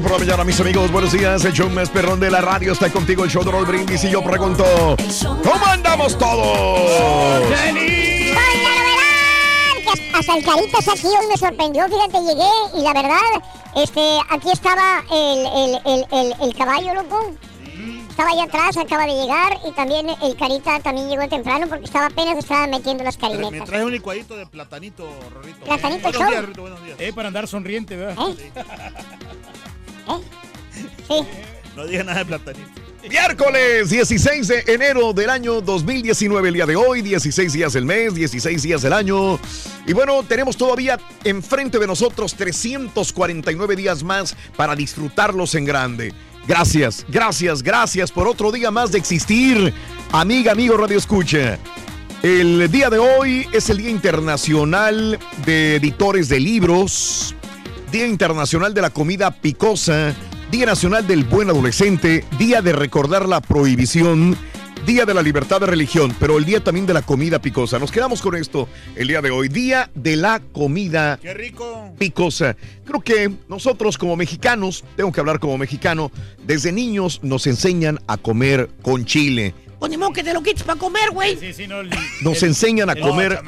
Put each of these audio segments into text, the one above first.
por la mañana, mis amigos. Buenos días. El show más perrón de la radio está contigo. El show de Roll Brindis. Y yo pregunto: ¿Cómo andamos todos? Hasta el Caritas aquí hoy me sorprendió. Fíjate, llegué y la verdad, este, aquí estaba el, el, el, el caballo, loco estaba allá atrás, acaba de llegar y también el Carita también llegó temprano porque estaba apenas estaba metiendo las carinetas. Me trae un licuadito de platanito, Rorrito. Platanito eh, buenos días, Rito, buenos días. Eh, para andar sonriente, ¿verdad? ¿Eh? Sí. No dije nada de platanito. Miércoles 16 de enero del año 2019, el día de hoy, 16 días del mes, 16 días del año. Y bueno, tenemos todavía enfrente de nosotros 349 días más para disfrutarlos en grande. Gracias, gracias, gracias por otro día más de existir, amiga, amigo Radio Escucha. El día de hoy es el Día Internacional de Editores de Libros, Día Internacional de la Comida Picosa, Día Nacional del Buen Adolescente, Día de Recordar la Prohibición, Día de la Libertad de Religión, pero el Día también de la Comida Picosa. Nos quedamos con esto el día de hoy, Día de la Comida Qué rico. picosa. Creo que nosotros como mexicanos, tengo que hablar como mexicano, desde niños nos enseñan a comer con chile. Pues ni modo que te lo quites para comer, güey. Sí, sí, no. el- Nos el- enseñan a el- comer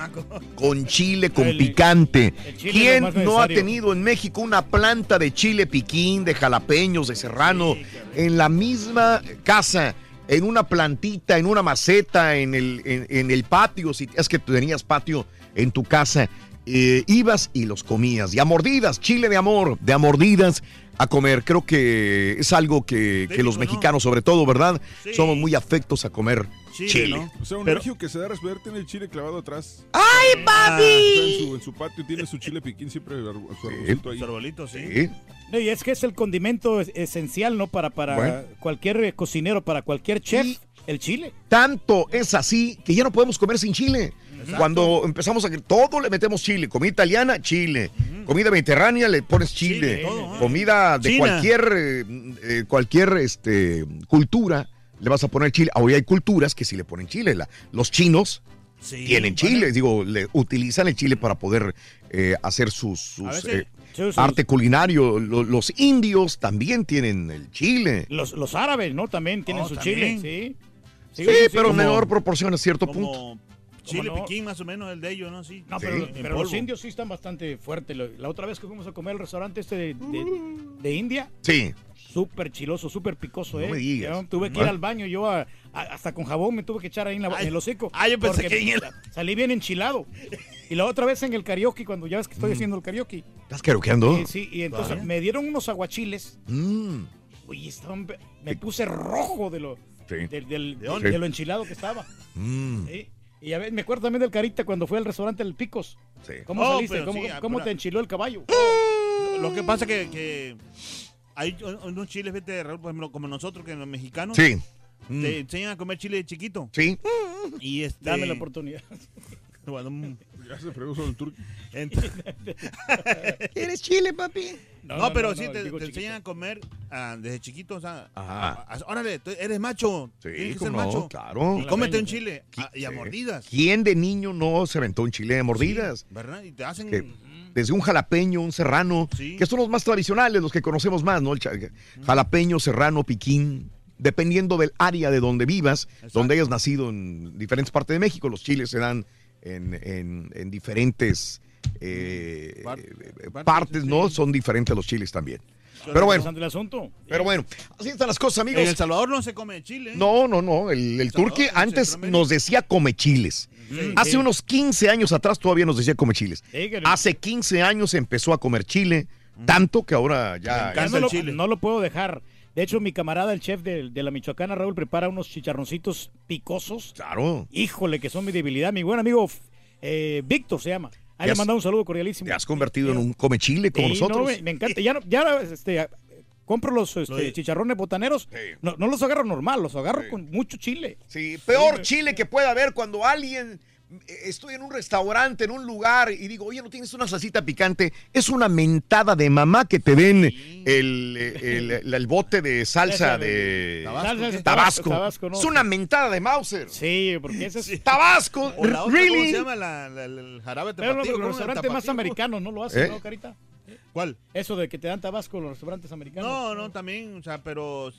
con chile, con El- picante. el chile ¿Quién no ha tenido en México una planta de chile piquín, de jalapeños, de serrano, en la misma casa? En una plantita, en una maceta, en el, en, en el patio, si es que tenías patio en tu casa, eh, ibas y los comías. Y a mordidas, chile de amor, de a mordidas a comer. Creo que es algo que, que los mexicanos, sobre todo, ¿verdad? Sí. Somos muy afectos a comer Chile, chile. ¿no? O sea, un Pero- regio que se da a resolver tiene el chile clavado atrás. ¡Ay, O sea, papi! en, su, en su patio tiene su chile piquín siempre su arbolito ahí. Su arbolito, sí. Sí. No, y es que es el condimento es- esencial, ¿no? Para, para Bueno. cualquier eh, cocinero, para cualquier chef, Y- el chile. Tanto es así que ya no podemos comer sin chile. Cuando empezamos a todo le metemos chile. Comida italiana, chile. Comida mediterránea le pones chile. Chile, todo, ¿eh? Comida de China. cualquier eh, eh, cualquier este cultura le vas a poner chile. Hoy hay culturas que sí le ponen chile. La- los chinos Sí, tienen chile, digo, le utilizan el chile para poder eh, hacer sus, sus, A veces- eh, Sí, sí. arte culinario. Lo- los indios también tienen el chile. Los, los árabes, ¿no? También tienen Oh, su también. chile, sí. Pero en menor proporción a cierto punto. Chile no? piquín, más o menos, el de ellos, ¿no? Sí. No, Sí, pero, los indios sí están bastante fuertes. La otra vez que fuimos a comer al restaurante este de, de- de India, Sí. súper chiloso, súper picoso, No ¿eh? me digas. Tuve que ir al baño, yo a- a- hasta con jabón me tuve que echar ahí en, la- Ay, en el hocico. ah, yo pensé que en el- Salí bien enchilado. Y la otra vez en el karaoke, cuando ya ves que estoy haciendo el karaoke. ¿Estás caroqueando? eh, sí, y entonces me dieron unos aguachiles. Mm, Uy, estaban, me puse rojo de lo, sí. del- del- ¿De dónde? de lo enchilado que estaba. Mm. Sí. Y a ver, me acuerdo también del Carita cuando fue al restaurante del Picos. Sí. ¿Cómo Oh, saliste? ¿Cómo, sí, cómo pura- te enchiló el caballo? Lo que pasa que, que hay unos chiles, vete, Raúl, por ejemplo, como nosotros, que los mexicanos, Sí. Mm. te enseñan a comer chile de chiquito. Sí. Y este, Dame la oportunidad. bueno, mm, Ya se fregó sobre el turco. ¿Eres chile, papi? No, pero sí, no, te, enseñan a comer ah, desde chiquito, o sea, Ajá. a- a- órale, tú eres macho, Sí, tienes que cómo ser no, macho. claro. Y cómete un chile ah, y a mordidas, ¿Quién de niño no se aventó un chile de mordidas? ¿verdad? Y te hacen... Que desde un jalapeño, un serrano, Sí. que son los más tradicionales, los que conocemos más, ¿no? El cha- jalapeño, serrano, piquín, dependiendo del área de donde vivas, Exacto. donde hayas nacido en diferentes partes de México, los chiles se dan en, en- en diferentes eh, Par- eh, partes, partes, sí. ¿no? Son diferentes los chiles también. Pero bueno, el asunto. pero bueno, así están las cosas, En El amigos. Salvador no se come chile. ¿eh? No, no, no. El, el turqui antes nos decía come chiles. Sí. Hace unos 15 años atrás todavía nos decía come chiles. Sí, Hace 15 años empezó a comer chile, tanto que ahora ya... Ya no, el lo, chile. no lo puedo dejar. De hecho, mi camarada, el chef de, de la Michoacana, Raúl, prepara unos chicharroncitos picosos. Claro. Híjole, que son mi debilidad. Mi buen amigo eh, Víctor se llama. Ahí Ya le has- manda un saludo cordialísimo. Te has convertido en un come chile como Sí, nosotros. no, me, me encanta. Ya, no- ya este, compro los este, chicharrones botaneros. Sí. No, no los agarro normal, los agarro Sí. con mucho chile. Sí, peor chile que pueda haber cuando alguien estoy en un restaurante, en un lugar y digo, oye, ¿no tienes una salsita picante? Es una mentada de mamá que te den el, el, el- el bote de salsa de Tabasco, ¿no? Es una mentada de Mauser. Sí, porque ese es... Tabasco, O la otra, ¿cómo really. se llama? La, la- la- el jarabe Pero los, tapatío. ¿cómo? El restaurantes más americanos no lo hacen, ¿Eh? ¿no, Carita? ¿Cuál? Eso de que te dan tabasco en los restaurantes americanos. No, no, también, o sea, pero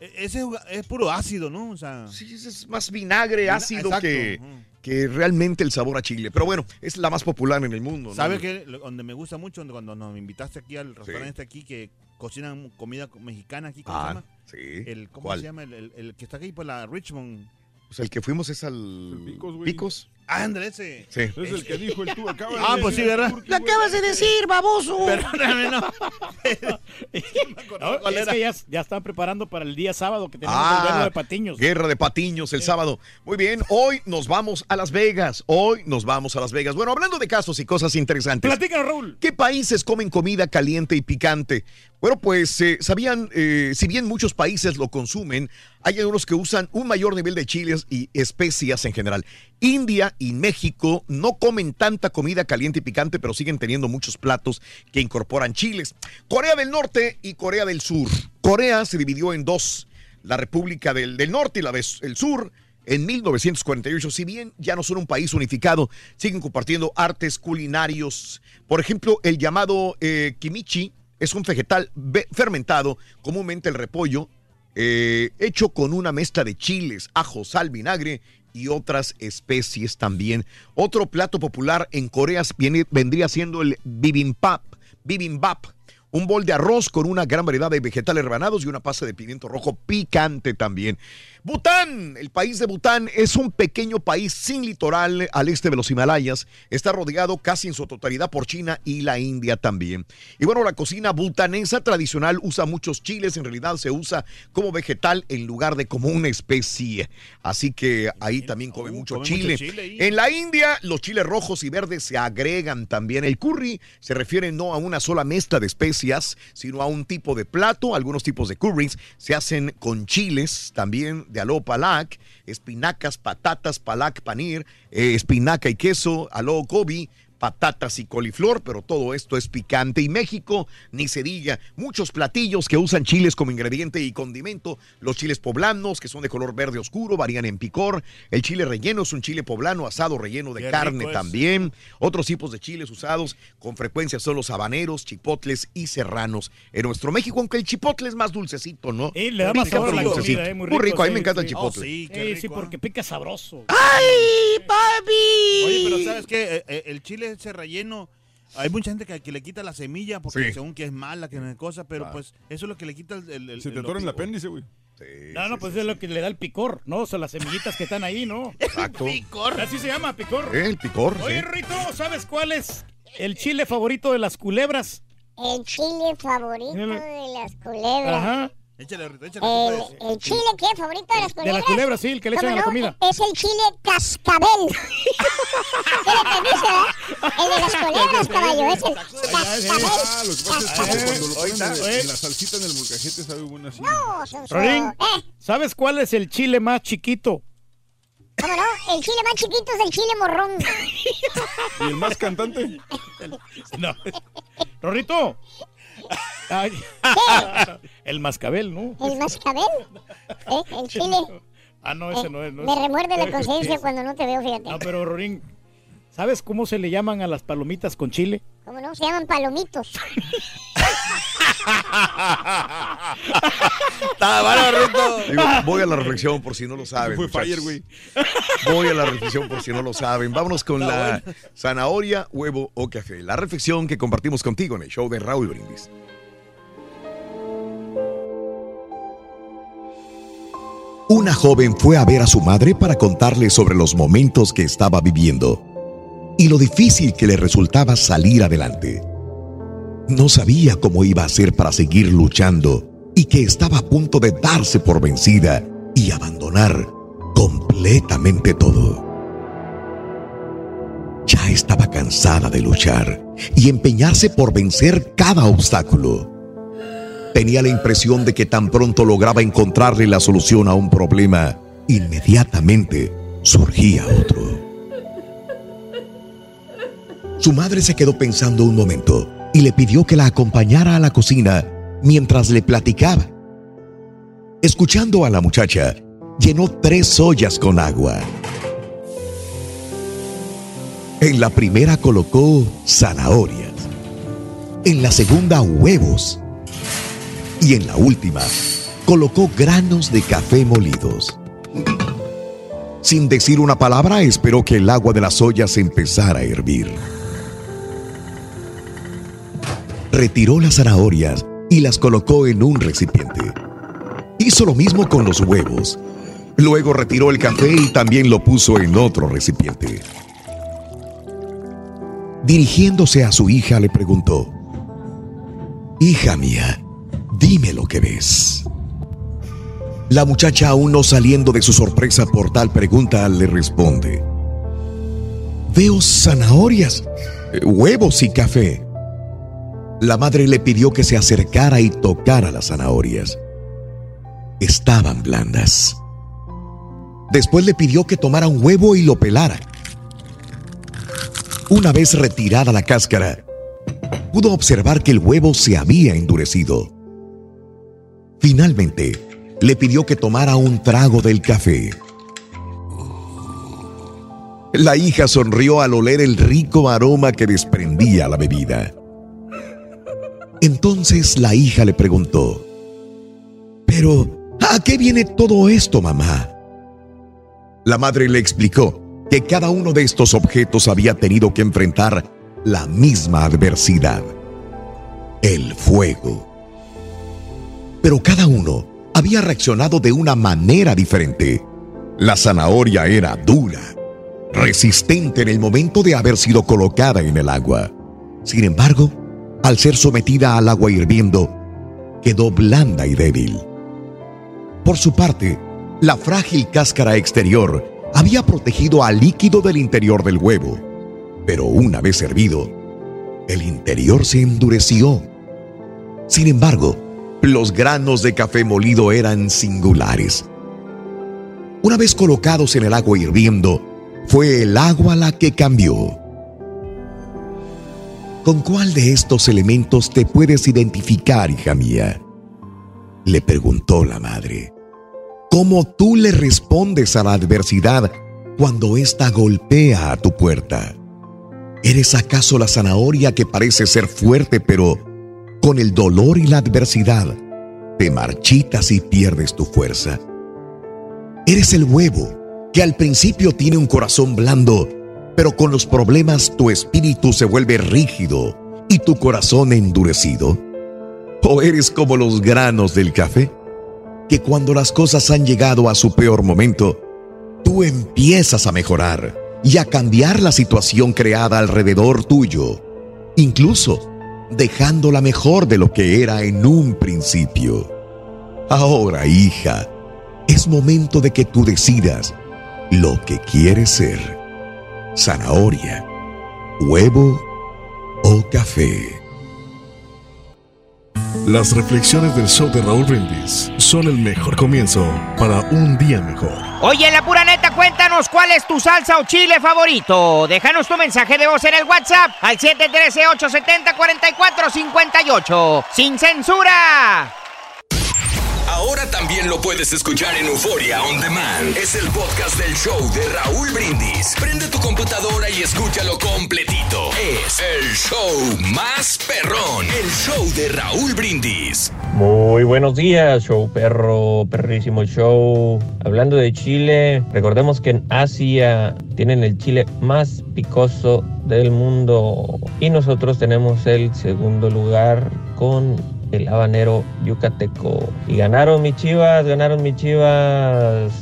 e- ese es, puro ácido, ¿no? O sea, Sí, ese es más vinagre, Vina- ácido exacto, que. Que realmente el sabor a chile. Pero bueno, es la más popular en el mundo. ¿no? ¿Sabe qué? Lo- Donde me gusta mucho, donde cuando nos invitaste aquí al restaurante este aquí que cocinan comida mexicana aquí, ¿cómo se Ah, llama? sí. El, ¿Cómo ¿Cuál? se llama? El, el- el que está aquí por la Richmond. Pues el que fuimos es al El Picos, güey. Picos. Ah, André, ese. Sí. Es el que dijo el tú. Acaba Ah, de pues sí, ¿verdad? ¡Lo acabas de decir, baboso! Perdóname, no. No, ¿Cuál es era? que ya, ya están preparando para el día sábado que tenemos Ah, el duelo de patiños. Guerra de Patiños el sábado. Muy bien, hoy nos vamos a Las Vegas. Hoy nos vamos a Las Vegas. Bueno, hablando de casos y cosas interesantes. Platícanos, Raúl. ¿Qué países comen comida caliente y picante? Bueno, pues eh, sabían, eh, si bien muchos países lo consumen, hay algunos que usan un mayor nivel de chiles y especias en general. India y México no comen tanta comida caliente y picante, pero siguen teniendo muchos platos que incorporan chiles. Corea del Norte y Corea del Sur. Corea se dividió en dos, la República del, Norte y la del Sur. En 1948, si bien ya no son un país unificado, siguen compartiendo artes culinarios. Por ejemplo, el llamado eh, kimchi es un vegetal ve- fermentado, comúnmente el repollo, eh, hecho con una mezcla de chiles, ajo, sal, vinagre y otras especies también. Otro plato popular en Corea vendría siendo el bibimbap. Bibimbap. Un bol de arroz con una gran variedad de vegetales rebanados y una pasta de pimiento rojo picante también. Bután, el país de Bután es un pequeño país sin litoral al este de los Himalayas. Está rodeado casi en su totalidad por China y la India también. Y bueno, la cocina butanesa tradicional usa muchos chiles, en realidad se usa como vegetal en lugar de como una especie. Así que ahí también come Uh, mucho come mucho chile. En la India, los chiles rojos y verdes se agregan también. El curry se refiere no a una sola mezcla de especias, sino a un tipo de plato. Algunos tipos de curries se hacen con chiles también de alo palak, espinacas, patatas, palak, panir, eh, espinaca y queso, alo gobi, patatas y coliflor, pero todo esto es picante. Y México, ni se diga, muchos platillos que usan chiles como ingrediente y condimento. Los chiles poblanos, que son de color verde oscuro, varían en picor. El chile relleno es un chile poblano asado relleno de Qué carne también. Otros tipos de chiles usados con frecuencia son los habaneros, chipotles y serranos. En nuestro México, aunque el chipotle es más dulcecito, ¿no? Sí, le da más sabor a la comida, eh, muy Muy rico, a mí sí, me encanta el sí. Oh, chipotle. sí, qué Sí, rico, sí, porque pica sabroso. ¡Ay, papi! Oye, pero ¿sabes qué? Eh, eh, El chile ese relleno, hay mucha gente que, que le quita la semilla porque Sí. según que es mala, que no es cosa, pero pues eso es lo que le quita el... el- el- Se te el- atora el apéndice, güey. Sí, No, no, sí, pues sí, es lo que le da el picor, ¿no? O sea, las semillitas que están ahí, ¿no? Exacto. Así se llama, picor. Eh, El picor, sí. Oye, Rito, ¿sabes cuál es el chile favorito de las culebras? El chile favorito de las culebras. Ajá. Échale, Rito, échale. El, el chile, ¿qué? ¿Favorito de las De culebras? la culebra, sí, el que le echan a la comida. Es el chile cascabel. ¿Qué le verdad? El de las culebras, caballo. Es el cascabel. Ah, que es que Cascabel. cuando lo ponen en, Ahorita. en la salsita en el molcajete sabe buena así. No, Sonso. Rorín, Eh, ¿sabes cuál es el chile más chiquito? ¿Cómo no? El chile más chiquito es el chile morrón. ¿Y el más cantante? No. Rorrito. Ay. El mascabel, ¿no? El mascabel. ¿Eh? El chile. Ah, no, ese no es. No Me es. remuerde la conciencia cuando no te veo, fíjate. No, pero Rorín, ¿sabes cómo se le llaman a las palomitas con chile? ¿Cómo no? Se llaman palomitos. Está bárbaro, Rito. Digo, voy a la reflexión por si no lo saben. Fue. Fire, güey. Voy a la reflexión por si no lo saben. Vámonos con la zanahoria, huevo o café. La reflexión que compartimos contigo en el show de Raúl Brindis. Una joven fue a ver a su madre para contarle sobre los momentos que estaba viviendo y lo difícil que le resultaba salir adelante. No sabía cómo iba a hacer para seguir luchando y que estaba a punto de darse por vencida y abandonar completamente todo. Ya estaba cansada de luchar y empeñarse por vencer cada obstáculo. Tenía la impresión de que tan pronto lograba encontrarle la solución a un problema, inmediatamente surgía otro. Su madre se quedó pensando un momento y le pidió que la acompañara a la cocina mientras le platicaba. Escuchando a la muchacha, llenó tres ollas con agua. En la primera colocó zanahorias, en la segunda huevos y en la última colocó granos de café molidos. Sin decir una palabra, esperó que el agua de las ollas empezara a hervir. Retiró las zanahorias y las colocó en un recipiente. Hizo lo mismo con los huevos. Luego retiró el café y también lo puso en otro recipiente. Dirigiéndose a su hija le preguntó, Hija mía, dime lo que ves. La muchacha, aún no saliendo de su sorpresa por tal pregunta, le responde, Veo zanahorias, eh, huevos y café. La madre le pidió que se acercara y tocara las zanahorias. Estaban blandas. Después le pidió que tomara un huevo y lo pelara. Una vez retirada la cáscara, pudo observar que el huevo se había endurecido. Finalmente, le pidió que tomara un trago del café. La hija sonrió al oler el rico aroma que desprendía la bebida. Entonces la hija le preguntó, Pero, ¿a qué viene todo esto, mamá? La madre le explicó que cada uno de estos objetos había tenido que enfrentar la misma adversidad, el fuego. Pero cada uno había reaccionado de una manera diferente. La zanahoria era dura, resistente en el momento de haber sido colocada en el agua. Sin embargo, al ser sometida al agua hirviendo, quedó blanda y débil. Por su parte, la frágil cáscara exterior había protegido al líquido del interior del huevo, pero una vez hervido, el interior se endureció. Sin embargo, los granos de café molido eran singulares. Una vez colocados en el agua hirviendo, fue el agua la que cambió. ¿Con cuál de estos elementos te puedes identificar, hija mía? Le preguntó la madre. ¿Cómo tú le respondes a la adversidad cuando ésta golpea a tu puerta? ¿Eres acaso la zanahoria que parece ser fuerte, pero con el dolor y la adversidad te marchitas y pierdes tu fuerza? ¿Eres el huevo que al principio tiene un corazón blando, pero con los problemas tu espíritu se vuelve rígido y tu corazón endurecido? ¿O eres como los granos del café? Que cuando las cosas han llegado a su peor momento, tú empiezas a mejorar y a cambiar la situación creada alrededor tuyo, incluso dejándola mejor de lo que era en un principio. Ahora, hija, es momento de que tú decidas lo que quieres ser. Zanahoria, huevo o café. Las reflexiones del show de Raúl Brindis son el mejor comienzo para un día mejor. Oye, la pura neta, cuéntanos cuál es tu salsa o chile favorito. Déjanos tu mensaje de voz en el WhatsApp al 713-870-4458. ¡Sin censura! Ahora también lo puedes escuchar en Euforia On Demand. Es el podcast del show de Raúl Brindis. Prende tu computadora y escúchalo completito. Es el show más perrón. El show de Raúl Brindis. Muy buenos días, show perro, perrísimo show. Hablando de Chile, recordemos que en Asia tienen el chile más picoso del mundo y nosotros tenemos el segundo lugar con el habanero yucateco. Y ganaron mis chivas, ganaron mis chivas.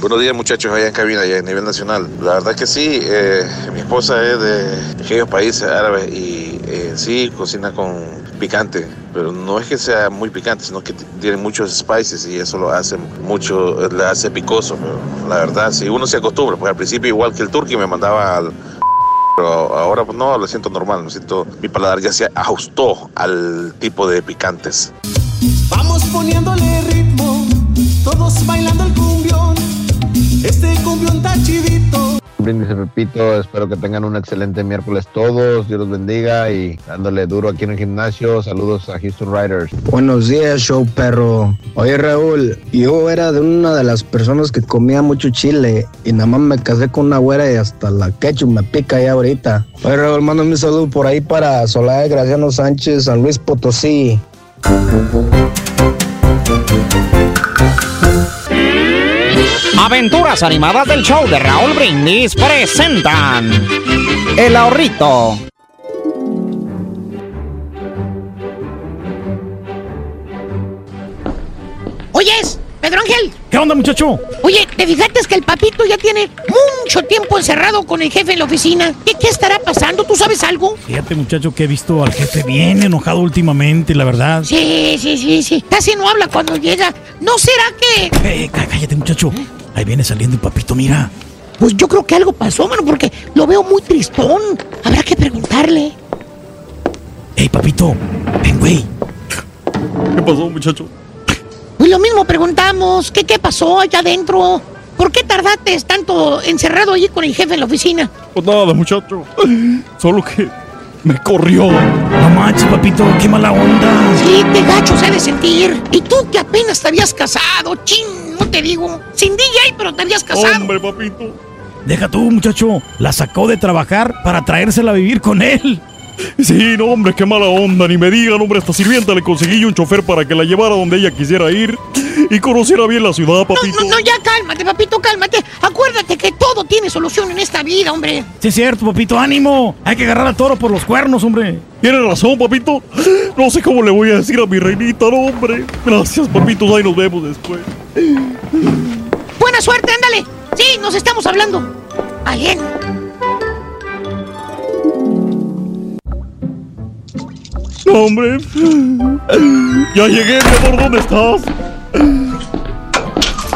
Buenos días muchachos allá en cabina, allá a nivel nacional. La verdad que sí, eh, mi esposa es de aquellos países árabes y eh, sí cocina con picante, pero no es que sea muy picante, sino que tiene muchos spices y eso lo hace mucho, le hace picoso. Pero la verdad, si uno se acostumbra, pues al principio igual que el turqui me mandaba al pero ahora pues no, lo siento normal, lo siento, mi paladar ya se ajustó al tipo de picantes. Vamos poniéndole ritmo, todos bailando el cumbión. Este cumbión está chidito. Brindis y Pepito, espero que tengan un excelente miércoles todos, Dios los bendiga y dándole duro aquí en el gimnasio, saludos a Houston Riders. Buenos días, show perro. Oye, Raúl, yo era de una de las personas que comía mucho chile y nada más me casé con una güera y hasta la ketchup me pica ya ahorita. Oye, Raúl, mándame un saludo por ahí para Soledad Graciano Sánchez, San Luis Potosí. Aventuras animadas del show de Raúl Brindis presentan El ahorrito. Oyes, Pedro Ángel. ¿Qué onda, muchacho? Oye, ¿te fijaste que el papito ya tiene mucho tiempo encerrado con el jefe en la oficina? ¿Qué, qué estará pasando? ¿Tú sabes algo? Fíjate, muchacho, que he visto al jefe bien enojado últimamente, la verdad. Sí, sí, sí, sí. Casi no habla cuando llega. ¿No será que...? Eh, cá- cállate, muchacho. Ahí viene saliendo el papito, mira. Pues yo creo que algo pasó, mano, porque lo veo muy tristón. Habrá que preguntarle. Ey, papito, ven, güey. ¿Qué pasó, muchacho? Pues lo mismo preguntamos. ¿Qué, qué pasó allá adentro? ¿Por qué tardaste tanto encerrado allí con el jefe en la oficina? Pues nada, muchacho. Solo que me corrió. No manches, papito, qué mala onda. Sí, qué gacho se ha de sentir. Y tú que apenas te habías casado, chin, no te digo. Sin DJ, pero te habías casado. Hombre, papito. Deja tú, muchacho. La sacó de trabajar para traérsela a vivir con él. Sí, no, hombre, qué mala onda. Ni me digan, hombre, a esta sirvienta le conseguí yo un chofer para que la llevara donde ella quisiera ir y conociera bien la ciudad, papito. No, no, ya cálmate, papito, cálmate. Acuérdate que todo tiene solución en esta vida, hombre. Sí, es cierto, papito, ánimo. Hay que agarrar al toro por los cuernos, hombre. Tienes razón, papito. No sé cómo le voy a decir a mi reinita, no, hombre. Gracias, papitos. Ahí nos vemos después. Buena suerte, ándale. Sí, nos estamos hablando. Bien. No, hombre. Ya llegué, mi amor. ¿Dónde estás?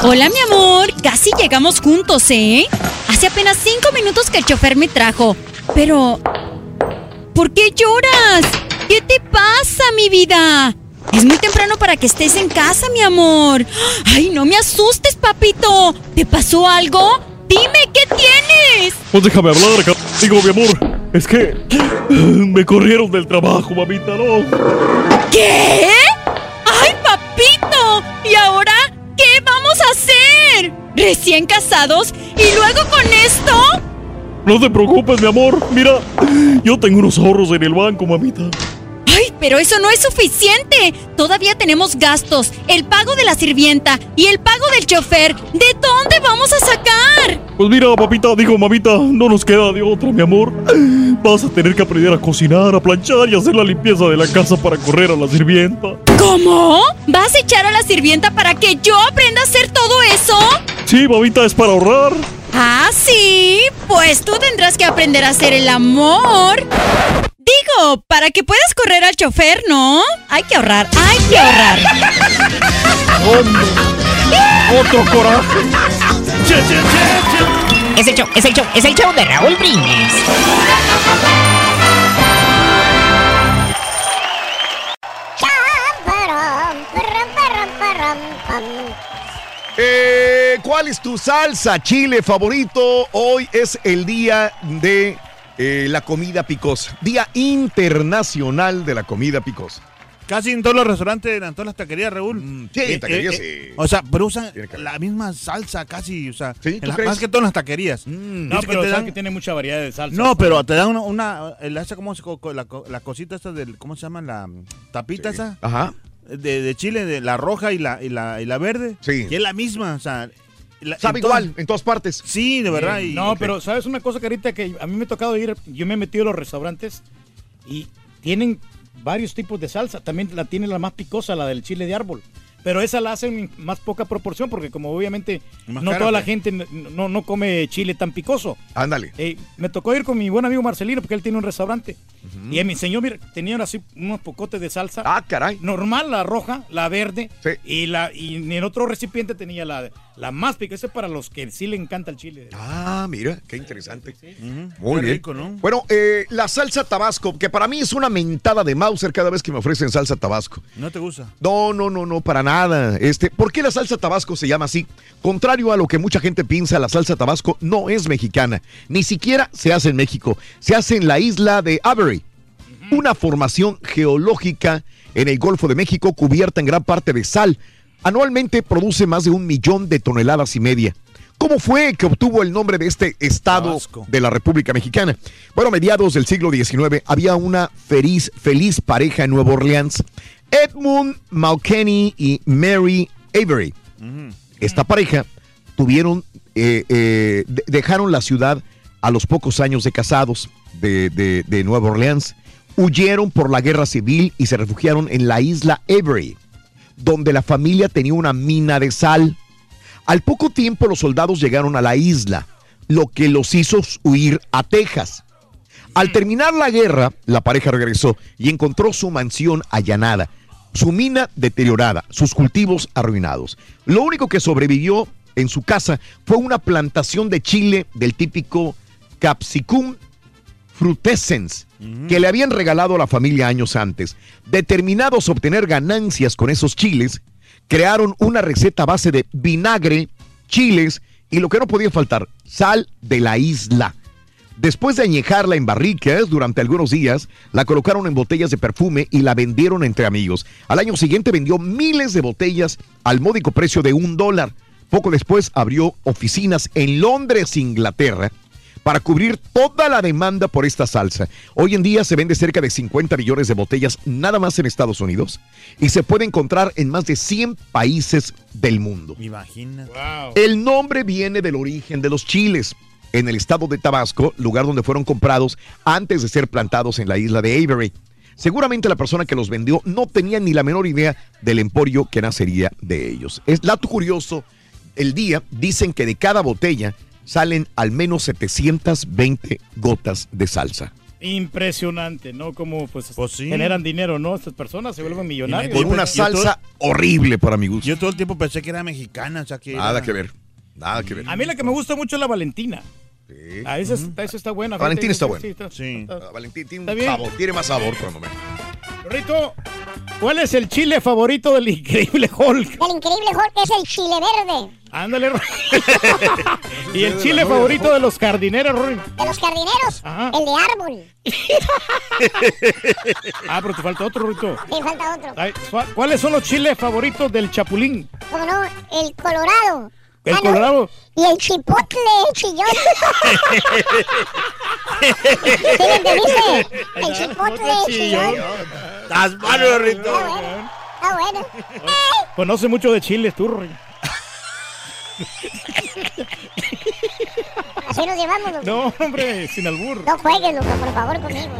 Hola, mi amor. Casi llegamos juntos, ¿eh? Hace apenas cinco minutos que el chofer me trajo. Pero... ¿Por qué lloras? ¿Qué te pasa, mi vida? Es muy temprano para que estés en casa, mi amor. Ay, no me asustes, papito. ¿Te pasó algo? Dime, ¿qué tienes? Pues déjame hablar. Digo, mi amor. Es que me corrieron del trabajo, mamita, no. ¿Qué? ¡Ay, papito! ¿Y ahora qué vamos a hacer? ¿Recién casados? ¿Y luego con esto? No te preocupes, mi amor. Mira, yo tengo unos ahorros en el banco, mamita. ¡Ay, pero eso no es suficiente! Todavía tenemos gastos, el pago de la sirvienta y el pago del chofer. ¿De dónde vamos a sacar? Pues mira, papita, digo, mamita, no nos queda de otra, mi amor. Vas a tener que aprender a cocinar, a planchar y hacer la limpieza de la casa para correr a la sirvienta. ¿Cómo? ¿Vas a echar a la sirvienta para que yo aprenda a hacer todo eso? Sí, mamita, es para ahorrar. Ah, sí. Pues tú tendrás que aprender a hacer el amor. Digo, Digo, para que puedas correr al chofer, ¿no? Hay que ahorrar, hay que ahorrar. Otro coraje. Es el show, es el show, es el show de Raúl Brindis. Eh, ¿Cuál es tu salsa chile favorito? Hoy es el día de eh, la comida picosa. Día internacional de la comida picosa. Casi en todos los restaurantes, en todas las taquerías, Raúl. Mm, sí, en taquerías, sí. O sea, pero usan la misma salsa casi, o sea, en ¿tú la- crees? más que todo en las taquerías. No, Dice que pero te dan- que tiene mucha variedad de salsa. No, pero te dan una, una el- esa, ¿cómo se co- co- la, la cosita esta del, ¿cómo se llama? La mm, tapita esa. Ajá. De, de chile, de la roja y la, y la, y la verde. Sí. Que es la misma, o sea. la- Sabe en todas- en todas partes. Sí, de verdad. y- no, pero ¿sabes una cosa, Carita? Que a mí me ha tocado ir, yo me he metido a los restaurantes y tienen varios tipos de salsa. También la tiene la más picosa, la del chile de árbol. Pero esa la hacen en más poca proporción porque como obviamente no cara, toda la ¿o qué? gente no, no come chile tan picoso. Ándale. Eh, me tocó ir con mi buen amigo Marcelino porque él tiene un restaurante. Y él me enseñó, mira, tenían así unos pocotes de salsa. Ah, caray. Normal, la roja, la verde. Y la y en otro recipiente tenía la, la más picosa. Ese es para los que sí le encanta el chile. Ah, mira, qué interesante. Muy bien. rico, ¿no? Bueno, eh, la salsa tabasco, que para mí es una mentada de Mauser cada vez que me ofrecen salsa tabasco. ¿No te gusta? No, no, no, no, para nada. Este, ¿Por qué la salsa tabasco se llama así? Contrario a lo que mucha gente piensa, la salsa tabasco no es mexicana. Ni siquiera se hace en México. Se hace en la isla de Avery, una formación geológica en el Golfo de México cubierta en gran parte de sal. Anualmente produce más de un millón de toneladas y media. ¿Cómo fue que obtuvo el nombre de este estado Tabasco. de la República Mexicana? Bueno, a mediados del siglo XIX había una feliz, feliz pareja en Nueva Orleans, Edmund Mulcahy y Mary Avery. Esta pareja tuvieron, eh, eh, de- dejaron la ciudad a los pocos años de casados de, de- de Nueva Orleans, huyeron por la guerra civil y se refugiaron en la isla Avery, donde la familia tenía una mina de sal. Al poco tiempo los soldados llegaron a la isla, lo que los hizo huir a Texas. Al terminar la guerra, la pareja regresó y encontró su mansión allanada, su mina deteriorada, sus cultivos arruinados. Lo único que sobrevivió en su casa fue una plantación de chile del típico Capsicum frutescens que le habían regalado a la familia años antes. Determinados a obtener ganancias con esos chiles, crearon una receta a base de vinagre, chiles y lo que no podía faltar, sal de la isla. Después de añejarla en barricas durante algunos días, la colocaron en botellas de perfume y la vendieron entre amigos. Al año siguiente vendió miles de botellas al módico precio de un dólar. Poco después abrió oficinas en Londres, Inglaterra, para cubrir toda la demanda por esta salsa. Hoy en día se vende cerca de 50 millones de botellas nada más en Estados Unidos y se puede encontrar en más de 100 países del mundo. Imagina. El nombre viene del origen de los chiles. En el estado de Tabasco, lugar donde fueron comprados antes de ser plantados en la isla de Avery. Seguramente la persona que los vendió no tenía ni la menor idea del emporio que nacería de ellos. Es dato curioso, el día dicen que de cada botella salen al menos 720 gotas de salsa. Impresionante, ¿no? Como pues, generan dinero, ¿no? Estas personas se vuelven millonarios. Con una salsa horrible para mi gusto. Yo todo el tiempo pensé que era mexicana, o sea que. Nada era- que ver. Nada que ver. A mí la que me gusta mucho es la Valentina. Ah, esa, está, esa está buena. La Valentina está buena. sí, está- La Valentina tiene un bien. sabor, tiene más sabor por el momento. Rito, ¿cuál es el chile favorito del increíble Hulk? El increíble Hulk es el chile verde. Ándale, y el chile favorito de los jardineros, Rory. De los jardineros, el de árbol. Ah, pero te falta otro, Rito. Sí, falta otro. Ay, ¿Cuáles son los chiles favoritos del chapulín? ¿Cómo no? El colorado. El Ah, no, colorado. Y el chipotle chillón. ¿Sí me entendiste? El chipotle chillón. Estás malo, Rito. Está bueno. Conoce mucho de chiles, tú. Así nos llevamos, loco. No, hombre, sin albur. No juegues, loco, por favor, conmigo.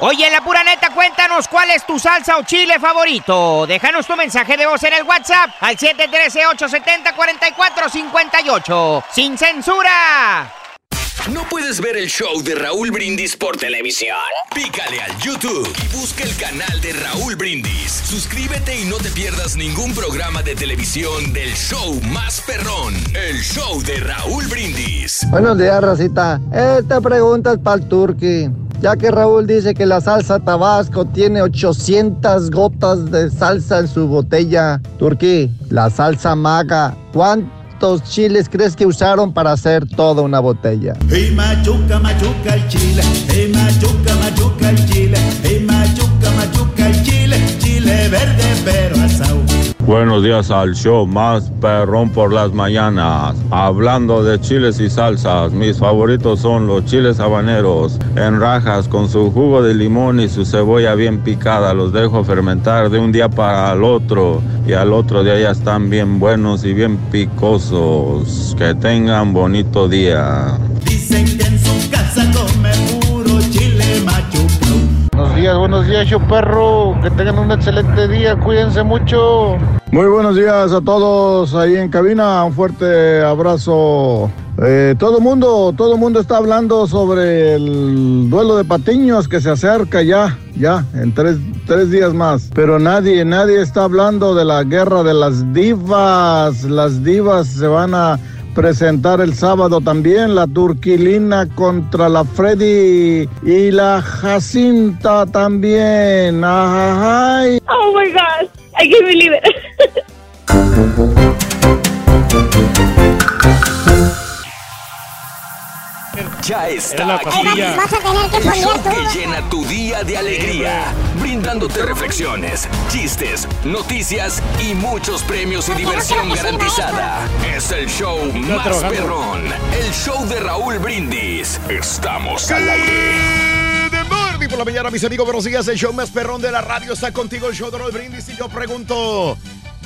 Oye, en la pura neta, cuéntanos cuál es tu salsa o chile favorito. Déjanos tu mensaje de voz en el WhatsApp al 713-870-4458. ¡Sin censura! ¿No puedes ver el show de Raúl Brindis por televisión? Pícale al YouTube y busca el canal de Raúl Brindis. Suscríbete y no te pierdas ningún programa de televisión del show más perrón, el show de Raúl Brindis. Buenos días, Racita. Esta pregunta es para el Turqui. Ya que Raúl dice que la salsa Tabasco tiene 800 gotas de salsa en su botella. Turqui, la salsa maga, ¿cuántos chiles crees que usaron para hacer toda una botella? Buenos días al show más perrón por las mañanas. Hablando de chiles y salsas, mis favoritos son los chiles habaneros en rajas con su jugo de limón y su cebolla bien picada. Los dejo fermentar de un día para el otro y al otro día ya están bien buenos y bien picosos. Que tengan bonito día. Dicen que en su casa come. Buenos días, buenos días, show perro. Que tengan un excelente día, cuídense mucho. Muy buenos días a todos ahí en cabina. Un fuerte abrazo. Eh, todo mundo, todo mundo está hablando sobre el duelo de Patiños que se acerca ya, ya, en tres, tres días más. Pero nadie, nadie está hablando de la guerra de las divas. Las divas se van a presentar el sábado también la Turquilina contra la Freddy y la Jacinta también. Oh my gosh, I can't believe it. Ya está la aquí. pastilla. Vas a tener que El poner show tú. que llena tu día de alegría, brindándote reflexiones, chistes, noticias y muchos premios y diversión garantizada. Es el show más trabajando. perrón, el show de Raúl Brindis. Estamos al aire. De Morning por la mañana, mis amigos, buenos días. El show más perrón de la radio está contigo, el show de Roll Brindis. Y yo pregunto,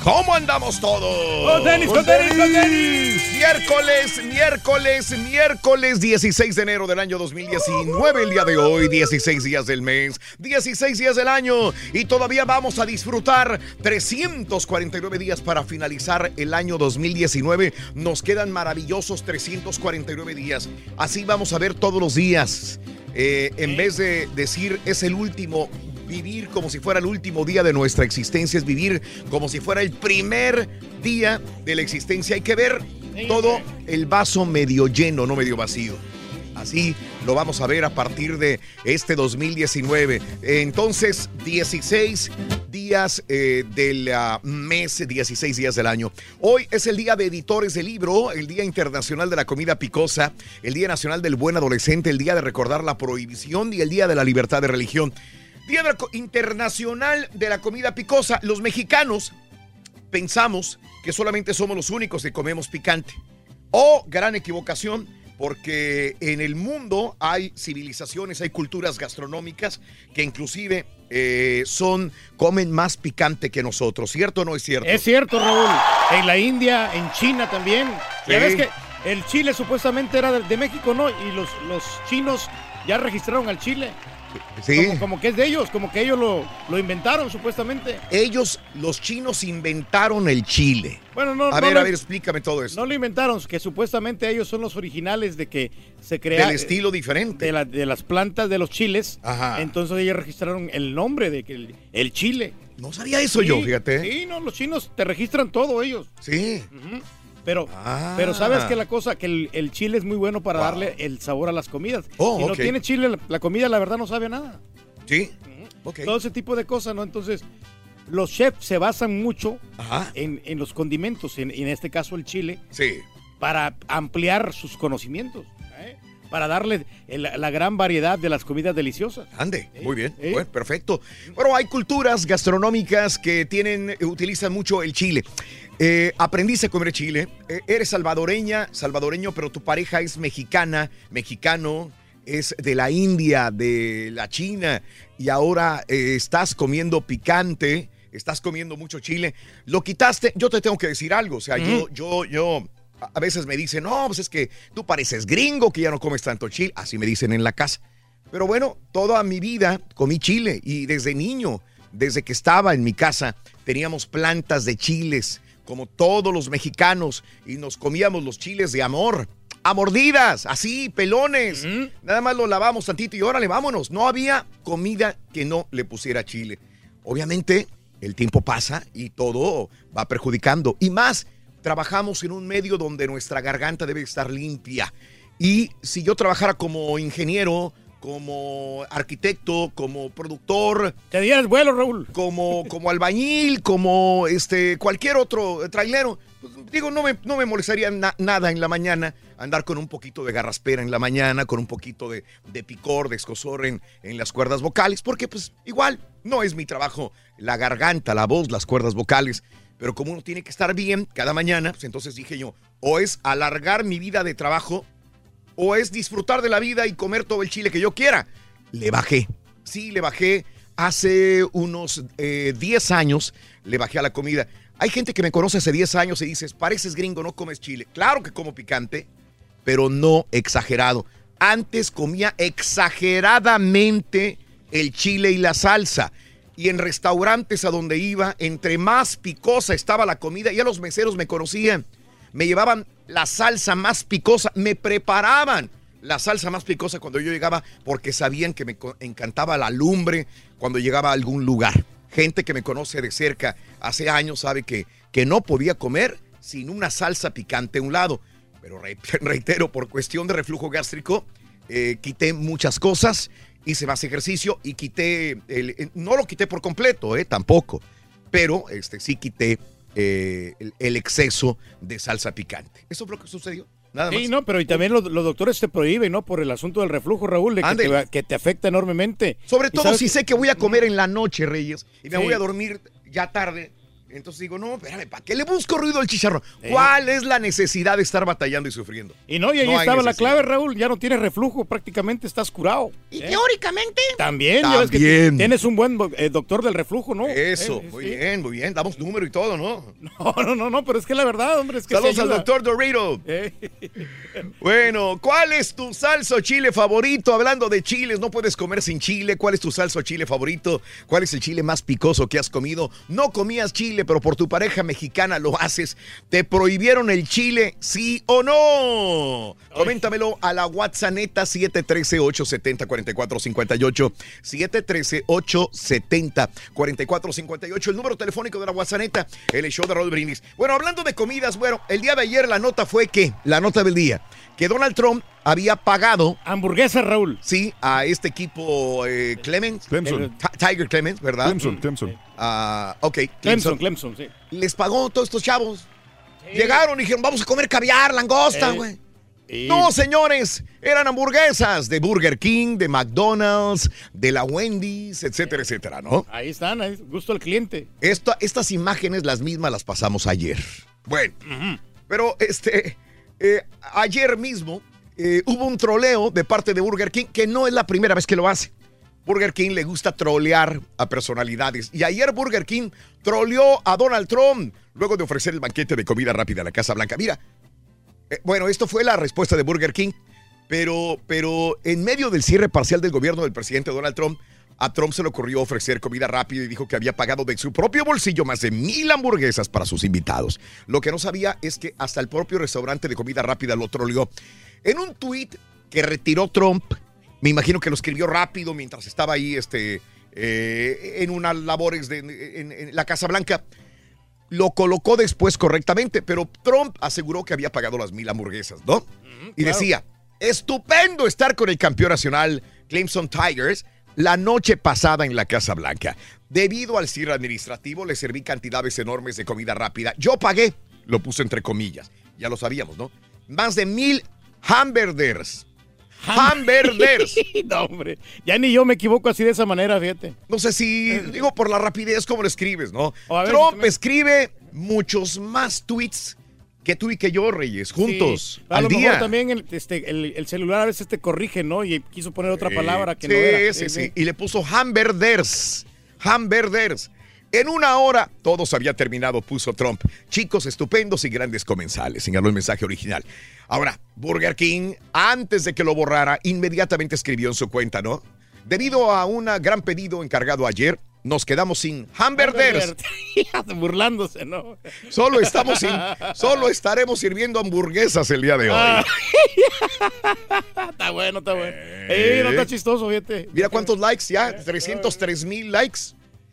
¿cómo andamos todos? Con tenis, con tenis, con tenis. Miércoles, miércoles, miércoles 16 de enero del año 2019, el día de hoy, 16 días del mes, 16 días del año y todavía vamos a disfrutar 349 días para finalizar el año 2019. Nos quedan maravillosos 349 días. Así vamos a ver todos los días. Eh, en vez de decir es el último, vivir como si fuera el último día de nuestra existencia, es vivir como si fuera el primer día de la existencia. Hay que ver todo el vaso medio lleno, no medio vacío. Así lo vamos a ver a partir de este 2019. Entonces, 16 días eh, del mes, 16 días del año. Hoy es el Día de Editores de Libro, el Día Internacional de la Comida Picosa, el Día Nacional del Buen Adolescente, el Día de Recordar la Prohibición y el Día de la Libertad de Religión. Día Internacional de la Comida Picosa. Los mexicanos pensamos que solamente somos los únicos que comemos picante. Oh, gran equivocación, porque en el mundo hay civilizaciones, hay culturas gastronómicas que inclusive eh, son, comen más picante que nosotros, ¿cierto o no es cierto? Es cierto, Raúl. En la India, en China también. Ya ves que el chile supuestamente era de, de México, ¿no? Y los, los chinos ya registraron al chile. Sí. Como, como que es de ellos, como que ellos lo, lo inventaron supuestamente. Ellos, los chinos, inventaron el chile. Bueno, no, a no ver, lo- a ver, explícame todo eso. No lo inventaron, que supuestamente ellos son los originales de que se crea Del estilo diferente. de, la- de las plantas de los chiles. Ajá. Entonces ellos registraron el nombre de que el, el chile. No sabía eso yo, fíjate. Sí, no, los chinos te registran todo ellos. Sí. Ujú. Pero, Ah. pero sabes que la cosa, que el, el chile es muy bueno para Wow. darle el sabor a las comidas. Oh, si no tiene chile, la, la comida la verdad no sabe a nada. Sí. Ok. Todo ese tipo de cosas, ¿no? Entonces, los chefs se basan mucho en, en los condimentos, en, en este caso el chile, Sí. para ampliar sus conocimientos. Para darle el- la gran variedad de las comidas deliciosas. Ande, muy bien, ¿Eh? bueno, perfecto. Bueno, hay culturas gastronómicas que tienen, eh, utilizan mucho el chile. Eh, aprendiste a comer chile, eh, eres salvadoreña, salvadoreño, pero tu pareja es mexicana, mexicano, es de la India, de la China, y ahora eh, estás comiendo picante, estás comiendo mucho chile. Lo quitaste, yo te tengo que decir algo, o sea, yo, yo, yo, a veces me dicen, no, pues es que tú pareces gringo, que ya no comes tanto chile, así me dicen en la casa. Pero bueno, toda mi vida comí chile y desde niño, desde que estaba en mi casa, teníamos plantas de chiles, como todos los mexicanos, y nos comíamos los chiles de amor. a mordidas, así, pelones. Nada más lo lavamos tantito y órale, vámonos. No había comida que no le pusiera chile. Obviamente, el tiempo pasa y todo va perjudicando. Y más, trabajamos en un medio donde nuestra garganta debe estar limpia. Y si yo trabajara como ingeniero, como arquitecto, como productor. Te diera el vuelo, Raúl. Como, como albañil, como este, cualquier otro trailero. pues, digo, no me, no me molestaría na- nada en la mañana andar con un poquito de garraspera en la mañana, con un poquito de, de picor, de escosor en, en las cuerdas vocales, porque pues igual no es mi trabajo la garganta, la voz, las cuerdas vocales. Pero como uno tiene que estar bien cada mañana, pues entonces dije yo, o es alargar mi vida de trabajo o es disfrutar de la vida y comer todo el chile que yo quiera. Le bajé. Sí, le bajé hace unos eh, 10 años, le bajé a la comida. Hay gente que me conoce hace 10 años y dices, pareces gringo, no comes chile. Claro que como picante, pero no exagerado. Antes comía exageradamente el chile y la salsa. Y en restaurantes a donde iba, entre más picosa estaba la comida, ya los meseros me conocían. Me llevaban la salsa más picosa, me preparaban la salsa más picosa cuando yo llegaba porque sabían que me encantaba la lumbre cuando llegaba a algún lugar. Gente que me conoce de cerca hace años sabe que, que no podía comer sin una salsa picante a un lado. Pero re- reitero, por cuestión de reflujo gástrico, eh, quité muchas cosas, hice más ejercicio y quité, el- eh, no lo quité por completo, eh, tampoco, pero este, sí quité eh, el, el exceso de salsa picante. Eso fue lo que sucedió. Nada más. Sí, no, pero y también los, los doctores te prohíben, ¿no? Por el asunto del reflujo, Raúl, de que, te, que te afecta enormemente. Sobre todo si que- sé que voy a comer en la noche, Reyes, y me Sí. voy a dormir ya tarde. Entonces digo, no, espérame, ¿para qué le busco ruido al chicharrón? ¿Cuál es la necesidad de estar batallando y sufriendo? Y no, y ahí estaba la clave, Raúl. Ya no tienes reflujo, prácticamente estás curado. Y ¿eh? teóricamente, También, ya ves que También. tienes un buen eh, doctor del reflujo, ¿no? Eso, Eh, muy sí. bien, muy bien. Damos número y todo, ¿no? No, no, no, no, pero es que la verdad, hombre, es que Saludos al doctor Dorito. Eh. Bueno, ¿cuál es tu salsa o chile favorito? Hablando de chiles, no puedes comer sin chile. ¿Cuál es tu salsa o chile favorito? ¿Cuál es el chile más picoso que has comido? No comías chile, pero por tu pareja mexicana lo haces. ¿Te prohibieron el chile, sí o no? Coméntamelo a la WhatsApp 713-870-4458. 713-870-4458. El número telefónico de la WhatsApp el show de Raúl Brindis. Bueno, hablando de comidas, bueno, el día de ayer la nota fue que, la nota del día, que Donald Trump había pagado. Hamburguesa, Raúl. Sí, a este equipo eh, Clemens. Clemson. Ti- Tiger Clemens, ¿verdad? Clemson, Clemson. Ah, ok. Clemson, Clemson, sí. Les pagó todos estos chavos. Llegaron y dijeron, vamos a comer caviar, langosta, Eh, güey. y- No, señores, eran hamburguesas de Burger King, de McDonald's, de la Wendy's, etcétera, etcétera, ¿no? Ahí están, ahí, gusto al cliente. Esta- estas imágenes, las mismas, las pasamos ayer. Bueno, pero este, eh, ayer mismo eh, hubo un troleo de parte de Burger King que no es la primera vez que lo hace. Burger King le gusta trolear a personalidades. Y ayer Burger King troleó a Donald Trump luego de ofrecer el banquete de comida rápida a la Casa Blanca. Mira, eh, bueno, esto fue la respuesta de Burger King, pero, pero en medio del cierre parcial del gobierno del presidente Donald Trump, a Trump se le ocurrió ofrecer comida rápida y dijo que había pagado de su propio bolsillo más de mil hamburguesas para sus invitados. Lo que no sabía es que hasta el propio restaurante de comida rápida lo troleó. En un tuit que retiró Trump, me imagino que lo escribió rápido mientras estaba ahí este, eh, en unas labores de, en- en la Casa Blanca lo colocó después correctamente, pero Trump aseguró que había pagado las mil hamburguesas, ¿no? y claro. decía, estupendo estar con el campeón nacional Clemson Tigers la noche pasada en la Casa Blanca. Debido al cierre administrativo, le serví cantidades enormes de comida rápida. Yo pagué, lo puse entre comillas, ya lo sabíamos, ¿no? Más de mil hamburgers. Hamburgers. no, hombre. Ya ni yo me equivoco así de esa manera, fíjate. No sé si, digo, por la rapidez como lo escribes, ¿no? Ver, Trump me- escribe muchos más tweets que tú y que yo, Reyes, juntos, Sí. A al lo mejor día. también el, este, el, el celular a veces te corrige, ¿no? Y quiso poner otra Sí, palabra que sí, no era. Sí, sí, Y le puso hamburgers. Hamburgers. En una hora todo se había terminado, puso Trump. Chicos estupendos y grandes comensales, señaló el mensaje original. Ahora, Burger King, antes de que lo borrara, inmediatamente escribió en su cuenta, ¿no? Debido a un gran pedido encargado ayer, nos quedamos sin hamburgers. Burlándose, ¿no? Solo estamos sin, solo estaremos sirviendo hamburguesas el día de hoy. Ah. está bueno, está bueno. Eh, no está chistoso, fíjate. Mira cuántos likes ya, 303 mil likes,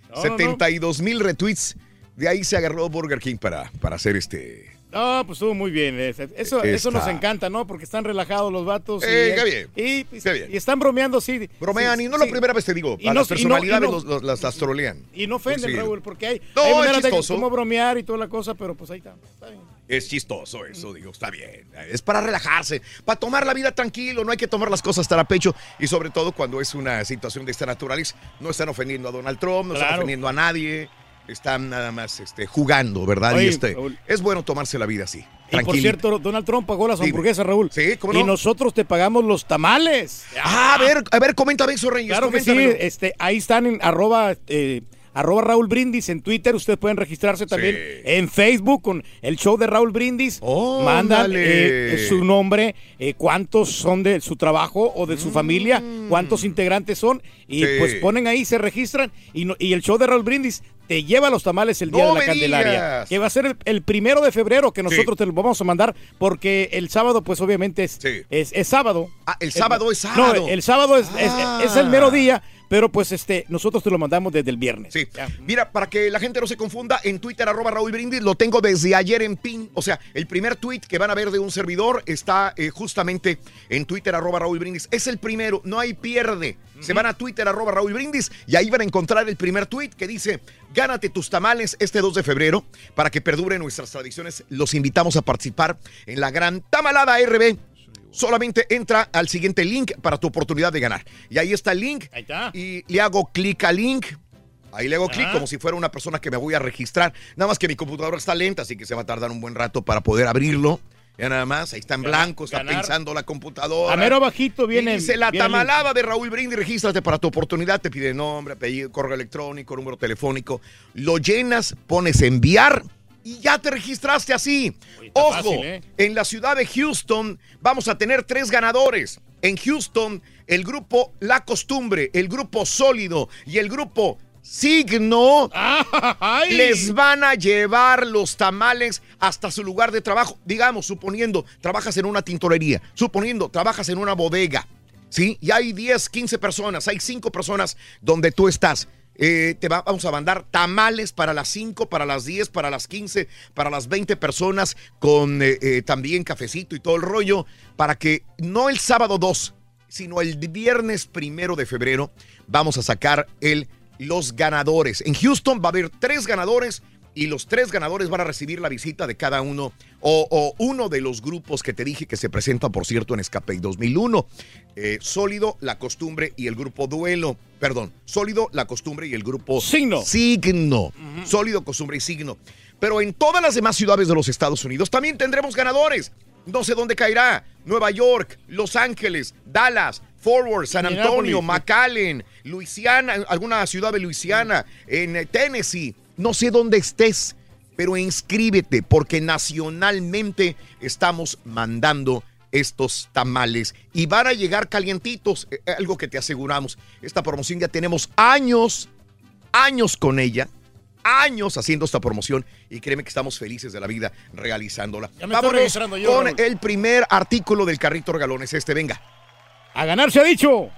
no. 72 mil retweets. De ahí se agarró Burger King para, para hacer este. No, pues estuvo muy bien. Eso, eso nos encanta, ¿no? Porque están relajados los vatos. Eh, y, qué bien, Y, y- y están bromeando, sí. Bromean sí, y no es la sí. primera vez te digo. A no- las personalidades no- los- los- las, las trolean. Y no ofenden, Sí. Raúl, porque hay, No, hay es maneras de chistoso. cómo bromear y toda la cosa, pero pues ahí está. está bien. Es chistoso eso, digo, está bien. Es para relajarse, para tomar la vida tranquilo, no hay que tomar las cosas tan a pecho. Y sobre todo cuando es una situación de esta naturaleza, no están ofendiendo a Donald Trump, no están ofendiendo a nadie, están nada más este, jugando, ¿verdad? Oye, y este, es bueno tomarse la vida así. Y por cierto, Donald Trump pagó las hamburguesas, Raúl. Sí, ¿cómo Y no? nosotros te pagamos los tamales. Ah, a ver, a ver, coméntame eso, Reyes. Claro que sí, este, ahí están en arroba, eh, arroba Raúl Brindis en Twitter. Ustedes pueden registrarse también en Facebook con el show de Raúl Brindis. Mandan Óndale. eh, su nombre, eh, cuántos son de su trabajo o de su familia, cuántos integrantes son. Y Mm. Sí. pues ponen ahí, se registran. Y, no- y el show de Raúl Brindis te lleva los tamales el día ¡No de la Candelaria. digas! Que va a ser el, el primero de febrero que nosotros te lo vamos a mandar porque el sábado pues obviamente es, es, es sábado. Ah, el sábado es No, sábado. el sábado es, es- Ah. es el mero día, pero pues este nosotros te lo mandamos desde el viernes. Sí. Mira, para que la gente no se confunda, en Twitter, arroba Raúl Brindis, lo tengo desde ayer en pin. O sea, el primer tweet que van a ver de un servidor está eh, justamente en Twitter, arroba Raúl Brindis. Es el primero, no hay pierde. Se van a Twitter, arroba Raúl Brindis, y ahí van a encontrar el primer tweet que dice, gánate tus tamales este 2 de febrero. Para que perduren nuestras tradiciones, los invitamos a participar en la gran Tamalada RB. Solamente entra al siguiente link para tu oportunidad de ganar. Y ahí está el link. Y le hago clic al link. Ahí le hago clic Ah. como si fuera una persona que me voy a registrar. Nada más que mi computadora está lenta, así que se va a tardar un buen rato para poder abrirlo. Ya nada más, ahí está en blanco, está ganar. pensando la computadora. A mero abajito viene- Y dice la viene tamalada de Raúl Brindis, regístrate para tu oportunidad. Te pide nombre, apellido, correo electrónico, número telefónico. Lo llenas, pones enviar y ya te registraste así. Ojo, fácil, ¿eh? en la ciudad de Houston vamos a tener tres ganadores. En Houston, el grupo La Costumbre, el grupo Sólido y el grupo Signo les van a llevar los tamales hasta su lugar de trabajo. Digamos, suponiendo, trabajas en una tintorería, suponiendo, trabajas en una bodega, ¿sí? Y hay 10, 15 personas, hay 5 personas donde tú estás. Eh, te va- vamos a mandar tamales para las 5, para las 10, para las 15, para las 20 personas, con eh, eh, también cafecito y todo el rollo, para que no el sábado 2, sino el viernes primero de febrero, vamos a sacar el, los ganadores. En Houston va a haber tres ganadores y los tres ganadores van a recibir la visita de cada uno o, uno de los grupos que te dije que se presentan, por cierto, en Escape 2001. Eh, Sólido, La Costumbre y el grupo Duelo. Perdón, Sólido, La Costumbre y el grupo Signo. Signo. Sólido, Costumbre y Signo. Pero en todas las demás ciudades de los Estados Unidos también tendremos ganadores. No sé dónde caerá. Nueva York, Los Ángeles, Dallas, Forward, San Antonio. McAllen, Luisiana, alguna ciudad de Luisiana, en eh, Tennessee. No sé dónde estés, pero inscríbete porque nacionalmente estamos mandando estos tamales y van a llegar calientitos, eh, algo que te aseguramos. Esta promoción ya tenemos años, años con ella, años haciendo esta promoción y créeme que estamos felices de la vida realizándola. Ya me estoy registrando yo, con Raúl. el primer artículo del carrito regalones este, venga. A ganar se ha dicho.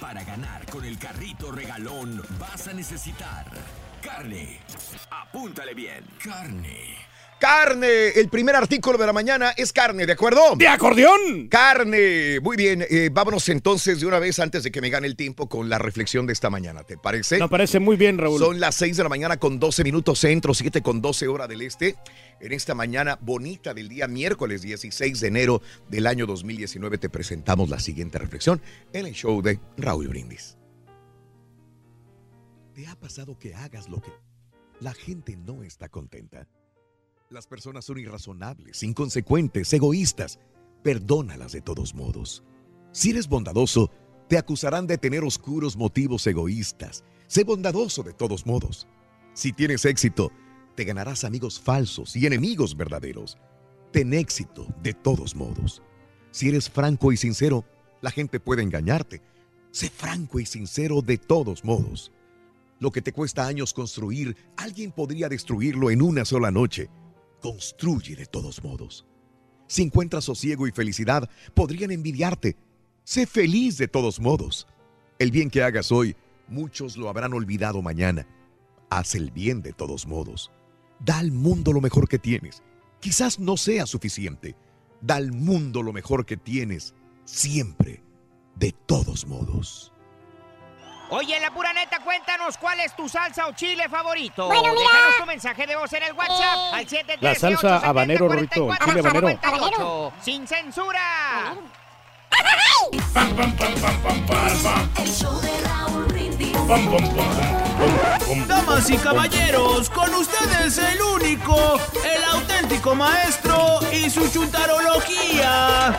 Para ganar con el carrito regalón vas a necesitar carne. Apúntale bien. Carne. Carne, el primer artículo de la mañana es carne, ¿de acuerdo? ¡De acordeón! Carne. Muy bien, eh, vámonos entonces de una vez antes de que me gane el tiempo con la reflexión de esta mañana, ¿te parece? Me parece muy bien, Raúl. Son las 6 de la mañana con 12 minutos centro, 7 con 12 hora del este. En esta mañana bonita del día miércoles 16 de enero del año 2019 te presentamos la siguiente reflexión en el show de Raúl Brindis. ¿Te ha pasado que hagas lo que la gente no está contenta? Las personas son irrazonables, inconsecuentes, egoístas. Perdónalas de todos modos. Si eres bondadoso, te acusarán de tener oscuros motivos egoístas. Sé bondadoso de todos modos. Si tienes éxito, te ganarás amigos falsos y enemigos verdaderos. Ten éxito de todos modos. Si eres franco y sincero, la gente puede engañarte. Sé franco y sincero de todos modos. Lo que te cuesta años construir, alguien podría destruirlo en una sola noche. Construye de todos modos. Si encuentras sosiego y felicidad, podrían envidiarte. Sé feliz de todos modos. El bien que hagas hoy, muchos lo habrán olvidado mañana. Haz el bien de todos modos. Da al mundo lo mejor que tienes. Quizás no sea suficiente. Da al mundo lo mejor que tienes, siempre, de todos modos. Oye, la pura neta, cuéntanos cuál es tu salsa o chile favorito. Bueno, mira. Déjanos tu mensaje de voz en el WhatsApp Eh. al 713 La salsa habanero, el chile habanero. habanero. Sin censura. Damas y caballeros, con ustedes el único, el auténtico maestro y su chuntarología.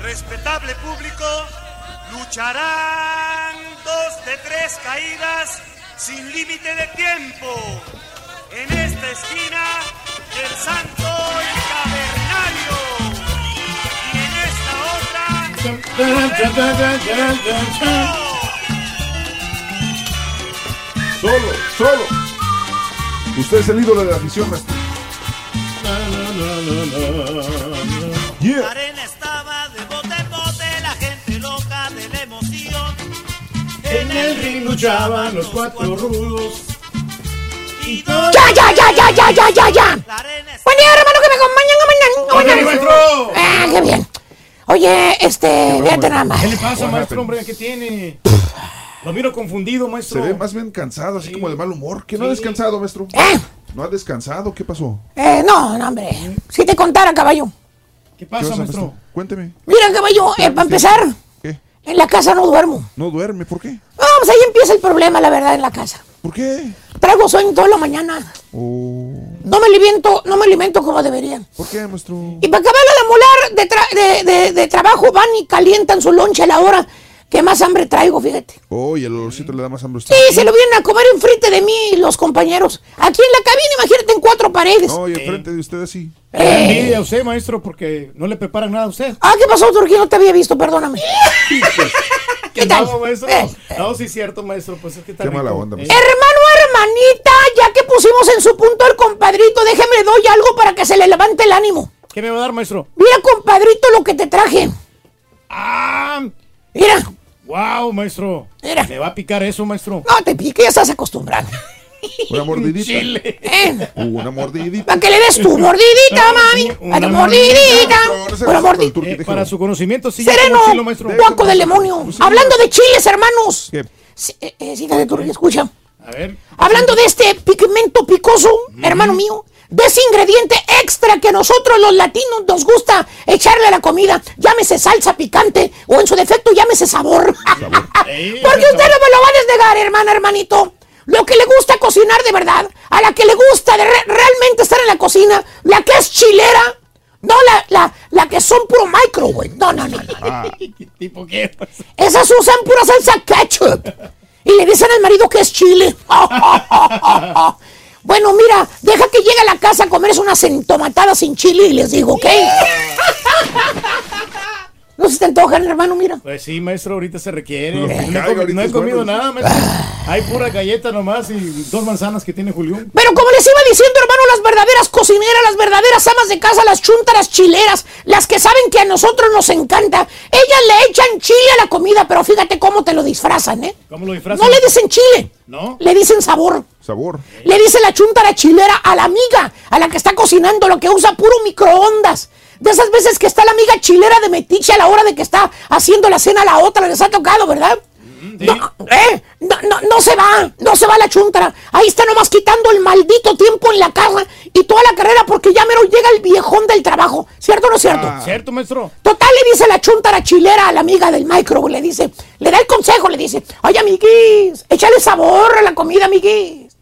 Respetable público, lucharán dos de tres caídas sin límite de tiempo. En esta esquina, el santo y cavernario. Y en esta otra, Solo, solo. Usted es el ídolo de la afición, maestro. La En el ring luchaban los cuatro rudos. ¡Ya, ya, ya, ya, ya, ya, ya, ya! Buen día, hermano, que me acompañan. ¡Hola, maestro! Ah, qué bien. Oye, este, fíjate nada más. ¿Qué le pasa, maestro, hombre? ¿Qué tiene? Lo miro confundido, Se maestro. ve más bien cansado, así como de mal humor. ¿Que no ha descansado, maestro? ¿No ha descansado? ¿Qué pasó? Eh, no, no, hombre. Si te contara, caballo. ¿Qué pasa, maestro? Cuénteme. Mira, caballo, eh, para empezar. En la casa no duermo. ¿No duerme? ¿Por qué? No, pues ahí empieza el problema, la verdad, en la casa. ¿Por qué? Traigo sueño toda la mañana. Oh, No me alimento, no me alimento como deberían. ¿Por qué, maestro? Y para acabarla de molar de, tra- de, de- de trabajo van y calientan su lonche a la hora que más hambre traigo, fíjate. Oh, y el olorcito le da más hambre a usted. Sí, se lo vienen a comer enfrente de mí los compañeros. Aquí en la cabina, imagínate, en cuatro paredes. No, y enfrente de usted así. Da envidia a usted, maestro, porque no le preparan nada a usted. Ah, ¿qué pasó, Turquía? No te había visto, perdóname. ¿Qué tal? No, maestro. Eh. No, sí es cierto, maestro. Pues es que está Qué mala onda, Eh, Hermano, hermanita, ya que pusimos en su punto al compadrito, déjeme le doy algo para que se le levante el ánimo. ¿Qué me va a dar, maestro? Mira, compadrito, lo que te traje. ¡Ah! Mira. ¡Wow, maestro! Mira. ¿Me va a picar eso, maestro? No te pique, ya estás acostumbrado. Una mordidita. Chile. Eh, Una mordidita. para que le des tu mordidita, mami. Una mordidita. mordidita. Una mordidita. Eh, para su conocimiento, sí. Sereno, chilo, maestro. guaco del demonio. Hablando de chiles, hermanos. ¿Qué? Sí, eh, eh, Turquía, escucha. A ver. Hablando de este pigmento picoso, hermano mío, de ese ingrediente extra que a nosotros los latinos nos gusta echarle a la comida, llámese salsa picante o en su defecto llámese sabor. Porque usted no me lo va a desnegar, hermana, hermanito. Lo que le gusta cocinar de verdad, a la que le gusta de re- realmente estar en la cocina, la que es chilera, no la, la, la que son puro microwave. No, no, no, no. Ah, ¿Tipo qué? Esas usan pura salsa ketchup. Y le dicen al marido que es chile. Bueno, mira, deja que llegue a la casa a comerse unas entomatadas sin chile y les digo, ¿ok? No se te antojan, hermano, mira. Pues sí, maestro, ahorita se requiere. No he, no comido bueno. nada, maestro. Hay pura galleta nomás y dos manzanas que tiene Julián. Pero como les iba diciendo, hermano, las verdaderas cocineras, las verdaderas amas de casa, las chuntaras chileras, las que saben que a nosotros nos encanta, ellas le echan chile a la comida, pero fíjate cómo te lo disfrazan, ¿eh? ¿Cómo lo disfrazan? No le dicen chile, ¿No? le dicen sabor. sabor. Le dice la chuntara chilera a la amiga, a la que está cocinando, lo que usa puro microondas. De esas veces que está la amiga chilera de metiche a la hora de que está haciendo la cena a la otra, les ha tocado, ¿verdad? No, eh, no, no, no se va, no se va la chuntara. Ahí está nomás quitando el maldito tiempo en la casa y toda la carrera porque ya mero llega el viejón del trabajo. ¿Cierto o no es cierto? Ah. ¿Cierto, maestro? Total, le dice la chuntara chilera a la amiga del micro, le dice, le da el consejo, le dice, oye, amiguis, échale sabor a la comida, amiguis.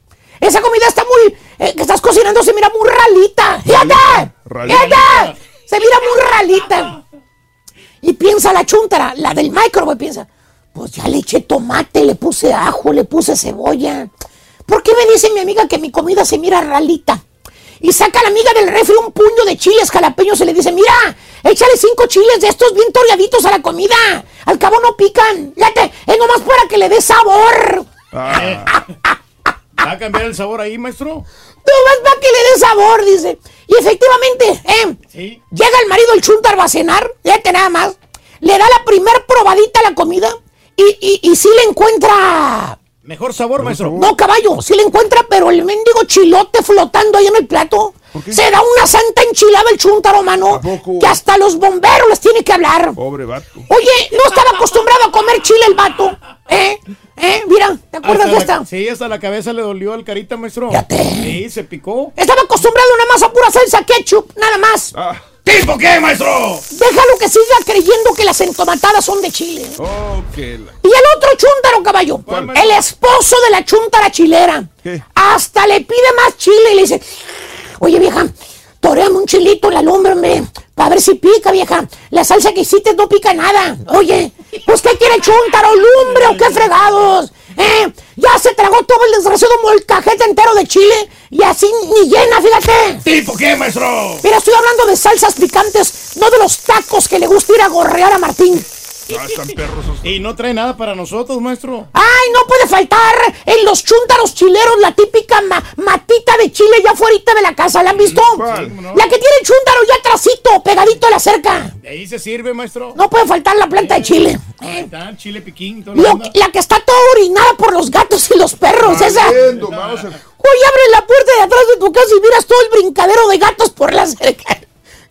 Esa comida está muy, eh, que estás cocinando se mira muy ralita. ¡Fíjate! Ralita. ¡Fíjate! Se mira muy ralita. Y piensa la chuntara, la del micro, piensa, pues ya le eché tomate, le puse ajo, le puse cebolla. ¿Por qué me dice mi amiga que mi comida se mira ralita? Y saca a la amiga del refri un puño de chiles jalapeños y le dice, mira, échale cinco chiles de estos bien toreaditos a la comida. Al cabo no pican. Fíjate, es nomás para que le dé sabor. Ah. ¿Va a cambiar el sabor ahí, maestro? Nomás para que le dé sabor, dice. Y efectivamente, ¿eh? Llega el marido el chuntar va a cenar, fíjate nada más. Le da la primer probadita a la comida y, y, y sí le encuentra... Mejor sabor, maestro. No, caballo, sí le encuentra, pero el mendigo chilote flotando ahí en el plato. Se da una santa enchilada el chuntaro, mano. Que hasta los bomberos les tiene que hablar. Pobre vato. Oye, no estaba acostumbrado a comer chile el vato. ¿Eh? ¿Eh? Mira, ¿te acuerdas Hasta de la- esta? Sí, hasta la cabeza le dolió al carita, maestro. Sí, se picó. Estaba acostumbrado nada más a pura salsa ketchup, nada más. ¿Tipo qué, maestro? Déjalo que siga creyendo que las entomatadas son de chile. Y el otro chúntaro, caballo. El esposo de la chúntara chilera. Hasta le pide más chile y le dice, oye vieja, toreame un chilito en la lumbre, hombre. Para ver si pica, vieja. La salsa que hiciste no pica nada. Oye, ¿pues qué quiere el chúntaro? ¿Lumbre o qué fregados? ¿Eh? Ya se tragó todo el desgraciado molcajete entero de chile y así ni llena, fíjate. ¿Tipo qué, maestro? Mira, estoy hablando de salsas picantes, no de los tacos que le gusta ir a gorrear a Martín. Ah, están perros esos. Y no trae nada para nosotros, maestro. ¡Ay, no puede faltar! En los chúntaros chileros, la típica ma- matita de chile ya fuera de la casa, ¿la han visto? La que tiene el chúntaro ya trasito, pegadito a la cerca. De ahí se sirve, maestro. No puede faltar la planta de chile. Ahí está, chile piquín. toda la Lo- onda. la que está toda orinada por los gatos y los perros, esa. Mauser. Hoy abres la puerta de atrás de tu casa y miras todo el brincadero de gatos por la cerca.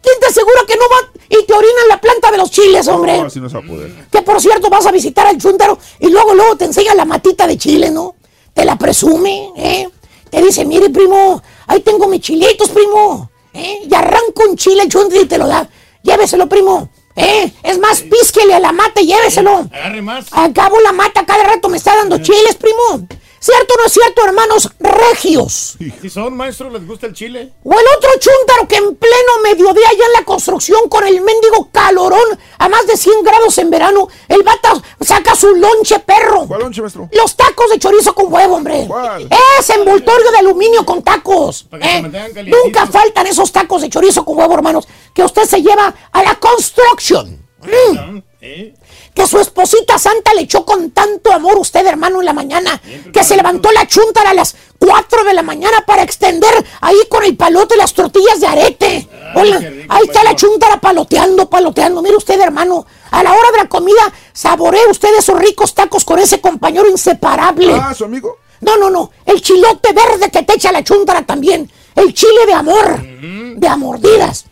¿Quién te asegura que no va y te orinan la planta de los chiles, hombre? No, así no se va a poder. Que por cierto vas a visitar al chúntaro y luego luego te enseña la matita de chile, ¿no? Te la presume, ¿eh? Te dice, mire, primo, ahí tengo mis chilitos, primo. ¿eh? Y arranca un chile el chúntaro y te lo da. Lléveselo, primo. ¿eh? Es más, písquele a la mata y lléveselo. Agarre más. Al cabo la mata cada rato me está dando chiles, primo. ¿Cierto o no es cierto, hermanos regios? Si son, maestro, les gusta el chile. O el otro chúntaro que en pleno mediodía ya en la construcción con el mendigo calorón a más de 100 grados en verano, el bata saca su lonche perro. ¿Cuál lonche, maestro? Los tacos de chorizo con huevo, hombre. ¿Cuál? Es envoltorio de aluminio con tacos. Para que se ¿eh? Nunca faltan esos tacos de chorizo con huevo, hermanos, que usted se lleva a la construction. Mm. ¿Eh? Que su esposita santa le echó con tanto amor usted, hermano, en la mañana. Que se levantó la chuntara a las 4 de la mañana para extender ahí con el palote las tortillas de arete. Hola, ahí está la chuntara paloteando, paloteando. Mire usted, hermano, a la hora de la comida, saboree usted esos ricos tacos con ese compañero inseparable. Ah, su amigo. No, no, no. El chilote verde que te echa la chuntara también. El chile de amor. De amordidas.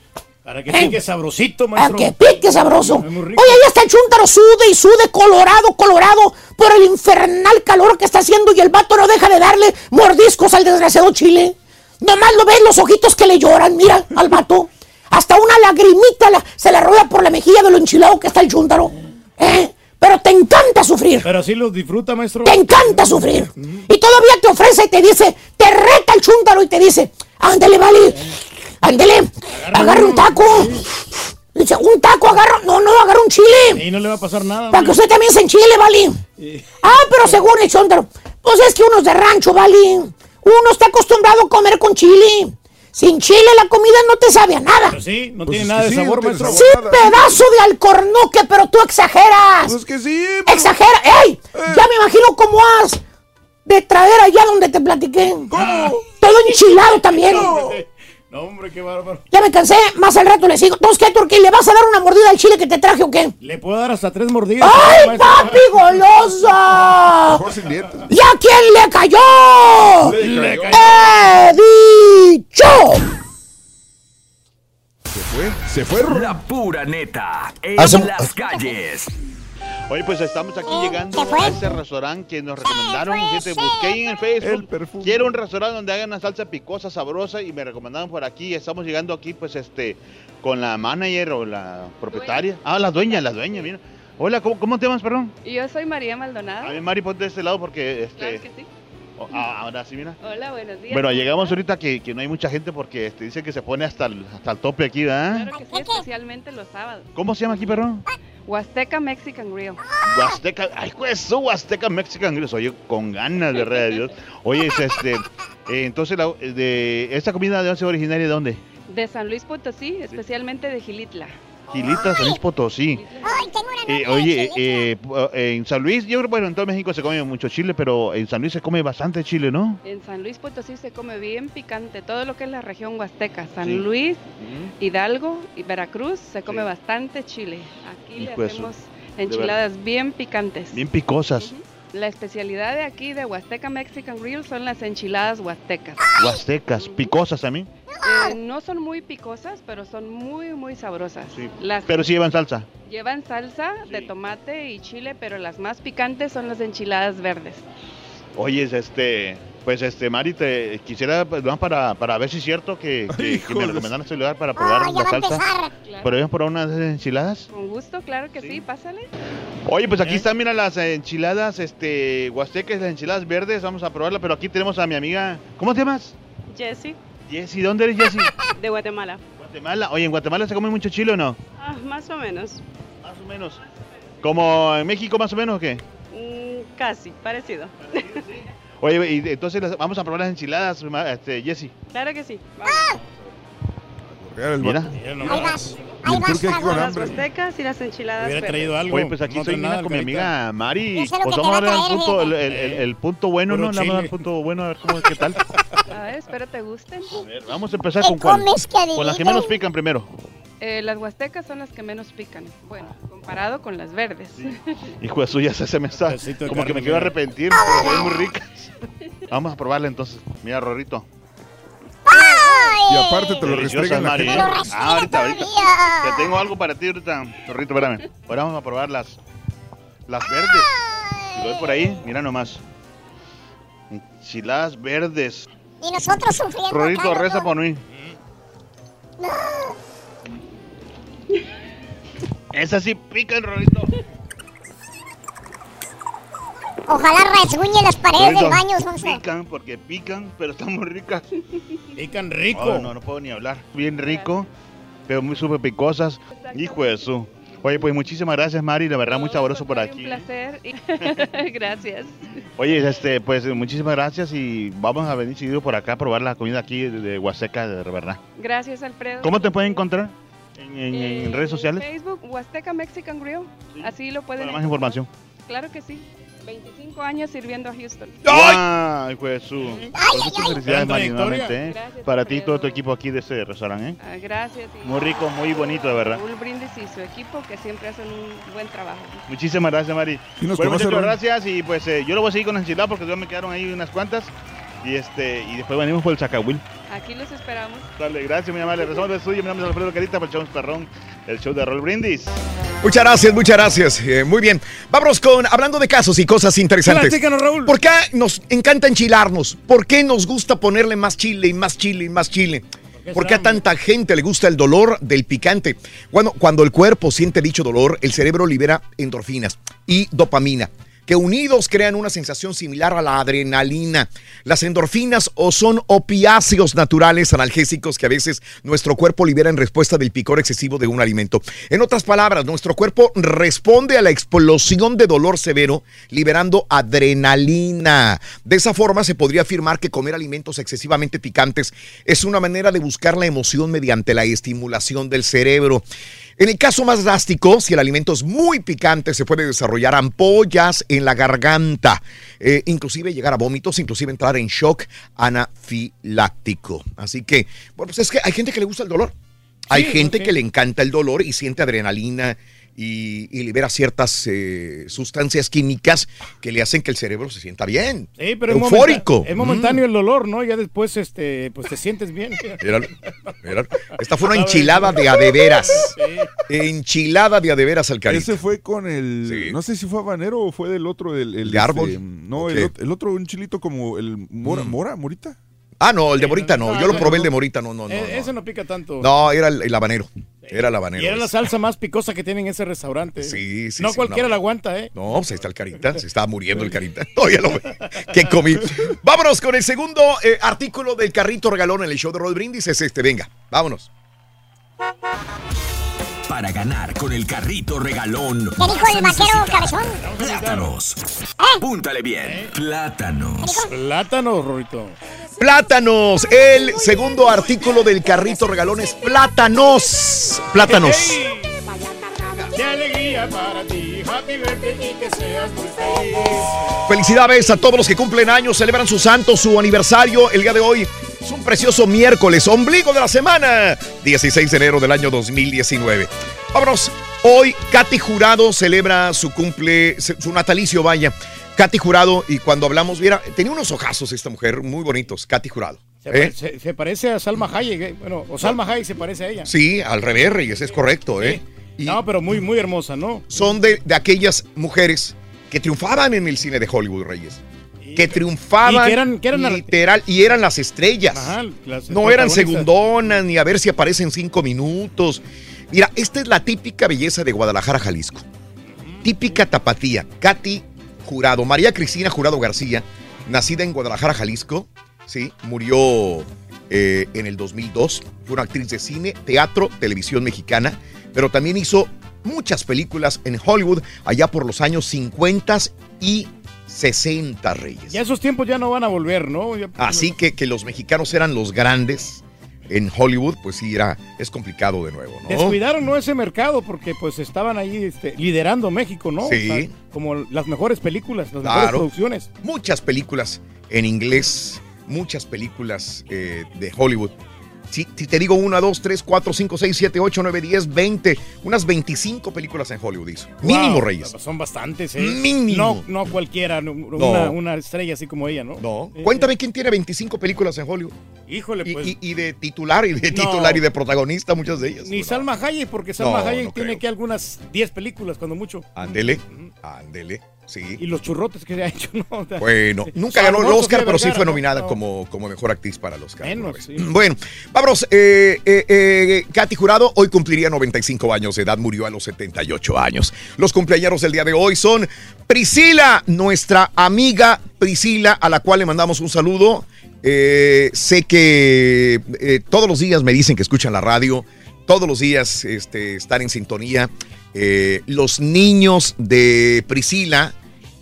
Para que pique sabrosito, maestro. que pique sabroso. Oye, ahí está el chúntaro sude y sude colorado, colorado por el infernal calor que está haciendo y el vato no deja de darle mordiscos al desgraciado chile. Nomás lo ves los ojitos que le lloran, mira, al vato. Hasta una lagrimita la- se le rueda por la mejilla de lo enchilado que está el chúntaro. ¿Eh? Pero te encanta sufrir. Pero así los disfruta, maestro. Te encanta sufrir. Y todavía te ofrece y te dice, te reta el chúntaro y te dice, ándele, vale, ándele, agarra un taco. Dice, un taco, agarra, no, no, agarra un chile. Y no le va a pasar nada. Para que usted también se enchile, vale. Ah, pero según el chúntaro, pues es que uno es de rancho, vale. Uno está acostumbrado a comer con chile. Sin chile la comida no te sabe a nada. Pero sí, no Pues tiene nada de sí, sabor, no maestro. Sí, pedazo de alcornoque, pero tú exageras. Pues que sí. pero- Exagera. ¡Ey! Ya me imagino cómo has de traer allá donde te platiqué. ¿Cómo? Todo enchilado también. No, hombre, qué bárbaro. Ya me cansé, más al rato le sigo. Entonces, ¿qué, Turquín? ¿Le vas a dar una mordida al chile que te traje o qué? Le puedo dar hasta tres mordidas. ¡Ay, papi goloso! Mejor sin dientes. ¿Y a quién le cayó? Le cayó. ¡He dicho! Se fue, se fue. La pura neta en Hace- las calles. Oye, pues estamos aquí Eh, llegando a ese restaurante que nos recomendaron. se busqué en el Facebook. El perfume. Quiero un restaurante donde hagan una salsa picosa, sabrosa y me recomendaron por aquí. Estamos llegando aquí, pues, este, con la manager o la propietaria. Ah, la dueña, la dueña, mira. Hola, ¿cómo, cómo te llamas, perdón? Yo soy María A Maldonado. ver, Mari, ponte de este lado porque, este... Claro que sí. oh, ah, ahora sí, mira. Hola, buenos días. Bueno, ¿cómo llegamos ahorita que, que no hay mucha gente porque este, dice que se pone hasta el, hasta el tope aquí, ¿verdad? Claro que sí, especialmente los sábados. ¿Cómo se llama aquí, perdón? Huasteca Mexican Grill. Huasteca, ay, pues eso, Huasteca Mexican Grill. Oye, con ganas de red de Dios. Oye, es este, eh, entonces, la- de esta comida de once originaria de dónde? De San Luis Potosí, especialmente de Gilitla. Gilitas, San Luis Potosí. Eh, oye, eh, eh, en San Luis, yo creo, bueno, en todo México se come mucho chile, pero en San Luis se come bastante chile, ¿no? En San Luis Potosí se come bien picante, todo lo que es la región huasteca, San Sí. Luis, Hidalgo y Veracruz se come bastante chile. Aquí le su- hacemos enchiladas bien picantes. Bien picosas. La especialidad de aquí de Huasteca Mexican Grill son las enchiladas huastecas. Huastecas, picosas también. Eh, no son muy picosas, pero son muy, muy sabrosas. Las Pero sí llevan salsa. llevan salsa de tomate y chile, pero las más picantes son las enchiladas verdes. Oye, este, pues este, Mari, te quisiera, pues, nomás para, para ver si es cierto que, que, que me recomendaron este lugar para probar ya la salsa. Claro. ¿Pero ellos probar unas enchiladas? Con gusto, claro que sí, pásale. Oye, pues aquí están, mira, las enchiladas, este, huastecas, las enchiladas verdes, vamos a probarla, pero aquí tenemos a mi amiga, ¿cómo te llamas? Jessy, Jessy, ¿dónde eres Jessy? de Guatemala. Guatemala. Oye, ¿en Guatemala se come mucho chile o no? Ah, más o menos. Más o menos. ¿Como en México más o menos o qué? Mm, casi, parecido. Oye, y entonces las- vamos a probar las enchiladas, este, Jessy. claro que sí. Vamos. Mira. Ahí el turco aquí con Las hambre. huastecas y las enchiladas Hubiera traído algo. Oye, pues aquí no estoy nada, con mi amiga Mari. Yo sé lo Pues que vamos a ver a el punto, el, el- el- el punto bueno, Puro ¿no? Le vamos a dar el punto bueno, a ver cómo, qué tal. A ver, espero te gusten. Vamos a empezar ¿Qué con cuál. Con las que menos pican primero. Eh, las huastecas son las que menos pican. Bueno, comparado con las verdes. Hijo de suya, se me está. de Como que me quiero arrepentir, pero son muy ricas. Vamos a probarla entonces. Mira, Rorrito. Y aparte te lo restregan la gente. Ah, ahorita, ahorita. Te tengo algo para ti ahorita. Rorrito, espérame. Ahora vamos a probar las, las verdes. Si lo doy por ahí, mira nomás. Enchiladas verdes. Y nosotros sufriendo. Rorrito, acá, reza por mí. No. Esa sí pica el Rorrito. Ojalá rasguñe las paredes del baño, Sonso. Pican porque pican, pero están muy ricas. Pican rico. Oh, no, no puedo ni hablar. Bien rico, pero muy súper picosas. Hijo de su. Oye, pues muchísimas gracias, Mari. La verdad, muy sabroso por Un aquí. placer. y- Gracias. Oye, este, pues muchísimas gracias y vamos a venir seguido por acá a probar la comida aquí de, Huasteca, de verdad. Gracias, Alfredo. ¿Cómo te pueden encontrar? ¿En, en- en redes sociales? Facebook, Huasteca Mexican Grill. Así lo pueden Para más encontrar. información. Claro que sí. 25 años sirviendo a Houston. ¡Ay, pues! Pues muchas felicidades, Mari, nuevamente. ¿eh? Gracias, Para ti y todo tu equipo aquí de este restaurante. ¿eh? Ah, gracias. y Muy rico, muy bonito, de verdad. Raúl Brindis y su equipo que siempre hacen un buen trabajo. Muchísimas gracias, Mari. ¿Y nos bueno, muchas gracias y pues eh, yo lo voy a seguir con las enchiladas porque todavía me quedaron ahí unas cuantas. Y este y después venimos por el chacahuil. Aquí los esperamos. Dale, gracias, mi amable. Rezamos de suyo. Mi nombre es Alfredo Carita para el show Perrón, el show de Roll Brindis. Muchas gracias, muchas gracias. Eh, muy bien. Vámonos con, hablando de casos y cosas interesantes. Platícanos, Raúl. ¿Por qué nos encanta enchilarnos? ¿Por qué nos gusta ponerle más chile y más chile y más chile? ¿Por qué a tanta gente le gusta el dolor del picante? Bueno, cuando el cuerpo siente dicho dolor, el cerebro libera endorfinas y dopamina que unidos crean una sensación similar a la adrenalina. Las endorfinas o son opiáceos naturales analgésicos que a veces nuestro cuerpo libera en respuesta del picor excesivo de un alimento. En otras palabras, nuestro cuerpo responde a la explosión de dolor severo liberando adrenalina. De esa forma se podría afirmar que comer alimentos excesivamente picantes es una manera de buscar la emoción mediante la estimulación del cerebro. En el caso más drástico, si el alimento es muy picante, se puede desarrollar ampollas en la garganta, eh, inclusive llegar a vómitos, inclusive entrar en shock anafiláctico. Así que, bueno, pues es que hay gente que le gusta el dolor. Hay Sí, gente que le encanta el dolor y siente adrenalina y, y libera ciertas eh, sustancias químicas que le hacen que el cerebro se sienta bien. Sí, pero es eufórico. momenta- Es momentáneo el dolor, ¿no? Ya después, este, pues te sientes bien. Míralo, míralo. Esta fue una enchilada de adeveras. Enchilada de adeveras al cariño. Ese fue con el. No sé si fue habanero o fue del otro. El, el, ¿De árbol? este, no, ¿O el, el otro, un chilito como el mora, Mm. mora, morita. Ah, no, el de Morita no. Yo lo no, probé el de Morita, no, no, no. Eh, No, Ese no pica tanto. No, era el, el habanero. Era habanero. Y era la salsa más picosa que tiene en ese restaurante. Sí, sí, No sí, cualquiera la aguanta, ¿eh? No, pues ahí está el carita. Se estaba muriendo el carita. No, ya lo. ¿Qué comí? Vámonos con el segundo eh, artículo del carrito regalón en el show de Rod Brindis. Es este. Venga, vámonos. Para ganar con el carrito regalón. ¿Qué dijo el vaquero cabezón? Plátanos. Apúntale bien. Plátanos. Plátano, Rorito. Plátanos. El segundo artículo del carrito regalón es plátanos. Plátanos. Día para ti. Happy birthday y que seas muy feliz. Felicidades a todos los que cumplen años, celebran su santo, su aniversario el día de hoy. Es un precioso miércoles, ombligo de la semana, 16 de enero del año 2019. Vámonos, hoy Katy Jurado celebra su cumple, su natalicio, vaya. Katy Jurado, y cuando hablamos, mira, tenía unos ojazos esta mujer muy bonitos, Katy Jurado. Se, ¿eh? pare- se- se parece a Salma Hayek, eh. bueno, o Salma Hayek se parece a ella. Sí, al revés, Reyes, es correcto, ¿eh? No, pero muy, muy hermosa, ¿no? Son de, de aquellas mujeres que triunfaban en el cine de Hollywood, Reyes. Que triunfaban Y que eran- que eran- literal y eran las estrellas. Ajá, las no eran segundonas ni a ver si aparecen cinco minutos. Mira, esta es la típica belleza de Guadalajara, Jalisco. Típica tapatía. Katy Jurado, María Cristina Jurado García, nacida en Guadalajara, Jalisco, sí, murió eh, en el 2002. Fue una actriz de cine, teatro, televisión mexicana, pero también hizo muchas películas en Hollywood allá por los años 50 y 60, Reyes. Ya esos tiempos ya no van a volver, ¿no? Ya- Así que que los mexicanos eran los grandes en Hollywood, pues sí, era, es complicado de nuevo, ¿no? Descuidaron ¿no? ese mercado porque pues estaban ahí este, liderando México, ¿no? Sí. como las mejores películas, las mejores producciones. Muchas películas en inglés, muchas películas eh, de Hollywood. Si, si te digo 1, 2, 3, 4, 5, 6, 7, 8, 9, 10, 20, unas 25 películas en Hollywood hizo. Mínimo, Wow, Reyes. Son bastantes, ¿eh? Mínimo. No, no cualquiera, no, No. Una, una estrella así como ella, ¿no? No. Eh, Cuéntame quién tiene 25 películas en Hollywood. Híjole, Y, pues. y- y de titular, y de titular, y de protagonista, muchas de ellas. Ni Salma Hayek, porque Salma Hayek tiene creo. que algunas 10 películas, cuando mucho. Ándele, ándele, sí. Y los churrotes que se ha hecho, ¿no? O sea, Bueno, nunca ganó el Oscar, pero sí fue ¿no? nominada No. como, como mejor actriz para el Oscar. Sí. Bueno, vámonos. Eh, eh, eh, Katy Jurado hoy cumpliría 95 años de edad, murió a los 78 años. Los cumpleaños del día de hoy son Priscila, nuestra amiga Priscila, a la cual le mandamos un saludo. Sé que todos los días me dicen que escuchan la radio, todos los días este, están en sintonía. Eh, los niños de Priscila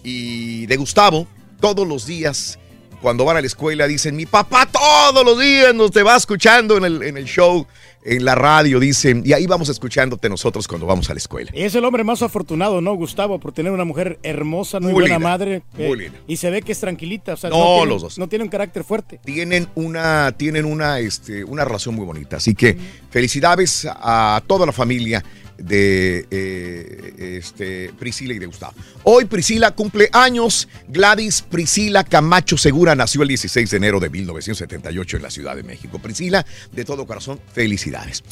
y de Gustavo, todos los días, cuando van a la escuela, dicen, mi papá todos los días nos te va escuchando en el, en el show, en la radio, dicen, y ahí vamos escuchándote nosotros cuando vamos a la escuela. Es el hombre más afortunado, ¿no, Gustavo? Por tener una mujer hermosa, muy, Muy buena linda, madre. eh, muy linda. Y se ve que es tranquilita. O sea, No, tiene, los dos. No tiene un carácter fuerte. Tienen una, tienen una, este, una relación muy bonita. Así que felicidades a toda la familia de eh, este, Priscila y de Gustavo. Hoy Priscila cumple años. Gladys Priscila Camacho Segura nació el 16 de enero de 1978 en la Ciudad de México. Priscila, de todo corazón, felicidades.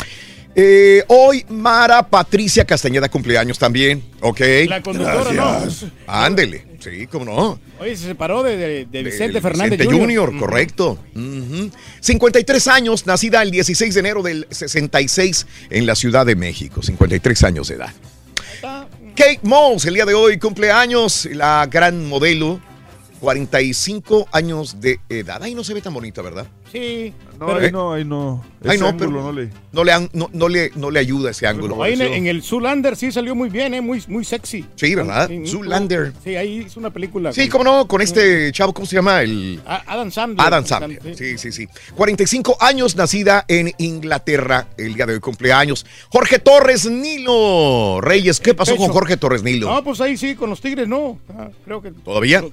Eh, hoy Mara Patricia Castañeda cumpleaños también, ¿ok? La conductora, Gracias. Ándele, sí, cómo no. Oye, se separó de, de- de Vicente Fernández Vicente Jr. Jr., correcto. Ujú. 53 años, nacida el 16 de enero del 66 en la Ciudad de México. 53 años de edad. Kate Moss, el día de hoy cumple años, la gran modelo. 45 años de edad. Ahí no se ve tan bonita, ¿verdad? Sí. No, Pero- ahí no, ahí no. Ese no, ángulo pero no le. no le, han- no, no le, no le ayuda ese ángulo. Ahí en, en el Zoolander sí salió muy bien, ¿eh? Muy, muy sexy. Sí, ¿verdad? Sí, Zoolander. Sí, ahí hizo una película. Sí, con- cómo no, con este chavo, ¿cómo se llama? El Adam Sandler. Adam Sandler. Sí, sí, sí. 45 años, nacida en Inglaterra. El día de hoy cumpleaños. Jorge Torres Nilo. Reyes, ¿qué pasó con. Jorge Torres Nilo? No, pues ahí sí, con los Tigres no. Ah, creo que. ¿Todavía?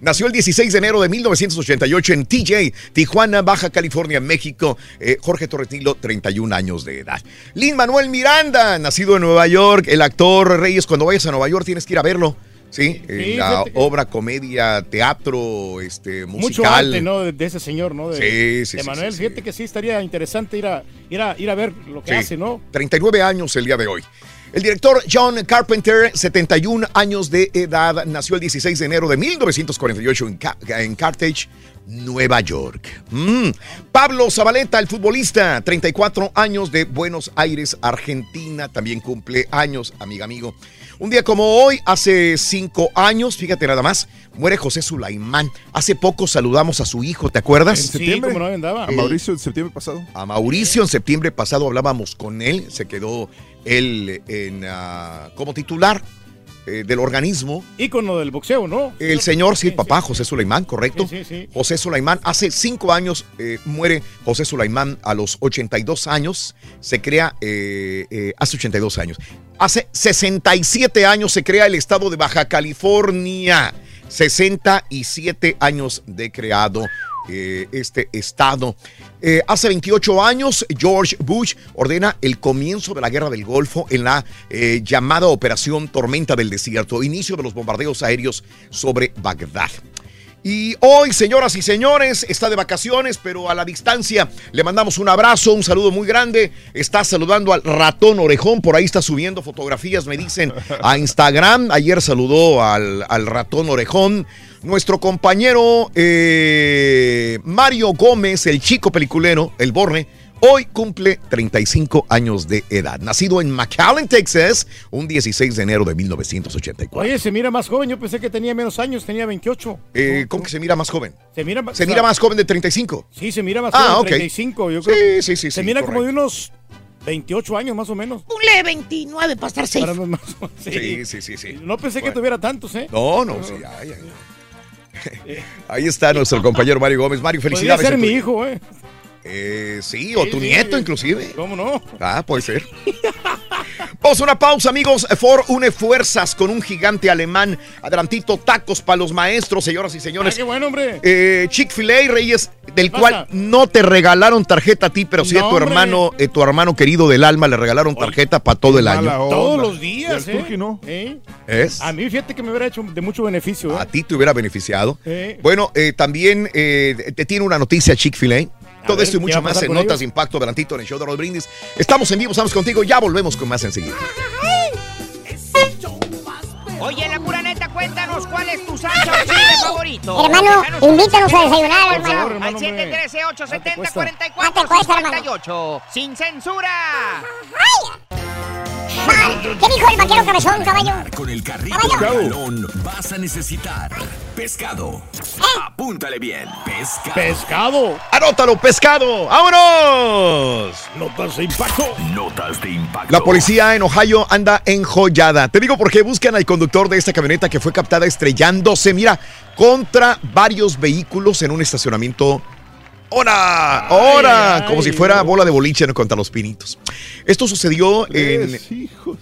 Nació el 16 de enero de 1988 en TJ, Tijuana, Baja California, México. Eh, Jorge Torres Nilo, 31 años de edad. Lin Manuel Miranda, nacido en Nueva York. El actor Reyes, cuando vayas a Nueva York tienes que ir a verlo. Sí, Sí, la obra, comedia, teatro, este, musical. Mucho arte, ¿no? De, de ese señor, ¿no? De, Sí, sí, de sí, Manuel, sí, fíjate que sí estaría interesante ir a, ir a, ir a ver lo que hace, ¿no? 39 años el día de hoy. El director John Carpenter, 71 años de edad, nació el 16 de enero de 1948 en, Ca- en Carthage, Nueva York. Mm. Pablo Zabaleta, el futbolista, 34 años de Buenos Aires, Argentina, también cumple años, amiga, amigo. Un día como hoy, hace cinco años, fíjate nada más, muere José Sulaimán. Hace poco saludamos a su hijo, ¿te acuerdas? En septiembre. cómo no, andaba. A Mauricio en septiembre pasado. A Mauricio en septiembre pasado hablábamos con él, se quedó él en, ah, como titular eh, del organismo. Ícono del boxeo, ¿no? El señor, sí, papá, José Sulaimán, correcto. Sí, sí, sí. José Sulaimán, hace cinco años eh, muere José Sulaimán a los 82 años. Se crea, eh, eh, hace 82 años. Hace 67 años se crea el estado de Baja California. 67 años de creado eh, este estado. Eh, hace 28 años, George Bush ordena el comienzo de la guerra del Golfo en la eh, llamada Operación Tormenta del Desierto, inicio de los bombardeos aéreos sobre Bagdad. Y hoy, señoras y señores, está de vacaciones, pero a la distancia le mandamos un abrazo, un saludo muy grande. Está saludando al ratón orejón, por ahí está subiendo fotografías, me dicen, a Instagram. Ayer saludó al, al ratón orejón. Nuestro compañero eh, Mario Gómez, el chico peliculero, el Borne, hoy cumple 35 años de edad. Nacido en McAllen, Texas, un 16 de enero de 1984. Oye, se mira más joven. Yo pensé que tenía menos años, tenía 28. Eh, ¿Cómo que se mira más joven? Se mira, Se mira más joven de 35. Sí, se mira más Ah, joven, ok. 35. Yo Sí, creo. sí, sí, Se sí, mira como de unos 28 años más o menos. Ponle 29 para estar safe. Para más- sí. Sí, sí, sí, sí. No pensé que tuviera tantos, ¿eh? No, no, sí, ay, ay. Ahí está nuestro compañero Mario Gómez. Mario, Podría felicidades. ser en tu- mi hijo, ¿eh? Eh, sí, o Sí, tu sí. nieto inclusive. ¿Cómo no? Ah, puede ser. Vamos a una pausa, amigos. Ford une fuerzas con un gigante alemán. Adelantito, tacos para los maestros, señoras y señores. Ay, qué bueno, hombre. Eh, Chick-fil-A, Reyes, del pasa? cual no te regalaron tarjeta a ti, pero sí a tu hombre. hermano, eh, tu hermano querido del alma, le regalaron tarjeta para todo el año. Todos los días, ¿eh? Turqui no. ¿Eh? ¿Es? A mí, fíjate que me hubiera hecho de mucho beneficio. ¿eh? A ti te hubiera beneficiado. Eh. Bueno, eh, también eh, te tiene una noticia Chick-fil-A. Todo ver, esto y ¿qué mucho más en Notas de Impacto adelantito en el show de Raúl Brindis. Estamos en vivo, estamos contigo. Ya volvemos con más enseguida. Oye, la pura neta, cuéntanos cuál es tu salsa o chile favorito. Hermano, invítanos a desayunar, hermano. Al hermano, hombre. 713-870-4458. ¡Sin censura! ¿Qué dijo el vaquero cabezón, caballo? Con el carrito Caballo. de balón vas a necesitar pescado. Apúntale bien. Pescado. Pescado. ¡Anótalo, pescado! ¡Vámonos! Notas de impacto. Notas de impacto. La policía en Ohio anda enjollada. Te digo porque buscan al conductor de esta camioneta que fue captada estrellándose, mira, contra varios vehículos en un estacionamiento. ¡Hora! ¡Hora! Como si fuera bola de boliche contra los pinitos. Esto sucedió en.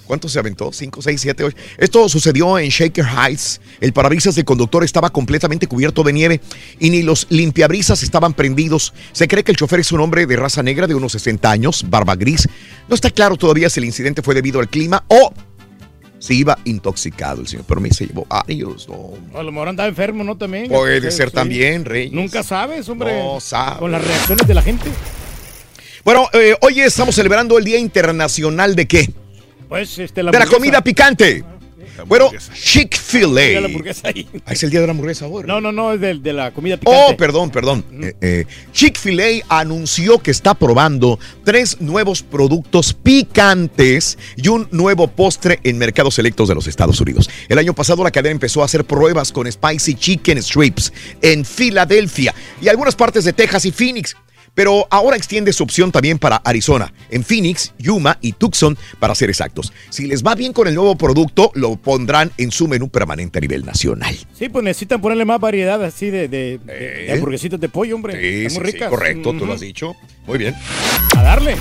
¿Cuánto se aventó? ¿Cinco, seis, siete, ocho? Esto sucedió en Shaker Heights. El parabrisas del conductor estaba completamente cubierto de nieve y ni los limpiabrisas estaban prendidos. Se cree que el chofer es un hombre de raza negra de unos 60 años, barba gris. No está claro todavía si el incidente fue debido al clima o si iba intoxicado el señor. Pero me se llevó varios. no. A lo mejor andaba enfermo, ¿no? También. Puede ser sí. también, Reyes. Nunca sabes, hombre. No sabes. Con las reacciones de la gente. Bueno, eh, hoy estamos celebrando el Día Internacional de qué? Pues, este, la de la comida picante. Bueno, Chick-fil-A. Ahí. Ah, es el día de la hamburguesa ahora. No, no, no, es de, de la comida picante. Oh, perdón, perdón. Eh, eh, Chick-fil-A anunció que está probando tres nuevos productos picantes y un nuevo postre en mercados selectos de los Estados Unidos. El año pasado la cadena empezó a hacer pruebas con Spicy Chicken Strips en Filadelfia y algunas partes de Texas y Phoenix. Pero ahora extiende su opción también para Arizona, en Phoenix, Yuma y Tucson, para ser exactos. Si les va bien con el nuevo producto, lo pondrán en su menú permanente a nivel nacional. Sí, pues necesitan ponerle más variedad así de, de, de- de Eh. hamburguesitas de pollo, hombre. Sí, Están muy sí, ricas. correcto, tú lo has dicho. Muy bien. A darle.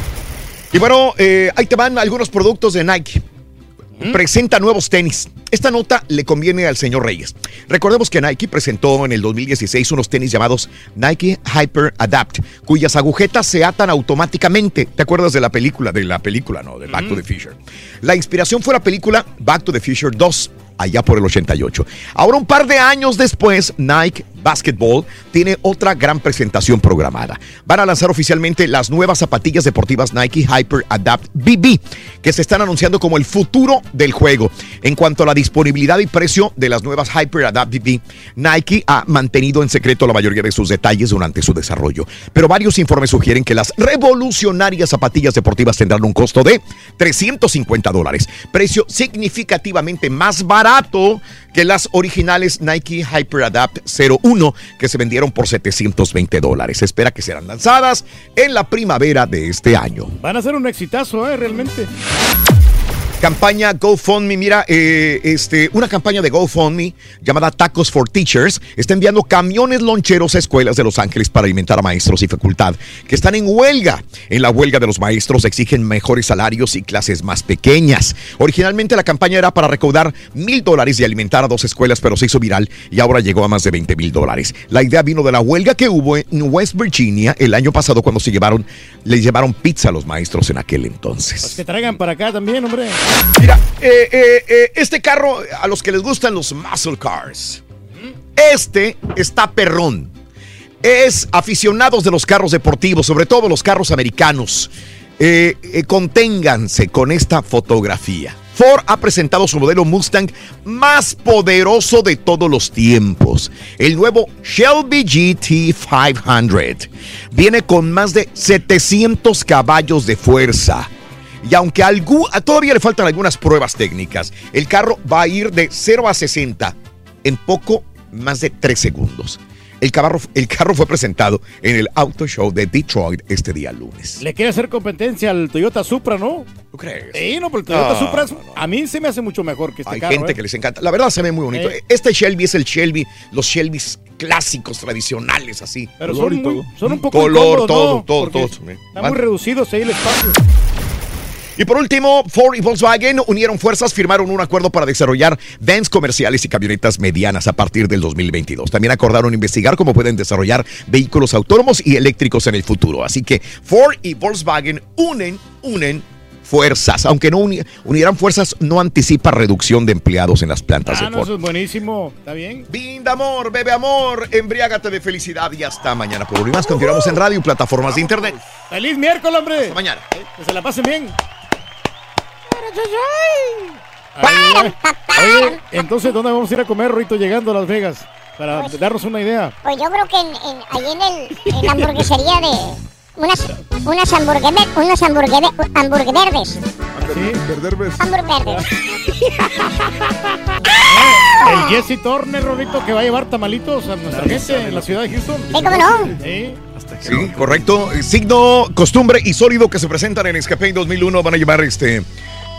Y bueno, eh, ahí te van algunos productos de Nike. Presenta nuevos tenis. Esta nota le conviene al señor Reyes. Recordemos que Nike presentó en el 2016 unos tenis llamados Nike Hyper Adapt, cuyas agujetas se atan automáticamente. ¿Te acuerdas de la película? De la película, ¿no? De Back to the Future. La inspiración fue la película Back to the Future 2, allá por el 88. Ahora, un par de años después, Nike Basketball tiene otra gran presentación programada. Van a lanzar oficialmente las nuevas zapatillas deportivas Nike Hyper Adapt BB, que se están anunciando como el futuro del juego. En cuanto a la disponibilidad y precio de las nuevas Hyper Adapt BB, Nike ha mantenido en secreto la mayoría de sus detalles durante su desarrollo. Pero varios informes sugieren que las revolucionarias zapatillas deportivas tendrán un costo de 350 dólares, precio significativamente más barato que las originales Nike Hyper Adapt 01 que se vendieron por 720 dólares. Se espera que serán lanzadas en la primavera de este año. Van a ser un exitazo, ¿eh? Realmente. Campaña GoFundMe, mira, eh, este, una campaña de GoFundMe llamada Tacos for Teachers está enviando camiones loncheros a escuelas de Los Ángeles para alimentar a maestros y facultad que están en huelga. En la huelga de los maestros exigen mejores salarios y clases más pequeñas. Originalmente la campaña era para recaudar mil dólares y alimentar a dos escuelas, pero se hizo viral y ahora llegó a más de 20 mil dólares. La idea vino de la huelga que hubo en West Virginia el año pasado cuando se llevaron, les llevaron pizza a los maestros en aquel entonces. Pues que traigan para acá también, hombre. Mira, eh, eh, eh, este carro, a los que les gustan los muscle cars, este está perrón. Es aficionados de los carros deportivos, sobre todo los carros americanos. Conténganse con esta fotografía. Ford ha presentado su modelo Mustang más poderoso de todos los tiempos, el nuevo Shelby GT 500. Viene con más de 700 caballos de fuerza. Y aunque todavía le faltan algunas pruebas técnicas, el carro va a ir de 0 a 60 en poco más de 3 segundos. El carro, el carro fue presentado en el Auto Show de Detroit este día lunes. Le quiere hacer competencia al Toyota Supra, ¿no? ¿Tú crees? Sí, no, pero el Toyota No, Supra es- a mí se me hace mucho mejor que este Hay carro. gente ¿eh? que les encanta. La verdad se ve muy bonito. Eh. Este Shelby es el Shelby, los Shelbys clásicos, tradicionales, así. Pero son, muy- son un poco Color, todo, todo, Porque todo. Están muy reducidos ahí el espacio. Y por último, Ford y Volkswagen unieron fuerzas, firmaron un acuerdo para desarrollar vans comerciales y camionetas medianas a partir del 2022. También acordaron investigar cómo pueden desarrollar vehículos autónomos y eléctricos en el futuro. Así que Ford y Volkswagen unen, unen fuerzas. Aunque no uni- unieran fuerzas, no anticipa reducción de empleados en las plantas Ah, de no, Ford. eso es buenísimo. ¿Está bien? Binda amor, bebe amor, embriágate de felicidad y hasta mañana. Por hoy más, continuamos en radio y plataformas de internet. ¡Feliz miércoles, hombre! Hasta mañana. Que se la pasen bien. Ay, Oye, entonces, ¿dónde vamos a ir a comer, Rito, llegando a Las Vegas? Para darnos una idea. Pues yo creo que en, en- ahí en, el, en la hamburguesería de unas, unas hamburguesas, unas hamburguesas, hamburguesas Hamburguesas. El Jesse Turner, Rorito, que va a llevar tamalitos a nuestra gente en la ciudad de Houston. Sí, cómo no. Sí. Sí, correcto. Signo, costumbre y sólido que se presentan en Escape 2001 van a llevar este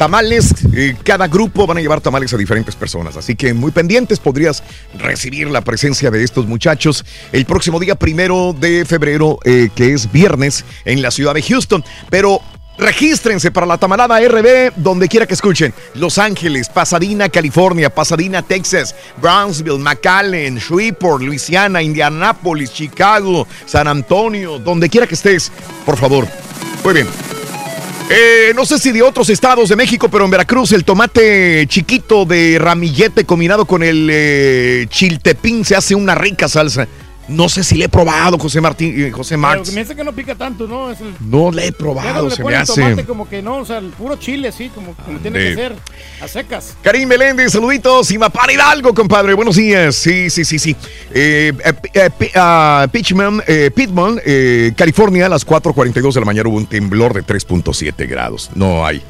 tamales. eh, cada grupo van a llevar tamales a diferentes personas. Así que muy pendientes podrías recibir la presencia de estos muchachos el próximo día primero de febrero, eh, que es viernes, en la ciudad de Houston. Pero Regístrense para la tamalada RB donde quiera que escuchen. Los Ángeles, Pasadena, California, Pasadena, Texas, Brownsville, McAllen, Shreveport, Luisiana, Indianapolis, Chicago, San Antonio, donde quiera que estés, por favor. Muy bien. Eh, no sé si de otros estados de México, pero en Veracruz el tomate chiquito de ramillete combinado con el eh, chiltepín se hace una rica salsa. No sé si le he probado, José Martín, eh, José Marx. me dice que no pica tanto, ¿no? Es el- No le he probado, le se me hace. tomate como que no, o sea, el puro chile así, como, como tiene que ser, a secas. Karim Meléndez, saluditos. Y Mapar Hidalgo, compadre. Buenos días. Sí, sí, sí, sí. Eh, eh, eh, Pi- ah, Pitchman, eh, Pittman, eh, California, a las 4.42 de la mañana hubo un temblor de 3.7 grados. No hay.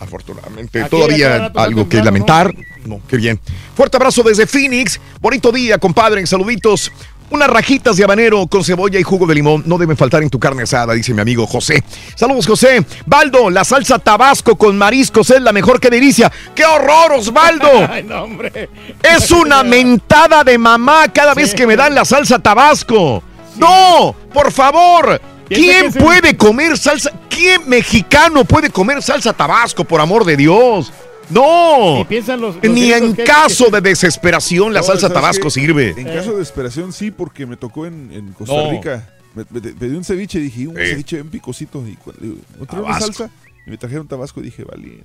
Afortunadamente, Aquí todavía algo que lamentar. ¿no? qué bien. Fuerte abrazo desde Phoenix. Bonito día, compadre. Saluditos. Unas rajitas de habanero con cebolla y jugo de limón no deben faltar en tu carne asada, dice mi amigo José. Saludos, José. Baldo, la salsa tabasco con mariscos es la mejor que delicia. ¡Qué horror, Osvaldo! Ay, no, hombre. Es una mentada de mamá cada vez que me dan la salsa tabasco. No, por favor. ¿Quién puede comer salsa? ¿Quién mexicano puede comer salsa tabasco, por amor de Dios? No. Y piensan los- los Ni en que- caso de desesperación la No, salsa ¿sabes tabasco qué? sirve. En caso de desesperación, sí, porque me tocó en, en Costa No. Rica. Me, me- pedí un ceviche y dije, un ceviche bien picosito. Y ¿no una salsa? Y me trajeron tabasco y dije, vale.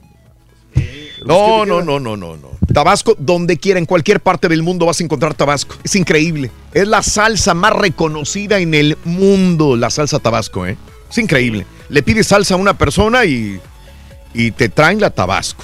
No, no, no, no, no, no. Tabasco, donde quiera, en cualquier parte del mundo vas a encontrar tabasco. Es increíble. Es la salsa más reconocida en el mundo, la salsa tabasco, ¿eh? Es increíble. Le pides salsa a una persona y, y te traen la tabasco.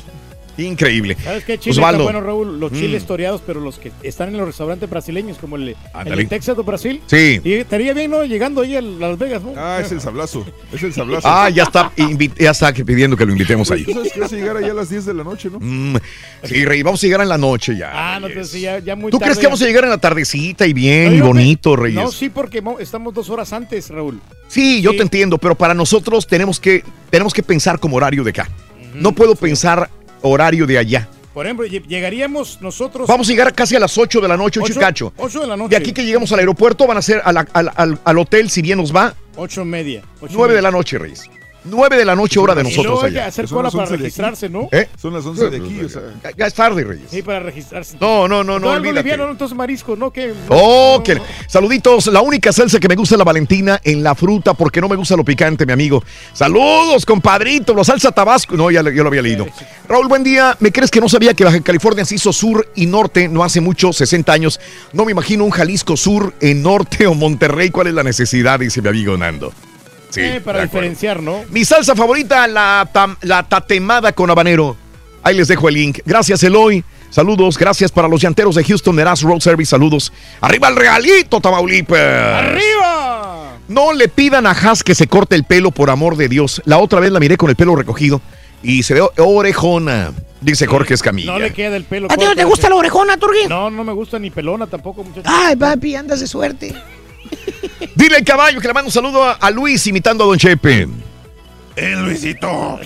Increíble. ¿Sabes qué chile Osvaldo. está bueno, Raúl? Los Mm. chiles toreados, pero los que están en los restaurantes brasileños, como el, el de Texas do Brasil. Sí. Y estaría bien, ¿no? Llegando ahí a Las Vegas, ¿no? Ah, es el sablazo. Es el sablazo. Ah, ya está, ya está pidiendo que lo invitemos ahí. Tú sabes que llegar allá a las 10 de la noche, ¿no? Mm, sí, Rey, vamos a llegar en la noche ya. Ah, no, entonces ya, ya muy ¿Tú tarde. crees que vamos a llegar en la tardecita y bien No, y bonito, Reyes? No, sí, porque mo- estamos dos horas antes, Raúl. Sí, yo te entiendo, pero para nosotros tenemos que, tenemos que pensar como horario de acá. No puedo pensar horario de allá. Por ejemplo, lle- llegaríamos nosotros. Vamos a llegar casi a las 8 de la noche, 8 y cacho. ocho de la noche. De aquí que llegamos al aeropuerto van a ser a la- al, al- al hotel, si bien nos va, Ocho y media. ocho y 9 de media. la noche, Reyes. 9 de la noche, hora de Y luego nosotros hay que allá. hacer cola para 11 de aquí. registrarse, ¿no? ¿Eh? Son las 11 de aquí, o sea. Ya- Ya es tarde, Reyes. Sí, para registrarse. No, no, no, no, algo olvídate. liviano, entonces marisco, ¿no? Que Oh, que saluditos. La única salsa que me gusta es la Valentina en la fruta porque no me gusta lo picante, mi amigo. Saludos, compadrito. La salsa Tabasco. No, ya, lo- ya lo había leído. Raúl, buen día. ¿Me crees que no sabía que Baja California se hizo sur y norte no hace mucho, 60 años? No me imagino un Jalisco sur en norte o Monterrey. ¿Cuál es la necesidad? Dice mi amigo Nando. Sí, Eh, para diferenciar, ¿no? Mi salsa favorita, la, tam- la tatemada con habanero. Ahí les dejo el link. Gracias, Eloy. Saludos. Gracias para los llanteros de Houston Eras Road Service. Saludos. Arriba el realito, Tamaulipas. ¡Arriba! No le pidan a Haas que se corte el pelo, por amor de Dios. La otra vez la miré con el pelo recogido y se ve orejona, dice Jorge Escamilla. No le queda el pelo. ¿A ti no te gusta la orejona, Turgui? No, no me gusta ni pelona tampoco, muchachos. Ay, papi, andas de suerte. Dile al caballo que le mando un saludo a, a Luis imitando a Don Chepe. ¡Eh, Luisito!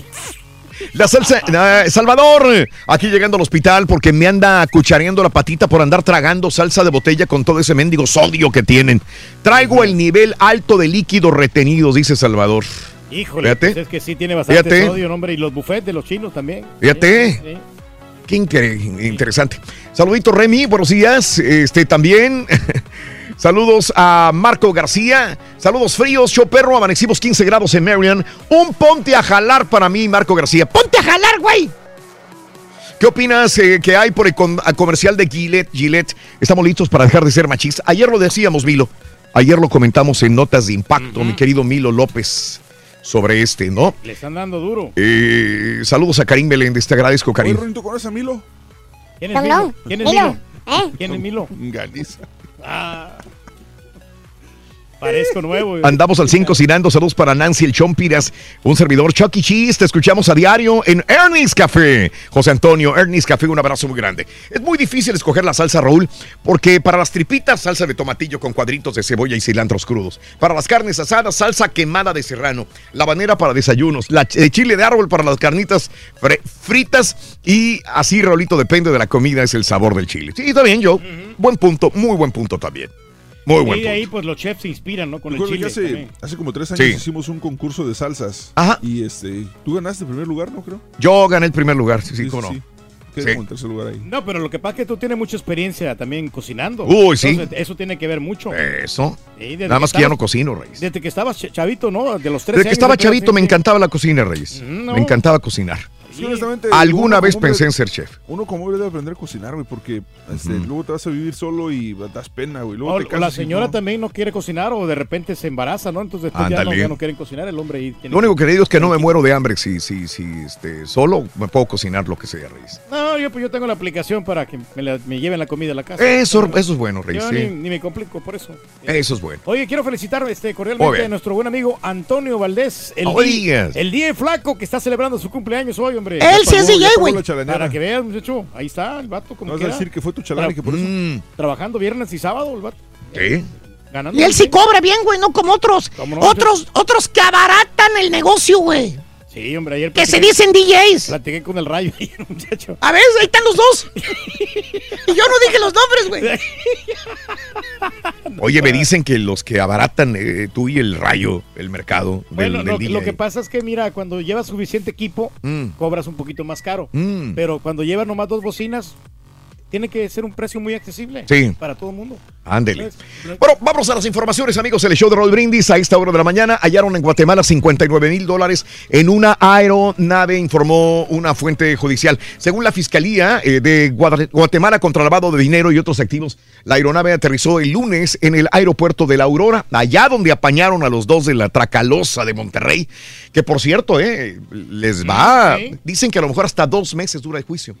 La salsa, Salvador, aquí llegando al hospital porque me anda cuchareando la patita por andar tragando salsa de botella con todo ese mendigo sodio que tienen. Traigo el nivel alto de líquidos retenidos, dice Salvador. Híjole, Fíjate. pues es que sí tiene bastante Fíjate. sodio, hombre. Y los buffets de los chinos también. Fíjate. Sí, sí. Qué inter- interesante. Saludito Remy, buenos días. Este también. Saludos a Marco García. Saludos fríos, show perro. Amanecimos 15 grados en Marion. Un ponte a jalar para mí, Marco García. Ponte a jalar, güey. ¿Qué opinas eh, que hay por el con- comercial de Gillette? Gillette, estamos listos para dejar de ser machistas. Ayer lo decíamos, Milo. Ayer lo comentamos en Notas de Impacto, mi querido Milo López, sobre este, ¿no? Le están dando duro. Eh, saludos a Karim Meléndez, te agradezco, Karim. ¿conoces a Milo? ¿Quién es No, Milo? ¿Quién es Milo, Milo? ¿eh? ¿Quién es Milo? Galiza. Ah. Parezco nuevo. Andamos al 5 cocinando. Saludos para Nancy el Chompiras, un servidor Chucky Cheese. Te escuchamos a diario en Ernie's Café. José Antonio, Ernie's Café, un abrazo muy grande. Es muy difícil escoger la salsa, Raúl, porque para las tripitas, salsa de tomatillo con cuadritos de cebolla y cilantros crudos. Para las carnes asadas, salsa quemada de serrano. La banera para desayunos. La ch- eh, chile de árbol para las carnitas fritas. Y así, Raulito, depende de la comida, es el sabor del chile. Sí, está bien, Joe. Buen punto, muy buen punto también. Muy buen Y de ahí, pues los chefs se inspiran, ¿no? Con el Recuerdo chile. que hace, hace como tres años Sí. hicimos un concurso de salsas. Ajá. Y este, tú ganaste el primer lugar, ¿no creo? Yo gané el primer lugar, sí, sí, Sí, cómo sí, no. sí. Sí. como en tercer lugar ahí. No, pero lo que pasa es que tú tienes mucha experiencia también cocinando. Uy, sí. Entonces, eso tiene que ver mucho. Eso. Sí, Nada más que ya no cocino, Reyes. Desde que estabas ch- chavito, ¿no? De los tres Desde que estaba chavito me encantaba la cocina, Reyes. Mm, Me encantaba cocinar. Sí, honestamente, Alguna vez pensé en ser chef. Uno como hombre debe aprender a cocinar, güey, porque este, luego te vas a vivir solo y das pena, güey. Luego O, te o la y señora no. también no quiere cocinar o de repente se embaraza, ¿no? Entonces después ya no, ya no quieren cocinar el hombre. Y tiene Lo único que le digo es que no me muero de hambre si, si, si este, solo me puedo cocinar lo que sea, Reyes. No, yo, pues, yo tengo la aplicación para que me, la- me lleven la comida a la casa. Eso, eso es bueno, Reyes. Yo sí. ni, ni me complico por eso. Eso es bueno. Oye, quiero felicitar este, cordialmente a nuestro buen amigo Antonio Valdés. El, Oh, yes. el día flaco que está celebrando su cumpleaños hoy, hombre. Él sí es DJ, güey. Para que veas, muchacho. Ahí está el vato como No vas a decir que fue tu chalán y que por eso. Mm, Trabajando viernes y sábado, el vato. Ganando Y él sí cobra bien, güey, no como otros. Otros, otros que abaratan el negocio, güey. Sí, hombre, ayer Que se dicen DJs. Platiqué con el rayo ayer, muchacho. A ver, ahí están los dos. y yo no dije los nombres, güey. Oye, me dicen que los que abaratan eh, tú y el rayo, el mercado del, Bueno, del lo, DJ. lo que pasa es que, mira, cuando llevas suficiente equipo, Mm. cobras un poquito más caro. Mm. Pero cuando llevas nomás dos bocinas, tiene que ser un precio muy accesible Sí. para todo el mundo. Ándele. Bueno, vamos a las informaciones, amigos. El show de Roll Brindis a esta hora de la mañana hallaron en Guatemala 59 mil dólares en una aeronave, informó una fuente judicial. Según la Fiscalía eh, de Guatemala contra lavado de dinero y otros activos, la aeronave aterrizó el lunes en el aeropuerto de La Aurora, allá donde apañaron a los dos de la Tracalosa de Monterrey, que por cierto, eh, les va, sí. dicen que a lo mejor hasta dos meses dura el juicio.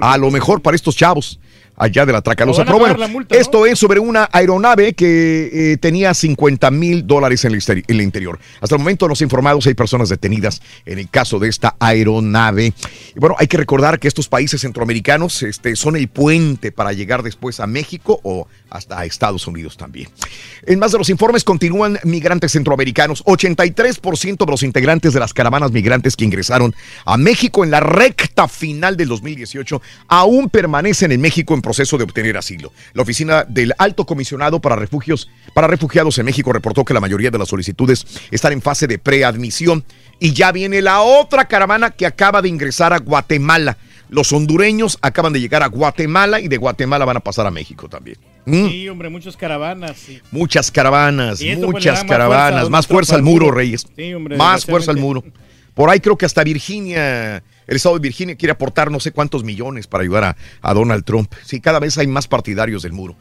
A lo mejor para estos chavos allá de la Tracalosa. Pero bueno, esto es sobre una aeronave que eh, tenía 50 mil dólares en el, interior. Hasta el momento no se ha informado si hay personas detenidas en el caso de esta aeronave. Y bueno, hay que recordar que estos países centroamericanos este, son el puente para llegar después a México o hasta a Estados Unidos también. En más de los informes continúan migrantes centroamericanos. 83% de los integrantes de las caravanas migrantes que ingresaron a México en la recta final del 2018 aún permanecen en México en proceso de obtener asilo. La oficina del Alto Comisionado para Refugios para Refugiados en México reportó que la mayoría de las solicitudes están en fase de preadmisión y ya viene la otra caravana que acaba de ingresar a Guatemala. Los hondureños acaban de llegar a Guatemala y de Guatemala van a pasar a México también. Mm. Sí, hombre, muchas caravanas. sí. Muchas caravanas, pues, muchas fuerza caravanas, más fuerza al muro, Reyes. Sí, hombre, más fuerza al muro. Por ahí creo que hasta Virginia, el estado de Virginia quiere aportar no sé cuántos millones para ayudar a, Donald Trump. Sí, cada vez hay más partidarios del muro.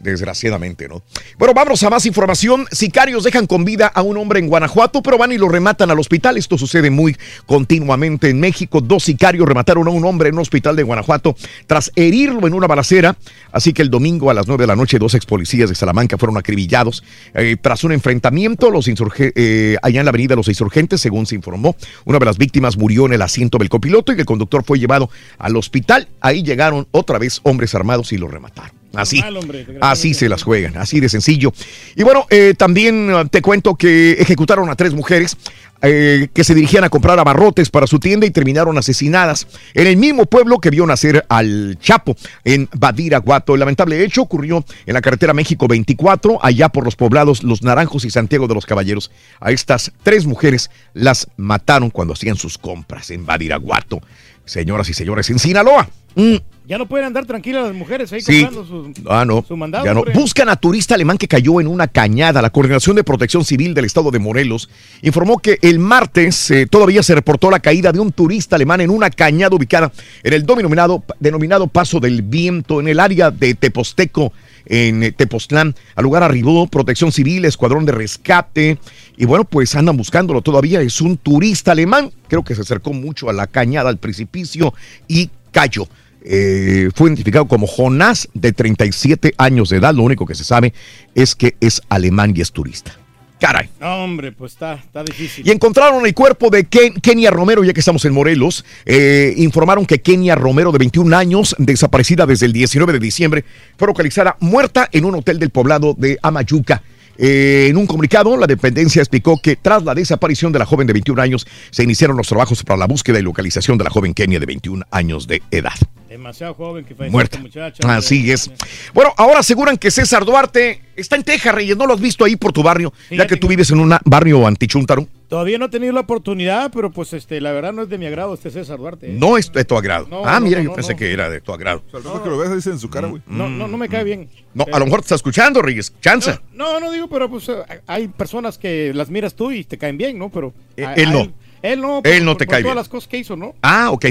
Desgraciadamente, ¿no? Bueno, vamos a más información. Sicarios dejan con vida a un hombre en Guanajuato, pero van y lo rematan al hospital. Esto sucede muy continuamente en México. Dos sicarios remataron a un hombre en un hospital de Guanajuato tras herirlo en una balacera. Así que el domingo a las 9 de la noche, dos ex policías de Salamanca fueron acribillados. Eh, tras un enfrentamiento, los eh, allá en la avenida Los Insurgentes, según se informó, una de las víctimas murió en el asiento del copiloto y el conductor fue llevado al hospital. Ahí llegaron otra vez hombres armados y lo remataron. Así, Mal, hombre, así se las juegan, así de sencillo. Y bueno, eh, también eh, te cuento que ejecutaron a tres mujeres eh, que se dirigían a comprar abarrotes para su tienda y terminaron asesinadas en el mismo pueblo que vio nacer al Chapo, en Badiraguato. El lamentable hecho ocurrió en la carretera México 24, allá por los poblados Los Naranjos y Santiago de los Caballeros. A estas tres mujeres las mataron cuando hacían sus compras en Badiraguato. Señoras y señores, en Sinaloa. Mm. Ya no pueden andar tranquilas las mujeres ahí Sí. comprando su, Ah, no. su mandado. Ya no. hombre. Buscan a turista alemán que cayó en una cañada. La Coordinación de Protección Civil del Estado de Morelos informó que el martes eh, todavía se reportó la caída de un turista alemán en una cañada ubicada en el denominado, denominado Paso del Viento, en el área de Teposteco, en eh, Tepoztlán. Al lugar arribó Protección Civil, Escuadrón de Rescate. Y bueno, pues andan buscándolo todavía. Es un turista alemán. Creo que se acercó mucho a la cañada, al precipicio y cayó. Eh, fue identificado como Jonás, de 37 años de edad. Lo único que se sabe es que es alemán y es turista. Caray. No, hombre, pues está, está difícil. Y encontraron el cuerpo de Ken- Kenia Romero, ya que estamos en Morelos. Eh, informaron que Kenia Romero, de 21 años, desaparecida desde el 19 de diciembre, fue localizada muerta en un hotel del poblado de Amayuca. Eh, en un comunicado, la dependencia explicó que tras la desaparición de la joven de 21 años, se iniciaron los trabajos para la búsqueda y localización de la joven Kenia de 21 años de edad. Demasiado joven que falleció Muerta. hombre. Así es. Bueno, ahora aseguran que César Duarte está en Texas, Reyes. ¿No lo has visto ahí por tu barrio? Ya que tú vives en un barrio antichuntaro. Todavía no he tenido la oportunidad, pero pues este, la verdad no es de mi agrado este César Duarte. ¿eh? No es de tu agrado. No, ah, no, mira, no, yo no, pensé no. que era de tu agrado. O sea, que lo ves dice en su cara, güey. No, no, no me cae bien. No, a lo mejor te está escuchando, Reyes. Chanza. No, no digo, pero pues eh, hay personas que las miras tú y te caen bien, ¿no? Pero Eh, él no. Él no. Él no te por cae todas bien. las cosas que hizo, ¿no? Ah, ok.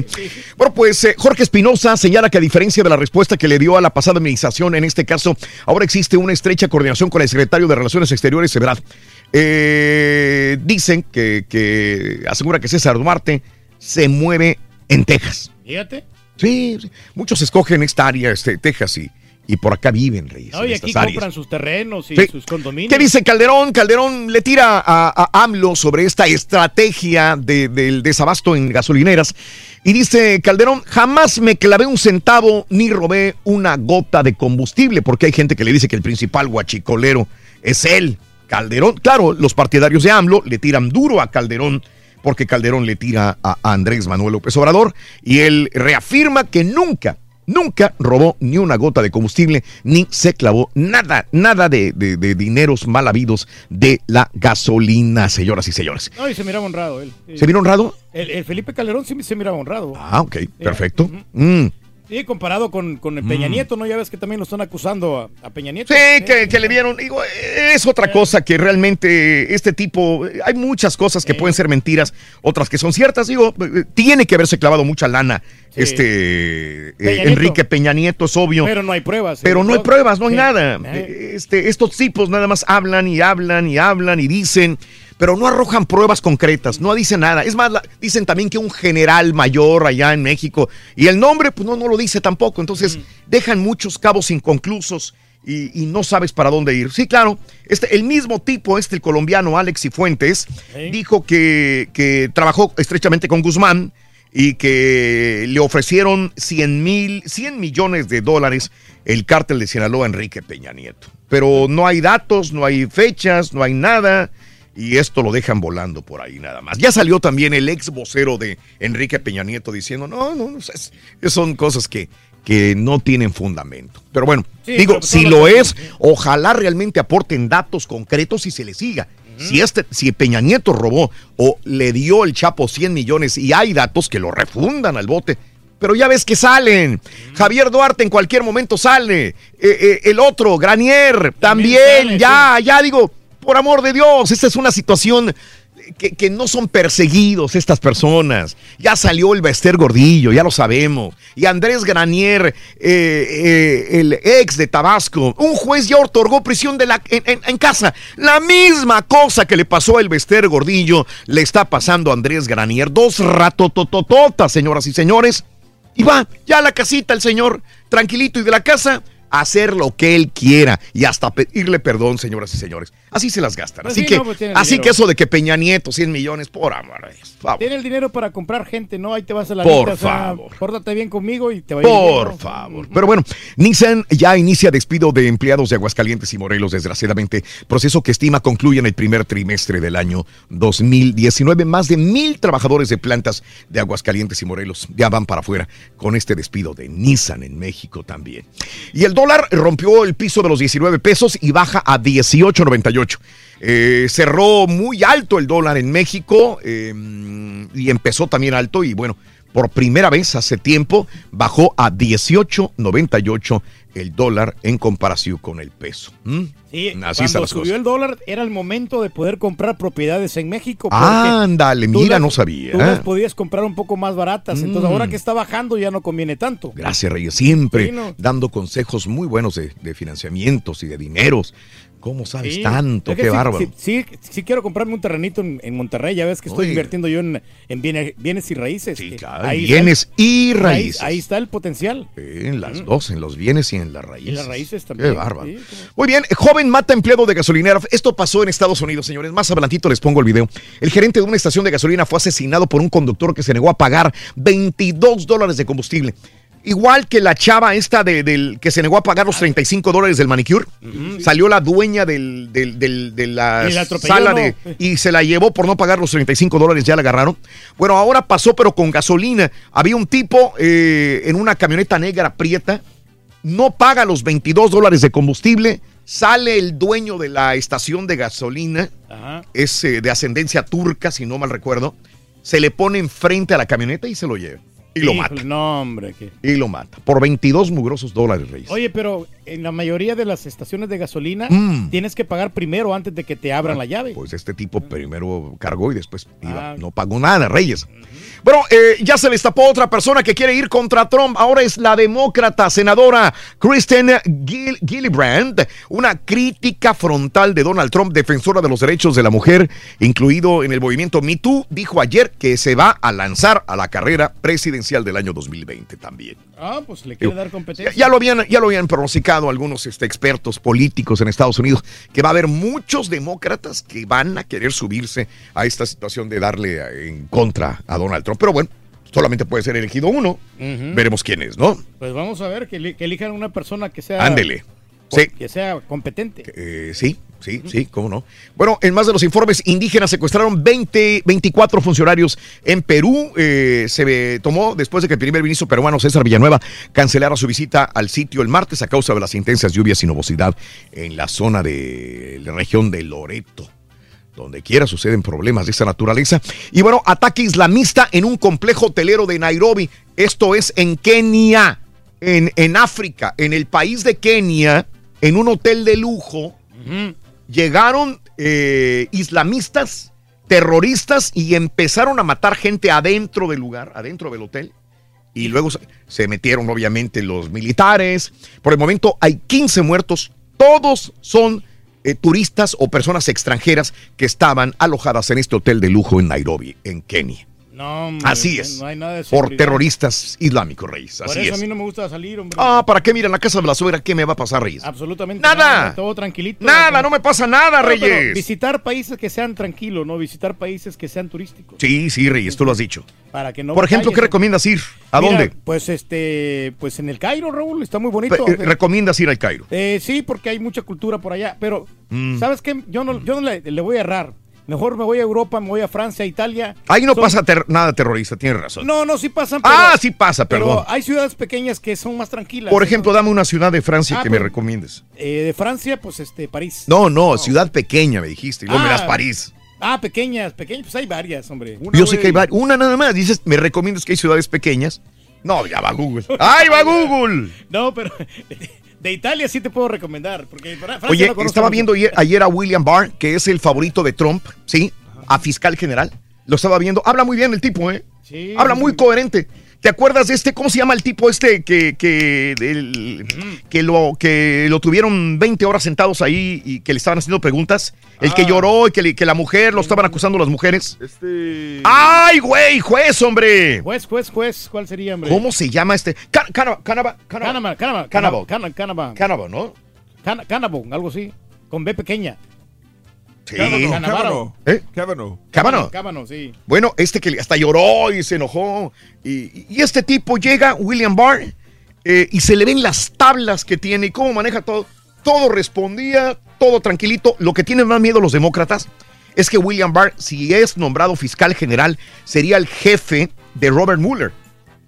Bueno, pues eh, Jorge Espinosa señala que a diferencia de la respuesta que le dio a la pasada administración, en este caso, ahora existe una estrecha coordinación con el secretario de Relaciones Exteriores, Ebrard. Eh, dicen que, que asegura que César Duarte se mueve en Texas. Fíjate. Sí, muchos escogen esta área, este, Texas, y, y por acá viven, Reyes. No, y aquí áreas. compran sus terrenos y Sí. sus condominios. ¿Qué dice Calderón? Calderón le tira a, a AMLO sobre esta estrategia de- del desabasto en gasolineras. Y dice Calderón, jamás me clavé un centavo ni robé una gota de combustible, porque hay gente que le dice que el principal guachicolero es él, Calderón. Claro, los partidarios de AMLO le tiran duro a Calderón porque Calderón le tira a Andrés Manuel López Obrador y él reafirma que nunca, nunca robó ni una gota de combustible ni se clavó nada, nada de, de- de dineros mal habidos de la gasolina, señoras y señores. No, y se miraba honrado él. ¿Se vino honrado? El, el Felipe Calderón sí se miraba honrado. Ah, ok, perfecto. Mm. Sí, comparado con, con el Peña Nieto, ¿no? Ya ves que también lo están acusando a, a Peña Nieto. Sí, que, que le vieron. Digo, es otra cosa que realmente este tipo. Hay muchas cosas que pueden ser mentiras, otras que son ciertas. Digo, tiene que haberse clavado mucha lana Sí. este eh, Peña. Enrique Peña Nieto, es obvio. Pero no hay pruebas. Pero ¿eh? no hay pruebas, no hay nada. Eh. Este, estos tipos nada más hablan y hablan y hablan y dicen. Pero no arrojan pruebas concretas, no dicen nada. Es más, la- dicen también que un general mayor allá en México, y el nombre, pues no, no lo dice tampoco. Entonces, dejan muchos cabos inconclusos y, y no sabes para dónde ir. Sí, claro, este, el mismo tipo, este, el colombiano Alex Cifuentes, dijo que, que trabajó estrechamente con Guzmán y que le ofrecieron 100 mil, 100 millones de dólares el cártel de Sinaloa a Enrique Peña Nieto. Pero no hay datos, no hay fechas, no hay nada. Y esto lo dejan volando por ahí nada más. Ya salió también el ex vocero de Enrique Peña Nieto diciendo, no, no, no, es- son cosas que, que no tienen fundamento. Pero bueno, Sí, digo, pero si lo- es, ojalá realmente aporten datos concretos y se le siga. Si, este, si Peña Nieto robó o le dio el Chapo 100 millones y hay datos que lo refundan al bote, pero ya ves que salen. Javier Duarte en cualquier momento sale. Eh, eh, el otro, Granier, también. ya, ya digo, por amor de Dios, esta es una situación que, no son perseguidos estas personas. Ya salió el Bester Gordillo, ya lo sabemos. Y Andrés Granier, eh, eh, el ex de Tabasco, un juez ya otorgó prisión de la, en, en- casa. La misma cosa que le pasó a el Bester Gordillo le está pasando a Andrés Granier. Dos ratototototas, señoras y señores. Y va, ya a la casita el señor, tranquilito y de la casa, hacer lo que él quiera y hasta pedirle perdón, señoras y señores. Así se las gastan. Pues así sí, que, no, pues así dinero. que eso de que Peña Nieto, 100 millones, por amor de Dios, por favor. Tiene el dinero para comprar gente, ¿no? Ahí te vas a la Por lista, o sea, favor. pórtate bien conmigo y te va a ir bien, Por ¿no? favor. Pero bueno, Nissan ya inicia despido de empleados de Aguascalientes y Morelos, desgraciadamente. Proceso que estima concluye en el primer trimestre del año 2019. Más de mil trabajadores de plantas de Aguascalientes y Morelos ya van para afuera con este despido de Nissan en México también. Y el dólar rompió el piso de los 19 pesos y baja a 18.98. Eh, cerró muy alto el dólar en México eh, y empezó también alto y bueno, por primera vez hace tiempo bajó a 18.98 el dólar en comparación con el peso. ¿Mm? Sí, Así cuando subió cosas. el dólar era el momento de poder comprar propiedades en México. Ándale, mira, las- no sabía. Tú las podías comprar un poco más baratas. Entonces Mm. ahora que está bajando ya no conviene tanto. Gracias, Reyes. Siempre Sí, no. dando consejos muy buenos de, de financiamientos y de dineros. ¿Cómo sabes Sí. tanto? Es que Qué sí- bárbaro. Sí, sí, sí quiero comprarme un terrenito en, en Monterrey. Ya ves que estoy Oye. invirtiendo yo en, en bienes, bienes y raíces. claro, está bienes el- y ahí- raíces. Ahí, está el potencial. En las dos, en los bienes y en las raíces. Y las raíces también. Qué bárbaro. Muy bien, joven mata empleado de gasolinera. Esto pasó en Estados Unidos, señores. Más adelantito les pongo el video. El gerente de una estación de gasolina fue asesinado por un conductor que se negó a pagar 22 dólares de combustible. Igual que la chava esta de- del que se negó a pagar los 35 dólares del manicure, salió la dueña del, del- del- de la sala ¿no? de, y se la llevó por no pagar los 35 dólares, ya la agarraron. Bueno, ahora pasó, pero con gasolina. Había un tipo eh, en una camioneta negra prieta, no paga los 22 dólares de combustible, sale el dueño de la estación de gasolina, Ajá. es eh, de ascendencia turca, si no mal recuerdo, se le pone enfrente a la camioneta y se lo lleva. Y lo Híjole, mata. No, hombre. Y lo mata. Por 22 mugrosos dólares, Reyes. Oye, pero en la mayoría de las estaciones de gasolina Mm. tienes que pagar primero antes de que te abran la llave. Pues este tipo primero cargó y después iba. Ah. No pagó nada, Reyes. Bueno, eh, ya se destapó otra persona que quiere ir contra Trump. Ahora es la demócrata senadora Kristen Gill- Gillibrand, una crítica frontal de Donald Trump, defensora de los derechos de la mujer, incluido en el movimiento Me Too, dijo ayer que se va a lanzar a la carrera presidencial del año 2020 también. Ah, pues le quiere Digo, dar competencia. ya lo habían, ya lo habían pronosticado algunos este, expertos políticos en Estados Unidos, que va a haber muchos demócratas que van a querer subirse a esta situación de darle en contra a Donald Trump. Pero bueno, solamente puede ser elegido uno. Veremos quién es, ¿no? Pues vamos a ver que elijan una persona que sea. Ándele. Sí. Que sea competente. Eh, sí, sí, sí, cómo no. Bueno, en más de los informes, indígenas secuestraron 20, 24 funcionarios en Perú. Eh, se tomó después de que el primer ministro peruano César Villanueva cancelara su visita al sitio el martes a causa de las intensas lluvias y nubosidad en la zona de la región de Loreto. Donde quiera suceden problemas de esa naturaleza. Y bueno, ataque islamista en un complejo hotelero de Nairobi. Esto es en Kenia, en, en África, en el país de Kenia, en un hotel de lujo llegaron eh, islamistas, terroristas y empezaron a matar gente adentro del lugar, adentro del hotel. Y luego se- metieron obviamente los militares. Por el momento hay 15 muertos. Todos son eh, turistas o personas extranjeras que estaban alojadas en este hotel de lujo en Nairobi, en Kenia. No, hombre, Así es. No hay nada de Por terroristas islámicos, Reyes. Por Así eso es. a mí no me gusta salir, hombre. Ah, ¿para qué? Mira, en la casa de la suegra, ¿qué me va a pasar, Reyes? Absolutamente Nada. Todo tranquilito. Nada, no me pasa nada, pero Reyes. Visitar países que sean tranquilos, ¿no? Visitar países que sean turísticos. Sí, sí, Reyes, tú lo has dicho. Para que no Por ejemplo, ¿qué recomiendas ir? ¿A Mira, dónde? Pues este, pues en el Cairo, Raúl, está muy bonito. Pe- eh, ¿Recomiendas ir al Cairo? Eh, sí, porque hay mucha cultura por allá. Pero, Mm. ¿sabes qué? Yo no, yo no le, le voy a errar. Mejor me voy a Europa, me voy a Francia, a Italia. Ahí no Son- pasa ter- nada terrorista, tienes razón. No, no, sí pasan. Pero, ah, sí pasa, pero perdón. hay ciudades pequeñas que son más tranquilas. Por ejemplo, dame una ciudad de Francia Ah, que me recomiendes. Eh, de Francia, pues este, París. No, no, ciudad pequeña, me dijiste. Y luego me Ah, das París. Ah, pequeñas, pequeñas, pues hay varias, hombre. Yo sé que hay varias. Una nada más. Dices, ¿me recomiendas que hay ciudades pequeñas? No, ya va Google. ¡Ay, va Google! No, pero de Italia sí te puedo recomendar. Porque Francia Oye, no estaba viendo ayer, ayer a William Barr, que es el favorito de Trump, ¿sí? A fiscal general. Lo estaba viendo. Habla muy bien el tipo, ¿eh? Sí, Habla muy coherente. ¿Te acuerdas de este? ¿Cómo se llama el tipo este que, que, del- que, lo, que lo tuvieron 20 horas sentados ahí y que le estaban haciendo preguntas? El que lloró y que, le- que la mujer lo estaban acusando las mujeres. Este. ¡Ay, güey! ¡Juez, hombre! Juez, juez, juez, ¿cuál sería, hombre? ¿Cómo se llama este? Ca- Canaba, Canaba, Canaba. Canaba, Canaba. Canaba. ¿no? Cana- Cannibal, algo así. Con B pequeña. Sí. Kavanaugh. ¿Eh? Kavanaugh. Cábano. Cábano, sí. Bueno, este que hasta lloró y se enojó. Y, y este tipo llega, William Barr, eh, y se le ven las tablas que tiene y cómo maneja todo. Todo respondía, todo tranquilito. Lo que tienen más miedo los demócratas es que William Barr, si es nombrado fiscal general, sería el jefe de Robert Mueller.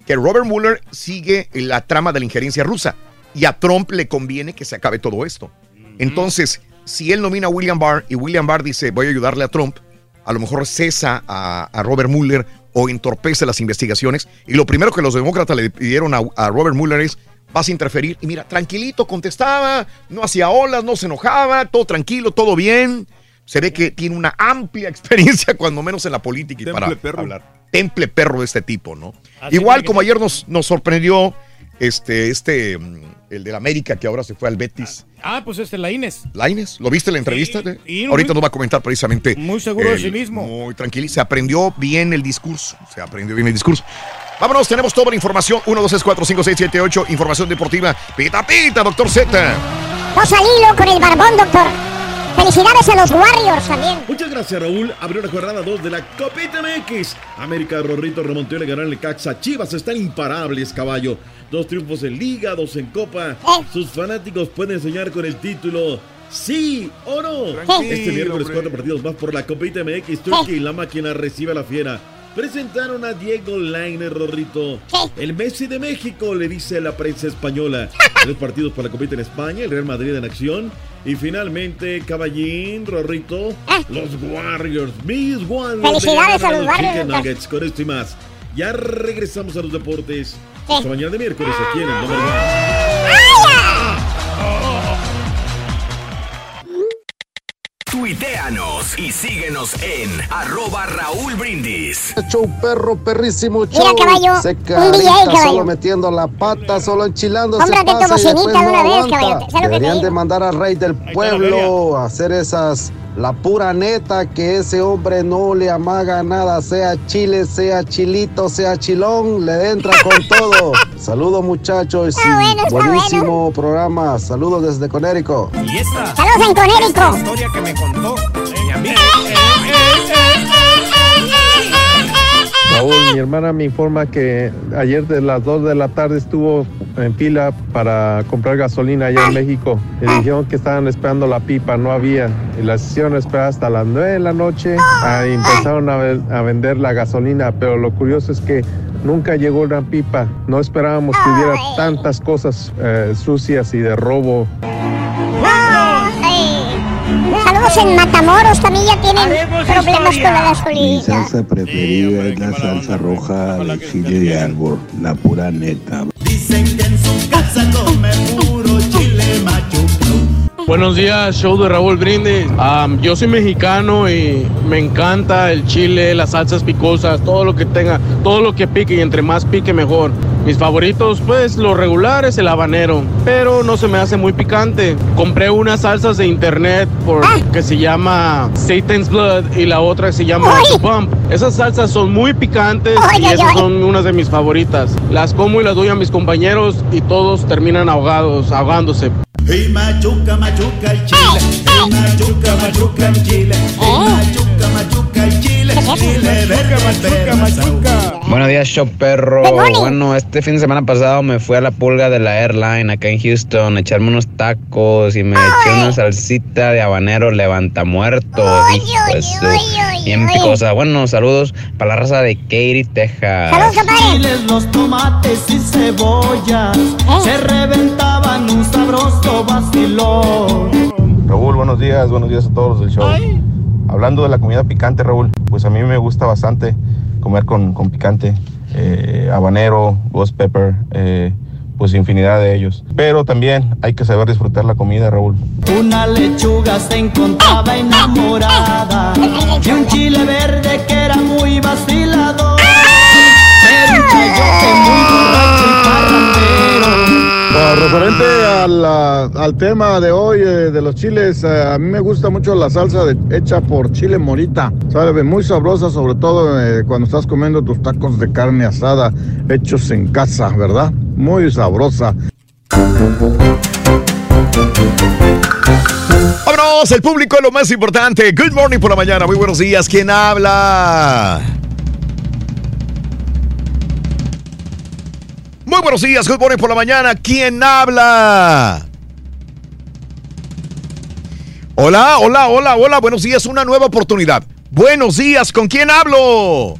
Que Robert Mueller sigue la trama de la injerencia rusa. Y a Trump le conviene que se acabe todo esto. Entonces, si él nomina a William Barr y William Barr dice voy a ayudarle a Trump, a lo mejor cesa a, a Robert Mueller o entorpece las investigaciones. Y lo primero que los demócratas le pidieron a, a Robert Mueller es, vas a interferir. Y mira, tranquilito, contestaba, no hacía olas, no se enojaba, todo tranquilo, todo bien. Se ve que tiene una amplia experiencia, cuando menos en la política y Temple para perro. hablar. Temple perro de este tipo, ¿no? Así Igual como ayer nos, nos sorprendió este, este, mm, el de la América que ahora se fue al Betis. Ah, pues este, la Inés. Laines, ¿lo viste en la entrevista? y Ahorita muy- nos va a comentar precisamente. Muy seguro de el- sí mismo. Muy tranquilo. Se aprendió bien el discurso. Se aprendió bien el discurso. Vámonos, tenemos toda la información. 1, 2, 3, 4, 5, 6, 7, 8. Información deportiva. Pita, pita, doctor Z. Dos al hilo con el barbón, doctor. Felicidades a los Warriors también. Muchas gracias, Raúl. Abrió la jornada 2 de la Copita MX. América Rorrito remontó y le ganó el Necaxa. Chivas están imparables, caballo. Dos triunfos en Liga, dos en Copa. Sus fanáticos pueden soñar con el título. ¿Sí o no? Tranquilo, Este miércoles, hombre. cuatro partidos más por la Copita MX. Turkey, la máquina recibe a la fiera. Presentaron a Diego Lainer Rorrito. El Messi de México, le dice la prensa española. Tres partidos por la Copita en España, el Real Madrid en acción. Y finalmente, Caballín, Rorrito, los Warriors, mis Warriors. Felicidades a los Warriors. Nuggets, con esto y más. Ya regresamos a los deportes. Hasta mañana de miércoles aquí en el número Tuiteanos y síguenos en arroba Raúl Brindis. Show perro, perrísimo Mira, show. caballo, Se un caballo. solo metiendo la pata, solo enchilando se Cómprate tu pasa y bocinita después de no una vez, aguanta. caballero. ¿Sabes lo que te Deberían de mandar al rey del pueblo a hacer esas, la pura neta, que ese hombre no le amaga nada, sea chile, sea chilito, sea chilón, le entra con todo. Saludos muchachos y bueno, está buenísimo programa. Saludos desde Conérico. Y esta. Saludos en Conérico. esta historia que me contó mi amigo. Raúl, mi hermana me informa que ayer de las 2 de la tarde estuvo en fila para comprar gasolina allá en México. Le dijeron que estaban esperando la pipa, no había. Y la hicieron esperar hasta las 9 de la noche. Ah, empezaron a, ve- a vender la gasolina, pero lo curioso es que nunca llegó una pipa. No esperábamos que hubiera tantas cosas eh, sucias y de robo. Saludos en Matamoros, también ya tienen problemas con la Mi gasolina. salsa preferida es la salsa roja de chile de árbol, la pura neta. Dicen que en su casa come puro chile macho. Buenos días, show de Raúl Brindis. Am, yo soy mexicano y me encanta el chile, las salsas picosas, todo lo que tenga, todo lo que pique y entre más pique mejor. Mis favoritos, pues lo regular es el habanero, pero no se me hace muy picante. Compré unas salsas de internet por, que se llama Satan's Blood y la otra se llama The Bump. Esas salsas son muy picantes y esas son unas de mis favoritas. Las como y las doy a mis compañeros y todos terminan ahogados, ahogándose. Y machuca, machuca el chile. Y machuca, machuca el chile. Y machuca, machuca el chile. Chile verde, verde, machuca. Buenos días, show perro. Bueno, este fin de semana pasado me fui a la pulga de la airline acá en Houston a echarme unos tacos y me eché una salsita de habanero levanta muertos. bien picosa. Bueno, saludos para la raza de Katy, Texas. Chiles, los tomates y cebollas se un sabroso vacilón. Raúl, buenos días, buenos días a todos los del show. Hablando de la comida picante, Raúl, pues a mí me gusta bastante comer con, con picante, eh, habanero, ghost pepper, eh, pues infinidad de ellos. Pero también hay que saber disfrutar la comida, Raúl. Una lechuga se encontraba enamorada de un chile verde que era muy vacilador. Pero un chayote muy referente al, ah, al tema de hoy eh, de los chiles, eh, a mí me gusta mucho la salsa hecha por chile morita. Sabe, muy sabrosa, sobre todo eh, cuando estás comiendo tus tacos de carne asada hechos en casa, ¿verdad? Muy sabrosa. Vámonos, el público es lo más importante. Good morning por la mañana, muy buenos días. ¿Quién habla? Muy buenos días, good morning por la mañana. ¿Quién habla? Hola, hola, hola, hola. Buenos días, una nueva oportunidad. Buenos días, ¿con quién hablo?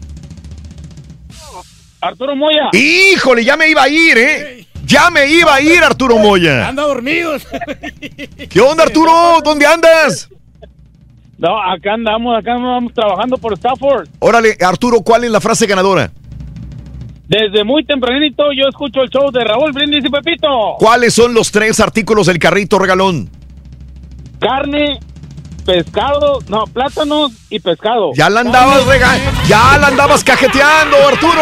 Arturo Moya. Híjole, ya me iba a ir, ¿eh? Ya me iba a ir, Arturo Moya. Anda dormidos. ¿Qué onda, Arturo? ¿Dónde andas? No, acá andamos, acá andamos trabajando por Stafford. Órale, Arturo, ¿cuál es la frase ganadora? Desde muy tempranito yo escucho el show de Raúl Brindis y Pepito. ¿Cuáles son los tres artículos del carrito regalón? Carne, pescado, no, plátanos y pescado. Ya la andabas rega ya la andabas cajeteando, Arturo.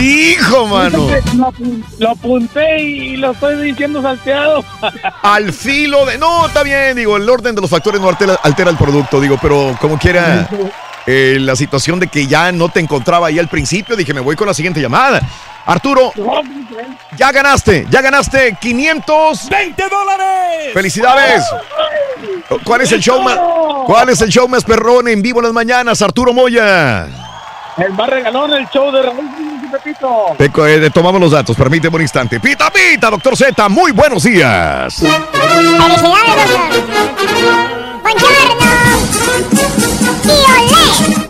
Hijo, mano. Lo, lo apunté y lo estoy diciendo salteado. Al filo de. No, está bien, digo, el orden de los factores no altera, altera el producto, digo, pero como quiera. eh, la situación de que ya no te encontraba ahí al principio, dije, me voy con la siguiente llamada. Arturo, ya ganaste, ya ganaste 520 dólares. ¡Felicidades! ¿Cuál es el show más, cuál es el show más perrón en vivo en las mañanas, Arturo Moya? El más regalón, el show de Raúl y Pepito. Peco, eh, tomamos los datos, permíteme un instante. Pita, pita, doctor Z, muy buenos días.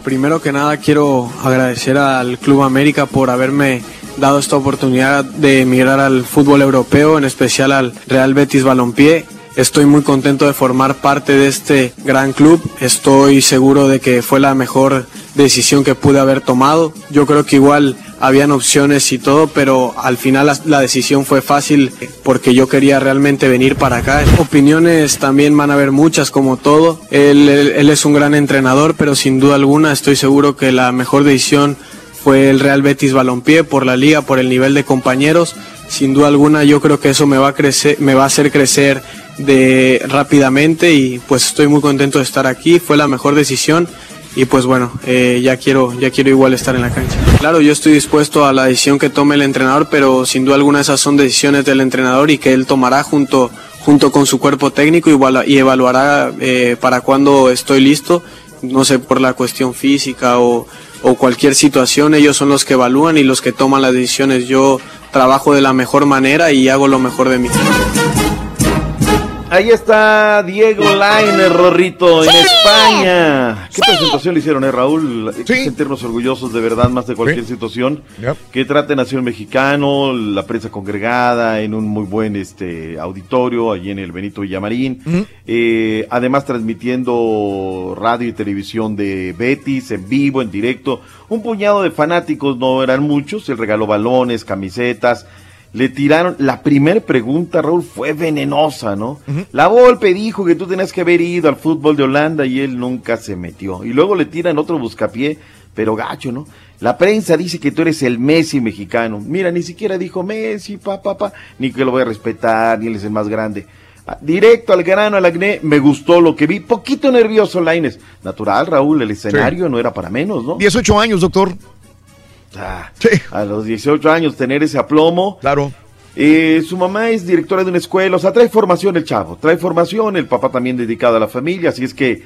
Primero que nada quiero agradecer al Club América por haberme dado esta oportunidad de emigrar al fútbol europeo, en especial al Real Betis Balompié. Estoy muy contento de formar parte de este gran club. Estoy seguro de que fue la mejor decisión que pude haber tomado. Yo creo que igual habían opciones y todo, pero al final la, decisión fue fácil porque yo quería realmente venir para acá. Opiniones también van a haber muchas como todo. Él- él es un gran entrenador, pero sin duda alguna estoy seguro que la mejor decisión fue el Real Betis Balompié por la liga, por el nivel de compañeros. Sin duda alguna yo creo que eso me va a crecer, me va a hacer crecer de rápidamente y pues estoy muy contento de estar aquí. Fue la mejor decisión y pues bueno, eh, ya quiero, ya quiero igual estar en la cancha. Claro, yo estoy dispuesto a la decisión que tome el entrenador, pero sin duda alguna esas son decisiones del entrenador y que él tomará junto, junto con su cuerpo técnico y, evalu- y evaluará eh, para cuando estoy listo, no sé, por la cuestión física o, o cualquier situación, ellos son los que evalúan y los que toman las decisiones. Yo trabajo de la mejor manera y hago lo mejor de mí. Ahí está Diego Laine, Rorrito, en España. ¿Qué presentación le hicieron, eh, Raúl? Hay que sentirnos orgullosos de verdad más de cualquier situación. Que trate Nación Mexicano, la prensa congregada en un muy buen este auditorio allí en el Benito Villamarín. Eh, además transmitiendo radio y televisión de Betis en vivo, en directo. Un puñado de fanáticos, no eran muchos. Él regaló balones, camisetas. Le tiraron, la primera pregunta, Raúl, fue venenosa, ¿no? La Volpe dijo que tú tenías que haber ido al fútbol de Holanda y él nunca se metió. Y luego le tiran otro buscapié pero gacho, ¿no? La prensa dice que tú eres el Messi mexicano. Mira, ni siquiera dijo Messi, papá, papá, ni que lo voy a respetar, ni él es el más grande. Ah, Directo al grano, al acné, me gustó lo que vi. Poquito nervioso, Laines. Natural, Raúl, el escenario no era para menos, ¿no? 18 años, doctor. Ah, A los 18 años tener ese aplomo. Claro. Eh, su mamá es directora de una escuela, o sea, trae formación el chavo, trae formación, el papá también dedicado a la familia, así es que,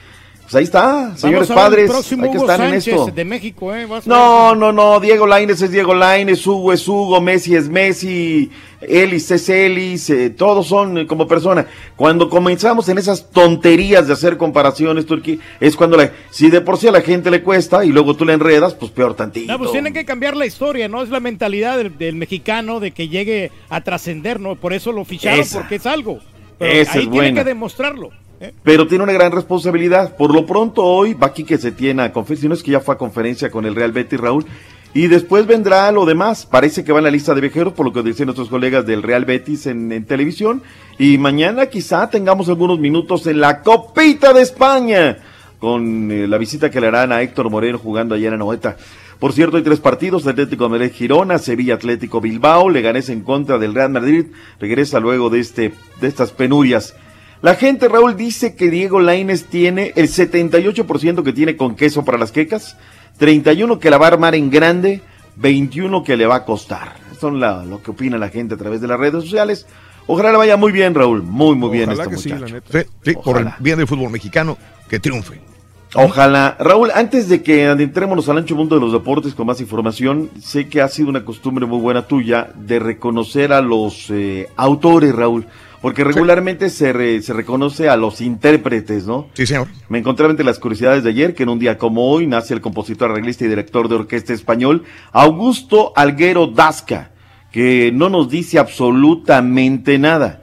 pues ahí está, señores Vamos a ver el padres, hay que Hugo estar en esto. de México, ¿eh? Vas a No, no, no, Diego Lainez es Diego Lainez, Hugo es Hugo, Messi es Messi, Ellis es Ellis, eh, todos son eh, como persona. Cuando comenzamos en esas tonterías de hacer comparaciones, Turquía, es cuando la, si de por sí a la gente le cuesta y luego tú le enredas, pues peor tantito. No, pues tienen que cambiar la historia, ¿no? Es la mentalidad del, del mexicano de que llegue a trascender, ¿no? Por eso lo ficharon, Esa. porque es algo. Pero Esa ahí es tiene buena. que demostrarlo. ¿Eh? pero tiene una gran responsabilidad. Por lo pronto hoy va aquí que se tiene a conferencia, si no es que ya fue a conferencia con el Real Betis Raúl. Y después vendrá lo demás. Parece que va en la lista de viajeros, por lo que dicen nuestros colegas del Real Betis en, televisión. Y mañana quizá tengamos algunos minutos en la Copita de España, con eh, la visita que le harán a Héctor Moreno jugando allá en Anoeta. Por cierto, hay tres partidos, Atlético de Madrid Girona, Sevilla Atlético Bilbao, Leganés en contra del Real Madrid, regresa luego de, este, de estas penurias. La gente, Raúl, dice que Diego Laines tiene el 78% que tiene con queso para las quecas, 31 que la va a armar en grande, 21 que le va a costar. Son la- lo que opina la gente a través de las redes sociales. Ojalá le vaya muy bien, Raúl, muy, muy bien Ojalá este que sí, la muchacho. neta. Sí, sí, por el bien del fútbol mexicano, que triunfe. Ojalá. Raúl, antes de que adentrémonos al ancho mundo de los deportes con más información, sé que ha sido una costumbre muy buena tuya de reconocer a los eh, autores, Raúl, porque regularmente se, re- se reconoce a los intérpretes, ¿no? Sí, señor. Me encontraba entre las curiosidades de ayer que en un día como hoy nace el compositor, arreglista y director de orquesta español Augusto Alguero Dasca, que no nos dice absolutamente nada.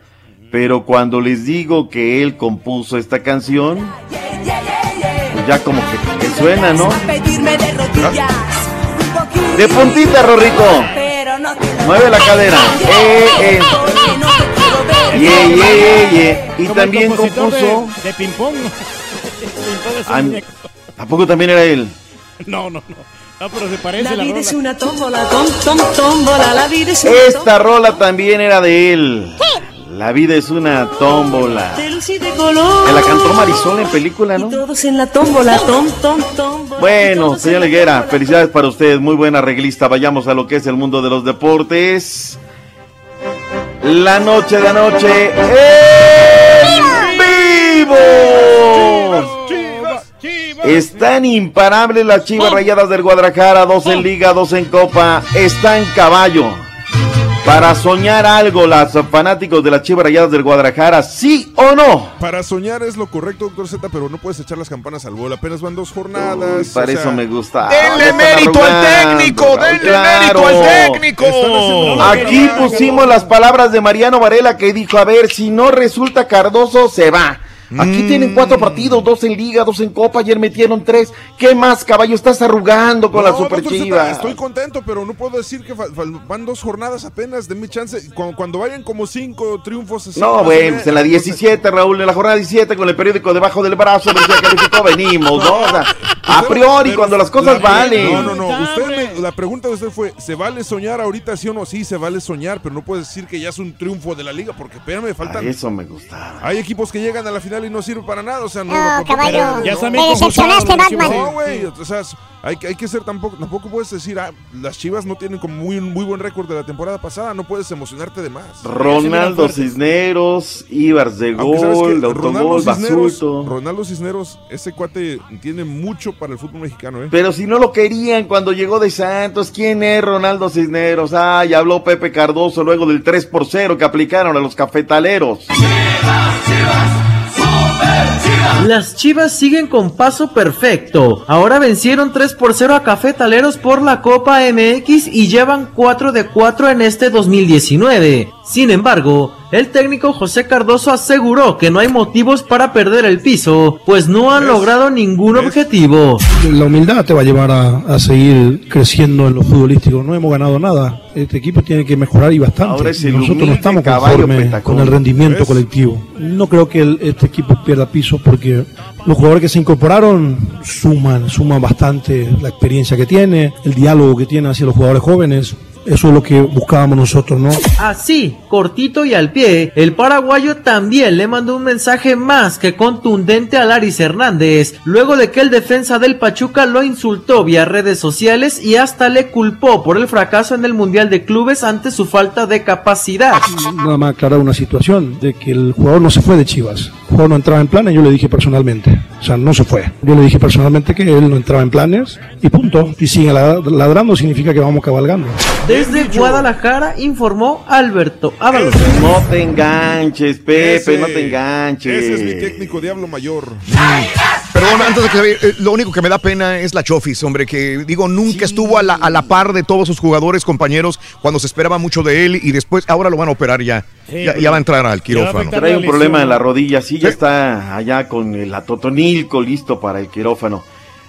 Pero cuando les digo que él compuso esta canción, pues ya como que, que suena, ¿no? De puntita, Rorrito. Mueve la cadera. Eh, eh. Yeah, yeah, yeah, yeah. Y Como el también de- compuso. De, ping-pong. De Ah, muñeco. ¿A poco también era él? No, no, no. No, pero se parece La la, vida rola. es una tómbola, tom, tom, tómbola, la vida es una Esta rola también era de él. La vida es una tómbola. de luz y de color. Me la cantó Marisol en película, ¿no? Todos en la tómbola, tom, tom, tómbola. Bueno, señor Leguera, felicidades para usted, muy buena arreglista. Vayamos a lo que es el mundo de los deportes. La noche de anoche en vivo. Están imparables las chivas rayadas del Guadalajara, dos en liga, dos en copa. Están caballo. Para soñar algo, las fanáticos de las chivas rayadas del Guadalajara, ¿sí o no? Para soñar es lo correcto, doctor Z, pero no puedes echar las campanas al vuelo. Apenas van dos jornadas. Uy, para o sea, eso me gusta. Denle Están mérito al técnico, denle claro. mérito al técnico. Aquí pusimos las palabras de Mariano Varela que dijo, a ver, si no resulta Cardoso, se va. Aquí tienen cuatro partidos, dos en liga, dos en copa, ayer metieron tres. ¿Qué más, caballo? Estás arrugando con No, la Super Zeta, Chivas. Estoy contento, pero no puedo decir que van dos jornadas apenas. Denme chance. Cuando, cuando vayan como cinco triunfos. así, No, más o güey, menos, pues en la 17, Raúl, en la jornada 17, con el periódico debajo del brazo, a ver si ya calificó, venimos, ¿no? O sea, a priori, Pero cuando las cosas la- valen. No, no, no. Usted me- la pregunta de usted fue: ¿se vale soñar ahorita, sí o no? Sí, se vale soñar, pero no puede decir que ya es un triunfo de la liga, porque espérame, faltan. Eso me gusta. Hay equipos que llegan a la final y no sirven para nada, o sea, no. No, tampoco- caballo, Ya me decepcionaste, Batman. No, güey, o sea, hay, que- hay que ser tampoco, tampoco puedes decir, ah, las Chivas no tienen como muy, muy buen récord de la temporada pasada, no puedes emocionarte de más. Ronaldo Cisneros, Ibars de gol, de Ronaldo autogol, Cisneros, Basulto. Ronaldo Cisneros, ese cuate tiene mucho para el fútbol mexicano, ¿eh? Pero si no lo querían cuando llegó de Santos, ¿quién es Ronaldo Cisneros? Ay, habló Pepe Cardoso luego del 3 por 0 que aplicaron a los cafetaleros. Las Chivas siguen con paso perfecto. Ahora vencieron 3 por 0 a Cafetaleros por la Copa MX y llevan 4 de 4 en este 2019. Sin embargo, el técnico José Cardoso aseguró que no hay motivos para perder el piso, pues no han logrado ningún objetivo. La humildad te va a llevar a, a seguir creciendo en lo futbolístico. No hemos ganado nada. Este equipo tiene que mejorar y bastante. Ahora es Nosotros no estamos conformes con el rendimiento ¿Ves? colectivo. No creo que el- este equipo pierda piso porque los jugadores que se incorporaron suman, suman bastante la experiencia que tiene, el diálogo que tiene hacia los jugadores jóvenes. Eso es lo que buscábamos nosotros, ¿no? Así, cortito y al pie, el paraguayo también le mandó un mensaje más que contundente a Laris Hernández, luego de que el defensa del Pachuca lo insultó vía redes sociales y hasta le culpó por el fracaso en el Mundial de Clubes ante su falta de capacidad. Nada más aclarar una situación de que el jugador no se fue de Chivas. No entraba en planes, yo le dije personalmente. O sea, no se fue. Yo le dije personalmente que él no entraba en planes y punto. Y sigue la- ladrando significa que vamos cabalgando. Desde Guadalajara informó Alberto Ábalos. No te enganches, Pepe, Ese- no te enganches. Ese es mi técnico Diablo Mayor. Bueno, antes de que eh, lo único que me da pena es la Chofis, hombre, que digo, nunca estuvo a la, a la par de todos sus jugadores, compañeros, cuando se esperaba mucho de él y después, ahora lo van a operar ya. Sí, ya, ya va a entrar al quirófano. Trae un problema en la rodilla, sí, ya está allá con el atotonilco listo para el quirófano.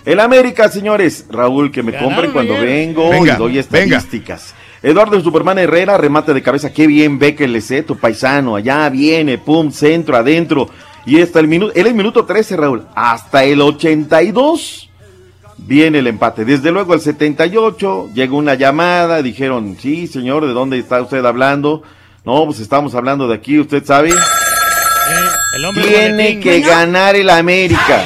El América, señores, Raúl, que me Ganaron compren cuando ayer. vengo Venga, y doy venga. estadísticas. Eduardo Superman Herrera, remate de cabeza, qué bien ve que le sé, tu paisano, allá viene, pum, centro, adentro. Y hasta el minuto, él el minuto 13, Raúl, hasta el 82 viene el empate. Desde luego el 78 llegó una llamada, dijeron, sí, señor, ¿de dónde está usted hablando? No, pues estamos hablando de aquí, usted sabe. El hombre Tiene que ganar el América.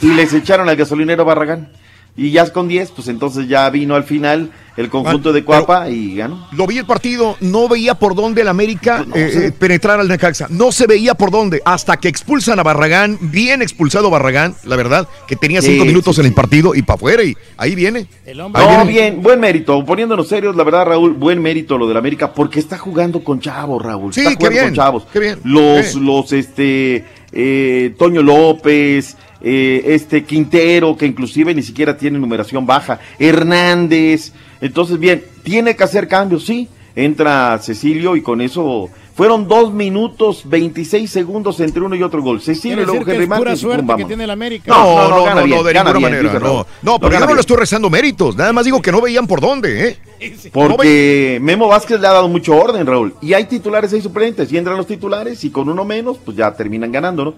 Y les echaron al gasolinero Barragán. Y ya con 10, pues entonces ya vino al final el conjunto de Cuapa y ganó. Lo vi el partido, no veía por dónde el América Pues eh, eh, penetrar al Necaxa. No se veía por dónde. Hasta que expulsan a Barragán, bien expulsado Barragán, la verdad, que tenía Sí, cinco minutos sí, en el partido y para afuera. Y ahí viene. Ahí No, viene. bien, buen mérito. Poniéndonos serios, la verdad, Raúl, buen mérito lo del América, porque está jugando con chavos, Raúl. Sí, está qué jugando bien, con chavos. qué bien. Los, los, este, eh, Toño López, eh, este Quintero, que inclusive ni siquiera tiene numeración baja, Hernández. Entonces, bien, tiene que hacer cambios, sí. Entra Cecilio y con eso fueron dos minutos 26 segundos entre uno y otro gol. Cecilio luego Henry pum, suerte que tiene el América. No, No, no, no, bien, no, de ninguna bien, manera. dice No, no, pero yo no le estoy rezando méritos. Nada más digo que no veían por dónde, ¿eh? Porque Memo Vázquez le ha dado mucho orden, Raúl. Y hay titulares hay suplentes. Y entran los titulares y con uno menos, pues ya terminan ganando, ¿no?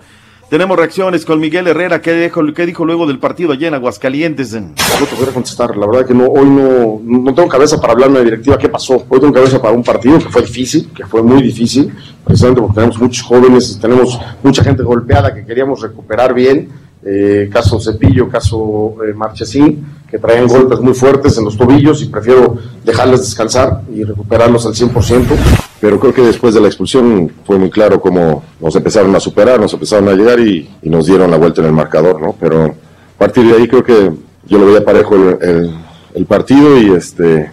Tenemos reacciones con Miguel Herrera. ¿Qué dijo, dijo luego del partido allá en Aguascalientes? No te podría contestar, la verdad que no, hoy no, no tengo cabeza para hablar de directiva qué pasó. Hoy tengo cabeza para un partido que fue difícil, que fue muy difícil, precisamente porque tenemos muchos jóvenes, tenemos mucha gente golpeada que queríamos recuperar bien. Eh, caso Cepillo, caso eh, Marchesín, que traían golpes muy fuertes en los tobillos y prefiero dejarles descansar y recuperarlos al 100%. Pero creo que después de la expulsión fue muy claro cómo nos empezaron a superar, nos empezaron a llegar y, nos dieron la vuelta en el marcador, ¿no? Pero a partir de ahí creo que yo lo veía parejo el, partido y este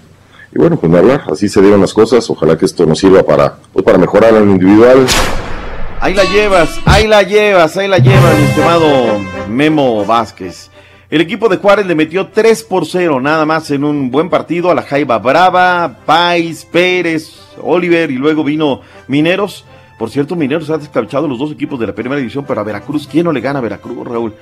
y bueno, pues nada, así se dieron las cosas. Ojalá que esto nos sirva para, pues, para mejorar en individual. Ahí la llevas, ahí la llevas, ahí la llevas, mi estimado Memo Vázquez. El equipo de Juárez le metió 3 por 0, nada más en un buen partido a la Jaiba Brava, Pais, Pérez, Oliver y luego vino Mineros. Por cierto, Mineros ha descabechado los dos equipos de la primera división, pero a Veracruz, ¿quién no le gana a Veracruz, Raúl?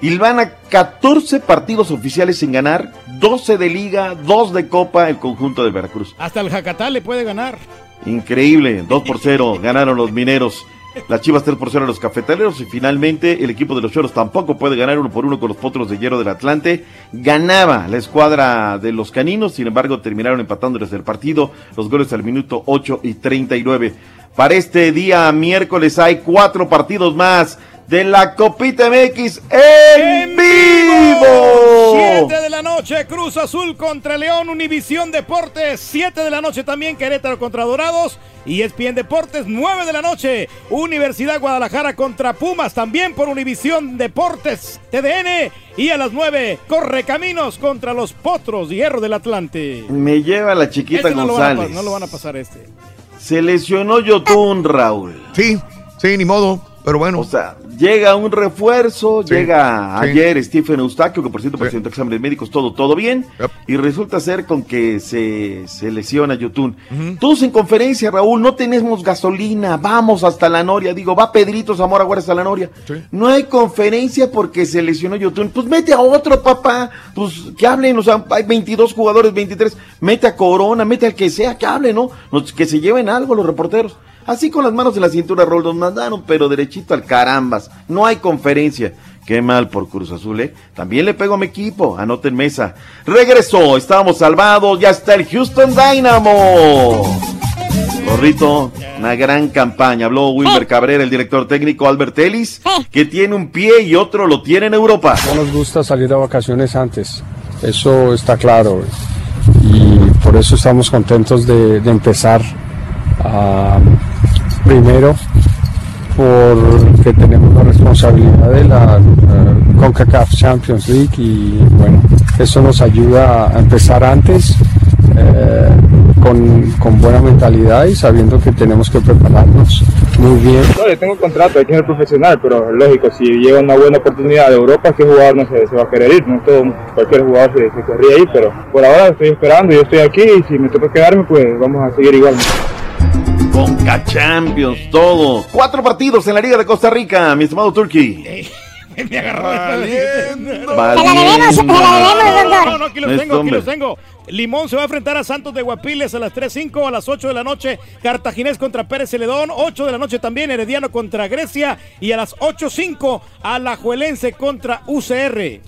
Ilvana 14 partidos oficiales sin ganar, 12 de liga, 2 de copa el conjunto de Veracruz. Hasta el Jacatá le puede ganar. Increíble, 2 por 0 ganaron los mineros. Las Chivas 3 por 0 a los cafetaleros y finalmente el equipo de los Choros tampoco puede ganar 1 por 1 con los Potros de Hierro del Atlante. Ganaba la escuadra de los Caninos, sin embargo terminaron empatando desde el partido los goles al minuto 8 y 39. Para este día miércoles hay cuatro partidos más de la Copita MX en vivo. 7 de la noche, Cruz Azul contra León, Univisión Deportes. 7 de la noche también, Querétaro contra Dorados. Y ESPN Deportes, 9 de la noche, Universidad Guadalajara contra Pumas, también por Univisión Deportes, TDN. Y a las 9, Correcaminos contra los Potros Hierro del Atlante. Me lleva la chiquita Este no lo, van a, González. no lo van a pasar este. Se lesionó Yotun, Raúl. Sí, sí, ni modo. Pero bueno. O sea, llega un refuerzo, Sí, llega sí. ayer Stephen Eustaquio, que por cierto presentó exámenes médicos, todo, todo bien. Y resulta ser con que se, se lesiona Yotun. Todos en conferencia, Raúl, no tenemos gasolina, vamos hasta la Noria. Digo, va Pedrito Zamora Guardia hasta la Noria. No hay conferencia porque se lesionó Yotun. Pues mete a otro, papá. Pues que hablen, o sea, hay 22 jugadores, 23. Mete a Corona, mete al que sea, que hable, ¿no? Nos- que se lleven algo los reporteros. Así con las manos en la cintura, Raúl, nos mandaron, pero derechito al carambas. No hay conferencia. Qué mal por Cruz Azul, ¿eh? También le pego a mi equipo, anoten mesa. Regresó, estábamos salvados, ya está el Houston Dynamo. Gorrito, una gran campaña. Habló Wilmer Cabrera, el director técnico Albert Ellis, que tiene un pie y otro lo tiene en Europa. No nos gusta salir de vacaciones antes, eso está claro. Y por eso estamos contentos de, de empezar ah, primero porque tenemos la responsabilidad de la CONCACAF Champions League y bueno, eso nos ayuda a empezar antes eh, con, con buena mentalidad y sabiendo que tenemos que prepararnos muy bien. Yo tengo contrato, hay que ser profesional, pero lógico, si llega una buena oportunidad de Europa, ¿qué jugador no se, se va a querer ir? No todo, cualquier jugador se, se querría ir, pero por ahora estoy esperando, yo estoy aquí y si me toca quedarme, pues vamos a seguir igual. Conca Champions, todo. Cuatro partidos en la Liga de Costa Rica, mi estimado Turkey. Me agarró Valiendo. la debemos, se la debemos, doctor. No, no, aquí los tengo, aquí los tengo. Limón se va a enfrentar a Santos de Guapiles a las 3.05, a las 8 de la noche Cartaginés contra Pérez Celedón, 8 de la noche también Herediano contra Grecia y a las 8.05 Alajuelense contra UCR.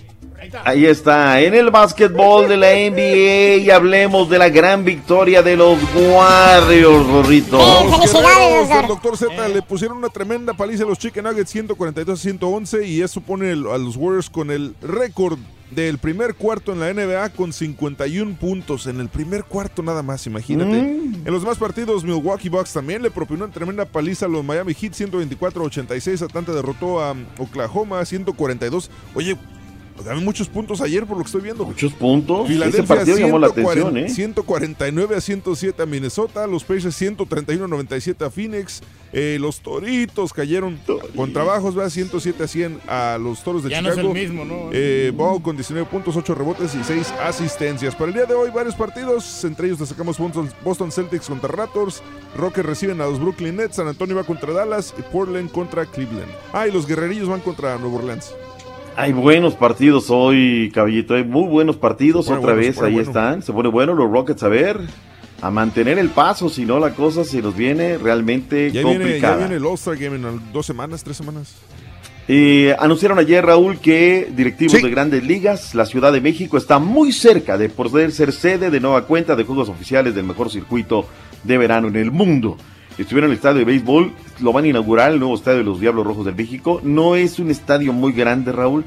Ahí está, en el básquetbol de la NBA y hablemos de la gran victoria de los Warriors, Rorrito. Los guerreros del Doctor Z le pusieron una tremenda paliza a los Chicken Nuggets 142 a 111 y eso pone a los Warriors con el récord del primer cuarto en la NBA con 51 puntos en el primer cuarto nada más, imagínate. Mm. En los demás partidos Milwaukee Bucks también le propinó una tremenda paliza a los Miami Heat 124 a 86, Atlanta derrotó a um, Oklahoma 142. Oye, Gané muchos puntos ayer por lo que estoy viendo. Muchos puntos. Filadelfia Ese partido llamó la 140, atención, ¿eh? 149 a 107 a Minnesota. Los Pacers 131 a 97 a Phoenix. Eh, los Toritos cayeron con trabajos, ¿verdad? 107 a 100 a los Toros de Ya no es Chicago. el mismo, ¿no? Eh, con 19 puntos, 8 rebotes y 6 asistencias. Para el día de hoy, varios partidos. Entre ellos destacamos Boston, Boston Celtics contra Raptors. Rockets reciben a los Brooklyn Nets. San Antonio va contra Dallas. Y Portland contra Cleveland. Ah, y los Guerrerillos van contra Nueva Orleans. Hay buenos partidos hoy, caballito. Hay muy buenos partidos. Otra bueno, vez, ahí bueno. están. Se pone bueno los Rockets. A ver, a mantener el paso. Si no, la cosa se nos viene realmente Ya viene, ya complicada. viene el All-Star Game en dos semanas, tres semanas. Eh, anunciaron ayer, Raúl, que directivos de grandes ligas, la Ciudad de México está muy cerca de poder ser sede de nueva cuenta de juegos oficiales del mejor circuito de verano en el mundo. Estuvieron en el estadio de béisbol, lo van a inaugurar el nuevo estadio de los Diablos Rojos del México. No es un estadio muy grande, Raúl.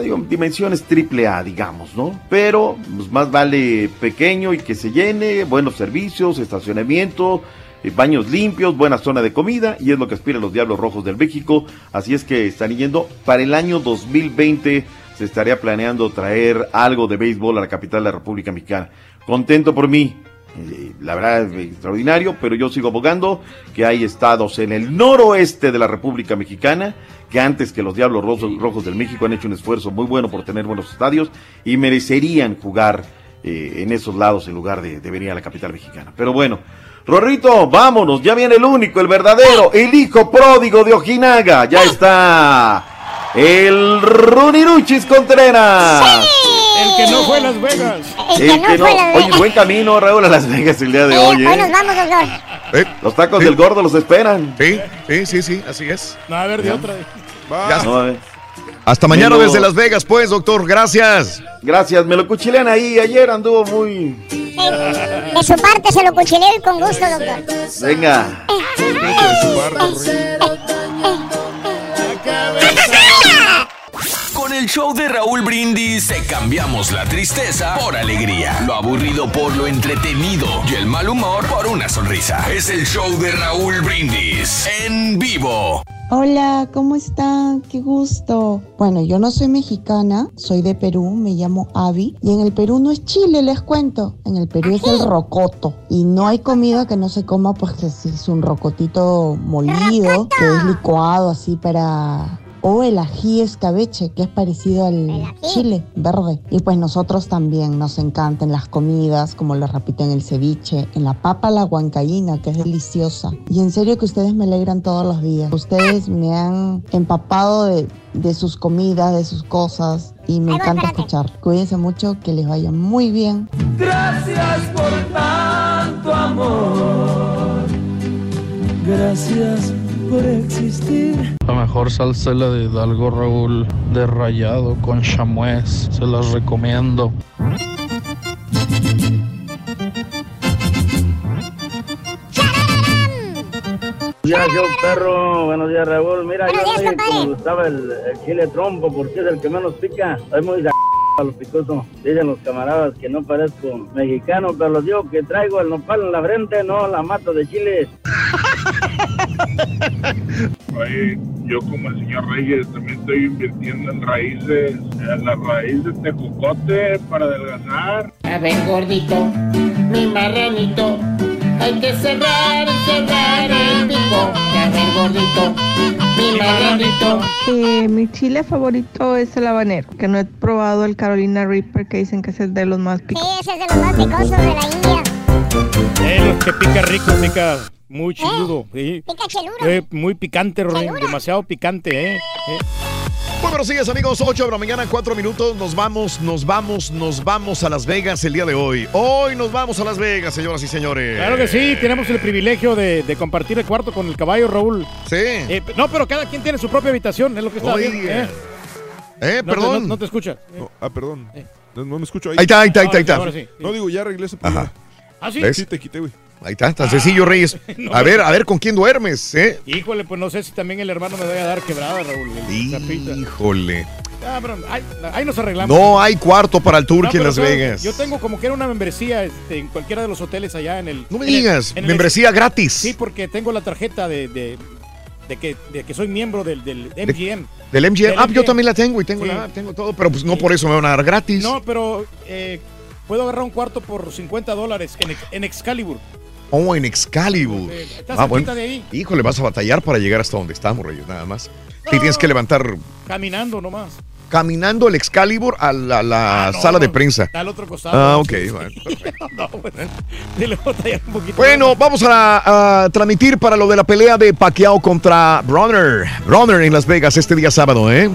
Digo, dimensiones triple A, digamos, ¿no? Pero pues, más vale pequeño y que se llene, buenos servicios, estacionamiento, eh, baños limpios, buena zona de comida, y es lo que aspiran los Diablos Rojos del México. Así es que están yendo para el año 2020. Se estaría planeando traer algo de béisbol a la capital de la República Mexicana. Contento por mí. Eh, la verdad es extraordinario, pero yo sigo abogando que hay estados en el noroeste de la República Mexicana que antes que los Diablos Rojos, Rojos del México han hecho un esfuerzo muy bueno por tener buenos estadios y merecerían jugar eh, en esos lados en lugar de, de venir a la capital mexicana. Pero bueno, Rorrito, vámonos, ya viene el único, el verdadero, el hijo pródigo de Ojinaga, ya está el Runiruchis Contreras. El que no fue a Las Vegas. El que no- Oye, buen camino, Raúl, a Las Vegas el día de hoy. Hoy ¿eh? nos vamos, doctor. Los tacos Sí. del gordo los esperan. Sí, sí, sí, sí, así es. No, a ver, de otra. Ya. No, a ver. Hasta mañana lo- desde Las Vegas, pues, doctor. Gracias. Gracias, me lo cuchilean ahí. Ayer anduvo muy. De su parte se lo cuchileo y con gusto, doctor. Venga. Con el show de Raúl Brindis cambiamos la tristeza por alegría, lo aburrido por lo entretenido y el mal humor por una sonrisa. Es el show de Raúl Brindis en vivo. Hola, ¿cómo están? Qué gusto. Bueno, yo no soy mexicana, soy de Perú, me llamo Avi. Y en el Perú no es chile, les cuento. En el Perú es el rocoto. Y no hay comida que no se coma, pues que es un rocotito molido, que es licuado así para o el ají escabeche, que es parecido al chile verde. Y pues nosotros también nos encantan las comidas, como lo repito en el ceviche, en la papa la huancaína, que es deliciosa. Y en serio que ustedes me alegran todos los días. Ustedes me han empapado de, de sus comidas, de sus cosas. Y me encanta escuchar. Cuídense mucho, que les vaya muy bien. Gracias por tanto amor. Gracias por existir. La mejor salsa es la de Hidalgo Raúl, de rayado con chamués. Se las recomiendo. Buenos días, yo perro. Buenos días, Raúl. Mira, yo que me gustaba el, el chile trompo porque es el que menos pica. Soy muy de a los picosos. Dicen los camaradas que no parezco mexicano, pero los digo que traigo el nopal en la frente, no la mato de chile. Oye, yo como el señor Reyes también estoy invirtiendo en raíces, en la raíz de tejocote para adelgazar. A ver, gordito, mi marranito, hay que cerrar, cerrar el pico. A ver, gordito, mi marranito. Eh, mi chile favorito es el habanero, que no he probado el Carolina Reaper, que dicen que es el de los más Sí, picosos. ese es de los más picosos de la India. Eh, los que pica rico, pica muy chiludo. sí. Pica cheludo. Eh, muy picante, Rorín, demasiado picante, ¿eh? Eh. Muy buenos días amigos, 8 de la mañana, 4 minutos, nos vamos, nos vamos, nos vamos a Las Vegas el día de hoy. Hoy nos vamos a Las Vegas, señoras y señores. Claro que sí, tenemos el privilegio de, de compartir el cuarto con el caballo, Raúl. Sí. Eh, no, pero cada quien tiene su propia habitación, es lo que está bien. ¿eh? Eh, No te- perdón. no, no te escucha. No, ah, perdón. No, no me escucho ahí. Ahí está, ahí está, ahí está, ahí está. Ahora sí. No, digo, ya arreglé ese problema. ¿Ah, sí? ¿Ves? Sí, te quité, güey. Ahí está, tan sencillo, Reyes. No. A ver, a ver con quién duermes, ¿eh? Híjole, pues no sé si también el hermano me vaya a dar quebrada, Raúl. Híjole. Ah, pero ahí, ahí nos arreglamos. No hay cuarto para el No, Turkey en Las. Vegas. Yo tengo como que era una membresía este, en cualquiera de los hoteles allá en el. No me en el- digas, el- membresía gratis. Sí, porque tengo la tarjeta de, de, de que, de que soy miembro del, del MGM. Del MGM. Ah, yo también la tengo y tengo Sí. la tengo todo, pero pues no por eso me van a dar gratis. No, pero eh, puedo agarrar un cuarto por 50 dólares en, en Excalibur. Oh, en Excalibur. Eh, está Ah, de ahí. Híjole, vas a batallar para llegar hasta donde estamos, Reyes, nada más. Sí, tienes que levantar Caminando nomás. caminando el Excalibur a la, la Ah, no, sala de no, prensa. Está al otro costado. Ah, ok. Bueno. no, dile batallar un poquito. Bueno, vamos a, a transmitir para lo de la pelea de Pacquiao contra Bronner. Bronner en Las Vegas este día sábado, ¿eh?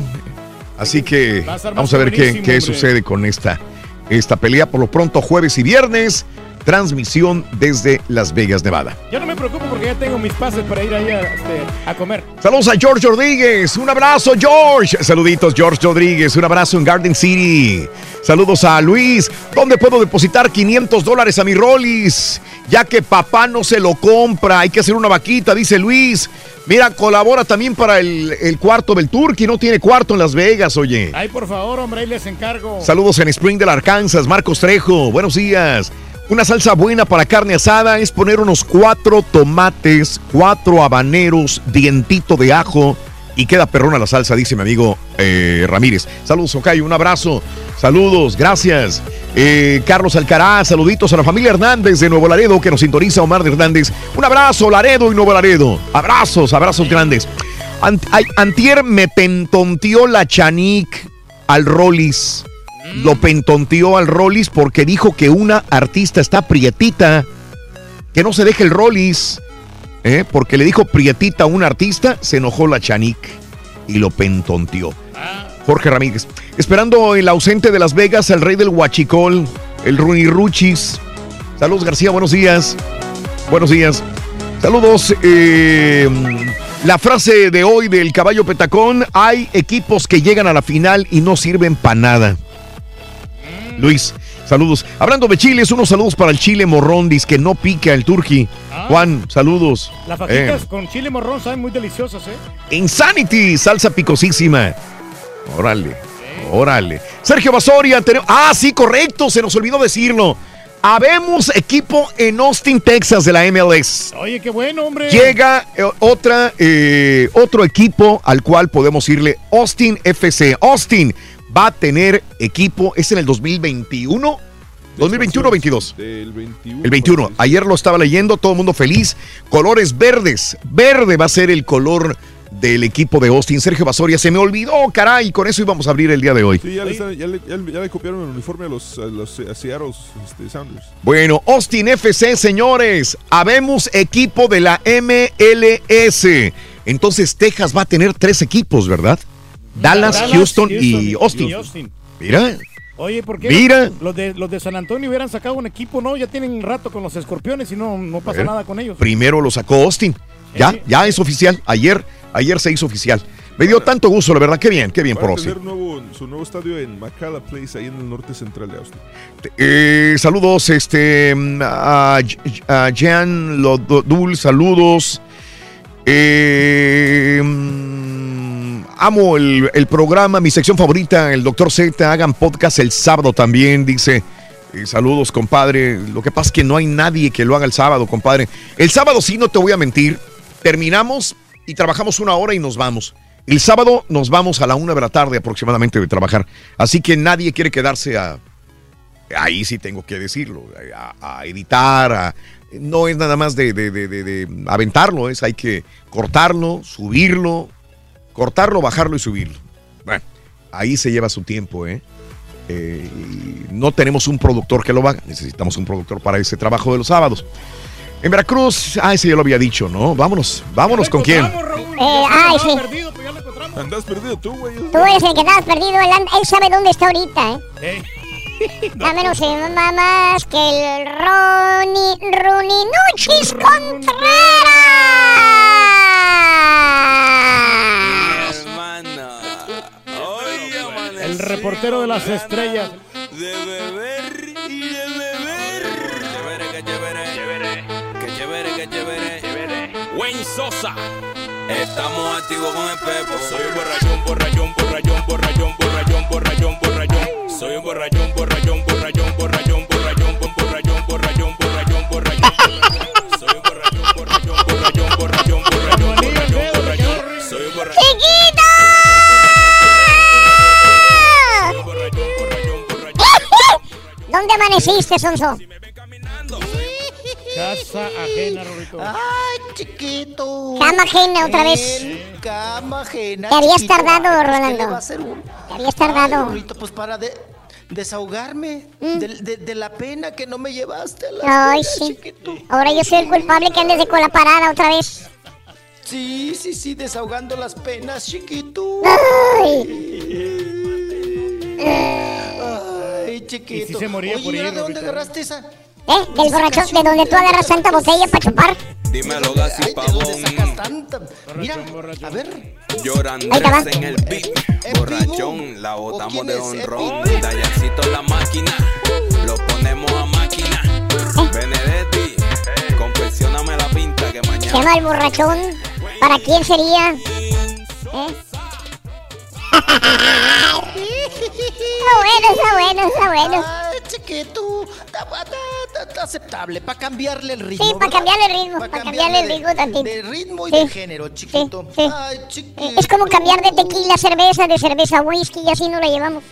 Así que a vamos a ver qué, qué sucede con esta, esta pelea. Por lo pronto, jueves y viernes, transmisión desde Las Vegas, Nevada. Yo no me preocupo porque ya tengo mis pases para ir ahí a, este, a comer. Saludos a George Rodríguez. Un abrazo, George. Saluditos, George Rodríguez. Un abrazo en Garden City. Saludos a Luis. ¿Dónde puedo depositar 500 dólares a mi Rollis? Ya que papá no se lo compra. Hay que hacer una vaquita, dice Luis. Mira, colabora también para el, el cuarto del Turkey. No tiene cuarto en Las Vegas, oye. Ay, por favor, hombre, ahí les encargo. Saludos en Springdale, Arkansas. Marcos Trejo, buenos días. Una salsa buena para carne asada es poner unos cuatro tomates, cuatro habaneros, dientito de ajo y queda perrona la salsa, dice mi amigo eh, Ramírez. Saludos, Ocayo, un abrazo. Saludos, gracias. Eh, Carlos Alcaraz, saluditos a la familia Hernández de Nuevo Laredo que nos sintoniza Omar de Hernández. Un abrazo, Laredo y Nuevo Laredo. Abrazos, abrazos grandes. Antier me pentonteó la Chanic al Rollis. Lo pentonteó al Rollis porque dijo que una artista está prietita. Que no se deje el Rollis. ¿Eh? Porque le dijo prietita a un artista, se enojó la Chanic y lo pentonteó. Jorge Ramírez. Esperando el ausente de Las Vegas, el rey del Huachicol, el Ruchis. Saludos, García, buenos días. Buenos días. Saludos. eh, la frase de hoy del caballo petacón: hay equipos que llegan a la final y no sirven para nada. Luis, saludos. Hablando de chiles, unos saludos para el chile morrondis que no pica el turqui. Juan, saludos. Las fajitas Eh, con chile morrón saben muy deliciosas, ¿eh? Insanity, salsa picosísima. Órale, órale. Sergio Basoria, tenemos- ah, sí, correcto, se nos olvidó decirlo. Habemos equipo en Austin, Texas de la MLS. Oye, qué bueno, hombre. Llega eh, otra, eh, otro equipo al cual podemos irle, Austin FC. Austin va a tener equipo, es en el 2021. 2021 o 22. El 21. El 21. Ayer lo estaba leyendo, todo el mundo feliz. Colores verdes. Verde va a ser el color del equipo de Austin. Sergio Basoria, se me olvidó, caray. Con eso íbamos a abrir el día de hoy. Sí, ya le, están- ya le- ya le- ya le copiaron el uniforme a los, a los a Seattle este, Sounders. Bueno, Austin FC, señores. Habemos equipo de la MLS. Entonces, Texas va a tener tres equipos, ¿verdad? Dallas, Houston, y Austin. Mira. Oye, ¿por qué Mira. los de, los de San Antonio hubieran sacado un equipo? No, ya tienen rato con los escorpiones y no, no pasa ver. nada con ellos. Primero lo sacó Austin. Ya, ya es oficial. Ayer, ayer se hizo oficial. Me dio tanto gusto, la verdad. Qué bien, qué bien Van por Austin. tener nuevo, su nuevo estadio en McCalla Place, ahí en el norte central de Austin. Eh, saludos, este, a, a Jan Lodul, saludos. Eh, mm, amo el, el programa, mi sección favorita, el Doctor Z, hagan podcast el sábado también, dice. Eh, saludos, compadre. Lo que pasa es que no hay nadie que lo haga el sábado, compadre. El sábado sí, no te voy a mentir. Terminamos y trabajamos una hora y nos vamos. El sábado nos vamos a la una de la tarde aproximadamente de trabajar. Así que nadie quiere quedarse a, ahí sí tengo que decirlo, a, a editar, a- no es nada más de, de- de- de- aventarlo, es hay que cortarlo, subirlo, cortarlo, bajarlo y subirlo. Bueno, ahí se lleva su tiempo, ¿eh? Eh, y no tenemos un productor que lo haga, necesitamos un productor para ese trabajo de los sábados. En Veracruz, ah, ese ya lo había dicho, ¿no? Vámonos, vámonos con quién. Eh, ay, sí. Andas perdido tú, güey. Tú eres el que estabas perdido. Él, sabe dónde está ahorita, ¿eh? Dame no sé más que el Ronnie, Ronnie Nuchis Contreras. El reportero de las estrellas. De beber y de beber. Chévere, que chévere. Chévere. Que chévere, que chévere. Chévere. Wayne Sosa. Estamos activos con el Pepo. Soy un borrachón, borrachón, borrachón, borrachón, borrachón, borrachón, borrachón. Soy un borrachón, borrachón, borrachón, borrachón, borrachón, borrachón, borrachón, borrachón, borrachón. Soy un borrachón, borrachón, borrachón, borrachón, borrachón, borrachón, borrachón. Soy un borrachón. ¡Chiquito! ¿Dónde amaneciste, Sonso? Casa ajena, Rorito. Ay, chiquito. Cama ajena otra vez. En Cama ajena. Te habías chiquito. tardado, Ay, pues, ¿qué Rolando. va a hacer uno? Te habías tardado. Ay, Rorito, pues para de- desahogarme de, de- de la pena que no me llevaste a la Ay, escuela, sí. chiquito. Ahora yo soy el culpable que andes de cola parada otra vez. Sí, sí, sí, desahogando las penas, chiquito. Ay, chiquito. Y si se moría Oye, por ¿y ahora ir, ¿de dónde Rorito? agarraste esa? ¿Eh? Del borrachón, de donde tú agarras tanta botella para chupar. Dímelo, Gassi Ay, ¿de dónde Pavón. Mira, a ver. Llorando en el beat. Borrachón, la botamos de honrón. Dayacito en la máquina. Lo ponemos a máquina. Benedetti, confeccioname la pinta que Se mañana. llama el borrachón. ¿Para quién sería? ¿Eh? Está bueno, está bueno, está bueno. Ay, chiquito, está, está- está aceptable, para cambiarle el ritmo. Sí, para cambiarle el ritmo, Pa' para cambiarle el ritmo tantito. De ritmo y Sí, de género, chiquito. sí. Ay, chiquito. Es como cambiar de tequila a cerveza, de cerveza a whisky y así no la llevamos.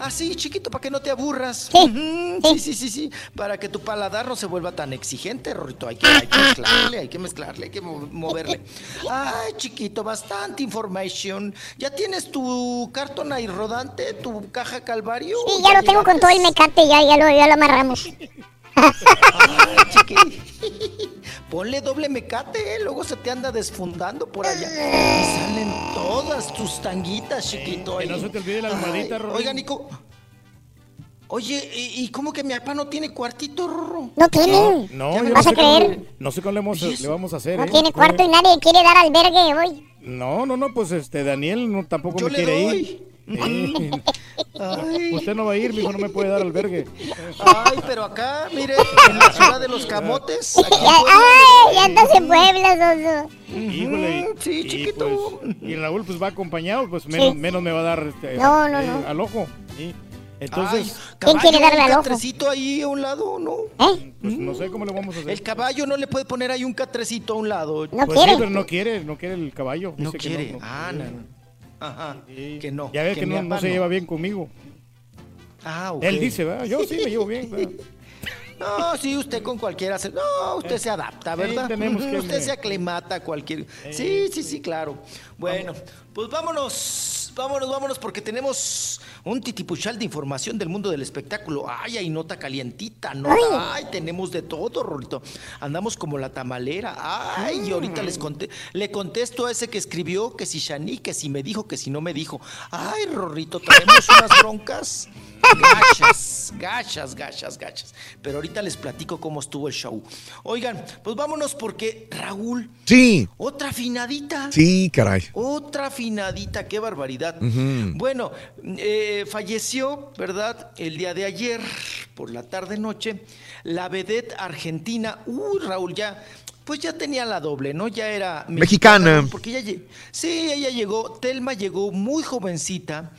Así, chiquito, para que no te aburras. Sí, Ujú, sí, sí, sí, sí. Para que tu paladar no se vuelva tan exigente, Rorito. Hay que, hay que mezclarle, hay que mezclarle, hay que mo- moverle. Ay, chiquito, bastante información. ¿Ya tienes tu cartón ahí rodante, tu caja calvario? Sí, ya lo tengo con todo el mecate, ya, ya, lo, ya lo amarramos. Ay, chiqui. Ponle doble mecate, ¿eh? luego se te anda desfundando por allá. Y salen todas tus tanguitas, chiquito. Que no se te olvide la almohadita, Rorro. Oiga, Nico. Oye, ¿y, y cómo que mi papá no tiene cuartito, Rorro? No tiene. No, ¿Ya yo me no vas sé a creer? No sé cómo le, vamos a- le vamos a hacer. No ¿eh? tiene cuarto y nadie quiere dar albergue hoy. No, no, no, pues este Daniel no, tampoco Yo me le quiere doy. ir. Sí. Usted no va a ir, mijo, no me puede dar albergue. Ay, pero acá, mire, en la ciudad de los camotes. aquí ay, ya estás en Puebla, Soso. Híjole. y- Sí, y, chiquito. pues, y Raúl pues va acompañado, pues menos, Sí. menos me va a dar este, No, no, eh, no. al ojo. Sí. Entonces, ¿Quién quiere darle un al ojo? catrecito ahí a un lado, ¿no? ¿Eh? pues no sé cómo le vamos a hacer. El caballo no le puede poner ahí un catrecito a un lado. No Pues sí, quiere. pero no quiere, no quiere el caballo. No dice que quiere. no, no ah, quiere. no. Ajá. Que no. Ya ves que, no, se lleva bien conmigo. Ah, ok. Él dice, ¿verdad? Yo sí me llevo bien. ¿verdad? No, sí, usted con cualquiera se... No, usted se adapta, ¿verdad? tenemos que- usted se aclimata a cualquier... Sí, sí, sí, claro. Bueno, pues vámonos, vámonos, vámonos, porque tenemos un titipuchal de información del mundo del espectáculo. Ay, hay nota calientita, ¿no? Ay, tenemos de todo, Rorito. Andamos como la tamalera. Ay, y ahorita les conté, le contesto a ese que escribió que si Shani, que si me dijo, que si no me dijo. Ay, Rorrito, traemos unas broncas. Gachas, gachas, gachas, gachas. Pero ahorita les platico cómo estuvo el show. Oigan, pues vámonos porque Raúl, Sí, otra afinadita. sí, caray. Otra afinadita, qué barbaridad. Bueno, eh, falleció, ¿verdad? El día de ayer, por la tarde-noche, la vedette argentina. Uy, Raúl, ya. Pues ya tenía la doble, ¿no? Ya era Mexicana. Porque ella, sí, ella llegó, Telma llegó muy jovencita,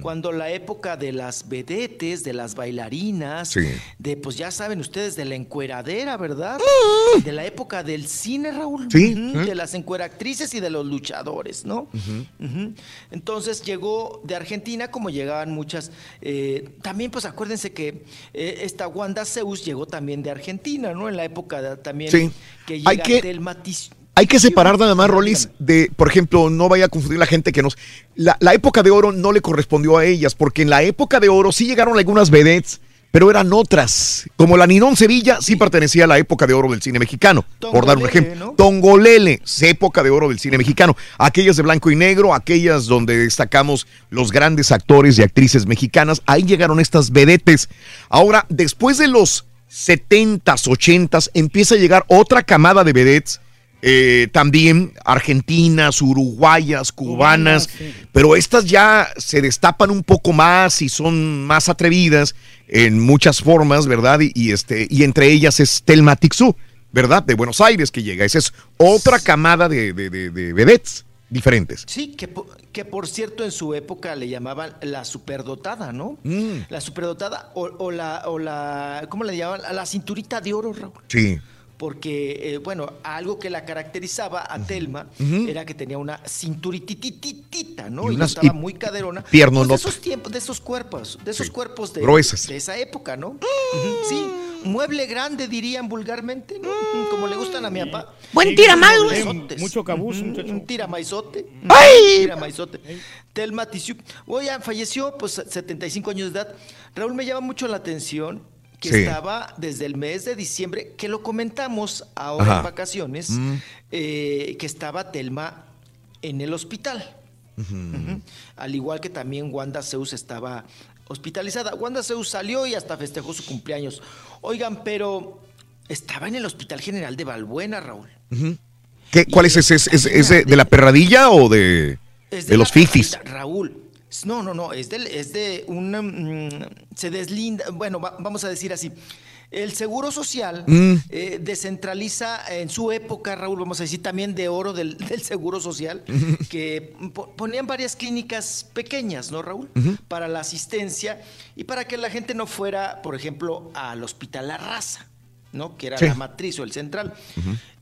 cuando la época de las vedetes, de las bailarinas, Sí. de, pues ya saben ustedes, de la encueradera, ¿verdad? De la época del cine, Raúl. Sí, ¿eh? De las encueractrices y de los luchadores, ¿no? Entonces llegó de Argentina como llegaban muchas. eh, también, pues acuérdense que eh, esta Wanda Zeus llegó también de Argentina, ¿no? En la época de- también Sí. que Hay que- Hay separar nada más, Rolis, de, por ejemplo, no vaya a confundir la gente que nos... La, la época de oro no le correspondió a ellas, porque en la época de oro sí llegaron algunas vedettes, pero eran otras. Como la Ninón Sevilla sí pertenecía a la época de oro del cine mexicano, por dar un Tongolele, ejemplo. ¿no? Tongolele, época de oro del cine mexicano. Aquellas de blanco y negro, aquellas donde destacamos los grandes actores y actrices mexicanas, ahí llegaron estas vedetes. Ahora, después de los 70s, 80s, empieza a llegar otra camada de vedettes. eh, también argentinas, uruguayas, cubanas, pero estas ya se destapan un poco más y son más atrevidas en muchas formas, ¿verdad? Y, y este, y entre ellas es Telma Tixú, ¿verdad? De Buenos Aires que llega. Esa es otra camada de, de, de- de vedettes diferentes. Sí, que, que por cierto en su época le llamaban la superdotada, ¿no? Mm. La superdotada o, o la, o la, ¿cómo le llamaban? La cinturita de oro, Raúl. Sí. Porque, eh, bueno, algo que la caracterizaba a Telma era que tenía una cinturitititita, ¿no? Y unas- estaba y muy caderona. piernonota. Pues de esos tiempos, de esos cuerpos, de esos cuerpos de, Gruesas. de esa época, ¿no? Sí, mueble grande dirían vulgarmente, ¿no? Ujú, Como le gustan a mi papá. Buen güey. maizotes. Mucho cabuz, muchacho. Un tiramaizote. ¡Ay! Un tiramaizote. Telma Tisiuk. Oye, falleció, pues, 75 años de edad. Raúl, me llama mucho la atención que Sí. estaba desde el mes de diciembre, que lo comentamos ahora Ajá. en vacaciones, Mm. eh, que estaba Telma en el hospital. Al igual que también Wanda Zeus estaba hospitalizada. Wanda Zeus salió y hasta festejó su cumpleaños. Oigan, pero estaba en el Hospital General de Balbuena, Raúl. ¿Qué, ¿Cuál es ese? ¿Es, es- es de, de la perradilla o de, de la los fifis? Raúl. No, no, no, es, del, es de un... mm, se deslinda, bueno, va- vamos a decir así. El Seguro Social Mm. eh, descentraliza en su época, Raúl, vamos a decir también de oro del, del Seguro Social, que po- ponían varias clínicas pequeñas, ¿no, Raúl? Para la asistencia y para que la gente no fuera, por ejemplo, al Hospital La Raza, ¿no? Que era Sí. la matriz o el central.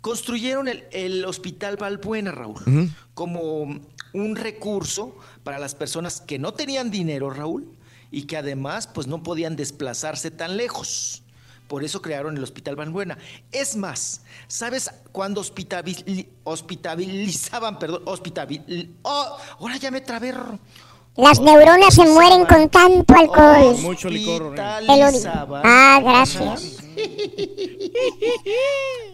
Construyeron el, el Hospital Balbuena, Raúl como un recurso para las personas que no tenían dinero, Raúl, y que además pues no podían desplazarse tan lejos. Por eso crearon el Hospital Balbuena. Es más, ¿sabes cuándo hospitali- hospitalizaban, perdón, hospitabil, oh, ahora ya me trabé. Las neuronas se mueren con tanto alcohol. Mucho licor. Hospitalizaban Ah, gracias.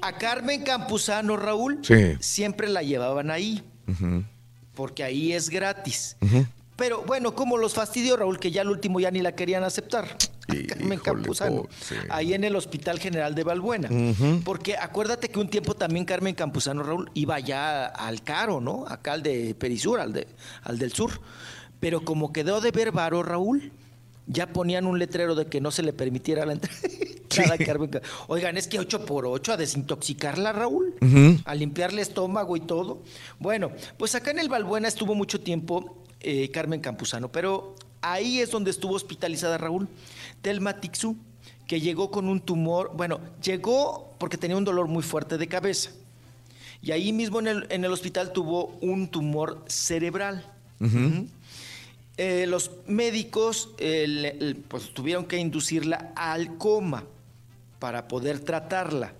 A Carmen Campuzano, Raúl, Sí. siempre la llevaban ahí, Ujú. Porque ahí es gratis. Pero bueno, como los fastidió Raúl, que ya al último ya ni la querían aceptar. Carmen Campuzano. sí. Ahí en el Hospital General de Balbuena. Ujú. Porque acuérdate que un tiempo también Carmen Campuzano, Raúl, iba ya al Caro, ¿no? Acá al de Perisur, al, de, al del sur. Pero como quedó de ver varo, Raúl, ya ponían un letrero de que no se le permitiera la entrada. Ca- Oigan, es que 8 por 8 a desintoxicarla, Raúl a limpiarle estómago y todo. Bueno, pues acá en el Balbuena estuvo mucho tiempo eh, Carmen Campuzano, pero Ahí es donde estuvo hospitalizada Raúl. Telma Tixu, que llegó con un tumor, bueno, llegó porque tenía un dolor muy fuerte de cabeza. Y ahí mismo en el, en el hospital tuvo un tumor cerebral. Eh, los médicos eh, le- pues, tuvieron que inducirla al coma para poder tratarla.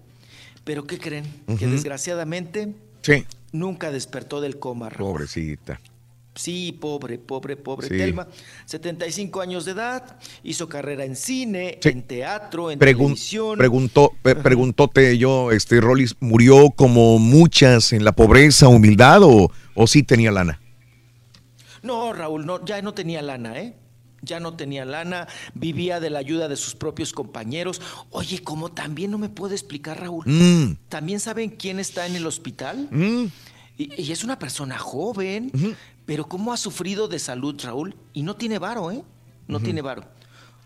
Pero ¿qué creen? Que desgraciadamente Sí. nunca despertó del coma. Raúl. Pobrecita. Sí, pobre, pobre, pobre Sí. Telma. 75 años de edad, hizo carrera en cine, Sí. en teatro, en Pregun- televisión. preguntó, preguntóte yo, este, Rollis, ¿murió como muchas en la pobreza, humildad o, o sí tenía lana? No, Raúl, no, ya no tenía lana, ¿eh? Ya no tenía lana, vivía de la ayuda de sus propios compañeros. Oye, como también no me puede explicar, Raúl. Mm. ¿También saben quién está en el hospital? Mm. Y, y es una persona joven, pero cómo ha sufrido de salud, Raúl. Y no tiene varo, ¿eh? No tiene varo.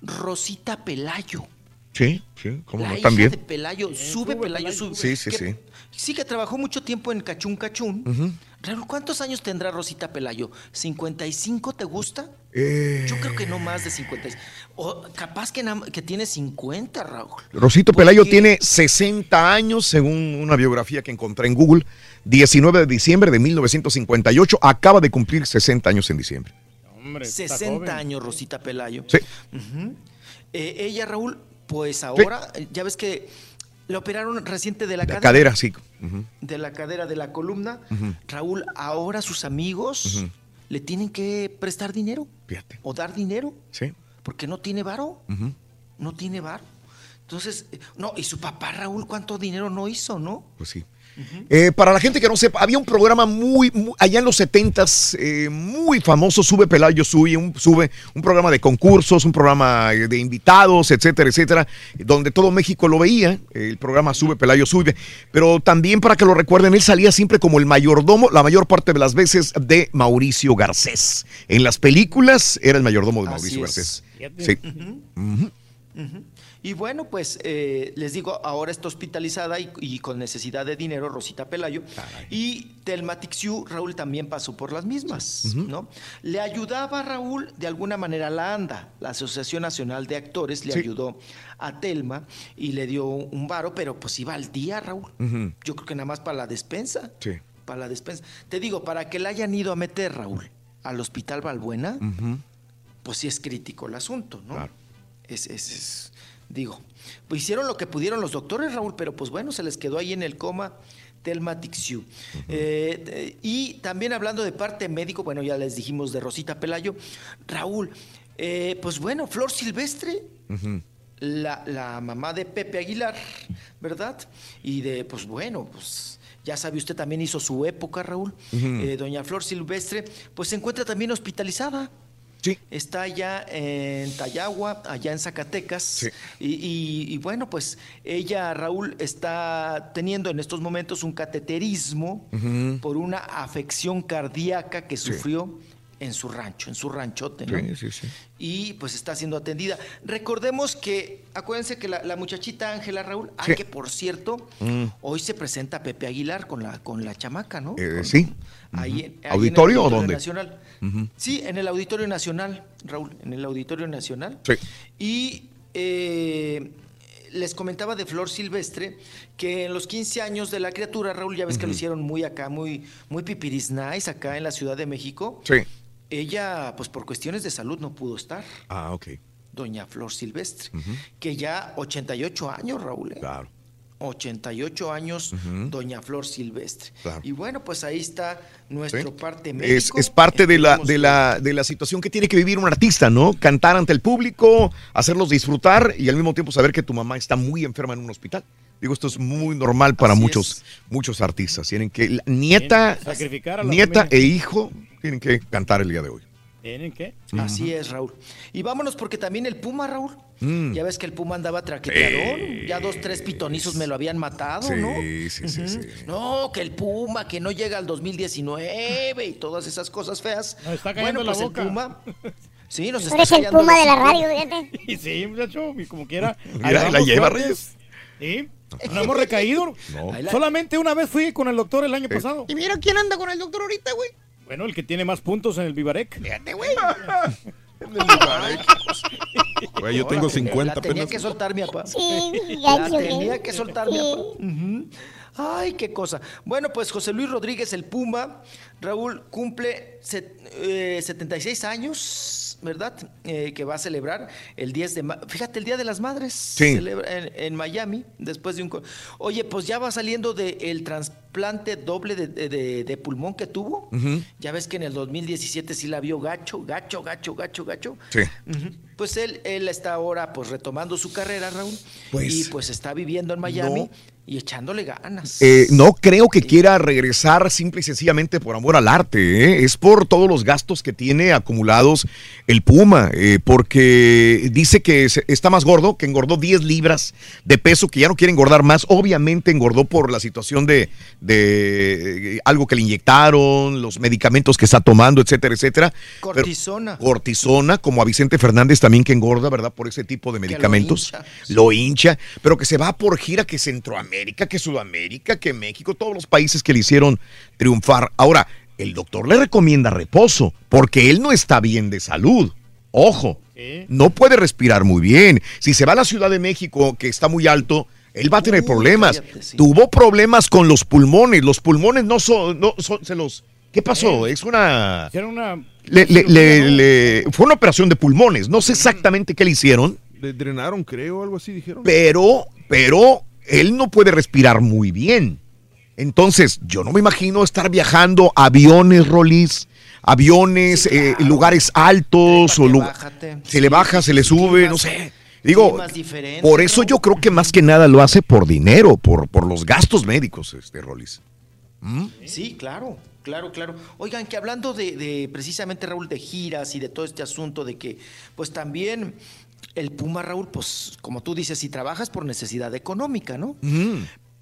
Rosita Pelayo. Sí, sí, ¿cómo la no? hija También. de Pelayo, sube Pelayo, sube. Sí, sí, que- sí. Sí, que trabajó mucho tiempo en Cachún Cachún. Raúl, ¿cuántos años tendrá Rosita Pelayo? ¿55 te gusta? Eh, Yo creo que no más de 50. O capaz que, que tiene 50, Raúl. Rosito Pelayo tiene 60 años, según una biografía que encontré en Google. 19 de diciembre de 1958. Acaba de cumplir 60 años en diciembre. 60 años, Rosita Pelayo. Sí. Ujú. Eh, ella, Raúl, pues ahora, eh, ya ves que le operaron reciente de la, La cadera. cadera, sí. De la cadera, de la columna. Raúl, ahora sus amigos le tienen que prestar dinero. Fíjate. O dar dinero. Sí. Porque no tiene varo. No tiene varo. Entonces, eh, no, y su papá, Raúl, ¿cuánto dinero no hizo, no? Pues sí. Eh, para la gente que no sepa, había un programa muy, muy- allá en los 70 muy famoso, Sube Pelayo, sube un, sube un programa de concursos, un programa eh, de invitados, etcétera, etcétera, donde todo México lo veía, el programa Sube Pelayo, sube. Pero también para que lo recuerden, él salía siempre como el mayordomo, la mayor parte de las veces, de Mauricio Garcés. En las películas era el mayordomo de Así Mauricio es. Garcés. Sí. Ujú. Ujú. Ujú. Y bueno, pues eh, les digo, ahora está hospitalizada y, y con necesidad de dinero, Rosita Pelayo. Y Telma Tixiu, Raúl también pasó por las mismas, ¿no? Le ayudaba a Raúl de alguna manera la ANDA, la Asociación Nacional de Actores, le Sí. ayudó a Telma y le dio un varo, pero pues iba al día, Raúl. Yo creo que nada más para la despensa. Sí. Para la despensa. Te digo, para que la hayan ido a meter, Raúl, al Hospital Balbuena, Ujú. pues sí es crítico el asunto, ¿no? Es, es, es- digo, pues hicieron lo que pudieron los doctores, Raúl, pero pues bueno, se les quedó ahí en el coma Telma Tixiu. Eh, eh, y también hablando de parte médico, bueno, ya les dijimos de Rosita Pelayo, Raúl, eh, pues bueno, Flor Silvestre, la, la mamá de Pepe Aguilar, ¿verdad? Y de, pues bueno, pues ya sabe usted también hizo su época, Raúl. Eh, doña Flor Silvestre, pues se encuentra también hospitalizada. Sí. Está allá en Tayagua, allá en Zacatecas. Y, y- y bueno, pues ella, Raúl, está teniendo en estos momentos un cateterismo por una afección cardíaca que sufrió en su rancho, en su ranchote, ¿no? Sí, sí, sí. y pues está siendo atendida. Recordemos que, acuérdense que la, la muchachita Ángela Raúl, ah, que por cierto, Mm. hoy se presenta Pepe Aguilar con la, con la chamaca, ¿no? Eh, Con- sí. ahí en- ahí en el ¿Auditorio o dónde? Nacional. Sí, en el Auditorio Nacional, Raúl, en el Auditorio Nacional. Sí. Y eh, les comentaba de Flor Silvestre que en los 15 años de la criatura, Raúl, ya ves que lo hicieron muy acá, muy, muy pipiris nice acá en la Ciudad de México. Sí. Ella, pues por cuestiones de salud no pudo estar, Ah, ok. doña Flor Silvestre, Ujú. que ya 88 años, Raúl. ¿eh? Claro. 88 años, doña Flor Silvestre. Claro. Y bueno, pues ahí está nuestro Sí. parte Es, médico. es parte de la, de, la, de la situación que tiene que vivir un artista, ¿no? Cantar ante el público, hacerlos disfrutar y al mismo tiempo saber que tu mamá está muy enferma en un hospital. Digo, esto es muy normal para Así muchos, muchos artistas. Tienen que, la nieta, que sacrificar a la nieta familia. e hijo tienen que cantar el día de hoy. ¿Tienen qué? Así es, Raúl. Y vámonos porque también el Puma, Raúl. Mm. Ya ves que el Puma andaba traqueteadón. Ya dos, tres pitonizos me lo habían matado, Sí, ¿no? sí, sí, sí. No, que el Puma, que no llega al 2019 y todas esas cosas feas. Nos está callando bueno, pues la boca. el Puma. Sí, nos Tú está eres el puma de la radio, fíjate. Y sí, muchacho, y como quiera. Mira, la lleva, fuertes. Sí, no hemos recaído. No. Solamente una vez fui con el doctor el año pasado. Y mira quién anda con el doctor ahorita, güey. Bueno, el que tiene más puntos en el Vivarec. Fíjate, güey. Güey, yo tengo 50 La tenía apenas. que soltar mi papá. Sí, La tenía que soltar mi papá. Ujú. Ay, qué cosa. Bueno, pues José Luis Rodríguez, el Pumba, Raúl cumple set- eh, 76 años, ¿verdad? Eh, que va a celebrar el 10 de mayo. Fíjate, el Día de las Madres. Sí. Celebra en, en Miami, después de un... Oye, pues ya va saliendo del trasplante doble de, de- de- de pulmón que tuvo. Ya ves que en el 2017 sí la vio gacho, gacho, gacho, gacho, gacho. Sí. Pues él, él está ahora pues retomando su carrera, Raúl. Pues, y pues está viviendo en Miami no. Y echándole ganas. Eh, no creo que quiera regresar simple y sencillamente por amor al arte, ¿eh? es por todos los gastos que tiene acumulados el Puma, eh, porque dice que está más gordo, que engordó 10 libras de peso, que ya no quiere engordar más, obviamente engordó por la situación de, de, eh, algo que le inyectaron, los medicamentos que está tomando, etcétera, etcétera. Pero- Cortisona. cortisona, como a Vicente Fernández también que engorda, ¿verdad? Por ese tipo de medicamentos. hincha. Lo hincha, pero que se va por gira que Centroamérica, que Sudamérica, que México, todos los países que le hicieron triunfar. Ahora, el doctor le recomienda reposo, porque él no está bien de salud. Ojo, no puede respirar muy bien. Si se va a la Ciudad de México, que está muy alto, él va a tener problemas. cállate, sí. Tuvo problemas con los pulmones. Los pulmones no son, no son, se los. ¿Qué pasó? Es una. Hicieron una. Le- le- le- le- fue una operación de pulmones. No sé exactamente qué le hicieron, Le drenaron, creo, algo así dijeron. pero, pero él no puede respirar muy bien. Entonces, yo no me imagino estar viajando aviones, Rolis, aviones, eh, lugares altos, o lu- bájate. se le baja, se le sube, no sé. Digo, por eso yo creo que más que nada lo hace por dinero, por, por los gastos médicos, este Rolis. Sí, claro, claro, claro. Oigan, que hablando de, de precisamente Raúl de giras y de todo este asunto de que, pues también el Puma Raúl, pues como tú dices, si trabajas por necesidad económica, ¿no?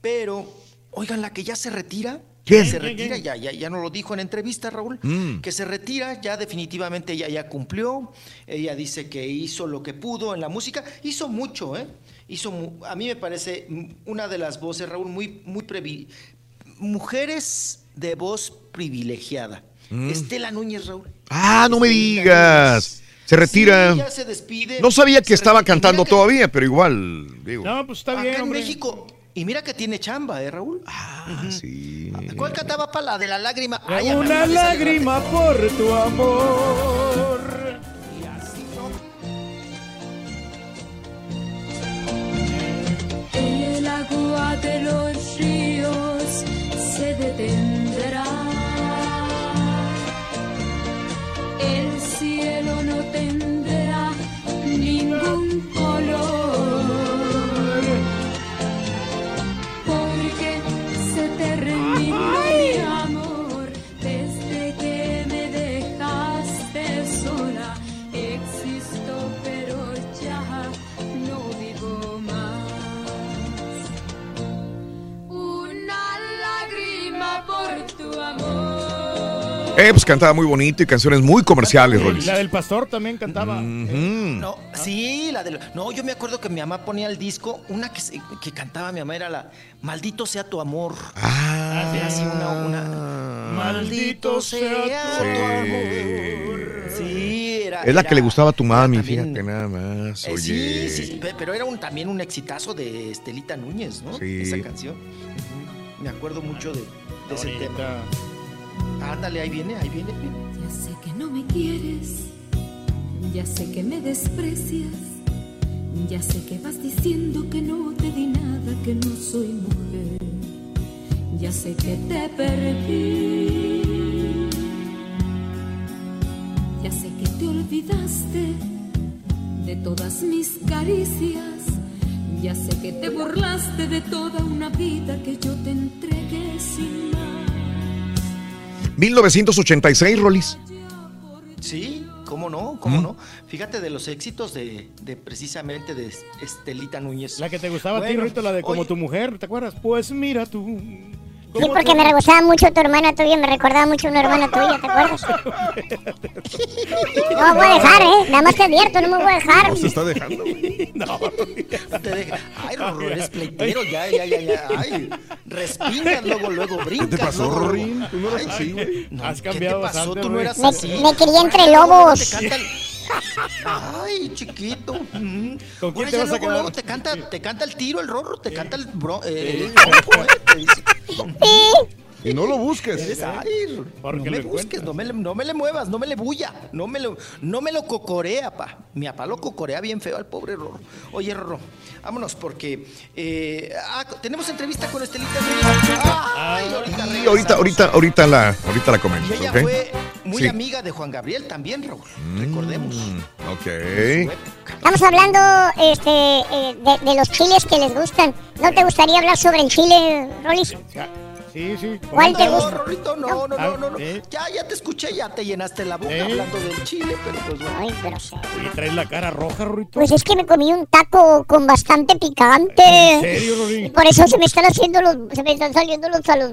Pero, oigan, la que ya se retira. ¿Quién? Se ¿Quién, retira, ya, ya, ya no lo dijo en entrevista, Raúl, Mm. que se retira, ya definitivamente ella ya cumplió, ella dice que hizo lo que pudo en la música, hizo mucho, ¿eh? Hizo, mu- a mí me parece una de las voces, Raúl, muy, muy previ- mujeres de voz privilegiada. Mm. Estela Núñez, Raúl. Ah, no me digas. Se retira. Sí, ya se despide. No sabía que Se estaba retira. Y cantando que- todavía, pero igual, digo. No, pues está Acá bien, en hombre. México. Y mira que tiene chamba, ¿eh, Raúl? Ah, sí. ¿Cuál cantaba para la de la lágrima? Ay, Una lágrima por tu amor. El agua de los ríos se detendrá. Ningún Eh, pues cantaba muy bonito y canciones muy comerciales, Rolis. La del pastor también cantaba. No, sí, la de No, yo me acuerdo que mi mamá ponía el disco, una que, que cantaba mi mamá era la Maldito sea tu amor. Ah, Era así una, una Maldito sea tu amor. Sí, era. Es la que le gustaba a tu mami, también- fíjate nada más. Eh, Oye. sí, sí, pe- pero era un, también un exitazo de Estelita Núñez, ¿no? Sí. Esa canción. Me acuerdo mucho de, de ese tema. Ándale, ahí viene, ahí viene. Ya sé que no me quieres, ya sé que me desprecias, ya sé que vas diciendo que no te di nada, que no soy mujer, ya sé que te perdí, ya sé que te olvidaste de todas mis caricias, ya sé que te burlaste de toda una vida que yo te entregué sin. 1986, Rolis. Sí, cómo no, cómo no. Fíjate de los éxitos de, de precisamente de Estelita Núñez. La que te gustaba a ti, Bueno, Rito, la de como oye, tu mujer, ¿te acuerdas? Pues mira tú. Sí, porque me gustaba mucho tu hermana tuya, me recordaba mucho una hermana tuya, ¿te acuerdas? No me voy a dejar, ¿eh? Nada más te advierto, no me voy a dejar. No se está dejando, güey. No. te deja- Ay, Rorro, eres pleitero, ya, ya, ya, ya. Ay, respingas, luego, luego brincas. ¿Qué te pasó. Rorín? Tú no eras Ay, así, güey. no, Has ¿qué cambiado te pasó? bastante, Tú no eras Me, así. me crié entre lobos. te cantan- Ay, chiquito. Mm. ¿Con quién Ahora te a luego, quedar? luego te canta, te canta el tiro, el rorro, te canta el bro, eh, Sí. el bronco, eh, te dice. Y no lo busques. Eres ay, no me lo busques, no me, le- no me le muevas, no me le bulla, no me lo, no me lo cocorea, pa. Mi papá lo cocorea bien feo al pobre Rorro. Oye, Rorro, vámonos porque eh, ah, tenemos entrevista con Estelita. Ay, ahorita Y ahorita, ahorita, ahorita la, ahorita la comento, ella ¿ok? fue muy Sí. amiga de Juan Gabriel también, Raúl. Mm, Recordemos. Ok. Estamos hablando este, eh, de, de los chiles que les gustan. ¿No te gustaría hablar sobre el chile, Rolis? Sí, sí. ¿Cuál te No, gusta? Rorrito, no, no, no, no. no. ¿Eh? Ya, ya te escuché, ya te llenaste la boca ¿Eh? hablando del chile, pero pues bueno. Ay, pero sí. Y traes la cara roja, Rorito. Pues es que me comí un taco con bastante picante. ¿En serio? Y por eso se me están haciendo los, se me están saliendo los, a los,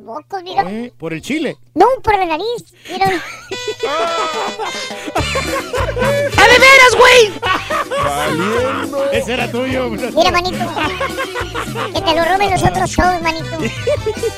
mocos, mira. ¿Eh? ¿Por el chile? No, por la nariz. Mira. ¡A de veras, güey! Ese era tuyo. Mira, manito. Que te lo roben los otros shows, manito.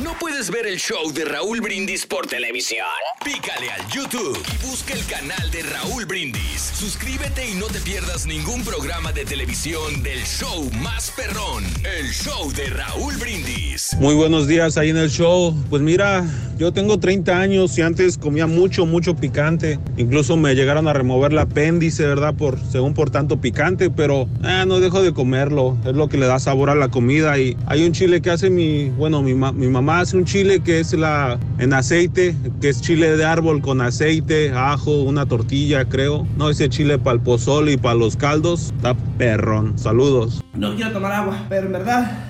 ¿No puedes ver el show de Raúl Brindis por televisión? Pícale al YouTube y busca el canal de Raúl Brindis. Suscríbete y no te pierdas ningún programa de televisión del show más perrón, el show de Raúl Brindis. Muy buenos días ahí en el show. Pues mira, yo tengo 30 años y antes comía mucho, mucho picante. Incluso me llegaron a remover el apéndice, ¿verdad? Por, según por tanto picante, pero eh, no dejo de comerlo. Es lo que le da sabor a la comida. Y hay un chile que hace mi, bueno, mi, mi mamá hace un chile que es la en aceite, que es chile de árbol con aceite, ajo, una tortilla, creo. No, ese chile para el pozole y para los caldos. Está perrón. Saludos. No quiero tomar agua, pero en verdad.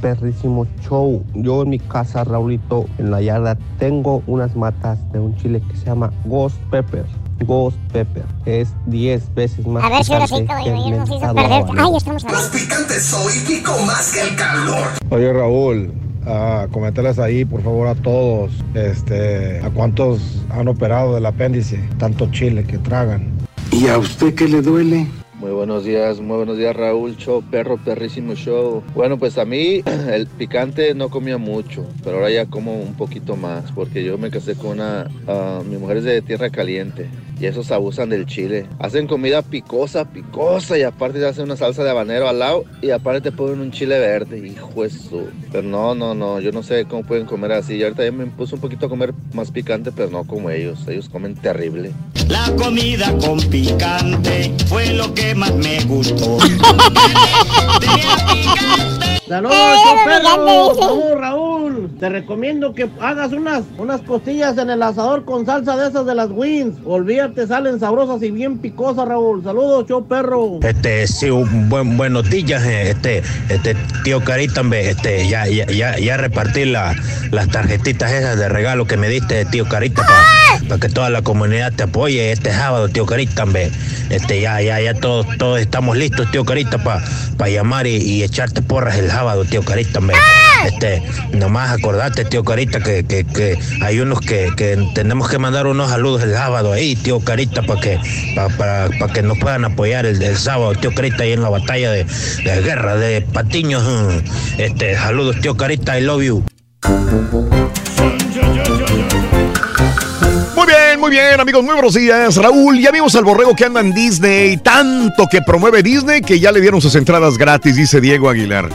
perrísimo show. Yo en mi casa, Raulito, en la yarda, tengo unas matas de un chile que se llama Ghost Pepper. Ghost Pepper. Es 10 veces más A ver si ahora sí, picante que caballo, el ayer nos hizo perder. Ay, estamos hablando. picante soy, pico más que el calor. Oye Raúl, ah, coméntales ahí por favor a todos, este, a cuántos han operado del apéndice, tanto chile que tragan. ¿Y a usted qué le duele? Muy buenos días, muy buenos días Raúl, show perro, perrísimo show. Bueno, pues a mí el picante no comía mucho, pero ahora ya como un poquito más, porque yo me casé con una, ah, mi mujer es de tierra caliente y esos abusan del chile. Hacen comida picosa, picosa y aparte te hacen una salsa de habanero al lado y aparte te ponen un chile verde, hijo de su. Pero no, no, no, yo no sé cómo pueden comer así. Y ahorita ya me puse un poquito a comer más picante, pero no como ellos, ellos comen terrible. La comida con picante fue lo que más me gustó. lo perro. picante, dice. Raúl, te recomiendo que hagas unas, unas costillas en el asador con salsa de esas de las Wins. Olvídate, salen sabrosas y bien picosas, Raúl. Saludos, show perro. Este, sí, un buen, buenos días, eh, este, este, tío Carita, este, ya, ya, ya, ya repartí la- las tarjetitas esas de regalo que me diste, tío Carita, para que toda la comunidad te apoye este sábado, tío Carita. Este, ya, ya, ya todos, todos estamos listos, tío Carita, para llamar y, y echarte porras el sábado, tío Carita, hombre. Este, nomás acordate, tío Carita, que, que, que hay unos que, que tenemos que mandar unos saludos el sábado ahí, tío Carita, para que, pa- para, para que nos puedan apoyar el, el sábado, tío Carita, ahí en la batalla de, de guerra de Patiños. mm. Este, saludos, tío Carita, I love you. Muy bien, muy bien, amigos, muy buenos días. Raúl, ya vimos al borrego que anda en Disney, tanto que promueve Disney que ya le dieron sus entradas gratis, dice Diego Aguilar.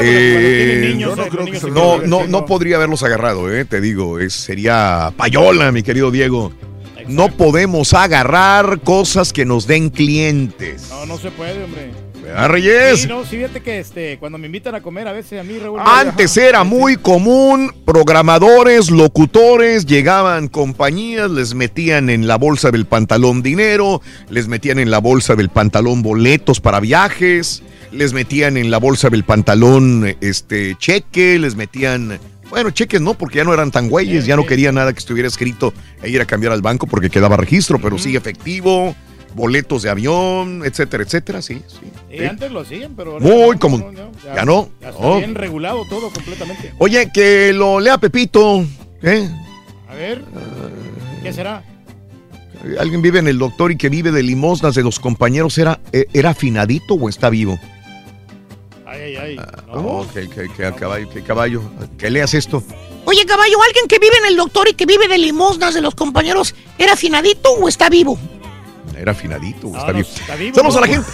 Eh, niños, yo no eh, creo que no, no, no podría haberlos agarrado, eh, te digo, es, sería payola, mi querido Diego. No podemos agarrar cosas que nos den clientes. No, no se puede, hombre. ¿Verdad, Reyes? Sí, no, sí, fíjate que este, cuando me invitan a comer a veces a mí, Raúl. Antes era muy común, programadores, locutores, llegaban compañías, les metían en la bolsa del pantalón dinero, les metían en la bolsa del pantalón boletos para viajes, les metían en la bolsa del pantalón este cheque, les metían, bueno, cheques no, porque ya no eran tan güeyes, ya no quería nada que estuviera escrito e ir a cambiar al banco porque quedaba registro, pero sí efectivo, boletos de avión, etcétera, etcétera, sí, sí. Y sí. antes lo hacían, pero ahora Muy no, común. Ya no. Ya está No. bien regulado todo completamente. Oye, que lo lea Pepito, ¿eh? A ver, ¿qué será? Alguien vive en el doctor y que vive de limosnas de los compañeros, ¿era, eh, era afinadito o está vivo? Ay, ay, ay. Oh, que, que- caballo, que caballo. Que leas esto. Oye, caballo, ¿alguien que vive en el doctor y que vive de limosnas de los compañeros, ¿era afinadito o está vivo? Era afinadito, No, está, bien. está vivo, Saludos a la gente.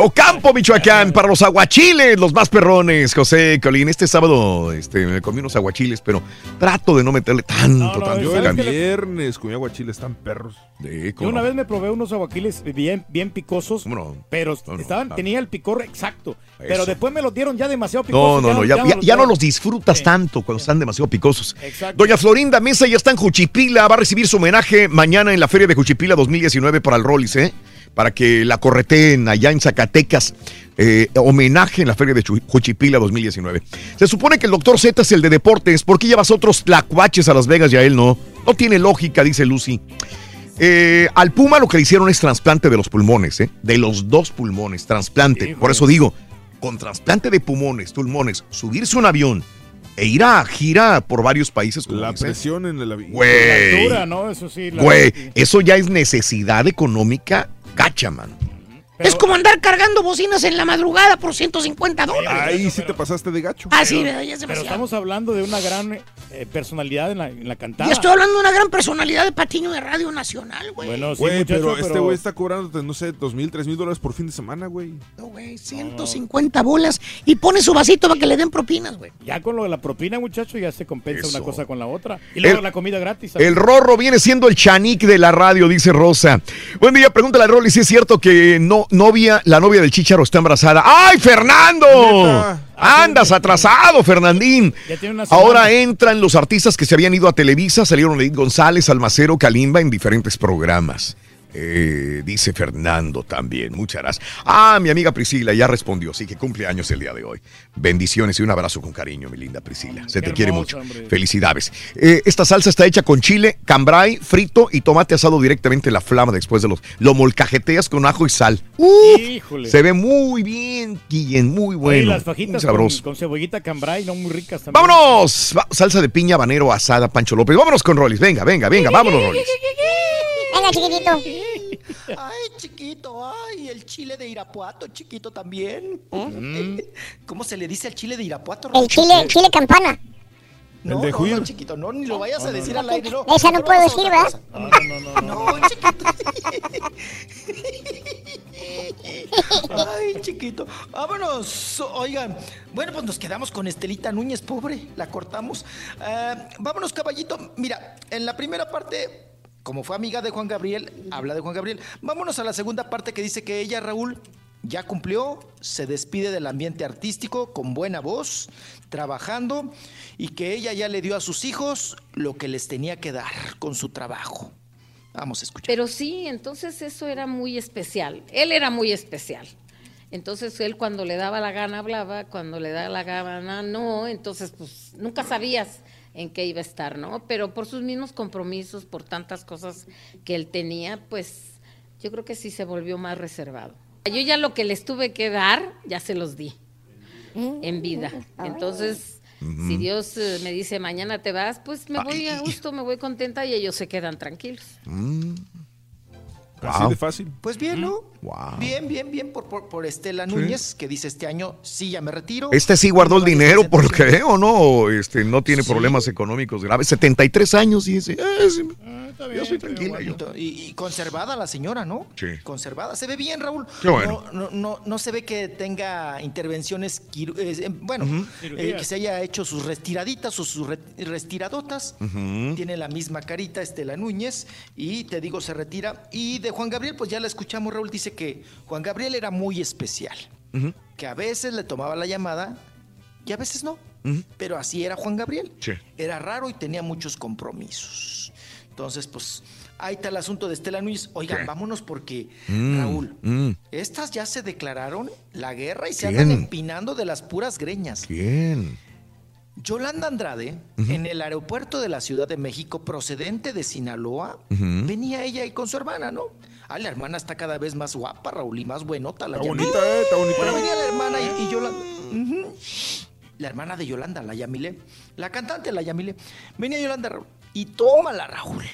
Ocampo, Michoacán, para los aguachiles, los más perrones, José Colín. Este sábado este, me comí unos aguachiles, pero trato de no meterle tanto, tanto Yo el viernes comí aguachiles tan perros. Sí, Yo una no. vez me probé unos aguaquiles bien, bien picosos, pero estaban, tenía el picor exacto. Pero después me los dieron ya demasiado No, picosos. no, no, ya, ya- los- ya no los disfrutas tanto cuando están demasiado picosos. Exacto. Doña Florinda Mesa ya está en Juchipila, va a recibir su homenaje mañana en la Feria de Juchipila 2019 para el Rollis, ¿eh? Para que la correteen allá en Zacatecas. Eh, homenaje en la Feria de Juchipila 2019. Se supone que el doctor Z es el de deportes. ¿Por qué llevas otros tlacuaches a Las Vegas y a él no? No tiene lógica, dice Lucy. Eh, al Puma lo que le hicieron es trasplante de los pulmones, ¿eh? De los dos pulmones, trasplante. Por eso digo, con trasplante de pulmones, pulmones, subirse un avión e ir a gira por varios países. como La dice. presión en el avión. Güey. La altura, ¿no? Eso sí. la- Güey, eso ya es necesidad económica gacha, Es como andar cargando bocinas en la madrugada por 150 dólares. Ahí sí te pasaste de gacho. Ah, sí, ya es Pero estamos hablando de una gran eh, personalidad en la, en la cantada. Y estoy hablando de una gran personalidad de patiño de Radio Nacional, güey. Bueno, sí, Güey, muchacho, pero este güey está cobrando, no sé, dos mil, tres mil dólares por fin de semana, güey. No, güey, 150 bolas y pone su vasito para que le den propinas, güey. Ya con lo de la propina, muchacho, ya se compensa Eso. una cosa con la otra. Y luego El- la comida gratis. ¿sabes? El Rorro viene siendo el chanic de la radio, dice Rosa. Buen día, pregúntale a Rolly si es cierto que no, novia, la novia del Chicharo está embarazada. ¡Ay, Fernando! Andas atrasado, Fernandín. Ahora entran los artistas que se habían ido a Televisa, salieron Edith González, Almacero, Kalimba en diferentes programas. Eh, dice Fernando también, muchas gracias. Ah, mi amiga Priscila ya respondió, sí que cumple años el día de hoy. Bendiciones y un abrazo con cariño, mi linda Priscila. Se te quiere mucho. hombre. Felicidades. Eh, esta salsa está hecha con chile, cambray, frito y tomate asado directamente en la flama después de los... Lo molcajeteas con ajo y sal. ¡Uh! Híjole. Se ve muy bien, Guillén, muy bueno. las fajitas muy sabroso. con, con cebollita cambray, no muy ricas también. ¡Vámonos! Va- salsa de piña, habanero, asada, Pancho López. Vámonos con Rollis. Venga, venga, venga, vámonos, Rollis. Venga, chiquitito. Ay, chiquito, ay, el chile de Irapuato, chiquito también. ¿Cómo se le dice al chile de Irapuato? ¿Eh? El chile, chile campana. No, El de no, no, chiquito, no, ni lo vayas a decir al aire, no. Esa no puedo decir, ¿verdad? cosa. No, chiquito. Ay, chiquito. Vámonos. Oigan, bueno, pues nos quedamos con Estelita Núñez, pobre. La cortamos. Ah, vámonos, caballito. Mira, en la primera parte, como fue amiga de Juan Gabriel, habla de Juan Gabriel. Vámonos a la segunda parte que dice que ella, Raúl, ya cumplió, se despide del ambiente artístico con buena voz, trabajando, y que ella ya le dio a sus hijos lo que les tenía que dar con su trabajo. Vamos a escuchar. Pero sí, entonces eso era muy especial. Él era muy especial. Entonces él cuando le daba la gana hablaba, cuando le daba la gana no, entonces pues nunca sabías en qué iba a estar, ¿no? Pero por sus mismos compromisos, por tantas cosas que él tenía, pues yo creo que sí se volvió más reservado. Yo ya lo que les tuve que dar, ya se los di en vida. Entonces, si Dios eh, me dice mañana te vas, pues me voy a gusto, me voy contenta y ellos se quedan tranquilos. Mm. Wow. de fácil. Pues bien, ¿no? Wow. Bien, bien, bien por, por, por Estela Núñez, que dice este año, sí, ya me retiro. Este sí guardó el dinero por lo que veo, ¿no? Este, no tiene problemas económicos graves. 73 años y dice, "Ah, sí, yo soy tranquila. Yo. Y, y conservada la señora, ¿no? Sí. Conservada. Se ve bien, Raúl. Qué bueno. No, no, no, no se ve que tenga intervenciones, eh, eh, bueno, eh, que se haya hecho sus retiraditas o sus re- retiradotas. Tiene la misma carita Estela Núñez y te digo, se retira. Y de Juan Gabriel, pues ya la escuchamos, Raúl dice que Juan Gabriel era muy especial, que a veces le tomaba la llamada y a veces no. Pero así era Juan Gabriel. Sí. Era raro y tenía muchos compromisos. Entonces, pues, ahí está el asunto de Estela Núñez. Oigan, ¿Qué? vámonos porque, Mm, Raúl, mm. estas ya se declararon la guerra y se ¿Quién? andan empinando de las puras greñas. ¿Quién? Yolanda Andrade, en el aeropuerto de la Ciudad de México, procedente de Sinaloa, venía ella ahí con su hermana, ¿no? Ah, la hermana está cada vez más guapa, Raúl, y más buenota. La Está bonita, eh, está bonita. Bueno, venía la hermana y, y Yolanda. La hermana de Yolanda, la Yamile. La cantante, la Yamile. Venía Yolanda, Raúl. Y tómala, Raúl.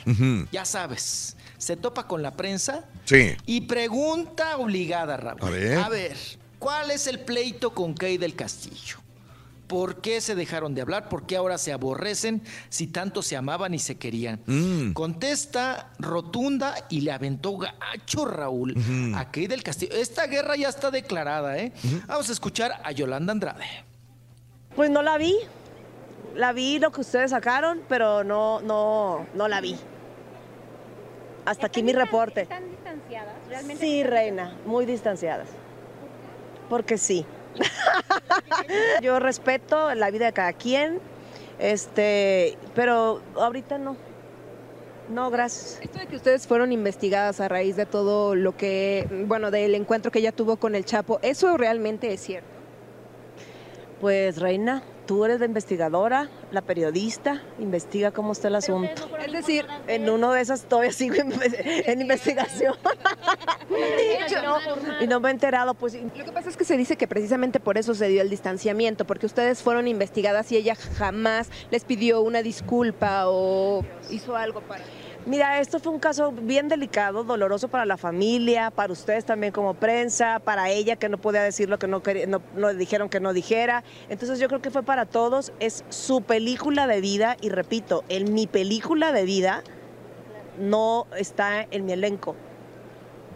Ya sabes, se topa con la prensa Sí. y pregunta obligada, Raúl. A ver. A ver, ¿cuál es el pleito con Kay del Castillo? ¿Por qué se dejaron de hablar? ¿Por qué ahora se aborrecen si tanto se amaban y se querían? Mm. Contesta rotunda y le aventó gacho Raúl a Kay del Castillo. Esta guerra ya está declarada, ¿eh? Vamos a escuchar a Yolanda Andrade. Pues no la vi. La vi lo que ustedes sacaron, pero no, no, no la vi. Hasta aquí mi reporte. ¿Están distanciadas? ¿Realmente Sí, están reina, muy distanciadas. Porque sí. Yo respeto la vida de cada quien, este, pero ahorita no. No, gracias. Esto de que ustedes fueron investigadas a raíz de todo lo que, bueno, del encuentro que ella tuvo con el Chapo, ¿eso realmente es cierto? Pues reina, tú eres la investigadora, la periodista, investiga cómo está el asunto. Es decir, en uno de esas todavía sigo en, en investigación. y no me he enterado, pues. Lo que pasa es que se dice que precisamente por eso se dio el distanciamiento, porque ustedes fueron investigadas y ella jamás les pidió una disculpa o hizo algo para... Mira, esto fue un caso bien delicado, doloroso para la familia, para ustedes también como prensa, para ella que no podía decir lo que no, no, no dijeron que no dijera. Entonces yo creo que fue para todos, es su película de vida y repito, en mi película de vida no está en mi elenco,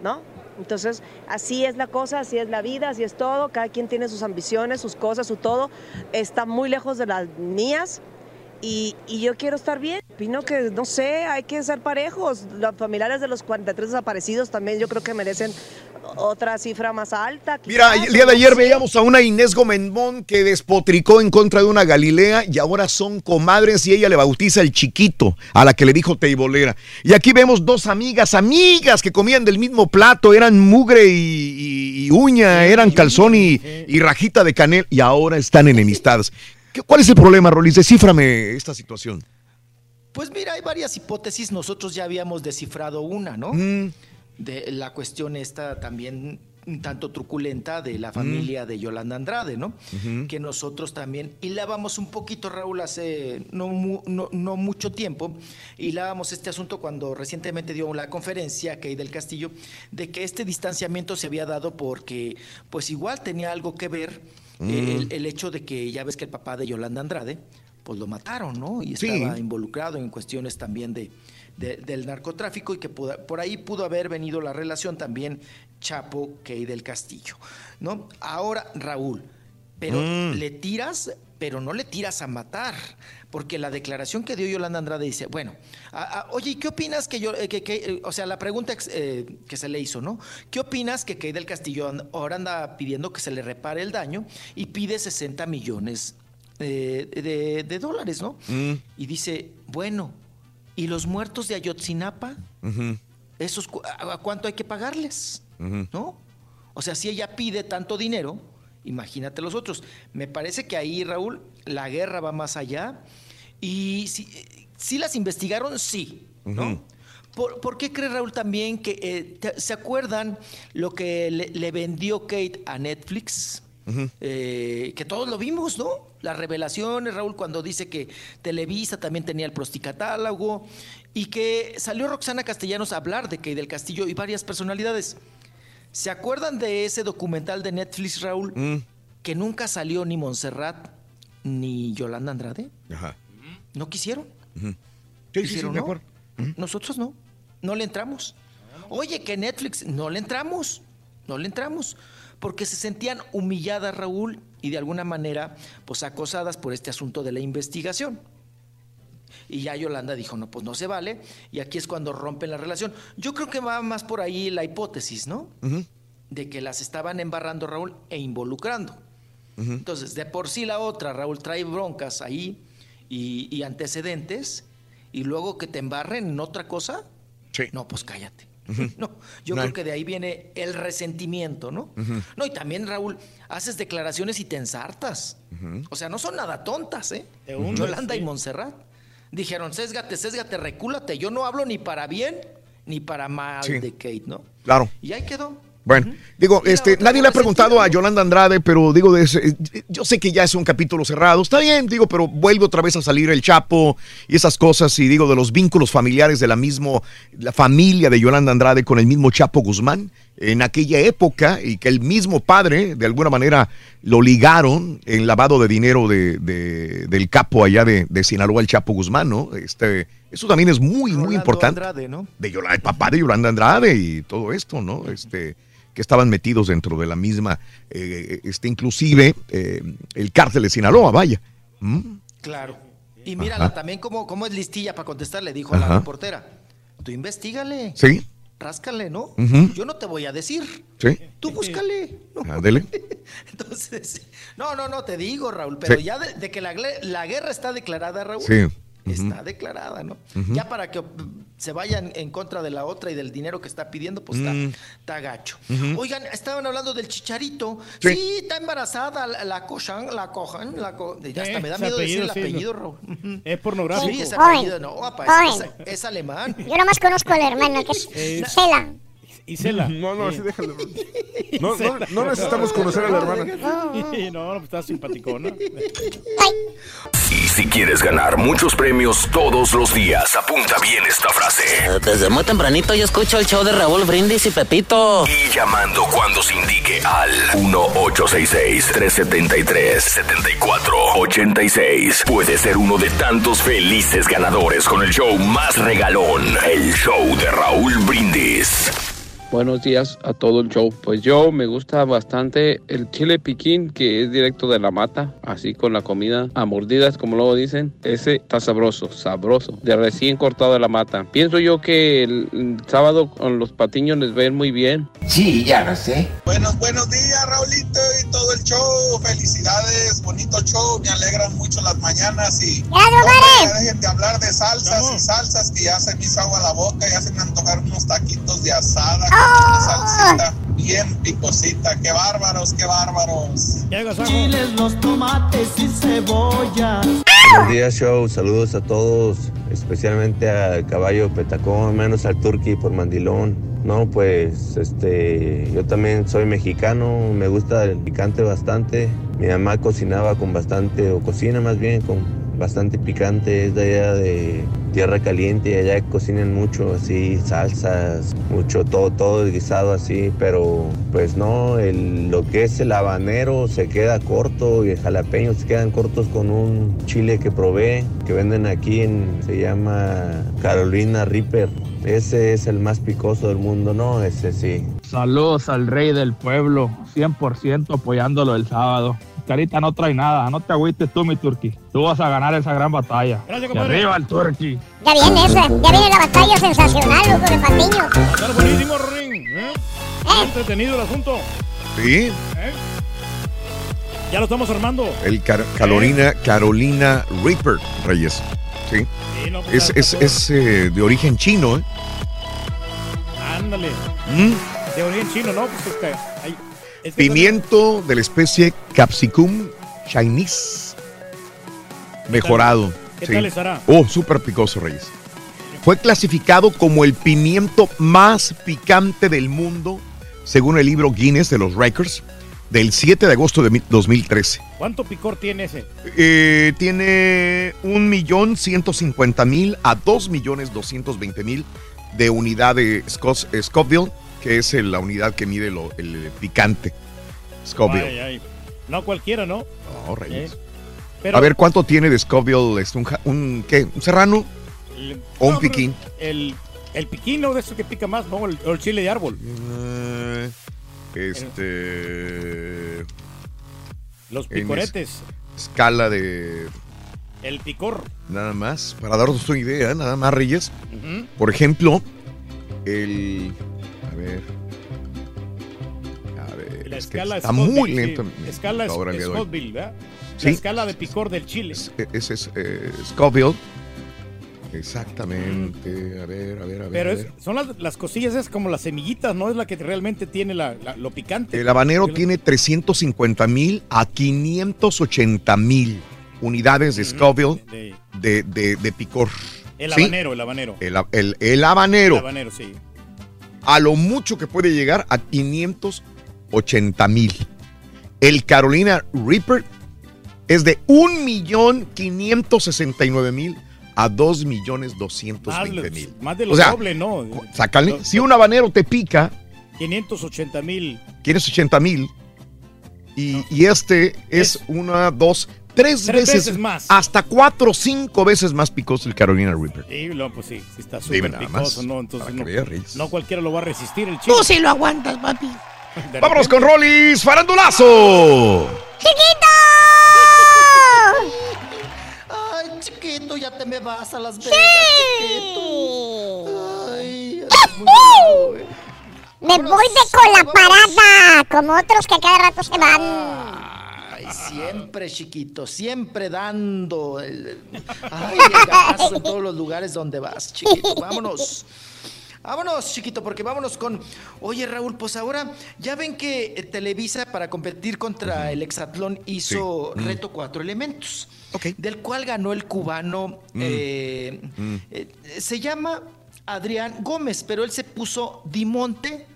¿no? Entonces, así es la cosa, así es la vida, así es todo, cada quien tiene sus ambiciones, sus cosas, su todo, está muy lejos de las mías, y, y, yo quiero estar bien. Opino que, no sé, hay que ser parejos. Los familiares de los 43 desaparecidos también yo creo que merecen otra cifra más alta. Mira, el día de ayer veíamos a una Inés Gomendón que despotricó en contra de una Galilea y ahora son comadres y ella le bautiza el chiquito a la que le dijo teibolera. Y aquí vemos dos amigas, amigas que comían del mismo plato, eran mugre y, y, y uña, eran calzón y, y rajita de canel y ahora están enemistadas. ¿Cuál es el problema, Rolis? Descíframe esta situación. Pues mira, hay varias hipótesis. Nosotros ya habíamos descifrado una, ¿no? Mm. De la cuestión esta también un tanto truculenta de la familia de Yolanda Andrade, ¿no? Que nosotros también hilábamos un poquito, Raúl, hace no, mu- no, no mucho tiempo, hilábamos este asunto cuando recientemente dio la conferencia Kay del Castillo, de que este distanciamiento se había dado porque, pues igual tenía algo que ver Mm. el, el hecho de que ya ves que el papá de Yolanda Andrade, pues lo mataron, ¿no? Y Sí. estaba involucrado en cuestiones también de, de- del narcotráfico y que pudo- por ahí pudo haber venido la relación también Chapo Key del Castillo, ¿no? Ahora, Raúl, pero Mm. le tiras, pero no le tiras a matar, porque la declaración que dio Yolanda Andrade dice, bueno, a- a- oye, ¿y qué opinas que yo, eh, que, que, eh, o sea, la pregunta eh, que se le hizo, ¿no? ¿Qué opinas que Key del Castillo ahora anda pidiendo que se le repare el daño y pide 60 millones eh, de, de dólares, ¿no? Mm, Y dice, bueno, ¿y los muertos de Ayotzinapa? ¿Esos a, a cuánto hay que pagarles? ¿No? O sea, si ella pide tanto dinero, imagínate los otros. Me parece que ahí, Raúl, la guerra va más allá. Y si, si las investigaron, sí, ¿no? ¿Por, por qué cree Raúl también que, eh, te- ¿se acuerdan lo que le, le vendió Kate a Netflix? Eh, que todos lo vimos, ¿no? Las revelaciones, Raúl, cuando dice que Televisa también tenía el prosticatálogo y que salió Roxana Castellanos a hablar de Kay del Castillo y varias personalidades. ¿Se acuerdan de ese documental de Netflix, Raúl, Mm, que nunca salió ni Montserrat ni Yolanda Andrade? Ajá. ¿No quisieron? ujú. Sí, sí, sí, ¿Quisieron, de no? acuerdo. Nosotros no. No le entramos. Oye, que Netflix, no le entramos. No le entramos. Porque se sentían humilladas, Raúl, y de alguna manera, pues acosadas por este asunto de la investigación. Y ya Yolanda dijo, no, pues no se vale. Y aquí es cuando rompen la relación. Yo creo que va más por ahí la hipótesis, ¿no? De que las estaban embarrando, Raúl, e involucrando. Entonces, de por sí la otra, Raúl, trae broncas ahí y, y antecedentes, y luego que te embarren en otra cosa, no, pues cállate. No, yo No. creo que de ahí viene el resentimiento, ¿no? No, y también, Raúl, haces declaraciones y te ensartas. O sea, no son nada tontas, ¿eh? Yolanda sí. y Montserrat. Dijeron, sésgate, sésgate, recúlate. Yo no hablo ni para bien ni para mal Sí. de Kate, ¿no? Claro. Y ahí quedó. Bueno, digo, este, nadie le ha preguntado a Yolanda Andrade, pero digo, yo sé que ya es un capítulo cerrado, está bien, digo, pero vuelve otra vez a salir el Chapo y esas cosas, y digo, de los vínculos familiares de la mismo, la familia de Yolanda Andrade con el mismo Chapo Guzmán, en aquella época y que el mismo padre, de alguna manera, lo ligaron en lavado de dinero de, de- del capo allá de, de Sinaloa, el Chapo Guzmán, ¿no? Este, eso también es muy, muy importante. Andrade, ¿no? De Yolanda, el papá de Yolanda Andrade y todo esto, ¿no? Este, que estaban metidos dentro de la misma, eh, este, inclusive eh, el cárcel de Sinaloa, vaya. ¿Mm? Claro. Y mírala Ajá. también cómo, cómo es listilla para contestar, le dijo a la reportera. Tú investigale. Sí. Ráscale, ¿no? Yo no te voy a decir. Sí. Tú búscale. Ándele. Entonces, no, no, no, te digo, Raúl, pero Sí. ya de, de que la, la guerra está declarada, Raúl. Sí. Está declarada, ¿no? Ya para que se vayan en contra de la otra y del dinero que está pidiendo, pues está, Mm. está gacho. Oigan, estaban hablando del chicharito. Sí. Sí, está embarazada la, la cochan, la cojan, la co- ya hasta me da miedo decir el apellido, sí. Ujú. Es pornográfico. Sí, ese apellido, no, apa, es, Cohen. es- es alemán. Yo nomás conozco a la hermana, que es Eh, Cela. Isela. No, no, así déjalo. No, no, no necesitamos conocer a la hermana. No, no, está simpaticona. Y si quieres ganar muchos premios todos los días, apunta bien esta frase. Desde muy tempranito yo escucho el show de Raúl Brindis y Pepito. Y llamando cuando se indique al 1-866-373-7486. Puede ser uno de tantos felices ganadores con el show más regalón, el show de Raúl Brindis. Buenos días a todo el show. Pues yo me gusta bastante el chile piquín que es directo de la mata, así con la comida a mordidas, como luego dicen. Ese está sabroso, sabroso, de recién cortado de la mata. Pienso yo que el, el sábado con los patiños les ven muy bien. Sí, ya lo sé. Buenos, buenos días, Raulito y todo el show. Felicidades, bonito show. Me alegran mucho las mañanas y ya dejen de hablar de salsas y salsas que ya se me hizo agua la boca, ya se me antojaron unos taquitos de asada una salsita bien picosita. Qué bárbaros, qué bárbaros. Chiles, los tomates y cebolla. Buenos días, show. Saludos a todos, especialmente al caballo Petacón, menos al Turqui por mandilón. No, pues este, yo también soy mexicano, me gusta el picante bastante. Mi mamá cocinaba con bastante, o cocina más bien con bastante picante, es de allá de tierra caliente allá cocinan mucho así, salsas, mucho, todo, todo guisado así, pero pues no, lo que es el habanero se queda corto y el jalapeño se quedan cortos con un chile que probé, que venden aquí en, se llama Carolina Reaper. Ese es el más picoso del mundo, ¿no? Ese sí. Saludos al rey del pueblo, 100% apoyándolo el sábado. Carita no trae nada, no te agüites tú, mi turqui. Tú vas a ganar esa gran batalla. Gracias, compadre. arriba el turqui. Ya viene esa, ya viene la batalla sensacional, loco, de patiños. Va a estar buenísimo, Ring. ¿eh? Muy entretenido el asunto. Sí. ¿eh? Ya lo estamos armando. El Car- Carolina, Carolina Reaper, Reyes. Sí. Sí, no, pues, Es, es, es, eh, de origen chino, ¿eh? Ándale. Mm. De origen chino, ¿no? Pues este, que Pimiento de la especie Capsicum Chinese. Mejorado. ¿Qué sí. tal estará? Oh, súper picoso, Reyes. Fue clasificado como el pimiento más picante del mundo, según el libro Guinness de los Records, del 7 de agosto de mi- 2013. ¿Cuánto picor tiene ese? Eh, tiene 1.150.000 a 2.220.000 de unidad de eh, Scoville, que es el- la unidad que mide lo- el picante. Scoville. Ay, ay. No cualquiera, ¿no? No, Reyes. Eh, Pero A ver, ¿cuánto tiene de Scoville? ¿Es un, ja- un, ¿qué? ¿Un serrano? el- ¿O un piquín? El, el piquín, ¿no? De eso que pica más, ¿no? El, o el chile de árbol. Eh, este. Los es- picoretes. escala de. El picor. Nada más. Para daros una idea, nada más, Reyes. Por ejemplo, el. A ver. A ver. La es que escala está muy sí. lento. mi Escala es. Scoville, ¿verdad? Sí. La escala de picor del chile. Ese es eh, Scoville. Exactamente. A ver, a ver, a ver. Pero es- son las, las cosillas, es como las semillitas, ¿no? Es la que realmente tiene la, la- lo picante. El habanero tiene 350 mil a 580 mil unidades de Scoville de- de, de- de picor. El ¿Sí? habanero, el habanero. El, el- el habanero. El habanero, sí. A lo mucho que puede llegar a 580 mil. El Carolina Reaper es de 1.569.000 a 2.220.000. Más, de lo O sea, doble, ¿no? Sácale. Si un habanero te pica, 580 mil. 580 mil. Y, y este es, una, dos, tres, Tres veces, veces más. Hasta cuatro o cinco veces más picoso el Carolina Reaper. Sí, no, pues sí, sí está súper nada picoso, más, ¿no? Entonces no, no cualquiera lo va a resistir el chico. Tú sí lo aguantas, papi. De Vámonos repente- con Rollis Farandulazo. Ay, chiquito, ya te me vas a Las Vegas, chiquito. Ay, eres muy bravo. Me voy de con la parada, como otros que cada rato se van. Siempre, chiquito, siempre dando el, ay, el en todos los lugares donde vas, chiquito. Vámonos. Vámonos, chiquito, porque vámonos con. Oye, Raúl, pues ahora ya ven que eh, Televisa para competir contra el Exatlón hizo Sí. Mm. Reto Cuatro Elementos, del cual ganó el cubano. Mm. eh, Mm. eh, se llama Adrián Gómez, pero él se puso Dimonte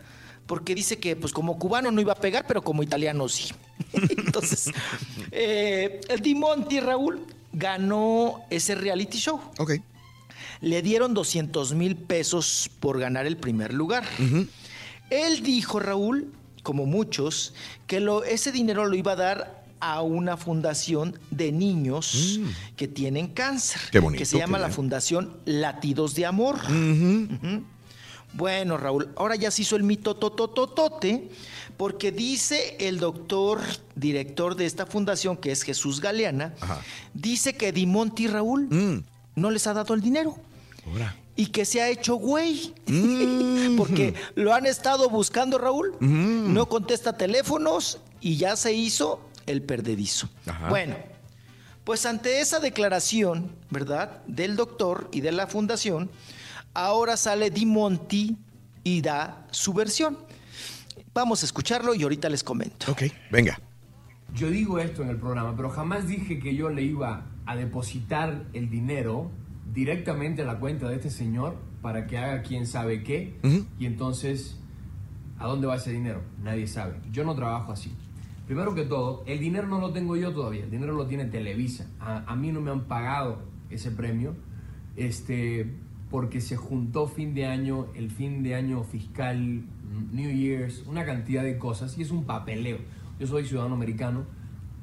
porque dice que pues como cubano no iba a pegar, pero como italiano sí. Entonces, eh, el Dimonte Raúl ganó ese reality show. Ok. Le dieron 200 mil pesos por ganar el primer lugar. Él dijo, Raúl, como muchos, que lo, ese dinero lo iba a dar a una fundación de niños que tienen cáncer, Mm. Qué bonito, que se llama la. Fundación Latidos de Amor. Ujú. Bueno, Raúl, ahora ya se hizo el mito totototote, porque dice el doctor director de esta fundación, que es Jesús Galeana, dice que Dimonti Raúl Mm. no les ha dado el dinero. Y que se ha hecho güey. Porque lo han estado buscando, Raúl. Mm. No contesta teléfonos y ya se hizo el perdedizo. Ajá. Bueno, pues ante esa declaración, ¿verdad? Del doctor y de la fundación, ahora sale Dimonti y da su versión. Vamos a escucharlo y ahorita les comento. Ok, venga. Yo digo esto en el programa, pero jamás dije que yo le iba a depositar el dinero directamente a la cuenta de este señor para que haga quién sabe qué. Y entonces, ¿a dónde va ese dinero? Nadie sabe. Yo no trabajo así. Primero que todo, el dinero no lo tengo yo todavía, el dinero lo tiene Televisa. A, a mí no me han pagado ese premio, este, porque se juntó fin de año, el fin de año fiscal, New Year's, una cantidad de cosas y es un papeleo. Yo soy ciudadano americano,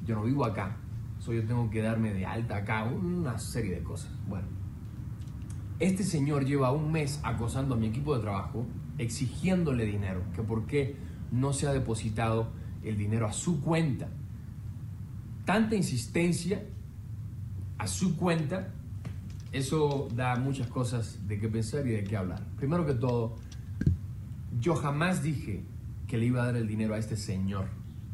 yo no vivo acá, so yo tengo que darme de alta acá, una serie de cosas. Bueno, este señor lleva un mes acosando a mi equipo de trabajo, exigiéndole dinero, que por qué no se ha depositado el dinero a su cuenta. Tanta insistencia a su cuenta, eso da muchas cosas de qué pensar y de qué hablar. Primero que todo, yo jamás dije que le iba a dar el dinero a este señor.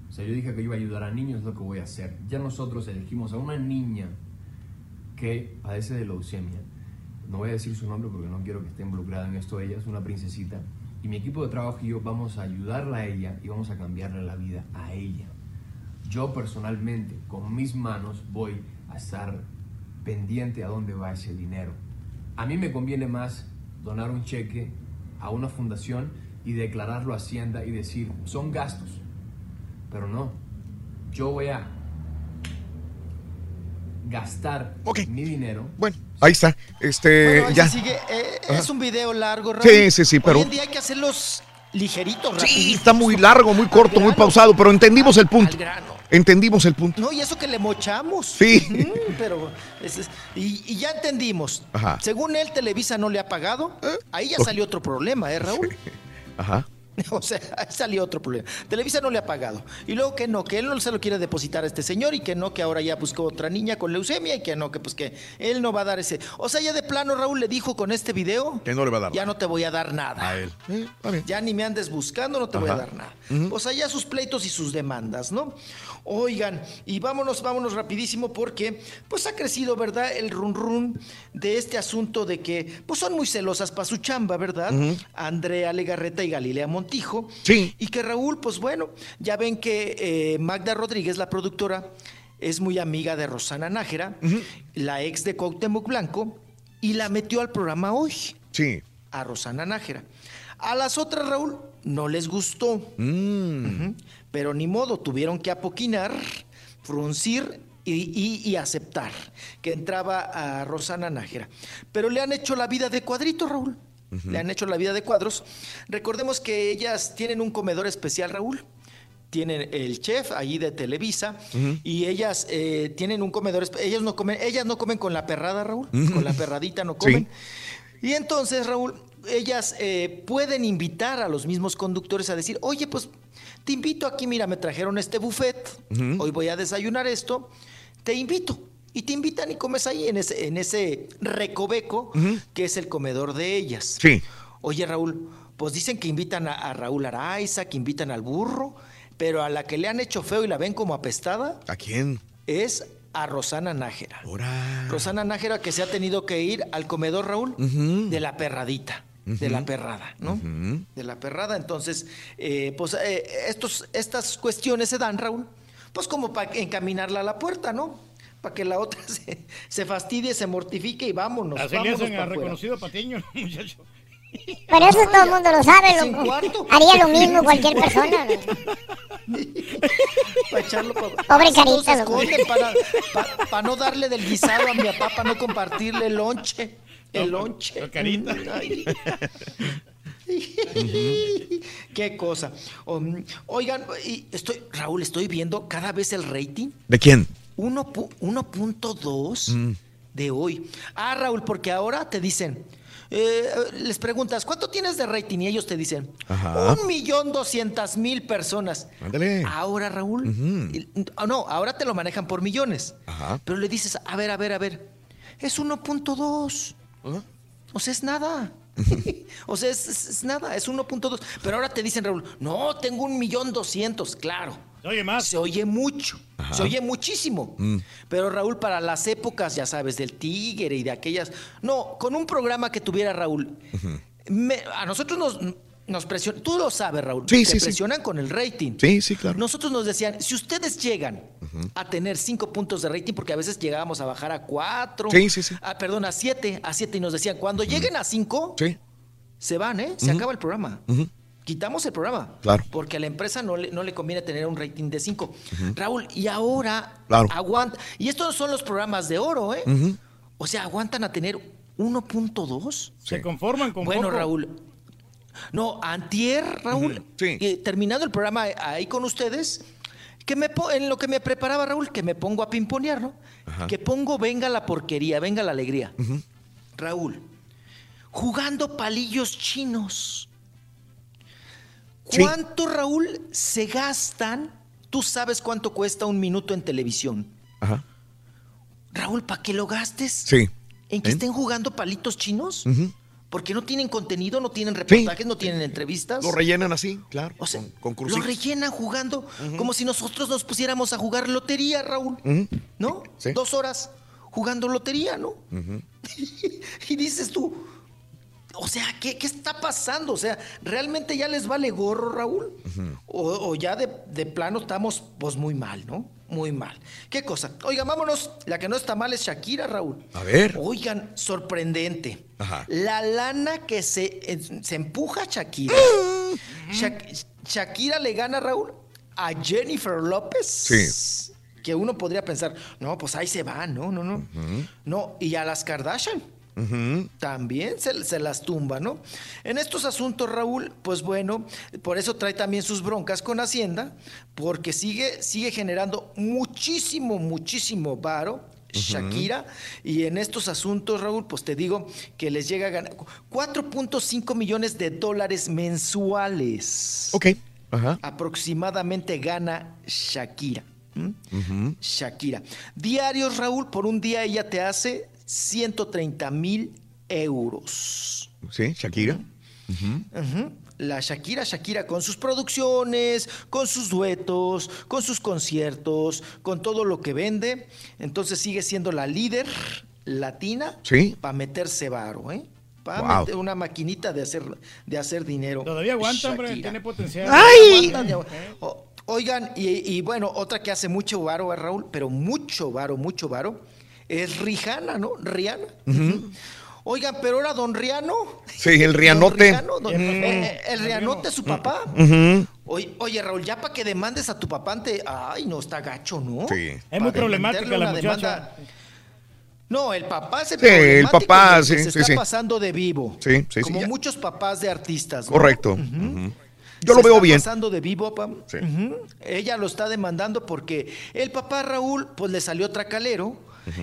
O sea, yo dije que iba a ayudar a niños, es lo que voy a hacer. Ya nosotros elegimos a una niña que padece de leucemia. No voy a decir su nombre porque no quiero que esté involucrada en esto ella, es una princesita. Y mi equipo de trabajo y yo vamos a ayudarla a ella y vamos a cambiarle la vida a ella. Yo personalmente, con mis manos, voy a estar pendiente a dónde va ese dinero. A mí me conviene más donar un cheque a una fundación y declararlo a Hacienda y decir, son gastos. Pero no, yo voy a gastar mi dinero. Bueno, ahí está. Este, Bueno, ahí ya. sigue. eh, Ajá. es un video largo, Raúl. Sí, sí, sí, pero- Hoy en día hay que hacerlos ligeritos, Sí, rapidito. está muy largo, muy corto, muy pausado, pero entendimos el punto. Entendimos el punto. No, y eso que le mochamos. Sí. Mm, pero es- es- y, y ya entendimos. Ajá. Según él, Televisa no le ha pagado. Ahí ya salió otro problema, ¿eh, Raúl? Ajá. O sea, ahí salió otro problema. Televisa no le ha pagado. Y luego que no, que él no se lo quiere depositar a este señor y que no, que ahora ya buscó otra niña con leucemia y que no, que pues que él no va a dar ese. O sea, ya de plano Raúl le dijo con este video, Que no le va a dar. ya no te voy a dar nada. A él. Ya ni me andes buscando, no te voy a dar nada. Ujú. Pues allá sus pleitos y sus demandas, ¿no? Oigan, y vámonos, vámonos rapidísimo porque pues ha crecido, ¿verdad? El run run de este asunto de que pues son muy celosas para su chamba, ¿verdad? Andrea Legarreta y Galilea Montijo. Sí. Y que Raúl, pues bueno, ya ven que eh, Magda Rodríguez, la productora, es muy amiga de Rosana Nájera, la ex de Cuauhtémoc Blanco, y la metió al programa hoy Sí. a Rosana Nájera. A las otras, Raúl, no les gustó. Mm. Pero ni modo, tuvieron que apoquinar, fruncir y, y- y aceptar que entraba a Rosana Nájera. Pero le han hecho la vida de cuadrito, Raúl. le han hecho la vida de cuadros. Recordemos que ellas tienen un comedor especial, Raúl. Tienen el chef allí de Televisa y ellas eh, tienen un comedor. Ellas no comen, ellas no comen con la perrada, Raúl. Con la perradita no comen. Y entonces, Raúl, ellas eh, pueden invitar a los mismos conductores a decir, oye, pues te invito aquí, mira, me trajeron este buffet, hoy voy a desayunar esto, te invito. Y te invitan y comes ahí en ese, en ese recoveco que es el comedor de ellas. Sí. Oye, Raúl, pues dicen que invitan a, a Raúl Araiza, que invitan al burro, pero a la que le han hecho feo y la ven como apestada ¿A quién? es a Rosana Nájera. Rosana Nájera que se ha tenido que ir al comedor, Raúl, de la perradita, de la perrada, ¿no? De la perrada. Entonces, eh, pues eh, estos, estas cuestiones se dan, Raúl, pues como para encaminarla a la puerta, ¿no? Para que la otra se, se fastidie, se mortifique y vámonos. Así le vámonos hacen pa' a reconocido patiño, muchacho. Pero eso todo el mundo lo sabe, loco. cuarto. Haría lo mismo cualquier persona. ¿no? Para echarlo pa- Pobre carita, loco. para, pa- pa no darle del guisado a mi papá, para no compartirle el lonche. El lonche. Ay. Qué cosa. Um, oigan, estoy, Raúl, estoy viendo cada vez el rating. ¿De quién? Uno pu- 1.2 Mm. de hoy. Ah, Raúl, porque ahora te dicen, eh, les preguntas, ¿cuánto tienes de rating? Y ellos te dicen, Ajá. un millón doscientas mil personas. Ándale. Ahora, Raúl, ah, no, ahora te lo manejan por millones. Ajá. Pero le dices, a ver, a ver, a ver, es 1.2. O sea, es nada. o sea, es, es- es nada, es 1.2. Pero ahora te dicen, Raúl, no, tengo un millón doscientos, claro. Se oye más. Se oye mucho, Ajá. se oye muchísimo. Mm. Pero Raúl, para las épocas, ya sabes, del Tigre y de aquellas... No, con un programa que tuviera Raúl, me- a nosotros nos, nos presionan, tú lo sabes, Raúl, Sí, te sí, sí. presionan con el rating. Sí, sí, claro. Nosotros nos decían, si ustedes llegan a tener cinco puntos de rating, porque a veces llegábamos a bajar a cuatro, Sí, sí, sí. ah, perdón, a siete, a siete, y nos decían, cuando lleguen a cinco, Sí. se van, ¿eh? Se acaba el programa. Quitamos el programa. Claro. Porque a la empresa no le, no le conviene tener un rating de 5. Raúl, y ahora Claro. aguanta. Y estos son los programas de oro, ¿eh? O sea, aguantan a tener 1.2. Se conforman con Bueno, poco. Raúl. No, antier, Raúl. eh, terminando el programa ahí con ustedes, que me en lo que me preparaba, Raúl, que me pongo a pimponear, ¿no? Ajá. Que pongo venga la porquería, venga la alegría. Raúl, jugando palillos chinos. Sí. ¿Cuánto, Raúl, se gastan? Tú sabes cuánto cuesta un minuto en televisión. Ajá. Raúl, ¿para que lo gastes? Sí. ¿En que ¿Eh? estén jugando palitos chinos? Ujú. Porque no tienen contenido, no tienen reportajes, no tienen entrevistas. Lo rellenan así, claro. O sea, con, con Lo rellenan jugando como si nosotros nos pusiéramos a jugar lotería, Raúl. ¿No? Sí. Dos horas jugando lotería, ¿no? Y dices tú, o sea, ¿qué, qué está pasando? O sea, ¿realmente ya les vale gorro, Raúl? O, o ya de, de plano estamos pues muy mal, ¿no? Muy mal. ¿Qué cosa? Oigan, vámonos. La que no está mal es Shakira, Raúl. A ver. Oigan, sorprendente. Ajá. La lana que se, se empuja a Shakira. Shak- Shakira le gana, Raúl, a Jennifer López. Sí. Que uno podría pensar, no, pues ahí se va, no, no, no. No, y a las Kardashian. También se, se las tumba, ¿no? En estos asuntos, Raúl, pues bueno, por eso trae también sus broncas con Hacienda, porque sigue, sigue generando muchísimo, muchísimo varo. Shakira, y en estos asuntos, Raúl, pues te digo que les llega a ganar 4.5 millones de dólares mensuales. Ok. Aproximadamente gana Shakira. Shakira. Diarios, Raúl, por un día ella te hace 130 mil euros. Sí, Shakira. La Shakira, Shakira con sus producciones, con sus duetos, con sus conciertos, con todo lo que vende. Entonces sigue siendo la líder latina Sí. para meterse varo, ¿eh? Para Wow. meter una maquinita de hacer, de hacer dinero. Todavía aguanta, hombre, Shakira. tiene potencial. ¡Ay! Oigan, y, y bueno, otra que hace mucho varo, ¿eh, Raúl, pero mucho varo, mucho varo, es Rihanna, ¿no? Rihanna. Oigan, pero ahora don Riano. Sí, el rianote. Riano, don- eh, el Rianote, su papá. Oye, oye, Raúl, ya para que demandes a tu papá ante. Ay, no, está gacho, ¿no? Sí. Es muy problemática la muchacha. demanda- No, el papá es el Sí, el papá, sí, se sí, está sí. pasando de vivo. Sí, sí, sí, Como ya. muchos papás de artistas. ¿no? Correcto. Yo Se lo veo está bien. pasando de vivo, pa. Ujú. Ella lo está demandando porque el papá Raúl, pues le salió tracalero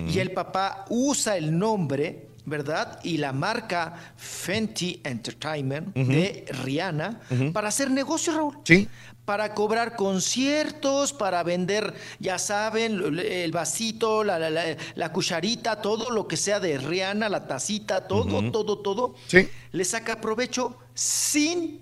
y el papá usa el nombre, ¿verdad? Y la marca Fenty Entertainment de Rihanna para hacer negocio, Raúl. Sí. Para cobrar conciertos, para vender, ya saben, el vasito, la, la- la- la cucharita, todo lo que sea de Rihanna, la tacita, todo, todo, todo. Sí. Le saca provecho sin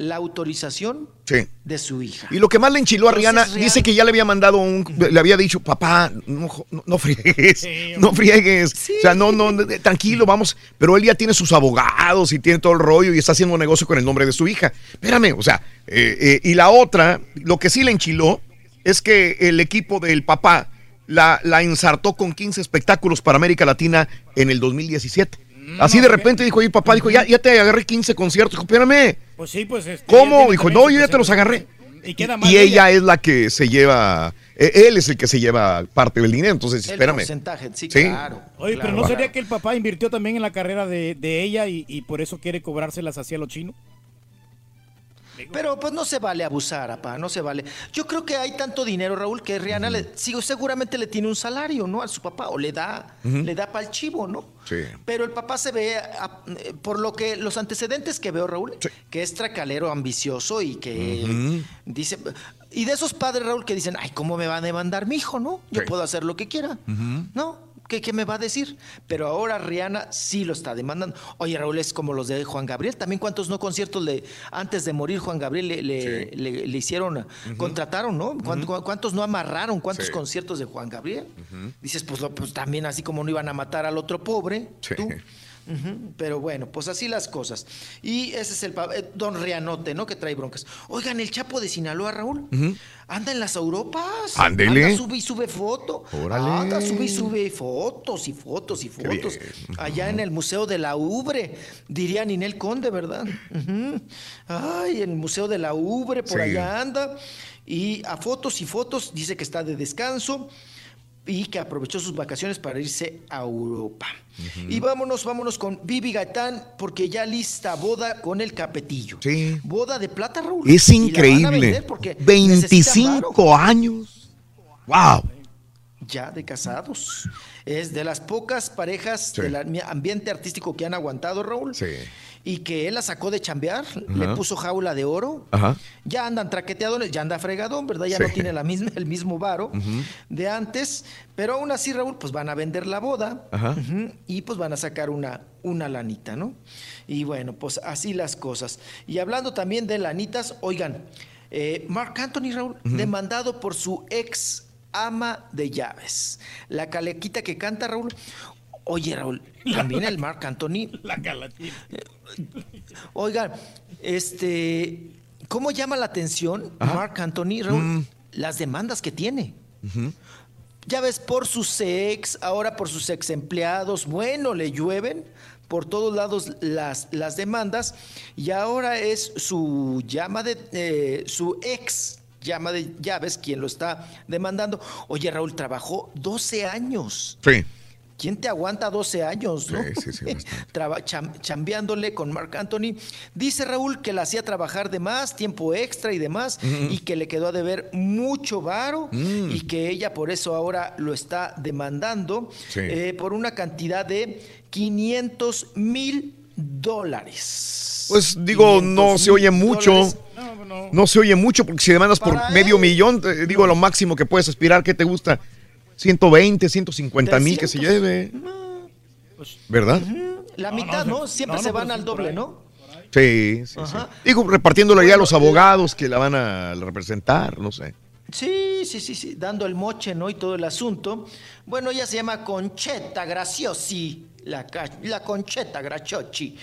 la autorización Sí. de su hija. Y lo que más le enchiló a Rihanna, real- dice que ya le había mandado un, le había dicho, papá, no, no, no friegues, no friegues, o sea, no, no, tranquilo, vamos, pero él ya tiene sus abogados y tiene todo el rollo y está haciendo un negocio con el nombre de su hija. Espérame, o sea, eh, eh, y la otra, lo que sí le enchiló es que el equipo del papá la, la ensartó con 15 espectáculos para América Latina en el 2017. Así de repente dijo, oye, papá, dijo, ya, ya te agarré 15 conciertos. Dijo, espérame, Pues sí, pues. este, ¿Cómo? Dijo, no, yo ya te los agarré. Y queda mal Y ella. ella es la que se lleva, eh, él es el que se lleva parte del dinero, entonces El espérame. porcentaje, sí, claro. Oye, claro, pero ¿no claro. sería que el papá invirtió también en la carrera de, de ella y, y por eso quiere cobrárselas hacia los chinos? Pero pues no se vale abusar, apá, no se vale. Yo creo que hay tanto dinero, Raúl, que Rihanna le, sí, seguramente le tiene un salario, ¿no? A su papá, o le da, le da para el chivo, ¿no? Sí. Pero el papá se ve, a- por lo que los antecedentes que veo, Raúl, que es tracalero ambicioso y que dice. Y de esos padres, Raúl, que dicen, ay, ¿cómo me va a demandar mi hijo, no? Yo Sí. puedo hacer lo que quiera. ¿No? ¿Qué, qué me va a decir? Pero ahora Rihanna sí lo está demandando. Oye, Raúl, es como los de Juan Gabriel. También cuántos no conciertos le, antes de morir Juan Gabriel le, le- le- le hicieron, contrataron, ¿no? ¿Cuán- cu- ¿Cuántos no amarraron? ¿Cuántos Sí. conciertos de Juan Gabriel? Dices, pues, lo- pues también así como no iban a matar al otro pobre, tú. Pero bueno, pues así las cosas. Y ese es el eh, don Rianote, ¿no? Que trae broncas. Oigan, el Chapo de Sinaloa, Raúl, anda en las Europas. Ándele. Anda, sube y sube foto. Órale. Anda, sube y sube fotos y fotos y fotos. Allá en el Museo de la Ubre, diría Ninel Conde, ¿verdad? Ay, en el Museo de la Ubre, por Sí. allá anda. Y a fotos y fotos dice que está de descanso y que aprovechó sus vacaciones para irse a Europa. Y vámonos, vámonos con Vivi Gaitán, porque ya lista boda con el capetillo. Sí. Boda de plata, Raúl. Es increíble. vender porque necesitan 25 años. Wow. ya de casados. Es de las pocas parejas Sí. del ambiente artístico que han aguantado, Raúl. Sí. Y que él la sacó de chambear, le puso jaula de oro. Ajá. Ya andan traqueteadones, ya anda fregadón, ¿verdad? Ya Sí. no tiene la misma, el mismo varo de antes. Pero aún así, Raúl, pues van a vender la boda. Ajá. Y pues van a sacar una, una lanita, ¿no? Y bueno, pues así las cosas. Y hablando también de lanitas, oigan, eh, Mark Anthony, Raúl, demandado por su ex ama de llaves. La calequita que canta, Raúl. Oye, Raúl, también el Mark Anthony. La calatina. Oigan, este, ¿cómo llama la atención Mark Anthony, Raúl? Mm. Las demandas que tiene. Ya ves, por sus ex, ahora por sus ex empleados, bueno, le llueven por todos lados las, las demandas y ahora es su llama de, eh, su ex llama de llaves quien lo está demandando. Oye, Raúl, trabajó 12 años. Sí. ¿Quién te aguanta 12 años, no? Sí, sí, sí, Traba- cham- chambeándole con Marc Anthony. Dice Raúl que la hacía trabajar de más, tiempo extra y demás, Ujú. y que le quedó a deber mucho varo Mm. y que ella por eso ahora lo está demandando eh, por una cantidad de 500 mil dólares. Pues digo, no se oye mucho. dólares. No se oye mucho porque si demandas por Para medio él. millón, te digo, lo máximo que puedes aspirar, ¿qué te gusta? 120, 150 mil que se 300. lleve. ¿Verdad? La mitad, ¿no? Siempre no, se no, van al doble. ¿no? Sí, sí, sí. Digo, repartiéndole ya a los abogados que la van a representar, no sé. Sí, sí, sí, sí, dando el moche, ¿no? Y todo el asunto. Bueno, ella se llama Concheta Graciosi, la, ca- la Concheta Graciosi.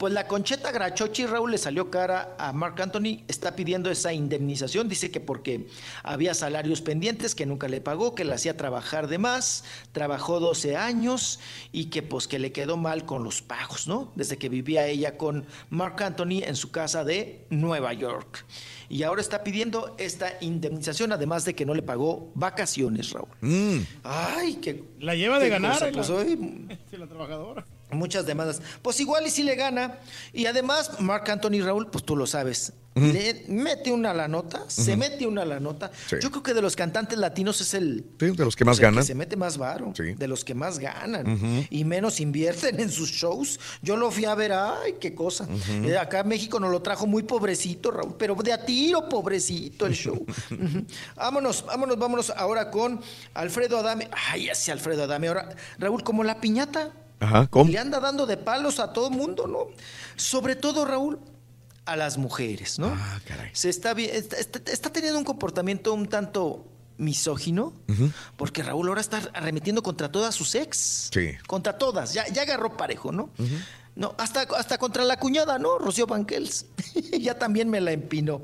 Pues la Concheta Grachochi, Raúl, le salió cara a Mark Anthony, está pidiendo esa indemnización, dice que porque había salarios pendientes, que nunca le pagó, que le hacía trabajar de más, trabajó 12 años y que pues que le quedó mal con los pagos, ¿no? Desde que vivía ella con Mark Anthony en su casa de Nueva York. Y ahora está pidiendo esta indemnización, además de que no le pagó vacaciones, Raúl. Mm. Ay, que La lleva de ganar. cosa, pues, la- hoy la trabajadora. Muchas demandas. Pues igual y si le gana. Y además, Marc Anthony Raúl, pues tú lo sabes. Le mete una a la nota, se mete una a la nota. Sí. Yo creo que de los cantantes latinos es el, Sí, de los que más ganan. se mete más varo, Sí. de los que más ganan y menos invierten en sus shows. Yo lo fui a ver, ay, qué cosa. Eh, acá México nos lo trajo muy pobrecito, Raúl, pero de a tiro pobrecito el show. Vámonos, vámonos, vámonos ahora con Alfredo Adame. Ay, ese Alfredo Adame. Ahora, Raúl, como la piñata. Ajá, ¿cómo? Le anda dando de palos a todo mundo, ¿no? Sobre todo, Raúl, a las mujeres, ¿no? Ah, Se está, está, está- teniendo un comportamiento un tanto misógino, porque Raúl ahora está arremetiendo contra todas sus ex. Sí. Contra todas, ya, ya agarró parejo, ¿no? No, hasta, hasta contra la cuñada, ¿no? Rocío Banquels. ya también me la empinó.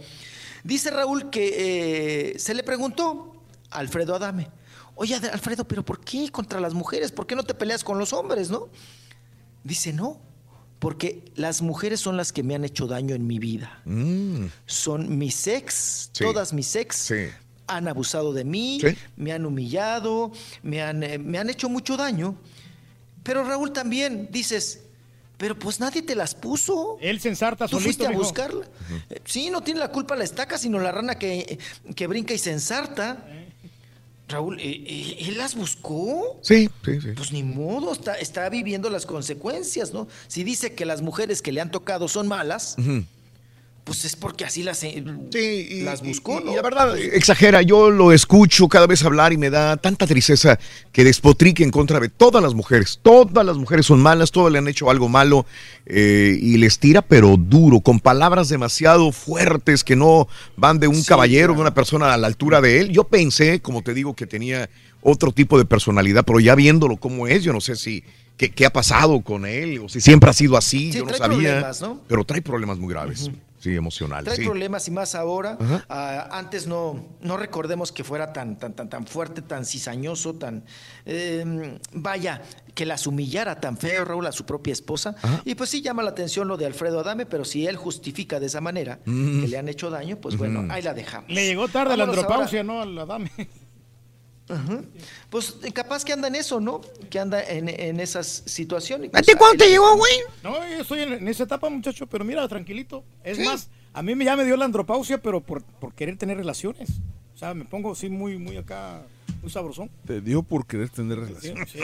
Dice Raúl que eh, se le preguntó a Alfredo Adame, oye Alfredo, pero ¿por qué contra las mujeres? ¿Por qué no te peleas con los hombres, no? Dice, no, porque las mujeres son las que me han hecho daño en mi vida. Mm. Son mis ex, Sí. todas mis ex. Sí. Han abusado de mí, Sí. me han humillado, me han, eh, me han hecho mucho daño. Pero Raúl también dices, pero pues nadie te las puso. Él se ensarta Tú solito, fuiste a mijo. buscarla. Sí, no tiene la culpa la estaca, sino la rana que, que brinca y se ensarta. Eh, eh, ¿él las buscó? Sí, sí, sí. Pues ni modo, está, está viviendo las consecuencias, ¿no? Si dice que las mujeres que le han tocado son malas. Pues es porque así las, eh, y- las buscó, ¿no? y la verdad, exagera, yo lo escucho cada vez hablar y me da tanta tristeza que despotrique en contra de todas las mujeres. Todas las mujeres son malas, todas le han hecho algo malo eh, y les tira, pero duro, con palabras demasiado fuertes que no van de un caballero, de una persona a la altura de él. Yo pensé, como te digo, que tenía otro tipo de personalidad, pero ya viéndolo como es, yo no sé si qué, qué ha pasado con él o si siempre ha sido así, Sí, yo no sabía. ¿no? Pero trae problemas muy graves, sí, emocionales. Trae sí. problemas y más ahora. Ah, antes no, no recordemos que fuera tan, tan, tan, tan fuerte, tan cizañoso, tan eh, vaya, que las humillara tan feo, Raúl, a su propia esposa. Y pues sí llama la atención lo de Alfredo Adame, pero si él justifica de esa manera Mm. que le han hecho daño, pues bueno, ahí la dejamos. Le llegó tarde la ahora. andropausia, ¿no? Al Adame. Ajá. Pues eh, capaz que anda en eso, ¿no? Que anda en, en esas situaciones. ¿A ti cuándo te llegó, güey? No, yo estoy en, en esa etapa, muchacho, pero mira, tranquilito. Es más, a mí me, ya me dio la andropausia, pero por, por querer tener relaciones. O sea, me pongo así muy, muy acá, muy sabrosón. Te dio por querer tener relaciones. Sí.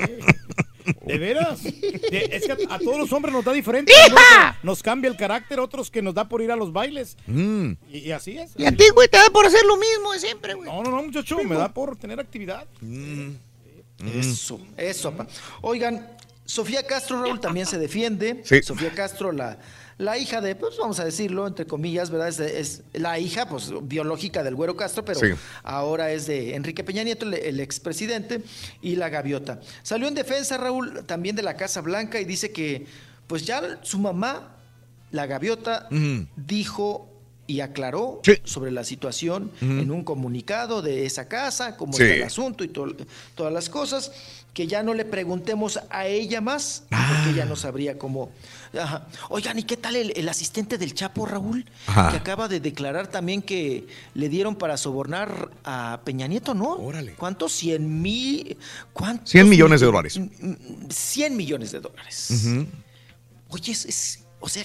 De veras. De- es que a, a todos los hombres nos da diferente. ¡Hija! Unos Nos cambia el carácter, otros que nos da por ir a los bailes. Mm. Y, y así es. Y a ti, güey, te da por hacer lo mismo de siempre, güey. No, no, no, muchacho, me da por tener actividad. Eso, eso. pa. Oigan, Sofía Castro, Raúl, también se defiende. Sí. Sofía Castro, la, la hija de, pues vamos a decirlo, entre comillas, ¿verdad? Es, la hija, pues, biológica del Güero Castro, pero Sí. ahora es de Enrique Peña Nieto, el, el expresidente, y la gaviota. Salió en defensa, Raúl, también de la Casa Blanca, y dice que, pues ya su mamá, la gaviota, dijo y aclaró Sí. sobre la situación en un comunicado de esa casa, cómo Sí. está el asunto y to- todas las cosas, que ya no le preguntemos a ella más, porque ella no sabría cómo. Ajá. Oigan, ¿y qué tal el, el asistente del Chapo, Raúl? Ajá. Que acaba de declarar también que le dieron para sobornar a Peña Nieto, ¿no? Órale. ¿Cuántos? Cien mil. ¿Cuántos? 100 millones de dólares. 100 millones de dólares. Ujú. Oye, es, es- o sea,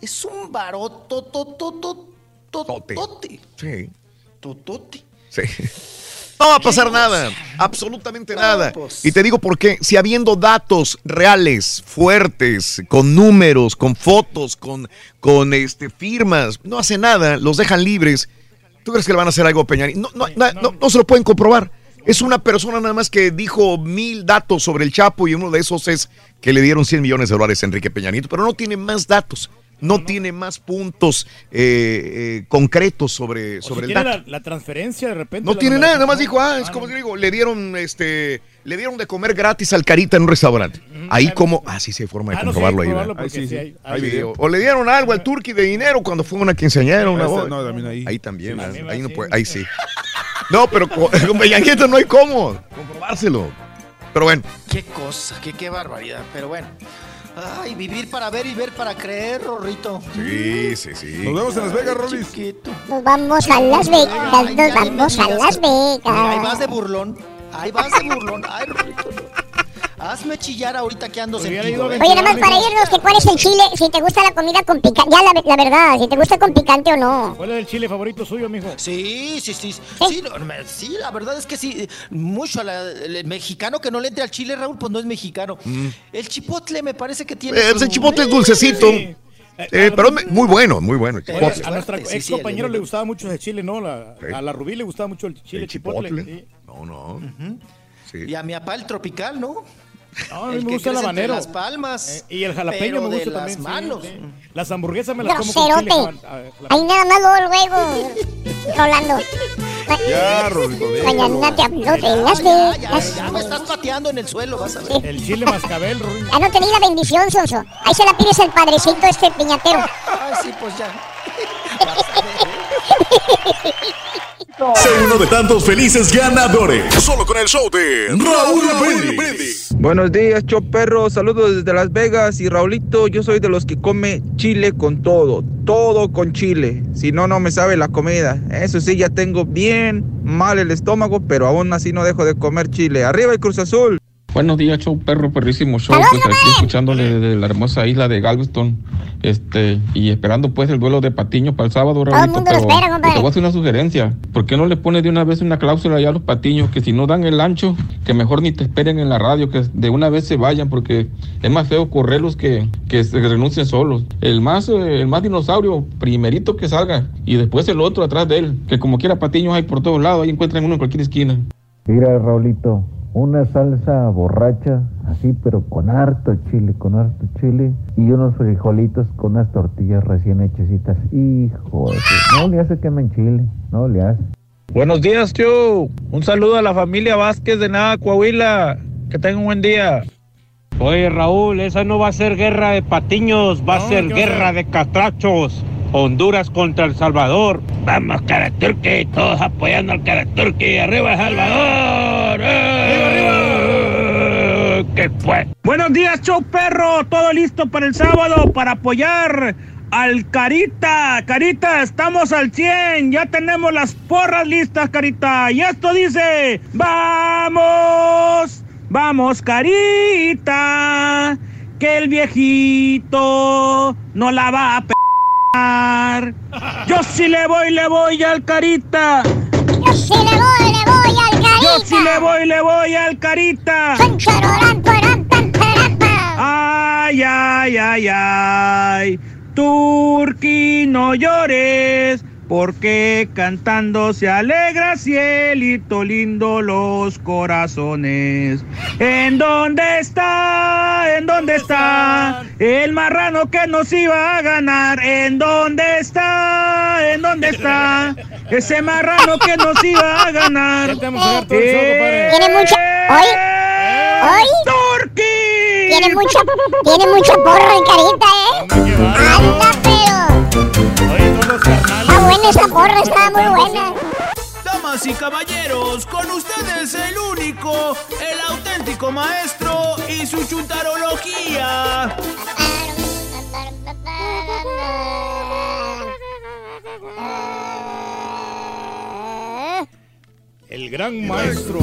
es un baroto, totote. Sí. Totote. Sí. No va a pasar nada, absolutamente nada. Y te digo por qué, si habiendo datos reales, fuertes, con números, con fotos, con, con este, firmas, no hace nada, los dejan libres, ¿tú crees que le van a hacer algo a Peña? No, no, no, no se lo pueden comprobar. Es una persona nada más que dijo mil datos sobre el Chapo y uno de esos es que le dieron 100 millones de dólares a Enrique Peña Nieto, pero no tiene más datos. No tiene más puntos eh, eh, concretos sobre, O sobre si el tiene dato. la, la transferencia de repente. No tiene nada, nada más dijo, ah, es como te digo, le dieron este, le dieron de comer gratis al Carita en un restaurante. Ahí como, ah, sí, sí hay forma de Ah, no, sí, comprobarlo ahí. Ahí sí, sí sí. hay- Hay Sí, video. o, le dieron algo al Turqui de dinero cuando fue una quinceañera, una boda. no, también ahí. Ahí también, Sí, ahí, no puede, ahí sí. No, pero con, con no hay cómo comprobárselo. Pero bueno, Qué cosa, qué, qué barbaridad. Pero bueno. Ay, vivir para ver y ver para creer, Rorrito. sí, sí, sí. Nos vemos en Las Vegas, Rolis. Nos vamos a Las Vegas, nos vamos a Las Mira, ahí vas de Vegas. burlón. Ahí vas de burlón. Ay, Rorrito. Hazme chillar ahorita que ando sentido. ido ¿eh? Oye, nada más para irnos, que cuál es el chile, si te gusta la comida con picante, ya la, la verdad, si te gusta con picante o no. ¿Cuál es el chile favorito suyo, mijo? Sí, sí, sí. Sí, no, me- sí, la verdad es que sí. Mucho. la- el mexicano que no le entre al chile, Raúl, pues no es mexicano. El chipotle me parece que tiene. Eh, pues su- el chipotle es dulcecito. Sí. Eh, pero muy bueno, muy bueno. el a nuestra ex sí, compañero el- le gustaba mucho ese chile, ¿no? La- Sí. A la Rubí le gustaba mucho el chile ¿El chipotle. chipotle? sí. No, no. Sí. Y a mi papá el tropical, ¿no? No, a mí me gusta el habanero. las palmas. Eh, y el jalapeño me de gusta las también. sí, manos. sí. Las hamburguesas me las como con chile. Ah, Ahí nada más luego, luego, Rolando. Ya, déjalo. Mañana te hablo de Las Ya, ya, me estás pateando en el suelo, vas a ver. El chile mascabel, Ruin. Ya no te di la bendición, Sonso. Ahí se la pides al padrecito este piñatero. Ay, sí, pues ya. Sé uno de tantos felices ganadores. Solo con el show de Raúl Brindis. Buenos días, Choperro. Saludos desde Las Vegas. Y Raulito, yo soy de los que come chile con todo. Todo con chile. Si no, no me sabe la comida. Eso sí, ya tengo bien mal el estómago, pero aún así no dejo de comer chile. Arriba el Cruz Azul. Buenos días, show perro, perrísimo show. Pues aquí escuchándole de la hermosa isla de Galveston. Este, y esperando pues el duelo de Patiño para el sábado, Raulito. Pero espera, te voy a hacer una sugerencia. ¿Por qué no le pones de una vez una cláusula ya a los Patiños que si no dan el ancho, que mejor ni te esperen en la radio, que de una vez se vayan, porque es más feo correrlos que, que se renuncien solos. El más, eh, el más dinosaurio, primerito que salga, y después el otro atrás de él, que como quiera Patiños hay por todos lados, ahí encuentran uno en cualquier esquina. Mira, Raulito, una salsa borracha, así, pero con harto chile, con harto chile, y unos frijolitos con unas tortillas recién hechecitas. Hijo, no le hace que me chile, no le hace. Buenos días, Chu. Un saludo a la familia Vázquez de Nada, Coahuila. Que tengan un buen día. Oye, Raúl, esa no va a ser guerra de patiños, va a ser guerra de catrachos. Honduras contra El Salvador. Vamos, Caraturque, todos apoyando al Caraturque. ¡Arriba, El Salvador! ¡Eh! Buenos días, show perro. Todo listo para el sábado para apoyar al Carita. Carita, estamos al 100. Ya tenemos las porras listas, Carita. Y esto dice: ¡Vamos! Vamos, Carita. Que el viejito no la va a pegar. Yo sí le voy, le voy al Carita. Yo sí le voy, le voy. Yo sí le voy, le voy al Carita. Ay, ay, ay, ay. Turqui, no llores, porque cantando se alegra cielito lindo los corazones. ¿En dónde está? ¿En dónde está? El marrano que nos iba a ganar. ¿En dónde está? ¿En dónde está? Ese marrano que nos iba a ganar. Tiene mucha. Hoy. Hoy. ¡Turqui! Tiene mucha. Tiene mucha porra el carita, ¿eh? Anda, buena esa porra, está muy buena. Damas y caballeros, con ustedes el único, el auténtico maestro y su chuntarología. El gran maestro.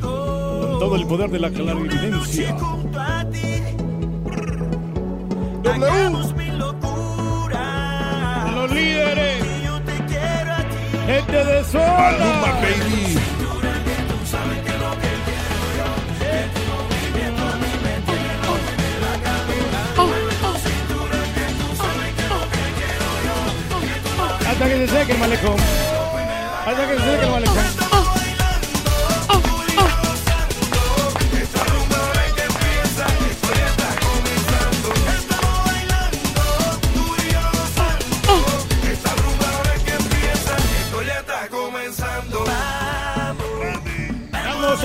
Con todo el poder de la clarividencia. Los líderes. Gente de. Maluma, baby. Hasta que se seque el malecón. Hasta que se seque el malecón.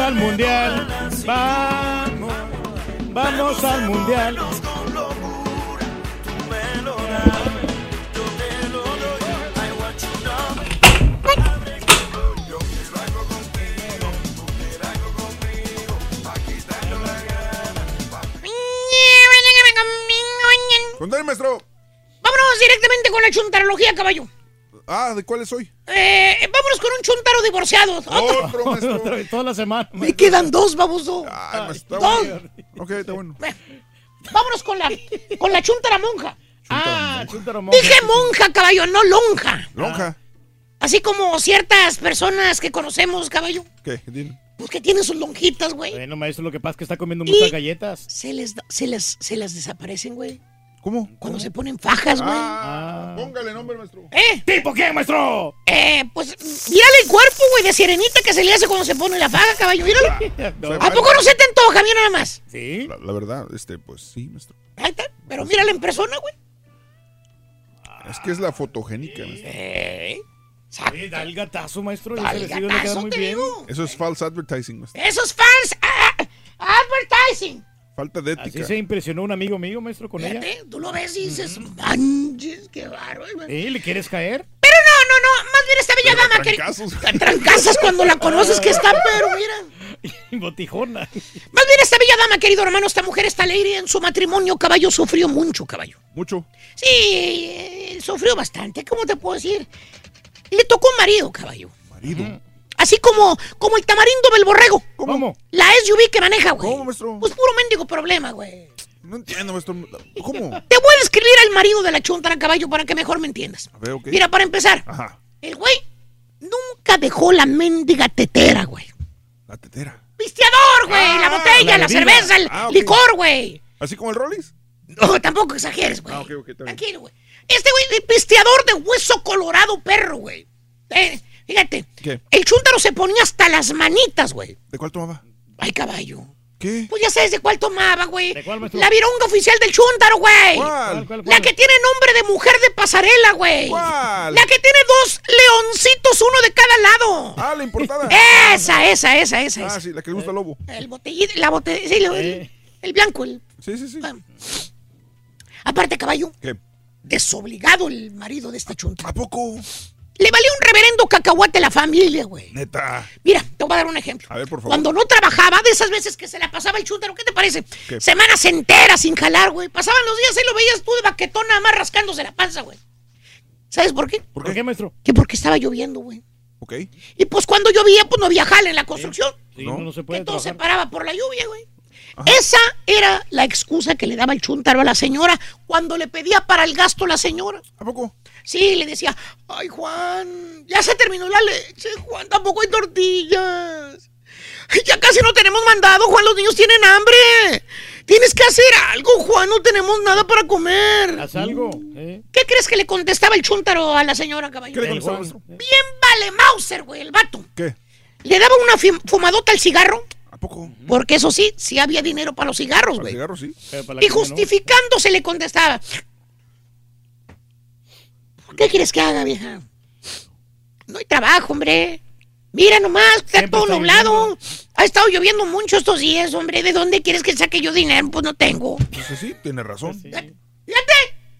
Al mundial. Vamos, vamos al mundial. Contale, maestro. Vámonos directamente con la chuntarología, caballo. Ah, ¿de cuáles soy? Eh, vámonos con un chuntaro divorciado. Otro. Otro, maestro. Otra vez, toda la semana. Me quedan dos, baboso. Ay, maestro, está Dos. bueno. Ok, está bueno. Vámonos con la, con la chuntara monja. Ah, chuntaro monja. Dije monja, caballo, no lonja. Lonja. Así como ciertas personas que conocemos, caballo, ¿Qué? Dime. pues que tienen sus lonjitas, güey. Bueno, maestro, lo que pasa es que está comiendo Y- muchas galletas. Se les, da- se les, se las desaparecen, güey. ¿Cómo? Cuando se ponen fajas, güey. Ah, póngale nombre, maestro. ¿Eh? ¿Tipo qué, maestro? Eh, pues mírale el cuerpo, güey, de sirenita que se le hace cuando se pone la faja, caballo. Míralo. ¿A poco no se te antoja? Mira nada más. ¿Sí? La, la verdad, este, pues sí, maestro. Ahí está. Pero mírala en persona, güey. Es que es la fotogénica, maestro. Eh. Sí, da el gatazo, maestro. Da Ese el vestido le queda gatazo, muy te bien. digo. Eso es false advertising, maestro. Esos fans. ah, advertising. Falta de Así ética. se impresionó un amigo mío, maestro, con ella. Fíjate, tú lo ves y dices, manches, qué bárbaro. güey". ¿Eh? ¿Le quieres caer? Pero no, no, no. Más bien esta bella dama que. trancazos. Trancazas cuando la conoces que está, pero mira. Botijona. Más bien esta bella dama, querido hermano, esta mujer, esta lady en su matrimonio, caballo, sufrió mucho, caballo. Mucho. Sí, eh, sufrió bastante. ¿Cómo te puedo decir? Le tocó un marido, caballo. Marido. Así como, como el tamarindo del borrego. ¿Cómo? La SUV que maneja, güey. ¿Cómo, maestro? Pues puro mendigo problema, güey. No entiendo, maestro. ¿Cómo? Te voy a describir al marido de la chuntara, caballo, para que mejor me entiendas. A ver. Mira, para empezar, Ajá. el güey nunca dejó la mendiga tetera, güey. La tetera. Pisteador, güey. la Ah, botella, la, cerveza, el Ah, licor, güey. ¿Así como el Rollis? No, tampoco exageres, güey. Ah, ok, ok, está bien. Tranquilo, güey. Este güey, el pisteador de hueso colorado perro, güey. Eh, fíjate, ¿Qué? el chúntaro se ponía hasta las manitas, güey. ¿De cuál tomaba? Ay, caballo. ¿Qué? Pues ya sabes de cuál tomaba, güey. ¿De cuál, maestro? La vironga oficial del chúntaro, güey. ¿Cuál? ¿Cuál, La cuál? que tiene nombre de mujer de pasarela, güey. ¿Cuál? La que tiene dos leoncitos, uno de cada lado. Ah, la importada. Esa, esa, esa, esa. Ah, esa. sí, la que le gusta al lobo. El botellito, la botella, sí, el, el blanco. El, Sí, sí, sí. ah. Aparte, caballo, ¿Qué? desobligado el marido de esta chunta. ¿A poco? Le valió un reverendo cacahuate a la familia, güey. Neta. Mira, te voy a dar un ejemplo. A ver, por favor. Cuando no trabajaba, de esas veces que se la pasaba el chúntaro, ¿qué te parece? ¿Qué? Semanas enteras sin jalar, güey. Pasaban los días y lo veías tú de baquetón nada más rascándose la panza, güey. ¿Sabes por qué? ¿Por ¿Por qué? maestro? Que porque estaba lloviendo, güey. Ok. Y pues cuando llovía, pues no había jale en la construcción. Sí, No. no, no se que puede todo se trabajar. paraba por la lluvia, güey. Esa era la excusa que le daba el chuntaro a la señora cuando le pedía para el gasto la señora. ¿A poco? Sí, le decía, ay Juan, ya se terminó la leche, Juan, tampoco hay tortillas. Ya casi no tenemos mandado, Juan, los niños tienen hambre. Tienes que hacer algo, Juan, no tenemos nada para comer. Haz algo. ¿eh? ¿Qué crees que le contestaba el chúntaro a la señora, maestro? Bien vale Mauser, güey, el vato. ¿Qué? Le daba una fumadota al cigarro, ¿A poco? porque eso sí, sí había dinero para los cigarros, ¿Al güey. cigarro, sí? Y no. justificándose le contestaba. ¿Qué quieres que haga, vieja? No hay trabajo, hombre. Mira nomás, está Siempre todo está nublado. Ha estado lloviendo mucho estos días, hombre. ¿De dónde quieres que saque yo dinero? Pues no tengo. Pues sí, tiene razón. Sí. Fíjate,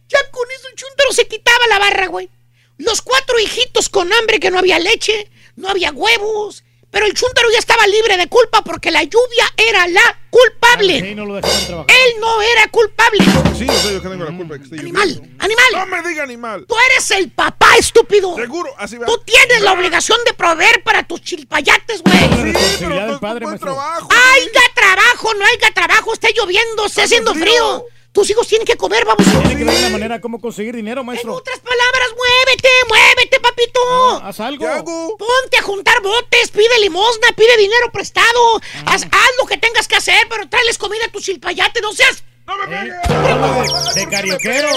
ya con eso el chúntaro se quitaba la barra, güey. Los cuatro hijitos con hambre que no había leche, no había huevos. Pero el chúntaro ya estaba libre de culpa porque la lluvia era la culpable. Sí, no lo trabajar. Él no era culpable. Sí, yo soy yo que tengo la culpa que Animal, lloviendo. animal. No me diga animal. Tú eres el papá, estúpido. Seguro, así va. Tú tienes la obligación de proveer para tus chilpayates, güey. Sí, responsabilidad pero del pues, padre, buen trabajo. Haiga trabajo, no haya trabajo, esté lloviendo, esté Hace haciendo frío. frío. Tus hijos tienen que comer, vamos. Tiene que ver la manera como conseguir dinero, En maestro. otras palabras, muévete, muévete, papito. Ah, haz algo. ¿Qué hago? Ponte a juntar botes, pide limosna, pide dinero prestado. Haz, haz lo que tengas que hacer, pero tráeles comida a tus chilpayates, no seas ¡No me pegues! De, de carioquero.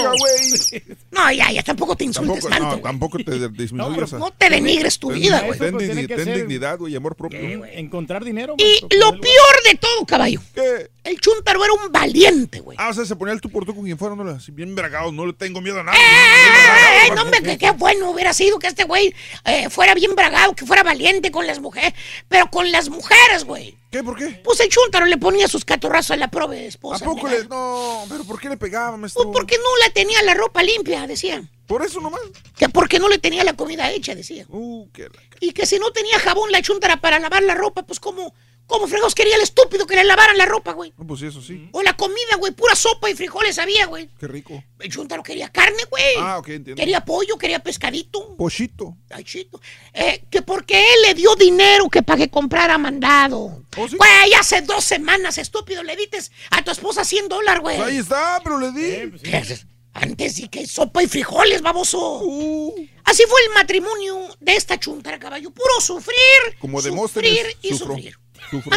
No, ya, ya tampoco te insultes Tampoco, tanto. no, tampoco te disminuyas. no te denigres tu Ten- vida, güey. Ten, Pues ten dignidad, güey, amor propio. Encontrar dinero. Y maestro, lo peor de todo, caballo. ¿Qué? El chuntaro era un valiente, güey. Ah, o sea, se ponía el tú por tú con quien fuera, no le- así bien bragado, no le tengo miedo a nada. ¡Eh, no, hombre, que qué bueno hubiera sido que este güey eh, fuera bien bragado, que fuera valiente con las mujeres. Pero con las mujeres, güey. ¿Qué? ¿Por qué? Pues el chuntaro le ponía sus catorrazos a la prove ¿A esposa. poco mira. le.? No, pero ¿por qué le pegaba, maestro? Pues porque no la tenía la ropa limpia, decía. Por eso nomás. Que porque no le tenía la comida hecha, decía. Uh, qué la- Y que si no tenía jabón la chuntara para lavar la ropa, pues como, como fregos quería el estúpido que le lavaran la ropa, güey. No, pues sí, eso sí. O la comida, güey, pura sopa y frijoles había, güey. Qué rico. El chuntaro quería carne, güey. Ah, ok, entiendo. Quería pollo, quería pescadito. Pochito. Ay, chito. Eh, que porque él le dio dinero que para que comprara mandado. ¿Oh, sí? Güey, hace dos semanas, estúpido, le dites a tu esposa 100 dólares, güey. Pues ahí está, pero le di. ¿Qué haces? Antes sí que sopa y frijoles, baboso. Uh. Así fue el matrimonio de esta chuntara, caballo. Puro sufrir, Como sufrir Demóstenes. y Sufro. sufrir. Sufro.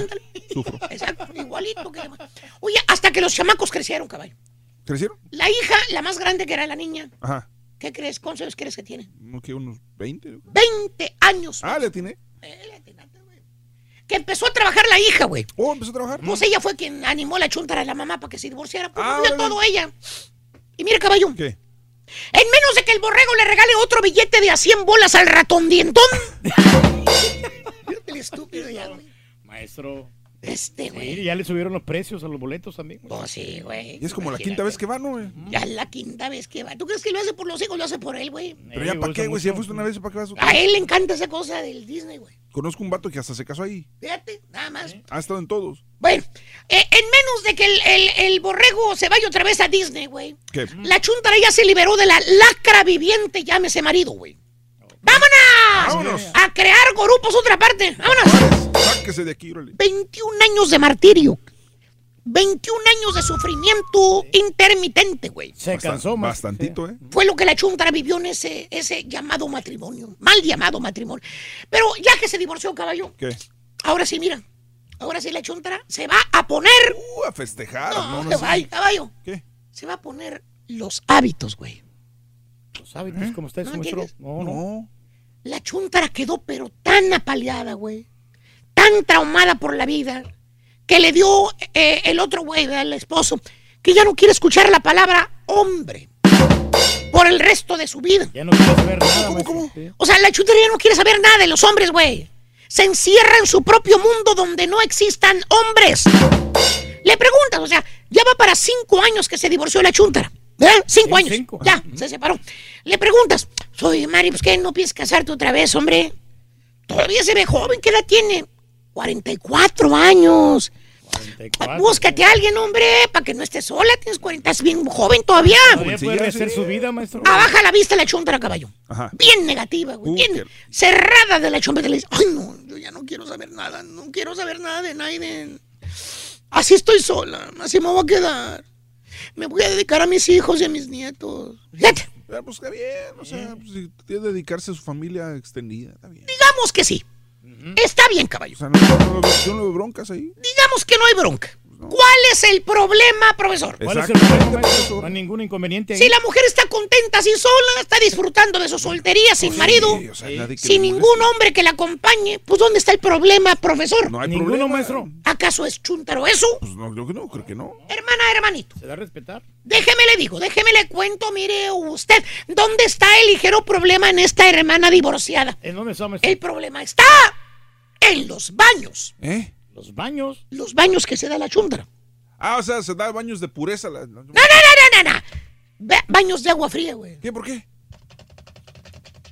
Sufro. Exacto, igualito que... Oye, hasta que los chamacos crecieron, caballo. ¿Crecieron? La hija, la más grande que era la niña, Ajá. ¿qué crees? ¿Cuántos años crees que tiene? ¿No que unos 20? 20 años. Ah, le atiné. Que empezó a trabajar la hija, güey. Oh, empezó a trabajar. Pues ella fue quien animó a la chuntara a la mamá para que se divorciara. Pues Ah, todo ella. Y mira, caballo. ¿Qué? En menos de que el borrego le regale otro billete de a 100 bolas al ratón dientón. el estúpido ya, güey. Maestro. Este, güey. Sí, ya le subieron los precios a los boletos también. güey. Pues sí, güey. Y es como la quinta vez que va, ¿no, güey? Ya es la quinta vez que va. ¿Tú crees que lo hace por los hijos? Lo hace por él, güey. Pero ya, ¿para qué, güey? Si ya fuiste una vez, ¿para qué vas A él le encanta esa cosa del Disney, güey. Conozco un vato que hasta se casó ahí. Fíjate, nada más. Ha estado en todos. Bueno, eh, en menos de que el, el- el borrego se vaya otra vez a Disney, güey. ¿Qué? La chuntara ya se liberó de la lacra viviente, llámese marido, güey. ¡Vámonos! Vámonos. A crear grupos otra parte. ¡Vámonos! Sáquese de aquí, órale. 21 años de martirio. 21 años de sufrimiento intermitente, güey. Se cansó más. Bastantito, ¿eh? Fue lo que la chuntara vivió en ese, ese llamado matrimonio. Mal llamado matrimonio. Pero ya que se divorció, caballo, ¿Qué? ahora sí, mira. Ahora sí la chuntara se va a poner... Uh, a festejar. No, No, no, caballo. ¿Qué? Se va a poner los hábitos, güey. Los hábitos, como ustedes, ¿No? No, no. No. La chuntara quedó pero tan apaleada, güey. Tan traumada por la vida. Que le dio eh, el otro güey, el esposo, que ya no quiere escuchar la palabra hombre. Por el resto de su vida. Ya no quiere saber nada, maestro. Sí. O sea, la chuntara ya no quiere saber nada de los hombres, güey. Se encierra en su propio mundo donde no existan hombres. Le preguntas, o sea, ya va para cinco años que se divorció la chuntara. ¿Verdad? Cinco Sí, años. cinco. Ya, se separó. Le preguntas, soy Mari, pues que no piensas casarte otra vez, hombre. Todavía se ve joven, ¿qué edad tiene? 44 años. 44. Búscate a alguien, hombre, para que no estés sola. Tienes 40, es bien joven todavía. Todavía puede rehacer su vida, maestro. Ah, baja la vista la chuntara, caballo. Ajá. Bien negativa, güey. Uh, bien qué- cerrada de la chuntara. Le dice, ay, no, yo ya no quiero saber nada. No quiero saber nada de nadie. Así estoy sola. Así me voy a quedar. Me voy a dedicar a mis hijos y a mis nietos. Fíjate, Ya, pues está bien. O sea, pues, si tiene que dedicarse a su familia extendida, está bien. digamos que sí. Está bien, caballo. O sea, no, no, no, yo no veo broncas ahí. Digamos que no hay bronca. ¿Cuál es el problema, profesor? ¿Cuál es el problema? No hay ningún inconveniente ahí. Si la mujer está contenta así sola, está disfrutando de su soltería sin marido, Sí, o sea, nadie que sin ningún hombre que la acompañe, pues ¿dónde está el problema, profesor? No hay Ninguno, problema. maestro. ¿Acaso es chúntaro eso? Pues no, yo que no, creo que no. Hermana, hermanito, Se da a respetar. déjeme le digo, déjeme le cuento, mire usted, ¿dónde está el ligero problema en esta hermana divorciada? ¿En dónde está, maestro? El problema está en los baños, ¿Eh? Los baños. los baños que se da la chúntara. Ah, o sea, se da baños de pureza. La... No, no, no, no, no, no. Ba- baños de agua fría, güey. ¿Qué? ¿Por qué?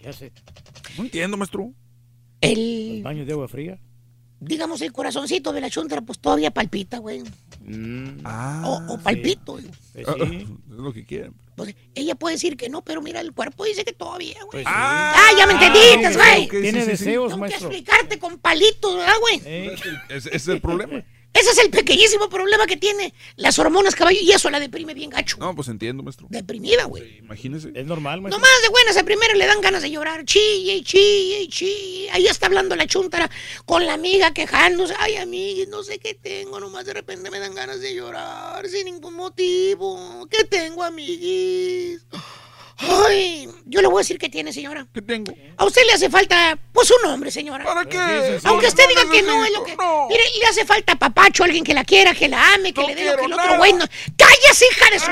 Ya sé. No entiendo, maestro. El, Baños de agua fría. digamos, el corazoncito de la chúntara, pues todavía palpita, güey. Ah. O, o palpito, güey. Pues Ah, sí. Es lo que quieren. Pues, ella puede decir que no, pero mira, el cuerpo dice que todavía, güey. Pues sí. Ah, ya me entendiste, güey. ok, Tiene sí, sí, sí. deseos, Tengo que maestro. explicarte con palitos, ¿verdad, güey? Eh, ese es el problema. Ese es el pequeñísimo problema que tiene las hormonas, caballo, y eso la deprime bien gacho. No, pues entiendo, maestro. Deprimida, güey. Imagínese. Es normal, maestro. Nomás de buenas a primera le dan ganas de llorar. Chille, chille, chille. Ahí está hablando la chuntara con la amiga quejándose. Ay, amiga, no sé qué tengo. Nomás de repente me dan ganas de llorar sin ningún motivo. ¿Qué tengo, amiguis? Ay, yo le voy a decir qué tiene, señora. ¿Qué tengo? A usted le hace falta, pues, un hombre, señora. ¿Para qué? Aunque usted No diga que no, es lo que... Mire, le hace falta papacho, alguien que la quiera, que la ame, que No le dé lo que el otro güey no... ¡Cállese, hija de su...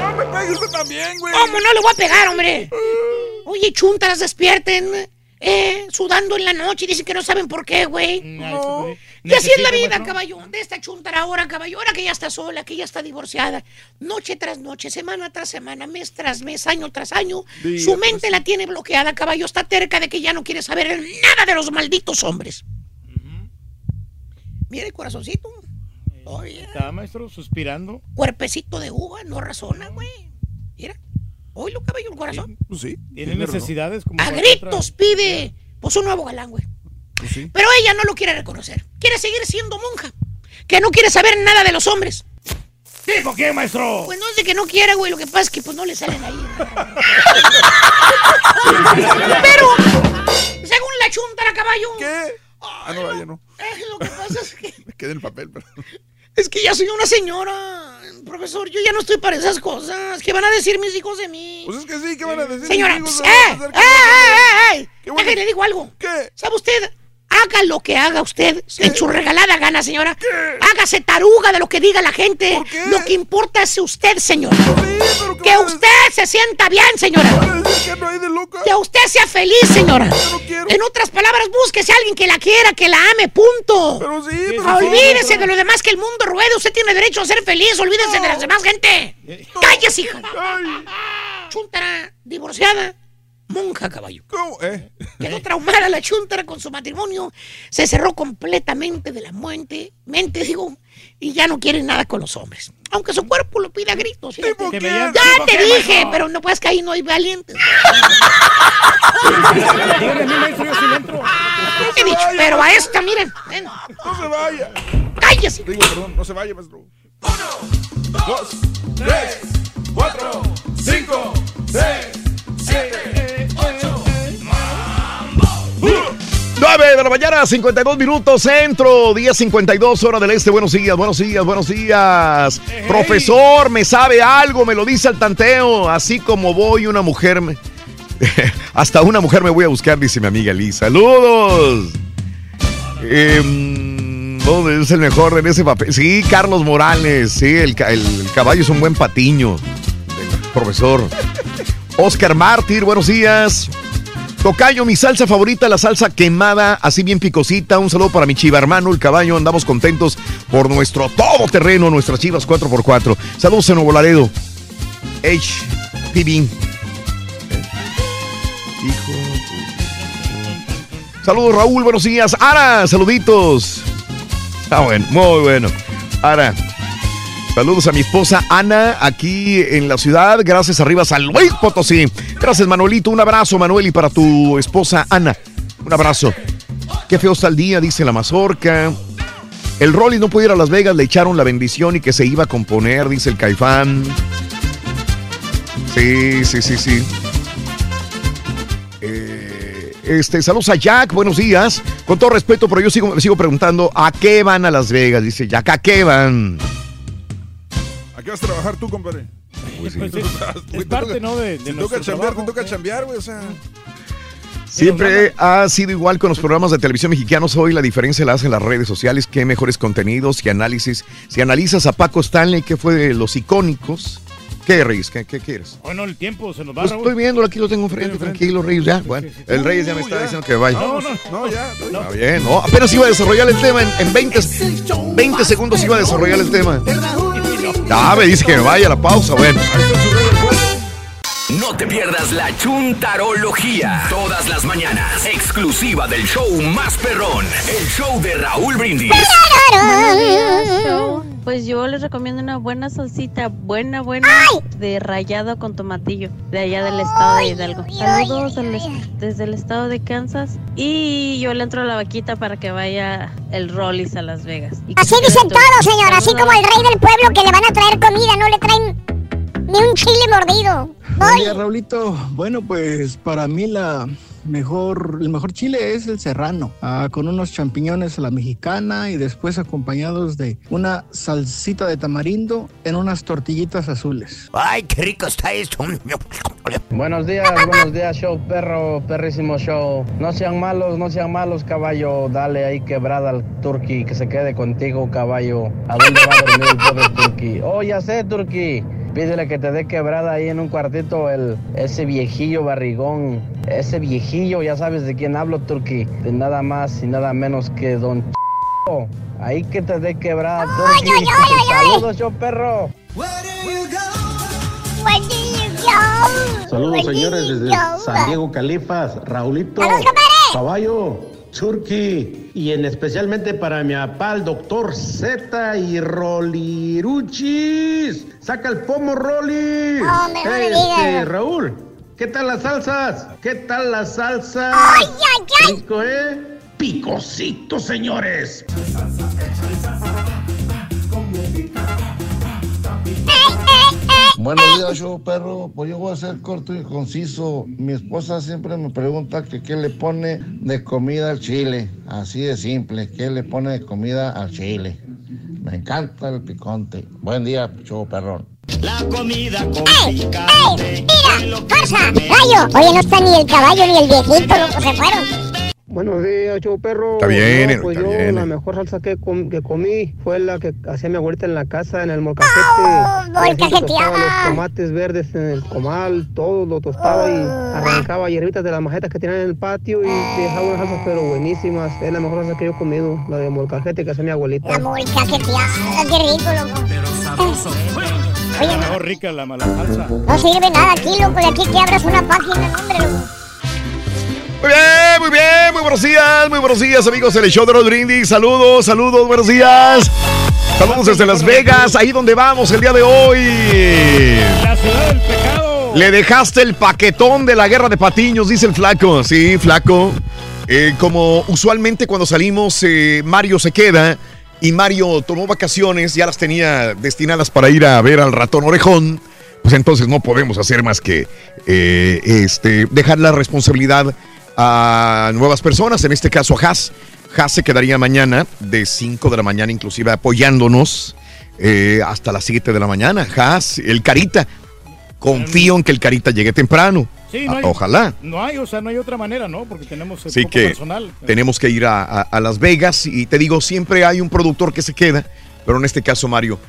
No me pegue usted también, güey. ¿Cómo no le voy a pegar, hombre? Oye, chuntaras, despierten. Eh, sudando en la noche y dicen que no saben por qué, güey. No. Y así es la vida, maestro. caballo. De esta chuntara ahora, caballo. Ahora que ya está sola, que ya está divorciada. Noche tras noche, semana tras semana, mes tras mes, año tras año. Día su tras mente la tiene bloqueada, caballo. Está terca de que ya no quiere saber nada de los malditos hombres. Mira el corazoncito. Oye, Está, maestro, suspirando. cuerpecito de uva, no razona, güey. Mira. Oílo, caballo, el corazón. Pues sí. Tiene necesidades como A gritos pide, pues un nuevo galán, güey. Pues sí. Pero ella no lo quiere reconocer. Quiere seguir siendo monja. Que no quiere saber nada de los hombres. ¿Dijo qué, maestro? Pues no es de que no quiera, güey. Lo que pasa es que pues no le salen ahí. Pero, según la chuntara caballo. ¿Qué? Ah, no, ya no. eh, lo que pasa es que. Me quedé en el papel, pero. Es que ya soy una señora, profesor. Yo ya no estoy para esas cosas. ¿Qué van a decir mis hijos de mí? Pues es que sí, ¿qué van a decir? Señora, mis hijos? ¡eh! A ¡Eh, eh, eh, eh! Qué bueno. Déjale, digo algo. ¿Qué? ¿Sabe usted? Haga lo que haga usted en su regalada gana, señora. Hágase taruga de lo que diga la gente. ¿Por qué? Lo que importa es usted, señora. Sí, pero ¿qué Que usted se sienta bien, señora. decir? ¿Qué no hay de loca? Que usted sea feliz, señora. no quiero. En otras palabras, búsquese a alguien que la quiera, que la ame, punto. Pero sí, pero sí. Olvídese de lo demás que el mundo ruede. Usted tiene derecho a ser feliz. Olvídese de la demás gente. Cállese, hija. Ay, Chuntara, divorciada, monja, caballo. ¿cómo? ¿Eh? Quedó traumada la chuntara con su matrimonio. Se cerró completamente de la mente, mente, digo, y ya no quiere nada con los hombres. Aunque su cuerpo lo pida a gritos. vean- Ya ¿Tipo te dije, pero no puedes que ahí no hay valientes. Sí. He dicho, pero a esta, miren, ven, No se vaya. cállese. Digo, perdón, no se vaya, maestro. Dos, tres, cuatro, cinco, seis, siete. 9 de la mañana, 52 minutos, centro, día 52, hora del este. Buenos días, buenos días, buenos días. Profesor, me sabe algo, me lo dice al tanteo. Así como voy, una mujer me. Hasta una mujer me voy a buscar, dice mi amiga Liz. ¡Saludos! Em, ¿Dónde es el mejor en ese papel? Sí, Carlos Morales. Sí, el, el- el caballo es un buen patiño. Profesor. Oscar Mártir, buenos días. Tocayo, mi salsa favorita, la salsa quemada, así bien picosita. Un saludo para mi chiva hermano, el caballo. Andamos contentos por nuestro todoterreno, nuestras chivas 4x4. Saludos en Nuevo Laredo. HPB. Hijo. Saludos, Raúl, buenos días. Ara, saluditos. Ah, bueno, muy bueno. Ara. Saludos a mi esposa Ana aquí en la ciudad. Gracias arriba San Luis Potosí. Gracias Manuelito. Un abrazo Manuel y para tu esposa Ana. Un abrazo. Qué feo está el día, dice la mazorca. El Rolly no pudo ir a Las Vegas, le echaron la bendición y que se iba a componer, dice el Caifán. Sí, sí, sí, sí. Eh, este, saludos a Jack, buenos días. Con todo respeto, pero yo sigo, sigo preguntando, ¿a qué van a Las Vegas? Dice Jack, ¿a qué van? ¿A qué vas a trabajar tú, compadre? Pues sí, Güey, es te parte, ¿no? De, de Te toca chambear, te toca chambear, güey, o sea. Siempre ha sido igual con los programas de televisión mexicanos. Hoy la diferencia la hacen las redes sociales. Qué mejores contenidos y análisis. Si analizas a Paco Stanley, ¿qué fue de los icónicos? ¿Qué, Reyes? ¿Qué, qué quieres? Bueno, el tiempo se nos va, Pues Raúl. estoy viéndolo, aquí lo tengo enfrente, tranquilo, Reyes, ya. Bueno, el Reyes ya me está diciendo que vaya. No, no, no, ya. no, Está bien, no, apenas iba a desarrollar el tema, en, en 20, 20 segundos iba a desarrollar el tema. Ya, me dice que me vaya la pausa, bueno. No te pierdas la chuntarología. Todas las mañanas. Exclusiva del show más perrón. El show de Raúl Brindis. Pues yo les recomiendo una buena salsita, buena, buena, de rallado con tomatillo, de allá del estado de Hidalgo. Saludos desde el estado de Kansas. Y yo le entro a la vaquita para que vaya el Rollis a Las Vegas. Así dicen todo. todos, señor. Así como el rey del pueblo que le van a traer comida, no le traen ni un chile mordido. Día, Raulito. Bueno, pues para mí la mejor, el mejor chile es el serrano, ah, con unos champiñones a la mexicana y después acompañados de una salsita de tamarindo en unas tortillitas azules. Ay, qué rico está esto. Buenos días, buenos días, show perro, perrísimo show. No sean malos, no sean malos, caballo. Dale ahí quebrada al turqui, que se quede contigo, caballo. ¿A dónde va a dormir el pobre turqui? Oh, ya sé, turqui. Pídele que te dé quebrada ahí en un cuartito el, ese viejillo barrigón. Ese viejillo, ya sabes de quién hablo, turqui. De nada más y nada menos que don Ch- Ahí que te dé quebrada, turqui. Saludos, show perro. Saludos señores desde San Diego Califas, Raulito, Caballo, Churki y en especialmente para mi papá el doctor Z y Roliruchis. Saca el pomo Roli. Me Hey, este, Raúl, ¿qué tal las salsas? ¿Qué tal las salsas? Ay, ay, ay. Rico, ¿eh? Picosito, señores. Buenos días, show perro. Pues yo voy a ser corto y conciso. Mi esposa siempre me pregunta que qué le pone de comida al chile. Así de simple, ¿qué le pone de comida al chile? Me encanta el picante. Buen día, show perrón. La comida con ¡Ey! ¡Mira! ¡Fuerza! ¡Rayo! Oye, no está ni el caballo ni el viejito, loco, se fueron. Buenos días, show perro. Está bien, No, pues está yo bien. la mejor salsa que, com- que comí fue la que hacía mi abuelita en la casa, en el molcajete. ¡Oh, tostaba los tomates verdes en el comal, todo lo tostaba y arrancaba hierbitas de las majetas que tenían en el patio y dejaba unas salsas pero buenísimas. Es la mejor salsa que yo he comido, la de molcajete que hacía mi abuelita. La molcajeteada, qué rico, loco. Oye, La mejor rica la mala salsa. no sirve nada aquí, loco, de aquí que abras una página, hombre, loco. Muy bien, muy bien, muy buenos días, muy buenos días, amigos del show de los brindis. Saludos, saludos, buenos días. Saludos desde Las Vegas, ahí donde vamos el día de hoy. La ciudad del pecado. Le dejaste el paquetón de la guerra de patiños, dice el flaco. Sí, flaco. Eh, como usualmente cuando salimos, eh, Mario se queda y Mario tomó vacaciones, ya las tenía destinadas para ir a ver al ratón orejón. Pues entonces no podemos hacer más que eh, este, dejar la responsabilidad a nuevas personas, en este caso a Haas. Haas se quedaría mañana de 5 de la mañana, inclusive apoyándonos eh, hasta las 7 de la mañana. Haas, el Carita. Confío en que el Carita llegue temprano. Sí, no Ah, hay, Ojalá. No hay, o sea, no hay otra manera, ¿no? Porque tenemos Así poco que personal. tenemos que ir a, a- a Las Vegas y te digo, siempre hay un productor que se queda, pero en este caso Mario,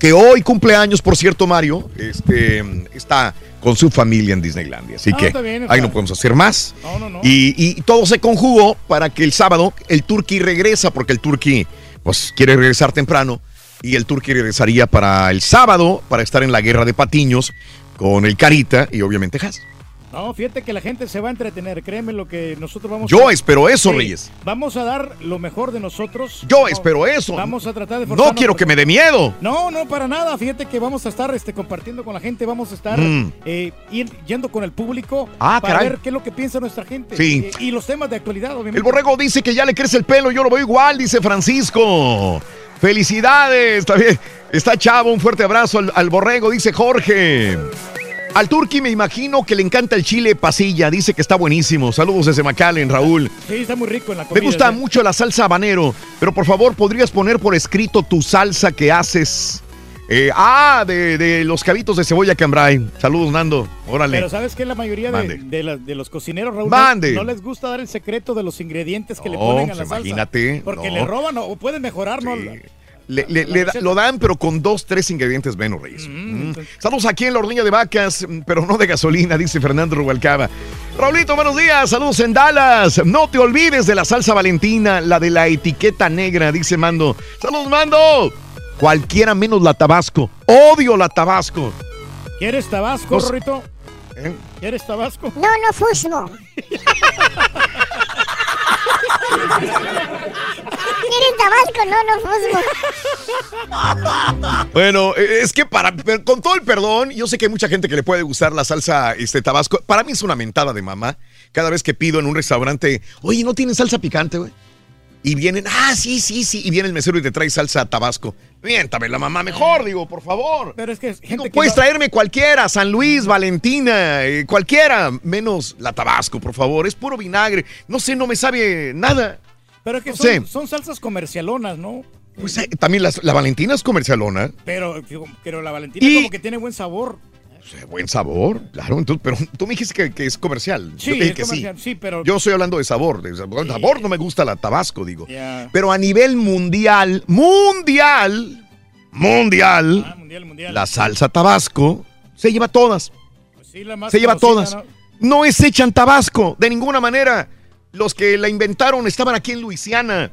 que hoy cumpleaños, por cierto, Mario, este, está con su familia en Disneylandia. Así Ah, que bien, ahí no podemos hacer más. No, no, no. Y, y todo se conjugó para que el sábado el Turqui regresa, porque el Turqui pues, quiere regresar temprano. Y el Turqui regresaría para el sábado para estar en la guerra de patiños con el Carita y obviamente Haas. No, fíjate que la gente se va a entretener. Créeme lo que nosotros vamos Yo espero eso, Sí, Reyes. Vamos a dar lo mejor de nosotros. Yo espero eso. Vamos a tratar de No quiero que me dé miedo. No, no, para nada. Fíjate que vamos a estar este, compartiendo con la gente, vamos a estar Mm. eh, ir- yendo con el público Ah, para caray. ver qué es lo que piensa nuestra gente. Sí. Y, y los temas de actualidad, obviamente. El borrego dice que ya le crece el pelo, yo lo veo igual, dice Francisco. Felicidades, está bien. Está chavo, un fuerte abrazo al, al borrego, dice Jorge. Al Turqui me imagino que le encanta el chile pasilla, dice que está buenísimo. Saludos desde McAllen, Raúl. Sí, está muy rico en la Me comida. gusta ¿sí? mucho la salsa habanero, pero por favor, ¿podrías poner por escrito tu salsa que haces? Eh, ah, de, de los cabitos de cebolla cambray. Saludos, Nando. Órale. Pero sabes que la mayoría de, Mande. de la- de los cocineros, Raúl, Mande. no les gusta dar el secreto de los ingredientes que le No, ponen a la pues salsa. imagínate, Porque no. le roban o, o pueden mejorar, ¿no? Le- le- le da- lo dan, pero con dos, tres ingredientes menos, Reyes. Mm. Saludos aquí en la ordeña de vacas, mm, pero no de gasolina, dice Fernando Rubalcaba. Raulito, buenos días. Saludos en Dallas. No te olvides de la salsa valentina, la de la etiqueta negra, dice Mando. Saludos, Mando. Cualquiera menos la Tabasco. Odio la Tabasco. ¿Quieres Tabasco, No sé. Rorrito? ¿Eh? ¿Quieres Tabasco? No, no fusmo. ¿Quieres Tabasco? no, no. Bueno, eh, es que para, con todo el perdón, yo sé que hay mucha gente que le puede gustar la salsa este, tabasco. Para mí es una mentada de mamá. Cada vez que pido en un restaurante, oye, ¿no tienen salsa picante, güey? Y vienen, ah, sí, sí, sí. Y viene el mesero y te trae salsa tabasco. Miéntame la mamá mejor, digo, por favor. Pero es que gente que puedes no- traerme cualquiera, San Luis, Valentina, eh, cualquiera, menos la tabasco, por favor. Es puro vinagre. No sé, no me sabe nada. Pero es que No son, sé. son salsas comercialonas, ¿no? Pues, eh, también las- la Valentina es comercialona. Pero, pero la Valentina Y- como que tiene buen sabor. Eh, Buen sabor, claro. Entonces, pero tú me dijiste que, que es comercial. Sí, Yo te dije es que comercial, sí, pero- Yo estoy hablando de sabor. De sabor, sabor no me gusta la tabasco, digo. Pero a nivel mundial, mundial, mundial, Ah, mundial, mundial. la salsa tabasco se lleva todas. Pues sí, la más se lleva todas. ¿no? No es hecha en Tabasco, de ninguna manera. Los que la inventaron estaban aquí en Luisiana.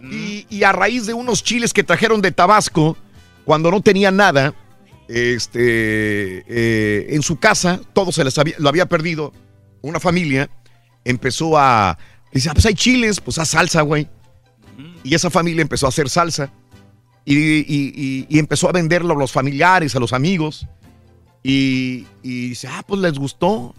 Mm. Y, y a raíz de unos chiles que trajeron de Tabasco, cuando no tenían nada, este, eh, en su casa, todo se les había, lo había perdido. Una familia empezó a. Dice, ah, pues hay chiles, pues haz salsa, güey. Y esa familia empezó a hacer salsa. Y, y- y- y empezó a venderlo a los familiares, a los amigos. Y, y dice, ah, pues les gustó.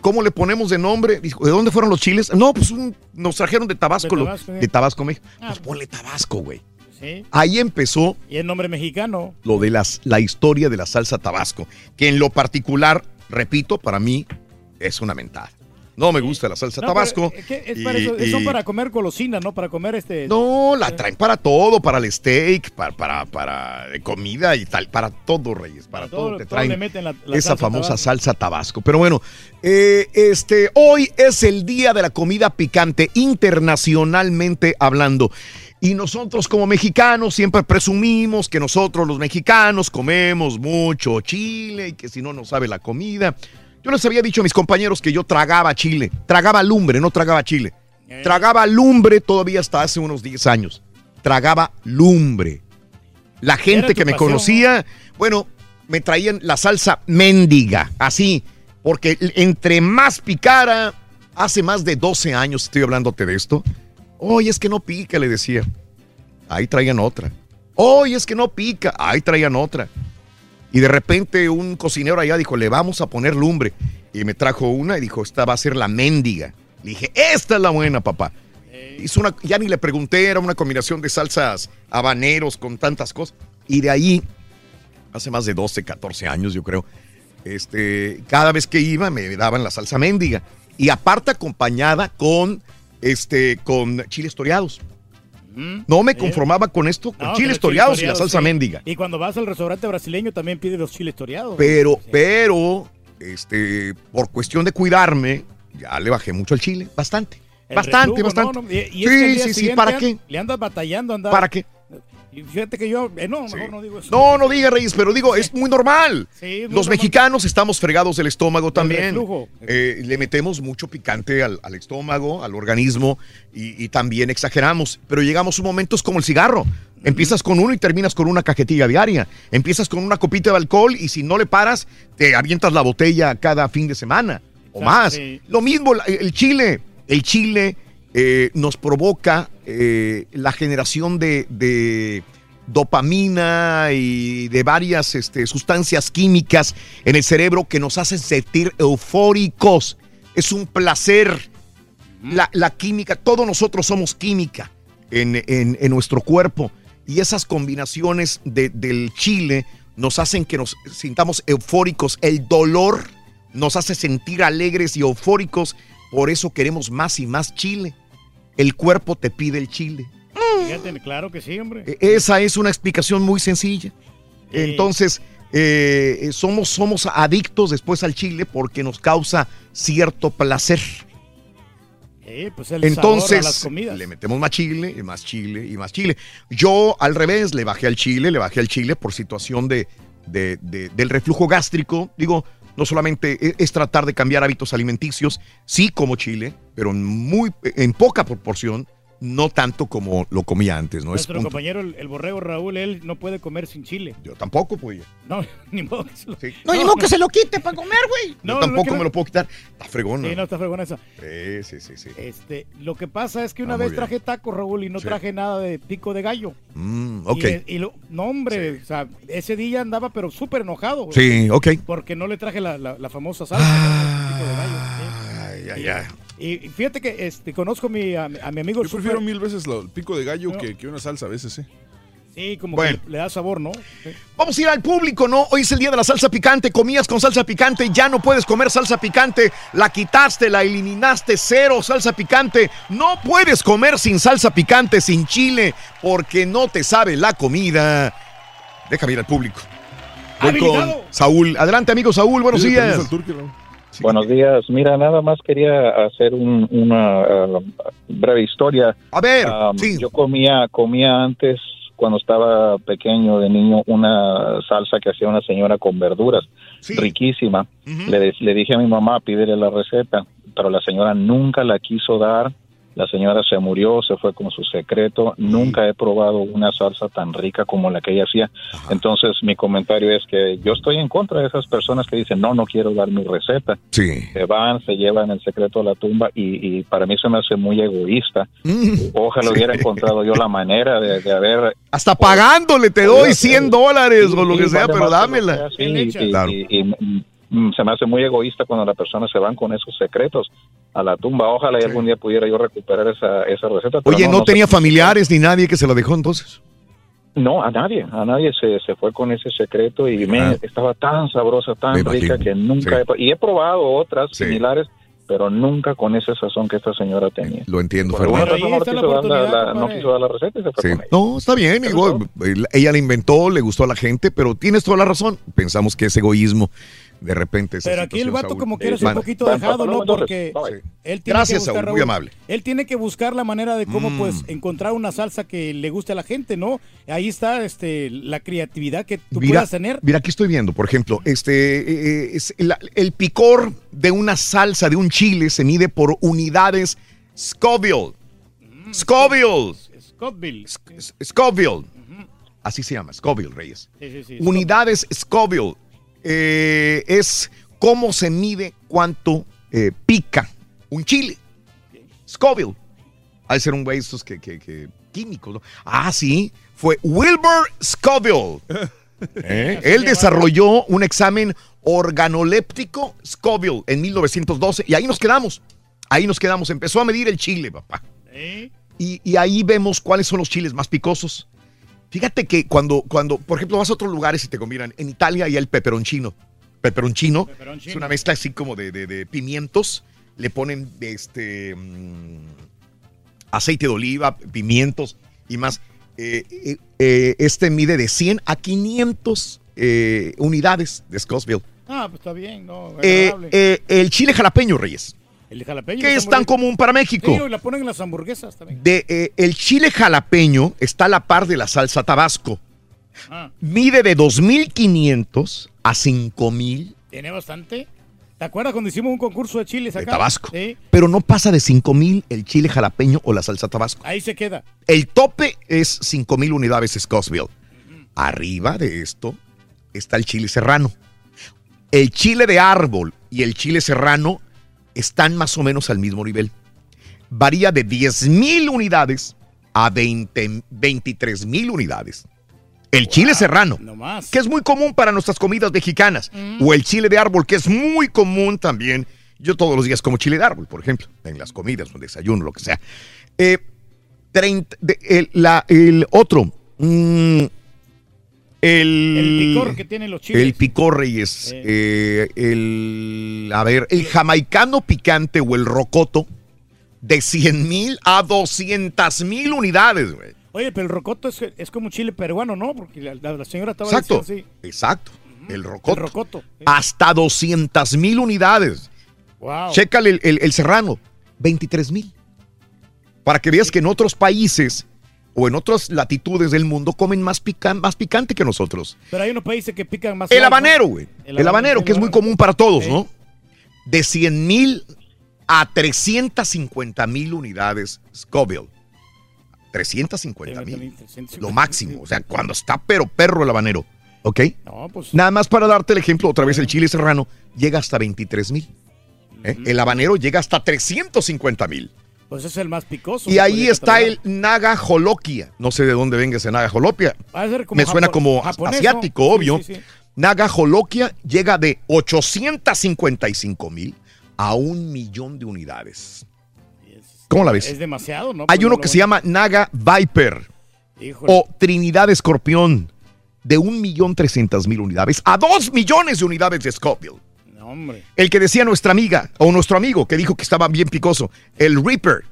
¿Cómo le ponemos de nombre? Dijo, ¿de dónde fueron los chiles? No, pues un- nos trajeron de Tabasco. De lo- Tabasco, de ¿eh? Tabasco, México. Ah, Pues ponle Tabasco, güey. Sí. Ahí empezó Y el nombre mexicano. lo de las, la historia de la salsa Tabasco, que en lo particular, repito, para mí es una mentada. No me gusta la salsa No, Tabasco. pero, ¿qué es para y- eso? Son y- para comer golosina, ¿no? Para comer este. No, la traen para todo, para el steak, para, para, para de comida y tal, para todo, Reyes, para, todo, todo- te todo traen le meten la- la esa salsa famosa Tabasco. salsa tabasco. Pero bueno, eh, este, hoy es el día de la comida picante internacionalmente hablando. Y nosotros como mexicanos siempre presumimos que nosotros los mexicanos comemos mucho chile y que si no nos sabe la comida. Yo les había dicho a mis compañeros que yo tragaba chile, tragaba lumbre, no tragaba chile. Tragaba lumbre todavía hasta hace unos 10 años. Tragaba lumbre. La gente que me pasión, conocía, bueno, me traían la salsa mendiga, así, porque entre más picara, hace más de 12 años estoy hablándote de esto. Oye, es que no pica, le decía. Ahí traían otra. Oye, es que no pica. Ahí traían otra. Y de repente un cocinero allá dijo, le vamos a poner lumbre. Y me trajo una y dijo, esta va a ser la mendiga. Le dije, esta es la buena, papá. Hizo una, ya ni le pregunté, era una combinación de salsas habaneros con tantas cosas. Y de ahí, hace más de 12, 14 años, yo creo, este, cada vez que iba me daban la salsa mendiga. Y aparte acompañada con, este, con chiles toreados. No me conformaba con esto, con No, chiles toreados y la salsa sí. mendiga. Y cuando vas al restaurante brasileño también pide los chiles toreados. Pero, pero, este, por cuestión de cuidarme, ya le bajé mucho al chile, bastante. El bastante, bastante. no, no, y- y es que al sí, sí, sí, ¿para qué? Le andas batallando, andas. ¿Para qué? Y fíjate que yo. eh, no, mejor no digo eso. No, no diga Reyes, pero digo, es muy normal. Sí, es muy Los normal. mexicanos estamos fregados del estómago también. Eh, le metemos mucho picante al, al estómago, al organismo y, y también exageramos. Pero llegamos a momentos como el cigarro. Empiezas con uno y terminas con una cajetilla diaria. Empiezas con una copita de alcohol y si no le paras, te avientas la botella cada fin de semana o más. sí. Lo mismo, el chile. El chile eh, nos provoca eh, la generación de, de dopamina y de varias este, sustancias químicas en el cerebro que nos hacen sentir eufóricos. Es un placer. La, la química, todos nosotros somos química en, en- en nuestro cuerpo y esas combinaciones de- del chile nos hacen que nos sintamos eufóricos. El dolor nos hace sentir alegres y eufóricos, por eso queremos más y más chile. El cuerpo te pide el chile. Fíjate, claro que sí, hombre. E- Esa es una explicación muy sencilla. Entonces, eh, somos, somos adictos después al chile porque nos causa cierto placer. Eh, pues el sabor a las Entonces, le metemos más chile, y más chile y más chile. Yo, al revés, le bajé al chile, le bajé al chile por situación de, de- de- del reflujo gástrico. Digo, no solamente e- es tratar de cambiar hábitos alimenticios, sí como chile, pero en, muy, en poca proporción, no tanto como lo comía antes, ¿no? Es Nuestro punto. compañero, el, el borrego Raúl, él no puede comer sin chile. Yo tampoco, pues. No, ni modo que se lo... No, ni modo que se lo quite para comer, güey. Yo tampoco me lo puedo quitar. Está fregona. Sí, no está fregona esa. Sí, sí, sí, sí. Este, lo que pasa es que una Ah, vez traje tacos, Raúl, y no Sí. traje nada de pico de gallo. Mm, ok. Y, y lo- no, hombre, o sea, ese día andaba pero súper enojado. güey. Sí, ok. Porque no le traje la, la- la famosa salsa. con el pico de gallo. Ay, ay, ay. Y, fíjate que este, conozco mi- a, a mi amigo Yo prefiero mil veces lo- el pico de gallo No. que, que una salsa a veces, ¿eh? Sí, como Bueno. que le, da sabor, ¿no? Sí. Vamos a ir al público, ¿no? Hoy es el día de la salsa picante. Comías con salsa picante, ya no puedes comer salsa picante. La quitaste, la eliminaste, cero salsa picante. No puedes comer sin salsa picante, sin chile, porque no te sabe la comida. Déjame ir al público. Voy con. Saúl. Adelante, amigo Saúl, buenos días. Buenos días. Mira, nada más quería hacer un- una ah, breve historia. A ver, Um, Yo comía, comía antes, cuando estaba pequeño, de niño, una salsa que hacía una señora con verduras, riquísima. le, le dije a mi mamá, pídele la receta, pero la señora nunca la quiso dar. La señora se murió, se fue con su secreto. Nunca he probado una salsa tan rica como la que ella hacía. Entonces, mi comentario es que yo estoy en contra de esas personas que dicen, no, no quiero dar mi receta. Sí. Se van, se llevan el secreto a la tumba y, y para mí se me hace muy egoísta. Ojalá hubiera encontrado yo la manera de, de haber... Hasta pagándole te doy 100 dólares o lo que sea, pero dámela. sea, sí, y- Claro. y- y, mm, mm, se me hace muy egoísta cuando las personas se van con esos secretos a la tumba. Ojalá y algún día pudiera yo recuperar esa, esa receta. Oye, no, se- tenía familiares ni nadie que se la dejó entonces. No, a nadie, a nadie se, se fue con ese secreto y me, estaba tan sabrosa, tan Me rica imagino. que nunca Sí. he, y he probado otras Sí. similares, pero nunca con ese sazón que esta señora tenía. Lo entiendo, Fernando. razón no quiso dar la- la- no quiso dar la receta y se fue Sí. con ella. No, está bien. igual, ella la inventó, le gustó a la gente, pero tienes toda la razón. Pensamos que es egoísmo. De repente. esa Pero aquí el vato Saúl. como que eres un poquito dejado, ¿no? Porque él tiene Gracias, que buscar, Saúl, muy Raúl, amable. Él tiene que buscar la manera de cómo, Mm. pues, encontrar una salsa que le guste a la gente, ¿no? Ahí está, este, la creatividad que tú Mira, puedas tener. mira, aquí estoy viendo, por ejemplo, este, eh, es la- el picor de una salsa, de un chile, se mide por unidades Scoville. Scoville. Scottville. Scoville. Así se llama, Scoville, Reyes. Sí, sí, sí. Unidades Scoville. Eh, es cómo se mide cuánto eh, pica un chile. Scoville. Ha de ser un güey estos que, que- que- químicos, ¿no? Ah, sí. Fue Wilbur Scoville. ¿Eh? Él desarrolló un examen organoléptico Scoville en 1912 y ahí nos quedamos. Ahí nos quedamos. Empezó a medir el chile, papá. Y, y ahí vemos cuáles son los chiles más picosos. Fíjate que cuando, cuando, por ejemplo, vas a otros lugares y te combinan, en Italia hay el peperoncino. Peperoncino Peperoncino. es una mezcla así como de, de- de pimientos. Le ponen este mm, aceite de oliva, pimientos y más. Eh, eh, eh, este mide de 100 a 500 eh, unidades de Scottsville. Ah, pues está bien, ¿no? El chile jalapeño, Reyes, el jalapeño. que es tan común para México. Sí, y la ponen en las hamburguesas también. De, eh, el chile jalapeño está a la par de la salsa tabasco. Ah, Mide de 2.500 a 5.000 tiene bastante. ¿Te acuerdas cuando hicimos un concurso de chiles de acá? tabasco. Sí, Pero no pasa de 5.000 el chile jalapeño o la salsa tabasco. ahí se queda. El tope es 5.000 unidades Scottsville. Arriba de esto está el chile serrano. El chile de árbol y el chile serrano están más o menos al mismo nivel. Varía de 10.000 unidades a 20 23.000 unidades. El chile serrano, que es muy común para nuestras comidas mexicanas. O el chile de árbol, que es muy común también. Yo todos los días como chile de árbol, por ejemplo, en las comidas, o desayuno, lo que sea. Eh, 30 de- el, la- el otro. mm, el, El picor que tienen los chiles. El picor, Reyes. eh, el, a ver, el jamaicano picante o el rocoto de 100 mil a 200 mil unidades, güey. Oye, pero el rocoto es, es como chile peruano, ¿no? Porque la, señora estaba Exacto, diciendo así. exacto. El rocoto. El rocoto. Hasta 200 mil unidades. Wow. Chécale el, el- el serrano, 23 mil. Para que veas que en otros países o en otras latitudes del mundo comen más, pican- más picante que nosotros. Pero hay unos países que pican más. El ¿no? habanero, güey. El, habanero, que es muy común para todos, ¿no? De 100 mil a 350 mil unidades Scoville. 350 mil. Lo máximo. O sea, cuando está pero perro el habanero. ¿Ok? Nada más para darte el ejemplo, otra vez el chile serrano llega hasta 23 mil. ¿eh? El habanero llega hasta 350 mil. Pues es el más picoso. Y ahí está el Naga Jolokia. No sé de dónde venga ese Naga Jolokia. Me suena como asiático, obvio. Naga Jolokia llega de 855 mil a un millón de unidades. ¿Cómo la ves? Es demasiado, ¿no? Hay Pues uno no que se llama Naga Viper Híjole. o Trinidad Escorpión de un millón trescientas mil unidades a dos millones de unidades de Scoville. Hombre. El que decía nuestra amiga o nuestro amigo que dijo que estaba bien picoso, el Reaper.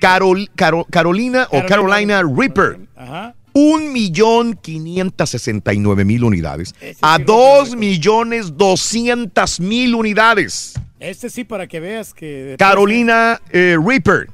Carol- Caro- Carolina o Carolina Reaper. Ajá. Un millón quinientas sesenta y nueve mil unidades a dos millones doscientas mil unidades. Este sí, para que veas que. Carolina eh, Reaper.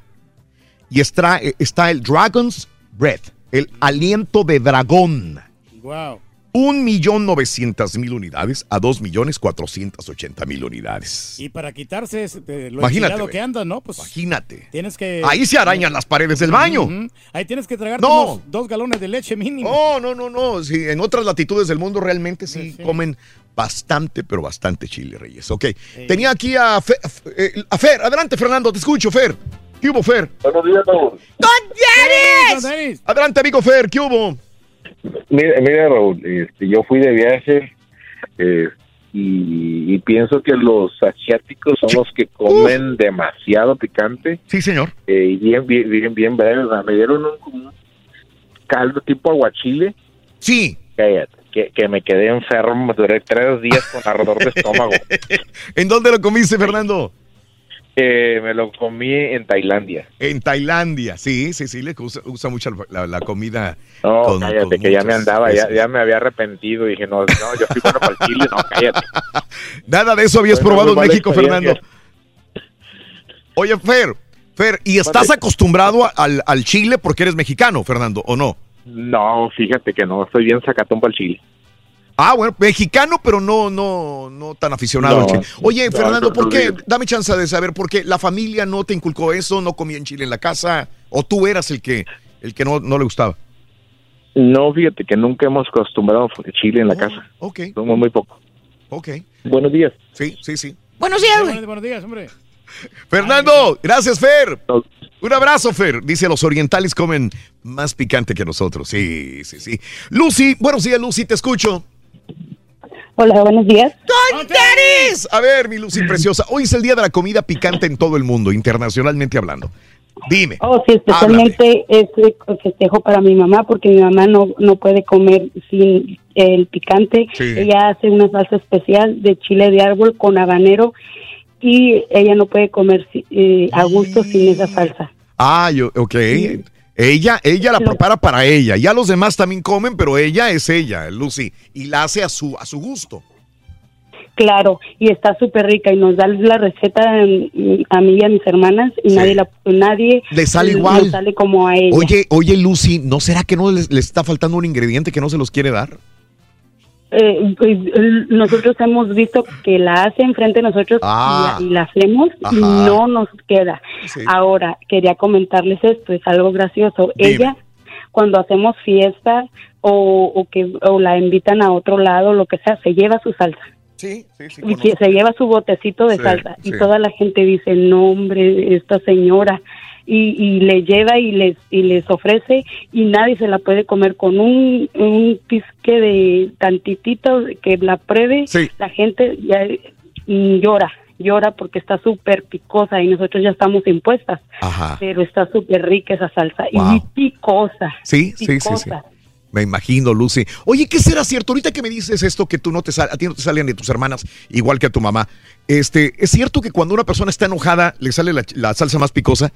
Y está, eh, está el Dragon's Breath, el aliento de dragón. Wow. Un millón novecientas mil unidades a dos millones cuatrocientas ochenta mil unidades. Y para quitarse de lo Imagínate, que anda, ¿no? Pues Imagínate. tienes que. Ahí se arañan las paredes del baño. Ahí tienes que tragar No. dos galones de leche mínimo. No, no, no, no. Sí, en otras latitudes del mundo realmente sí, comen bastante, pero bastante chile, Reyes. Ok. Tenía aquí a, eh, a Fer. Adelante, Fernando, te escucho, Fer. ¿Qué hubo, Fer? Buenos días, Raúl. Adelante, amigo Fer, ¿qué hubo? Mira, mira, Raúl, este, yo fui de viaje eh, y, y pienso que los asiáticos son los que comen demasiado picante. Sí, señor. Eh, y bien, bien, bien, sea, Me dieron un, un caldo tipo aguachile. Sí. Cállate, que, que me quedé enfermo. Duré tres días con ardor de estómago. ¿En dónde lo comiste, Fernando? Eh, me lo comí en Tailandia. En Tailandia, sí, sí, sí, le usa, usa mucho la, la comida. No, con- cállate, con que ya me andaba, ya, ya me había arrepentido. Dije, no, no, yo fui bueno para el chile, no, cállate. Nada de eso habías probado en México, Fernando. Oye, Fer, Fer, ¿y estás acostumbrado al, al chile porque eres mexicano, Fernando, o no? No, fíjate que no, estoy bien sacatón para el chile. Ah, bueno, mexicano, pero no, no, no tan aficionado No, al chile. Oye, no, Fernando, ¿por qué? Dame chance de saber por qué la familia no te inculcó eso, no comían chile en la casa, o tú eras el que, el que no, no le gustaba. No, fíjate que nunca hemos acostumbrado chile en la casa. Ok. Somos muy poco. Ok. Buenos días. Sí, sí, sí. Buenos días, güey. Buenos, buenos días, hombre. Fernando, gracias, Fer. Un abrazo, Fer. Dice, los orientales comen más picante que nosotros. Sí, sí, sí. Lucy, buenos días, Lucy, te escucho. Hola, buenos días. ¡Tonteris! A ver, mi Lucy preciosa. Hoy es el día de la comida picante en todo el mundo, internacionalmente hablando. Dime. Oh, sí, especialmente este festejo para mi mamá porque mi mamá no, no puede comer sin el picante. Sí. Ella hace una salsa especial de chile de árbol con habanero y ella no puede comer eh, a gusto sin esa salsa. Ah, yo, ok. Ella, ella la prepara para ella. Ya los demás también comen, pero ella es ella, Lucy, y la hace a su, a su gusto. Claro, y está súper rica y nos da la receta mm, a mí y a mis hermanas y Sí. nadie la, nadie Le sale igual. sale como a ella. Oye, oye, Lucy, ¿no será que no le, le está faltando un ingrediente que no se los quiere dar? Eh, pues, nosotros hemos visto que la hace enfrente de nosotros Ah. y, la, y la hacemos y no nos queda. Sí. Ahora, quería comentarles esto, es algo gracioso. Dime. Ella, cuando hacemos fiesta o, o que o la invitan a otro lado, lo que sea, se lleva su salsa. Sí, sí, sí. Y que se lleva su botecito de Sí, salsa y toda la gente dice, no hombre, esta señora. Y, y le lleva y les y les ofrece y nadie se la puede comer con un, un pisque de tantitito que la pruebe. Sí. La gente ya mm, llora, llora porque está súper picosa y nosotros ya estamos impuestas. Ajá. Pero está súper rica esa salsa Wow. y picosa. Sí, sí, sí, sí. picosa. Me imagino, Lucy. Oye, ¿qué será cierto? Ahorita que me dices esto, que tú no te sal, a ti no te salen de tus hermanas, igual que a tu mamá. Este, ¿es cierto que cuando una persona está enojada le sale la, la salsa más picosa?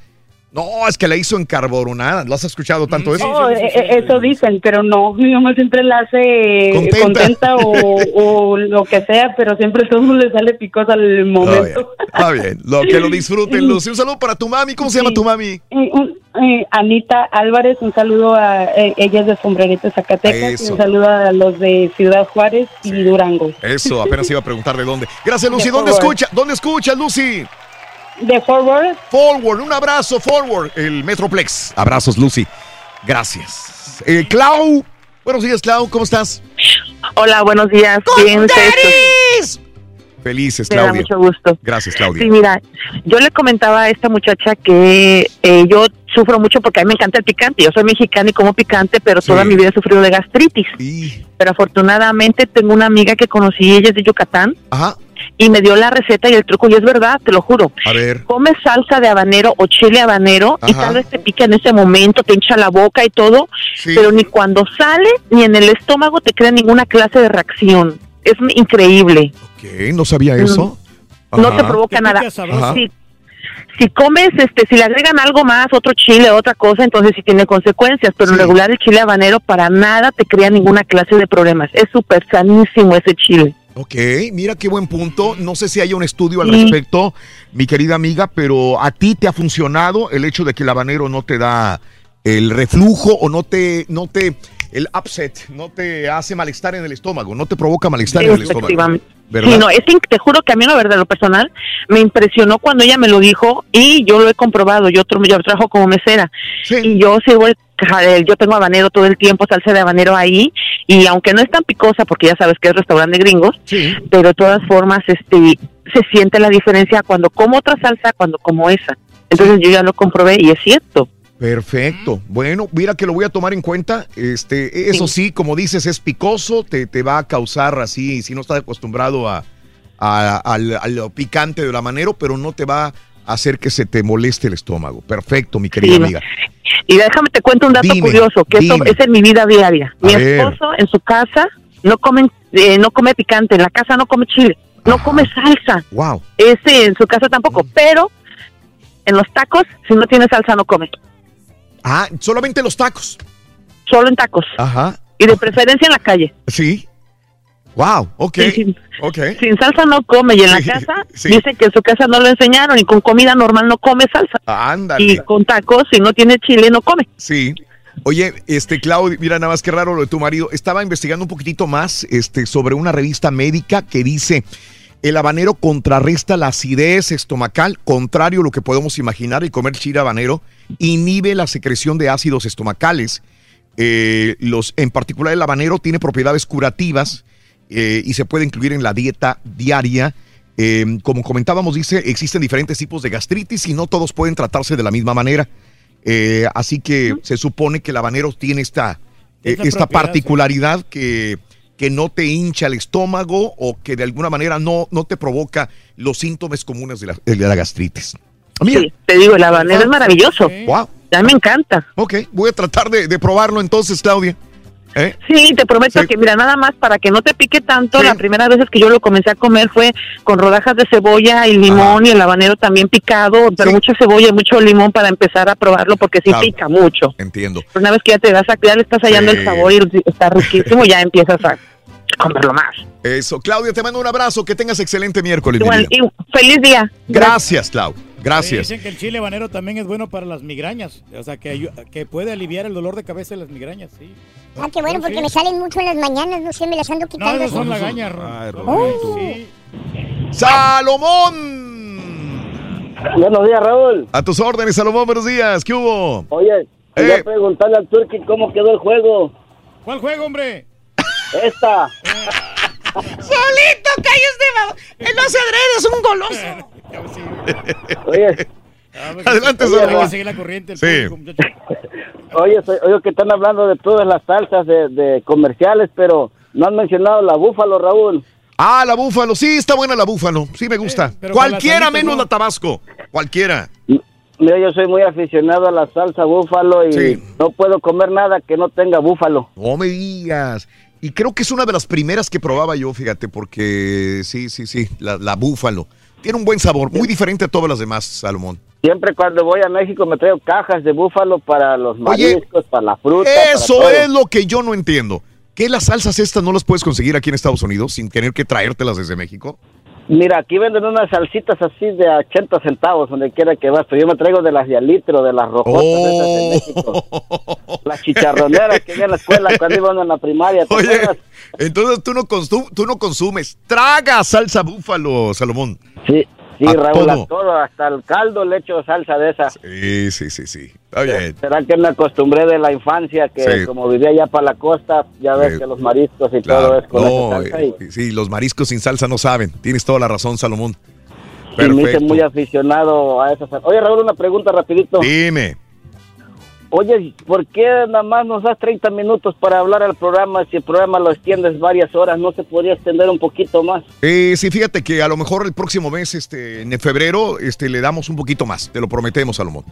No, es que la hizo en carbonada. ¿Lo has escuchado tanto eso? Oh, eh, eh, eso dicen, pero no, mi mamá siempre la hace Contenta. contenta, o, o lo que sea, pero siempre todo le sale picosa al momento. Está bien, lo que lo disfruten, Lucy. Un saludo para tu mami. ¿Cómo se llama tu mami? Eh, Anita Álvarez, un saludo a ella es de Sombrerito, Zacatecas, Eso. un saludo a los de Ciudad Juárez y Durango. Eso, apenas iba a preguntar de dónde. Gracias, Lucy. De ¿Dónde escucha? ¿Dónde escucha, Lucy? De Forward. Forward, un abrazo, Forward, el Metroplex. Abrazos, Lucy. Gracias. Eh, Clau. Buenos días, Clau. ¿Cómo estás? Hola, buenos días. Bien, ustedes. Felices, Me da Claudia. mucho gusto. Gracias, Claudia. Sí, mira, yo le comentaba a esta muchacha que eh, yo sufro mucho porque a mí me encanta el picante. Yo soy mexicana y como picante, pero toda mi vida he sufrido de gastritis. Pero afortunadamente tengo una amiga que conocí, ella es de Yucatán. Ajá. Y me dio la receta y el truco, y es verdad, te lo juro. A ver. Comes salsa de habanero o chile habanero y tal vez te pica en ese momento, te hincha la boca y todo, pero ni cuando sale ni en el estómago te crea ninguna clase de reacción. Es increíble. ¿Qué? ¿No sabía eso? No Ajá. te provoca nada. Si, si comes, este, si le agregan algo más, otro chile, otra cosa, entonces sí tiene consecuencias. Pero en regular el chile habanero para nada te crea ninguna clase de problemas. Es súper sanísimo ese chile. Ok, mira qué buen punto. No sé si haya un estudio al Sí. respecto, mi querida amiga, pero a ti te ha funcionado el hecho de que el habanero no te da el reflujo o no te, no te, el upset, no te hace malestar en el estómago, no te provoca malestar en el estómago. Sí, no, es inc- te juro que a mí, la verdad, lo personal, me impresionó cuando ella me lo dijo y yo lo he comprobado. Yo, yo trabajo como mesera y yo sirvo el- yo tengo habanero todo el tiempo, salsa de habanero ahí y aunque no es tan picosa porque ya sabes que es restaurante de gringos, pero de todas formas, este, se siente la diferencia cuando como otra salsa, cuando como esa. Entonces yo ya lo comprobé y es cierto. Perfecto. Bueno, mira que lo voy a tomar en cuenta. Este, eso sí, como dices, es picoso, te, te va a causar así, si no estás acostumbrado a, a- al, a lo picante del habanero, pero no te va a hacer que se te moleste el estómago. Perfecto, mi querida Sí, amiga. Y déjame te cuento un dato Dime, curioso, que esto es en mi vida diaria. Mi ver. esposo en su casa no come, eh, no come picante, en la casa no come chile, no come salsa. Wow. Ese en su casa tampoco, pero en los tacos, si no tiene salsa, no come. Ah, solamente los tacos. Solo en tacos. Ajá. Y de preferencia en la calle. Sí. Wow, ok. ok. Sin salsa no come. Y en Sí, la casa sí. dice que en su casa no lo enseñaron y con comida normal no come salsa. Ándale. Y con tacos, si no tiene chile, no come. Sí. Oye, este Claudio, mira nada más que raro lo de tu marido. Estaba investigando un poquitito más este, sobre una revista médica que dice el habanero contrarresta la acidez estomacal, contrario a lo que podemos imaginar, el comer chile habanero inhibe la secreción de ácidos estomacales. Eh, los, en particular el habanero tiene propiedades curativas eh, y se puede incluir en la dieta diaria. Eh, como comentábamos, dice, existen diferentes tipos de gastritis y no todos pueden tratarse de la misma manera. Eh, así que se supone que el habanero tiene esta, eh, esta particularidad que, que no te hincha el estómago o que de alguna manera no, no te provoca los síntomas comunes de la, de la gastritis. Mira. Sí, te digo, el habanero es maravilloso. Wow. A mí me encanta. Ok, voy a tratar de, de probarlo entonces, Claudia. ¿Eh? Sí, te prometo que, mira, nada más para que no te pique tanto, la primera vez que yo lo comencé a comer fue con rodajas de cebolla y limón y el habanero también picado, pero mucha cebolla y mucho limón para empezar a probarlo porque sí Claro. pica mucho. Entiendo. Pero una vez que ya te das a ya le estás hallando Sí. el sabor y está riquísimo, ya empiezas a comerlo más. Eso, Claudia, te mando un abrazo, que tengas excelente miércoles. mi Igual, y feliz día. Gracias, Clau. Gracias. Dicen que el chile habanero también es bueno para las migrañas. O sea, que, que puede aliviar el dolor de cabeza de las migrañas, sí. Ah, qué bueno, porque me salen mucho en las mañanas, no sé, me las ando quitando. no son lagañas. Sí. Salomón. Buenos días, Raúl. A tus órdenes, Salomón, buenos días. ¿Qué hubo? Oye, quería preguntarle al Turki cómo quedó el juego. ¿Cuál juego, hombre? Esta. Solito, cállese, babo. Él no hace adrede, es un goloso. Oye. Adelante, que Raúl. seguir la corriente. el Sí. Oye, soy- oye, que están hablando de todas las salsas de, de comerciales, pero no han mencionado la búfalo, Raúl. Ah, la búfalo. Sí, está buena la búfalo. Sí, me gusta. pero con Cualquiera menos ¿no? la tabasco. Cualquiera. Mira, yo soy muy aficionado a la salsa búfalo y Sí. no puedo comer nada que no tenga búfalo. No me digas. Y creo que es una de las primeras que probaba yo, fíjate, porque sí, sí, sí, la, la búfalo. Tiene un buen sabor, muy diferente a todas las demás, Salomón. Siempre cuando voy a México me traigo cajas de búfalo para los Oye, mariscos, para la fruta. Eso para todo. es lo que yo no entiendo. ¿Que las salsas estas no las puedes conseguir aquí en Estados Unidos sin tener que traértelas desde México? Mira, aquí venden unas salsitas así de a 80 centavos donde quiera que vas, pero yo me traigo de las de litro, de las rojotas esas de México. Las chicharroneras que vi en la escuela cuando iban en la primaria. ¿te Oye, entonces tú no, tú no consumes. Traga salsa búfalo, Salomón. Sí, Sí, A Raúl, a todo. hasta el caldo le echo salsa de esa. Sí, sí, sí, sí. Está bien. ¿Será que me acostumbré de la infancia que Sí. como vivía allá para la costa, ya ves que los mariscos y Claro. todo es con No, esa salsa? Y, eh, sí, los mariscos sin salsa no saben. Tienes toda la razón, Salomón. y me hice Perfecto. muy aficionado a esa salsa. Oye, Raúl, una pregunta rapidito. Dime. Oye, ¿por qué nada más nos das 30 minutos para hablar al programa si el programa lo extiendes varias horas? ¿No se podría extender un poquito más? Eh, sí, fíjate que a lo mejor el próximo mes, este, en febrero, este, le damos un poquito más. Te lo prometemos, Salomón.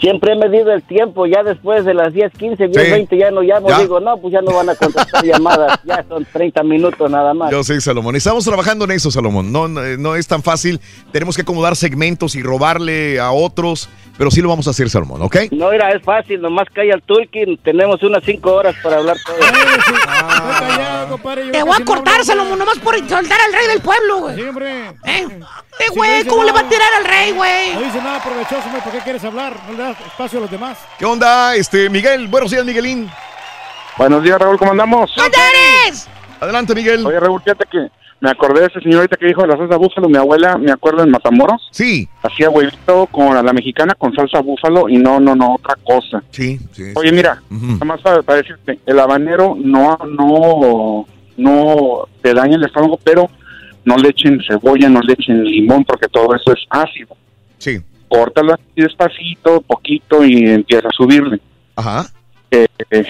Siempre he medido el tiempo, ya después de las 10, 15, 10, Sí. 20 ya no llamo, Ya. digo, no, pues ya no van a contestar llamadas, ya son 30 minutos nada más. Yo sé, Salomón. Estamos trabajando en eso, Salomón. No, no, no es tan fácil. Tenemos que acomodar segmentos y robarle a otros, pero sí lo vamos a hacer, Salomón, ¿ok? No, mira, es fácil, nomás cae al Tulkin, tenemos unas 5 horas para hablar todo. Te voy a cortar, Salomón, nomás por soltar al rey del pueblo, güey. Sí. ¿Eh? Eh, güey, ¿cómo le va a tirar al rey, güey? No dice nada provechoso. ¿Por qué quieres hablar? No le das espacio a los demás. ¿Qué onda, este, Miguel? Buenos días, Miguelín. Buenos días, Raúl, ¿cómo andamos? eres? Adelante, Miguel. Oye, Raúl, fíjate que me acordé de ese señor ahorita que dijo de la salsa búfalo. Mi abuela, me acuerdo en Matamoros. Sí. Hacía huevito con a la mexicana con salsa búfalo y no, no, no, otra cosa. Sí, sí. Oye, mira, nada más para, para decirte, el habanero no, no, no te daña el estómago, pero no le echen cebolla, no le echen limón, porque todo eso es ácido. Sí. Córtalo así despacito, poquito y empieza a subirle. Ajá. Eh, eh,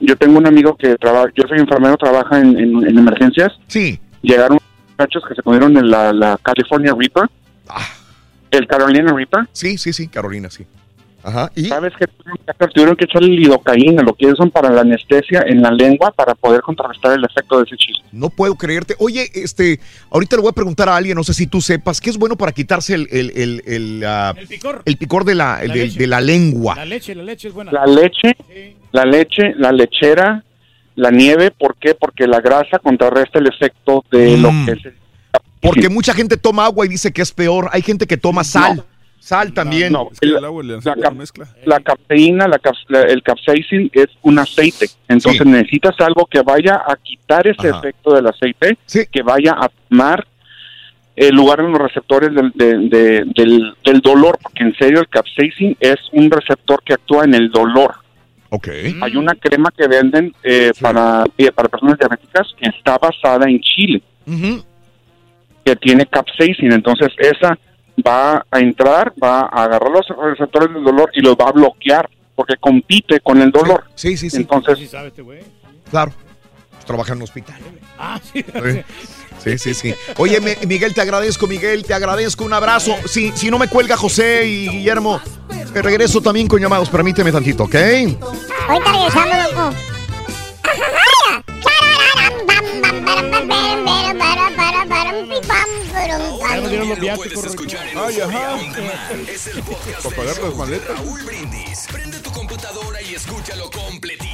yo tengo un amigo que trabaja, yo soy enfermero, trabaja en, en- en emergencias. Sí. Llegaron muchachos que se comieron en la, la California Reaper. El Carolina Reaper. Sí, sí, sí, Carolina, sí. Ajá. ¿Y? ¿Sabes qué tuvieron que hacer? Tuvieron que echarle lidocaína, lo que usan para la anestesia en la lengua para poder contrarrestar el efecto de ese chile. No puedo creerte. Oye, este, ahorita le voy a preguntar a alguien, no sé si tú sepas, ¿qué es bueno para quitarse el, el, el, el, ah, El picor. el picor de la, La de, leche. de la lengua? La leche, la leche es buena. La leche, la leche, la lechera, la nieve, ¿por qué? Porque la grasa contrarresta el efecto de lo Mm. que es el Porque mucha gente toma agua y dice que es peor. Hay gente que toma sal. Sal también. No, el- la, la cafeína, la la- el capsaicin es un aceite. Entonces necesitas algo que vaya a quitar ese Ajá. efecto del aceite, que vaya a tomar el lugar en los receptores del, de- de- del, del dolor, porque en serio el capsaicin es un receptor que actúa en el dolor. Ok. Hay una crema que venden eh, para, eh, para personas diabéticas que está basada en chile, que tiene capsaicin. Entonces esa va a entrar, va a agarrar los receptores del dolor y los va a bloquear, porque compite con el dolor. Sí, sí, sí. Entonces, Sí sabe este güey. Claro. Trabaja en un hospital. Ah, sí. Sí. Sí, sí, sí. Oye, me- Miguel, te agradezco, Miguel, te agradezco. Un abrazo. Si, si no me cuelga José y Guillermo, te regreso también con llamados. Permíteme tantito, ¿ok? Ahorita regresamos, loco. Puedes escuchar en Ay, ajá. On Demand. Es el podcast Para pagar las maletas. Raúl Brindis. Prende tu computadora y escúchalo completito.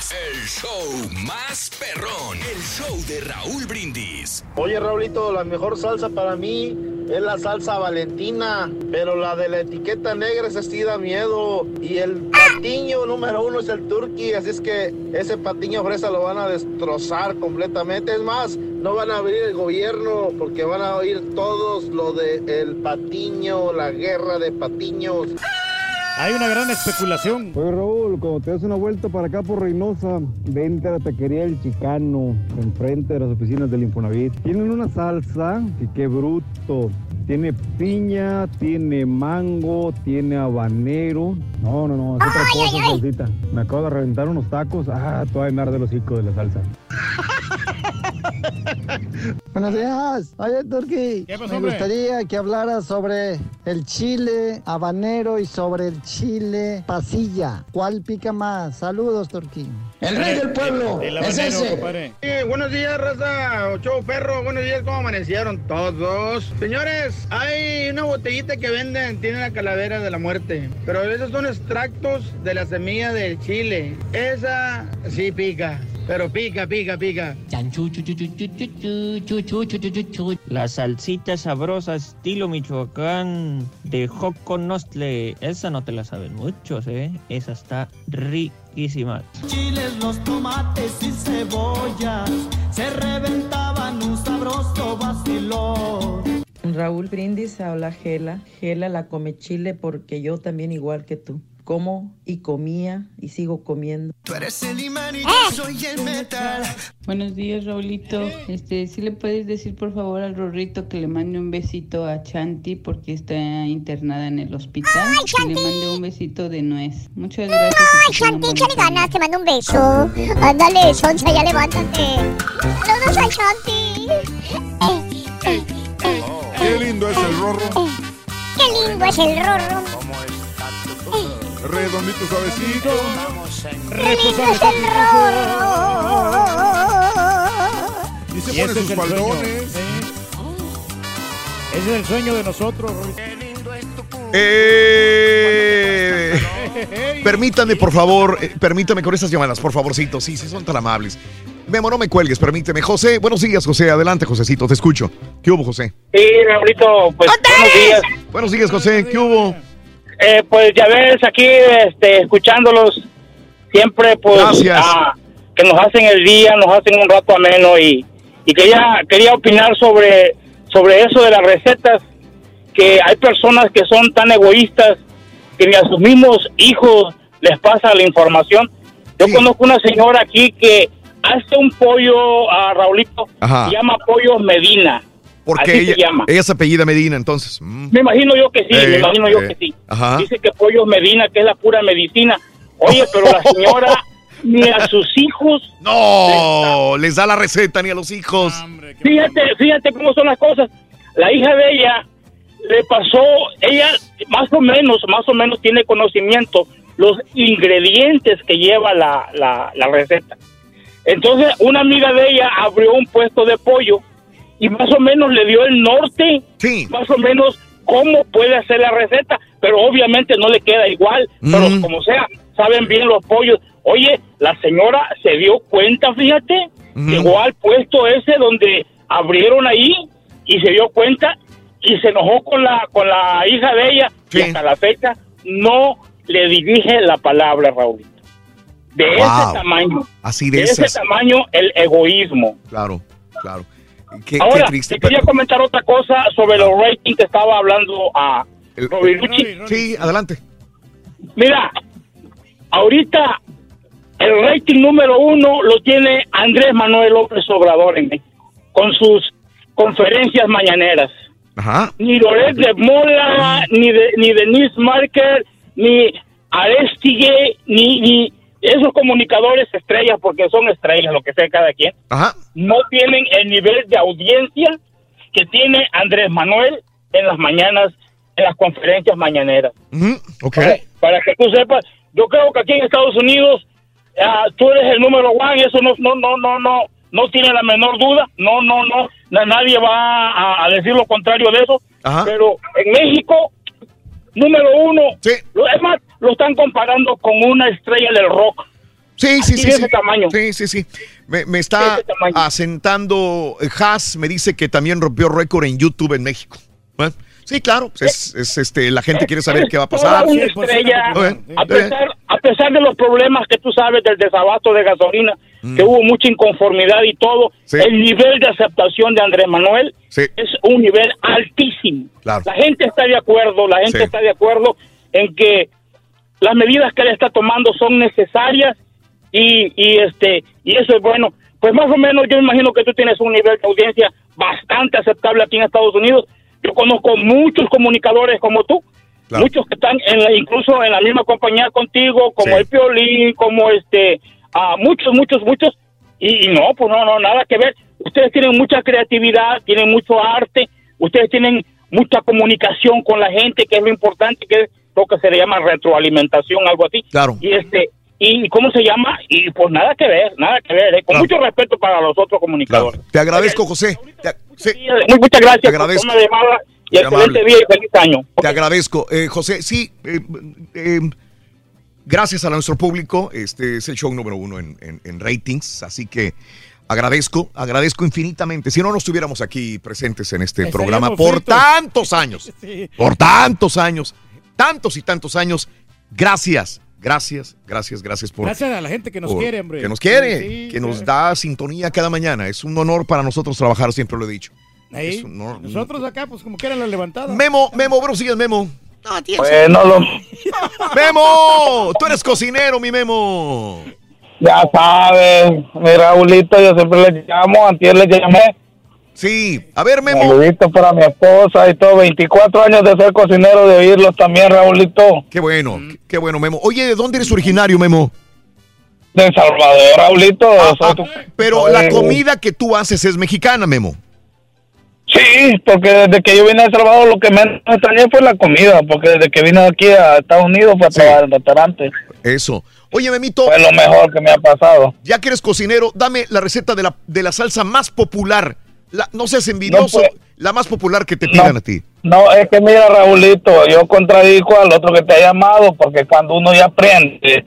Es el show más perrón. El show de Raúl Brindis. Oye, Raulito, la mejor salsa para mí es la salsa valentina, pero la de la etiqueta negra esa sí da miedo. Y el patiño número uno es el turkey, así es que ese patiño fresa lo van a destrozar completamente. Es más, no van a abrir el gobierno porque van a oír todos lo de el patiño, la guerra de patiños. Hay una gran especulación. Oye Raúl, cuando te das una vuelta para acá por Reynosa, vente a la taquería El Chicano, enfrente de las oficinas del Infonavit. Tienen una salsa que qué bruto. Tiene piña, tiene mango, tiene habanero. No, no, no, es otra cosa, salsita. Me acabo de reventar unos tacos. Ah, todavía me arde el hocico de la salsa. Buenos días. Oye, Turki. ¿Qué pasó, Me gustaría que hablara sobre el chile habanero y sobre el chile pasilla. ¿Cuál pica más? Saludos, Turki. El rey del pueblo. El es habanero, ese. compadre. Buenos días, raza. Show perro. Buenos días, ¿cómo amanecieron todos? Señores, hay una botellita que venden, tiene la calavera de la muerte. Pero esos son extractos de la semilla del chile. Esa sí pica. Pero pica, pica, pica. La salsita sabrosa estilo Michoacán de Joconostle. Esa no te la saben muchos, ¿eh? Esa está riquísima. Chiles, los tomates y cebollas se reventaban un sabroso vacilón. Raúl Brindis, habla Gela. Gela la come chile porque yo también igual que tú. Como y comía y sigo comiendo. Tú eres el imán y yo soy el metal. Buenos días, Raulito. Este, si le puedes decir por favor al Rorrito que le mande un besito a Chanti porque está internada en el hospital. que le mande un besito de nuez. Muchas gracias. Ay, Chanti, échale ganas, te mando un beso. Ándale, Soncha, ya levántate. Saludos a Chanti. Qué lindo es el rorro. Qué lindo es el rorro. Redondito, suavecito. Qué lindo es el rorro. Y se pone sus faldones. Ese es el sueño de nosotros. Eh, permítame, por favor, eh, permítame con estas llamadas, por favorcito. Sí, sí, son tan amables. Memo, no me cuelgues, permíteme. José, buenos días, José. Adelante, Josecito, te escucho. ¿Qué hubo, José? Sí, Raulito, pues buenos días. Buenos días, José. ¿Qué hubo? Eh, pues ya ves, aquí este, escuchándolos siempre, pues, ah, que nos hacen el día, nos hacen un rato ameno y, y quería, quería opinar sobre, sobre eso de las recetas, que hay personas que son tan egoístas que ni a sus mismos hijos les pasa la información. Yo conozco una señora aquí que hace un pollo a Raulito, Ajá. se llama pollo Medina. Porque Así ella, se llama. ella se apellida Medina, entonces. Mm. Me imagino yo que sí, Eh, me imagino yo eh, que sí. Ajá. Dice que Pollo Medina, que es la pura medicina. Oye, pero la señora ni a sus hijos. No, les da la receta ni a los hijos. Fíjate, fíjate cómo son las cosas. La hija de ella le pasó, ella más o menos, más o menos tiene conocimiento los ingredientes que lleva la, la, la receta. Entonces, una amiga de ella abrió un puesto de pollo y más o menos le dio el norte, más o menos cómo puede hacer la receta, pero obviamente no le queda igual, pero Mm. como sea, saben bien los pollos. Oye, la señora se dio cuenta, fíjate, llegó al puesto ese donde abrieron ahí y se dio cuenta y se enojó con la con la hija de ella y hasta la fecha no le dirige la palabra, Raúl. De Wow. ese tamaño. Así de de ese tamaño el egoísmo. Claro, claro. Qué, qué Ahora, triste. te quería comentar otra cosa sobre los ratings que estaba hablando a Robirucci. Sí, adelante. Mira, ahorita el rating número uno lo tiene Andrés Manuel López Obrador en México, con sus conferencias mañaneras. Ajá. Ni Loret de Mola, ni, de, ni Denise Marker, ni Arestige, ni, ni esos comunicadores estrellas, porque son estrellas, lo que sea cada quien, Ajá. no tienen el nivel de audiencia que tiene Andrés Manuel en las mañanas, en las conferencias mañaneras. Ok. Para que tú sepas, yo creo que aquí en Estados Unidos ah, tú eres el número uno, eso no, no, no, no, no, no tiene la menor duda, no, no, no, na- nadie va a, a decir lo contrario de eso, pero en México, número uno, lo, es más, lo están comparando con una estrella del rock. Sí, sí, sí. de sí. ese tamaño. Sí, sí, sí. Me, me está asentando eh, Haas, me dice que también rompió récord en YouTube en México. Sí, claro, pues es, es, este, la gente quiere saber qué va a pasar. Una estrella, a, pesar, a pesar de los problemas que tú sabes del desabasto de gasolina, que hubo mucha inconformidad y todo, Sí. el nivel de aceptación de Andrés Manuel Sí. es un nivel altísimo. Claro. La gente está de acuerdo, la gente Sí. está de acuerdo en que las medidas que él está tomando son necesarias y, y este y eso es bueno. Pues más o menos yo imagino que tú tienes un nivel de audiencia bastante aceptable aquí en Estados Unidos. Yo conozco muchos comunicadores como tú, muchos que están en la- incluso en la misma compañía contigo, como el Piolín, como este, a muchos, muchos, muchos, y, y no, pues no, no, nada que ver. Ustedes tienen mucha creatividad, tienen mucho arte, ustedes tienen mucha comunicación con la gente, que es lo importante, que es lo que se le llama retroalimentación, algo así. Claro. Y este, y cómo se llama, y pues nada que ver, nada que ver, eh, con mucho respeto para los otros comunicadores. Te agradezco, José. Te, sí. Muy- muchas gracias Te por agradezco. llamada y excelente día y feliz año. Te agradezco. Eh, José, sí, eh, eh, gracias a nuestro público, este es el show número uno en, en- en ratings, así que agradezco, agradezco infinitamente. Si no, no estuviéramos aquí presentes en este programa por tantos años, Sí. por tantos años, tantos y tantos años. Gracias, gracias, gracias, gracias por... Gracias a la gente que nos por- quiere, hombre. Que nos quiere, Sí, que nos da sintonía cada mañana. Es un honor para nosotros trabajar, siempre lo he dicho. Ahí, Eso no- Nosotros acá, pues como que era la levantada. Memo, Memo, buenos días, Memo. Bueno, lo- Memo, tú eres cocinero, mi Memo. ya sabes, mi Raulito, yo siempre le llamo, antier le llamé. Sí, a ver, Memo. Saludito para mi esposa y todo, 24 años de ser cocinero, de oírlos también, Raulito. Qué bueno, qué bueno, Memo. Oye, ¿de dónde eres originario, Memo? De El Salvador, Raulito. soy tu- Pero la comida que tú haces es mexicana, Memo. Sí, porque desde que yo vine a El Salvador lo que menos extrañé fue la comida, porque desde que vine aquí a Estados Unidos fue a trabajar en restaurante. Eso. Oye, Memito. Fue lo mejor que me ha pasado. Ya que eres cocinero, dame la receta de la, de la salsa más popular. La- no seas envidioso, No, pues. la más popular que te pidan a ti. No, es que mira, Raulito, yo contradico al otro que te ha llamado, porque cuando uno ya aprende,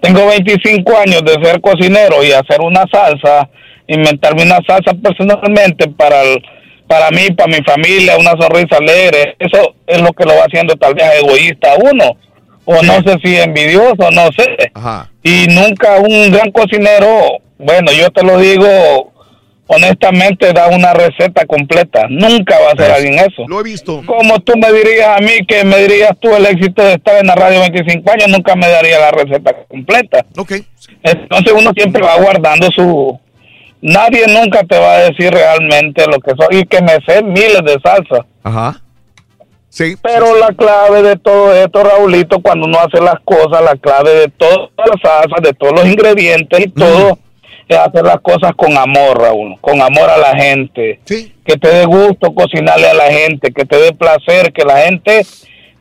tengo 25 años de ser cocinero y hacer una salsa, inventarme una salsa personalmente para el- para mí, para mi familia, una sonrisa alegre, eso es lo que lo va haciendo tal vez egoísta uno, o no sé si envidioso, no sé. Y nunca un gran cocinero, bueno, yo te lo digo honestamente, da una receta completa. Nunca va a ser alguien eso. Lo he visto. Como tú me dirías a mí que me dirías tú el éxito de estar en la radio 25 años, nunca me daría la receta completa. Ok. Entonces uno siempre va guardando su... Nadie nunca te va a decir realmente lo que soy y que me sé miles de salsas. Ajá. Sí. Pero la clave de todo esto, Raulito, cuando uno hace las cosas, la clave de todas las salsas, de todos los ingredientes y todo, es hacer las cosas con amor, Raúl, con amor a la gente. Que te dé gusto cocinarle a la gente, que te dé placer, que la gente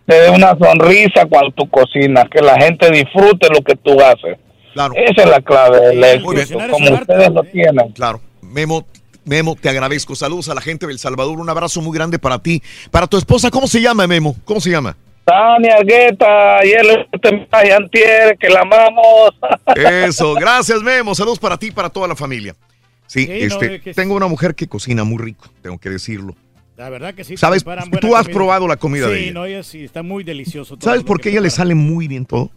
te dé una sonrisa cuando tú cocinas, que la gente disfrute lo que tú haces. Claro. Esa es la clave del éxito, como ustedes lo tienen. Claro. Memo, Memo, te agradezco. Saludos a la gente del Salvador. Un abrazo muy grande para ti. Para tu esposa, ¿cómo se llama, Memo? ¿Cómo se llama? Tania Guetta, ayer le te antier, que la amamos. Eso, gracias, Memo. Saludos para ti y para toda la familia. Sí, Sí, no, este, es que- tengo una mujer que cocina muy rico, tengo que decirlo. La verdad que sí. ¿Sabes? Tú has comida. probado la comida sí, de ella. no, ella sí, está muy delicioso. todo ¿Sabes por qué a ella le sale muy bien todo?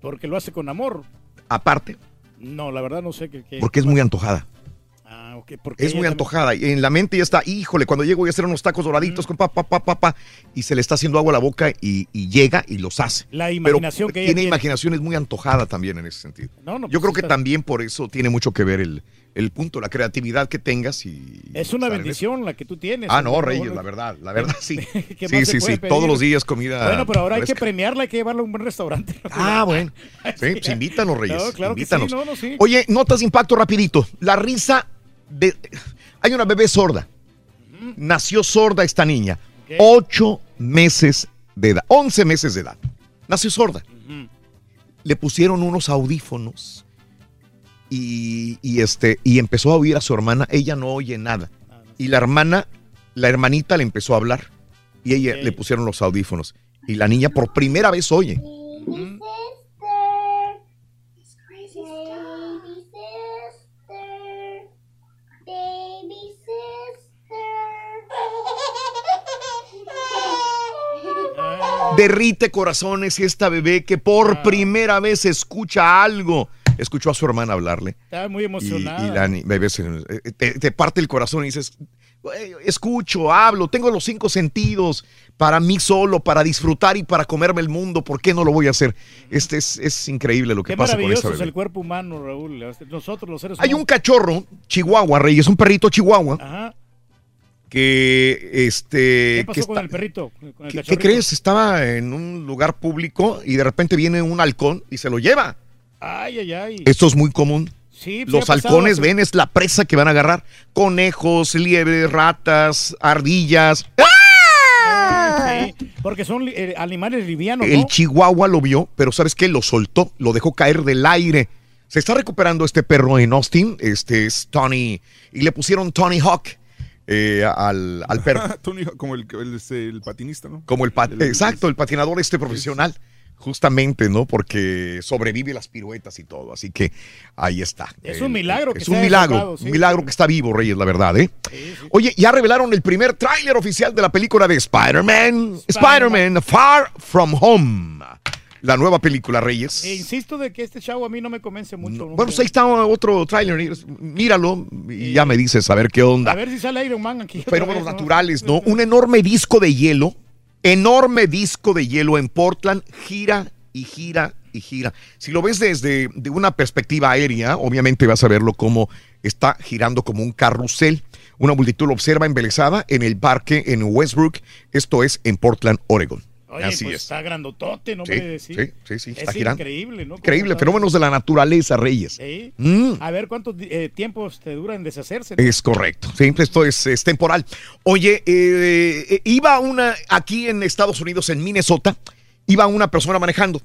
Porque lo hace con amor. Aparte, No, la verdad no sé qué. qué- porque es muy antojada. Ah, ok, porque Es muy también- antojada. Y en la mente ya está, híjole, cuando llego voy a hacer unos tacos doraditos con papá, papá, papá. Y se le está haciendo agua a la boca y, y llega y los hace. La Pero imaginación que ella tiene tiene. imaginación, es muy antojada también en ese sentido. No, no, Yo pues creo que está- también por eso tiene mucho que ver el, el punto, la creatividad que tengas y... Es una bendición la que tú tienes. Ah, no, Bueno, Reyes, la verdad, la verdad, sí. ¿qué Sí, sí, sí, pedir? todos los días comida Bueno, pero ahora hay que premiarla, hay que llevarla a un buen restaurante. Ah, bueno. Sí, pues invítanos, Reyes. No, claro que sí, invítanos. no, no, sí. Oye, notas de impacto rapidito. La risa de... Hay una bebé sorda. Nació sorda esta niña. Ocho meses de edad. Once meses de edad. Nació sorda. Le pusieron unos audífonos y, y este, y empezó a oír a su hermana. Ella no oye nada. Y la hermana, la hermanita le empezó a hablar. Y ella le pusieron los audífonos. Y la niña por primera vez oye. Derrite corazones y esta bebé que por primera vez escucha algo. Escuchó a su hermana hablarle. Estaba muy Y, emocionada. y la ni- bebé se- te, te parte el corazón y dices, "Güey, escucho, hablo, tengo los cinco sentidos para mí solo, para disfrutar y para comerme el mundo. ¿Por qué no lo voy a hacer? Este es, es increíble lo que Qué pasa con esta maravilloso es bebé. el cuerpo humano, Raúl. Nosotros los seres Hay humanos. un cachorro, Chihuahua, Reyes, un perrito Chihuahua, Ajá. Que este... ¿Qué pasó que con está- el perrito? Con el ¿Qué, crees? Estaba en un lugar público y de repente viene un halcón y se lo lleva. Ay, ay, ay. Esto es muy común. Sí, sí Los pasado halcones ven, es la presa que van a agarrar. Conejos, liebres, ratas, ardillas. Sí, porque son eh, animales livianos, El ¿no? chihuahua lo vio, pero ¿sabes qué? Lo soltó, lo dejó caer del aire. Se está recuperando este perro en Austin. Este es Tony. Y le pusieron Tony Hawk eh, al, al perro. Tony, como el, el, este, el patinista, ¿no? Como el pat- El- exacto, el patinador este profesional. Justamente, ¿no? Porque sobrevive las piruetas y todo. Así que ahí está. Es un milagro que Es un milagro. sí. Un milagro que está vivo, Reyes, la verdad, ¿eh? Oye, ya revelaron el primer tráiler oficial de la película de Spider-Man. Spider-Man Far From Home. La nueva película Reyes. E insisto de que este chavo a mí no me convence mucho. Bueno, pues ahí está otro tráiler, míralo y ya me dices a ver qué onda. A ver si sale Iron Man aquí. Fenómenos naturales, ¿no? Un enorme disco de hielo, enorme disco de hielo en Portland, gira y gira y gira. Si lo ves desde de una perspectiva aérea, obviamente vas a verlo como está girando como un carrusel. Una multitud lo observa embelesada en el parque en Westbrook, esto es en Portland, Oregon. Oye, Así pues es. está grandotote, ¿no? Sí, puede decir. sí, sí, sí, está es girando. increíble, ¿no? Increíble, fenómenos de la naturaleza, Reyes. Sí. Mm. A ver cuántos eh, tiempos te dura en deshacerse. ¿no? Es correcto, siempre esto es, es temporal. Oye, eh, eh, iba una, aquí en Estados Unidos, en Minnesota, iba una persona manejando.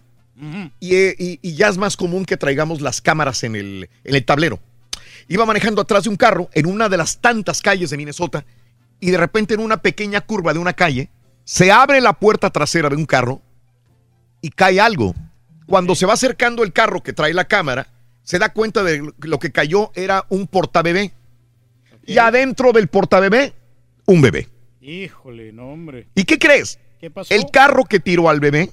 Y, eh, y- y ya es más común que traigamos las cámaras en el, en el tablero. Iba manejando atrás de un carro en una de las tantas calles de Minnesota y de repente en una pequeña curva de una calle se abre la puerta trasera de un carro y cae algo. Cuando se va acercando el carro que trae la cámara, se da cuenta de que lo que cayó era un portabebé. Y adentro del portabebé, un bebé. Híjole, no, hombre. ¿Y qué crees? ¿Qué pasó? El carro que tiró al bebé,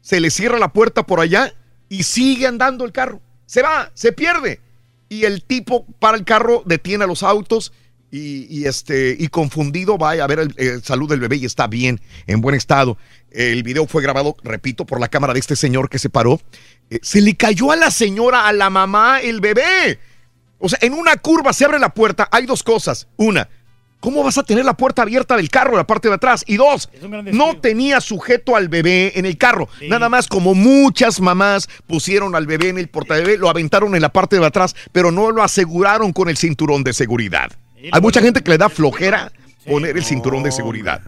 se le cierra la puerta por allá y sigue andando el carro. Se va, se pierde. Y el tipo para el carro, detiene a los autos y, y, este, y confundido va a ver el, el salud del bebé y está bien, en buen estado. El video fue grabado, repito, por la cámara de este señor que se paró. Eh, se le cayó a la señora, a la mamá, el bebé. O sea, en una curva se abre la puerta, hay dos cosas. Una, ¿cómo vas a tener la puerta abierta del carro, la parte de atrás? Y dos, no tenía sujeto al bebé en el carro. Nada más como muchas mamás pusieron al bebé en el portabebé, lo aventaron en la parte de atrás, pero no lo aseguraron con el cinturón de seguridad. Hay mucha gente que le da flojera poner el cinturón de seguridad.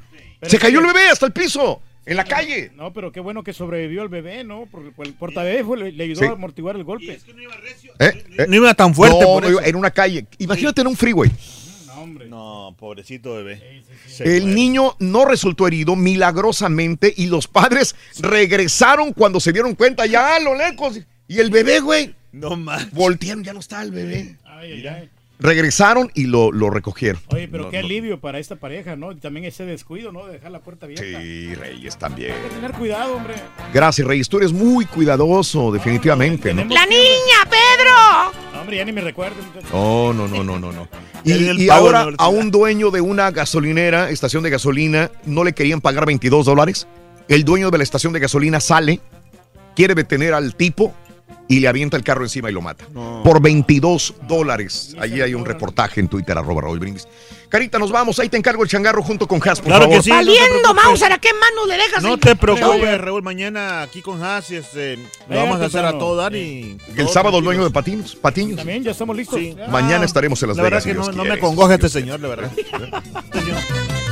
Se cayó el bebé hasta el piso, en la calle. No, pero qué bueno que sobrevivió el bebé, ¿no? Porque el portabebé fue- le, le ayudó Sí. a amortiguar el golpe. ¿Eh? ¿Eh? No iba tan fuerte No, por no eso. iba en una calle. Imagínate en un freeway. No, pobrecito bebé. El niño no resultó herido milagrosamente y los padres regresaron cuando se dieron cuenta ya a lo lejos. Y el bebé, güey. No más. Voltearon, ya no está el bebé. Ay, ay, ay. Regresaron y lo, lo recogieron. Oye, pero No, qué no. alivio para esta pareja, ¿no? Y también ese descuido, ¿no? De dejar la puerta abierta. Sí, Reyes también. Hay que tener cuidado, hombre. Gracias, Reyes. Tú eres muy cuidadoso, definitivamente. ¿no? ¡La niña, Pedro! No, hombre, ya ni me recuerdo. no, no, no, no, no. El Y, ahora a un dueño de una gasolinera, estación de gasolina, no le querían pagar 22 dólares. El dueño de la estación de gasolina sale, quiere detener al tipo y le avienta el carro encima y lo mata. Por 22 dólares. Allí hay un reportaje en Twitter, arroba Raúl Brindis. Carita, nos vamos. Ahí te encargo el changarro junto con Has, por Claro que favor. sí, no Valiendo, ¿a qué manos le dejas? No el- te preocupes, Raúl. Mañana aquí con Haas este, lo vamos a hacer a todo dar y. El sábado el dueño de Patiños. Patiños. También ya estamos listos. Sí. Mañana estaremos en Las La verdad Vegas. si que no, no me congoja este señor, de verdad.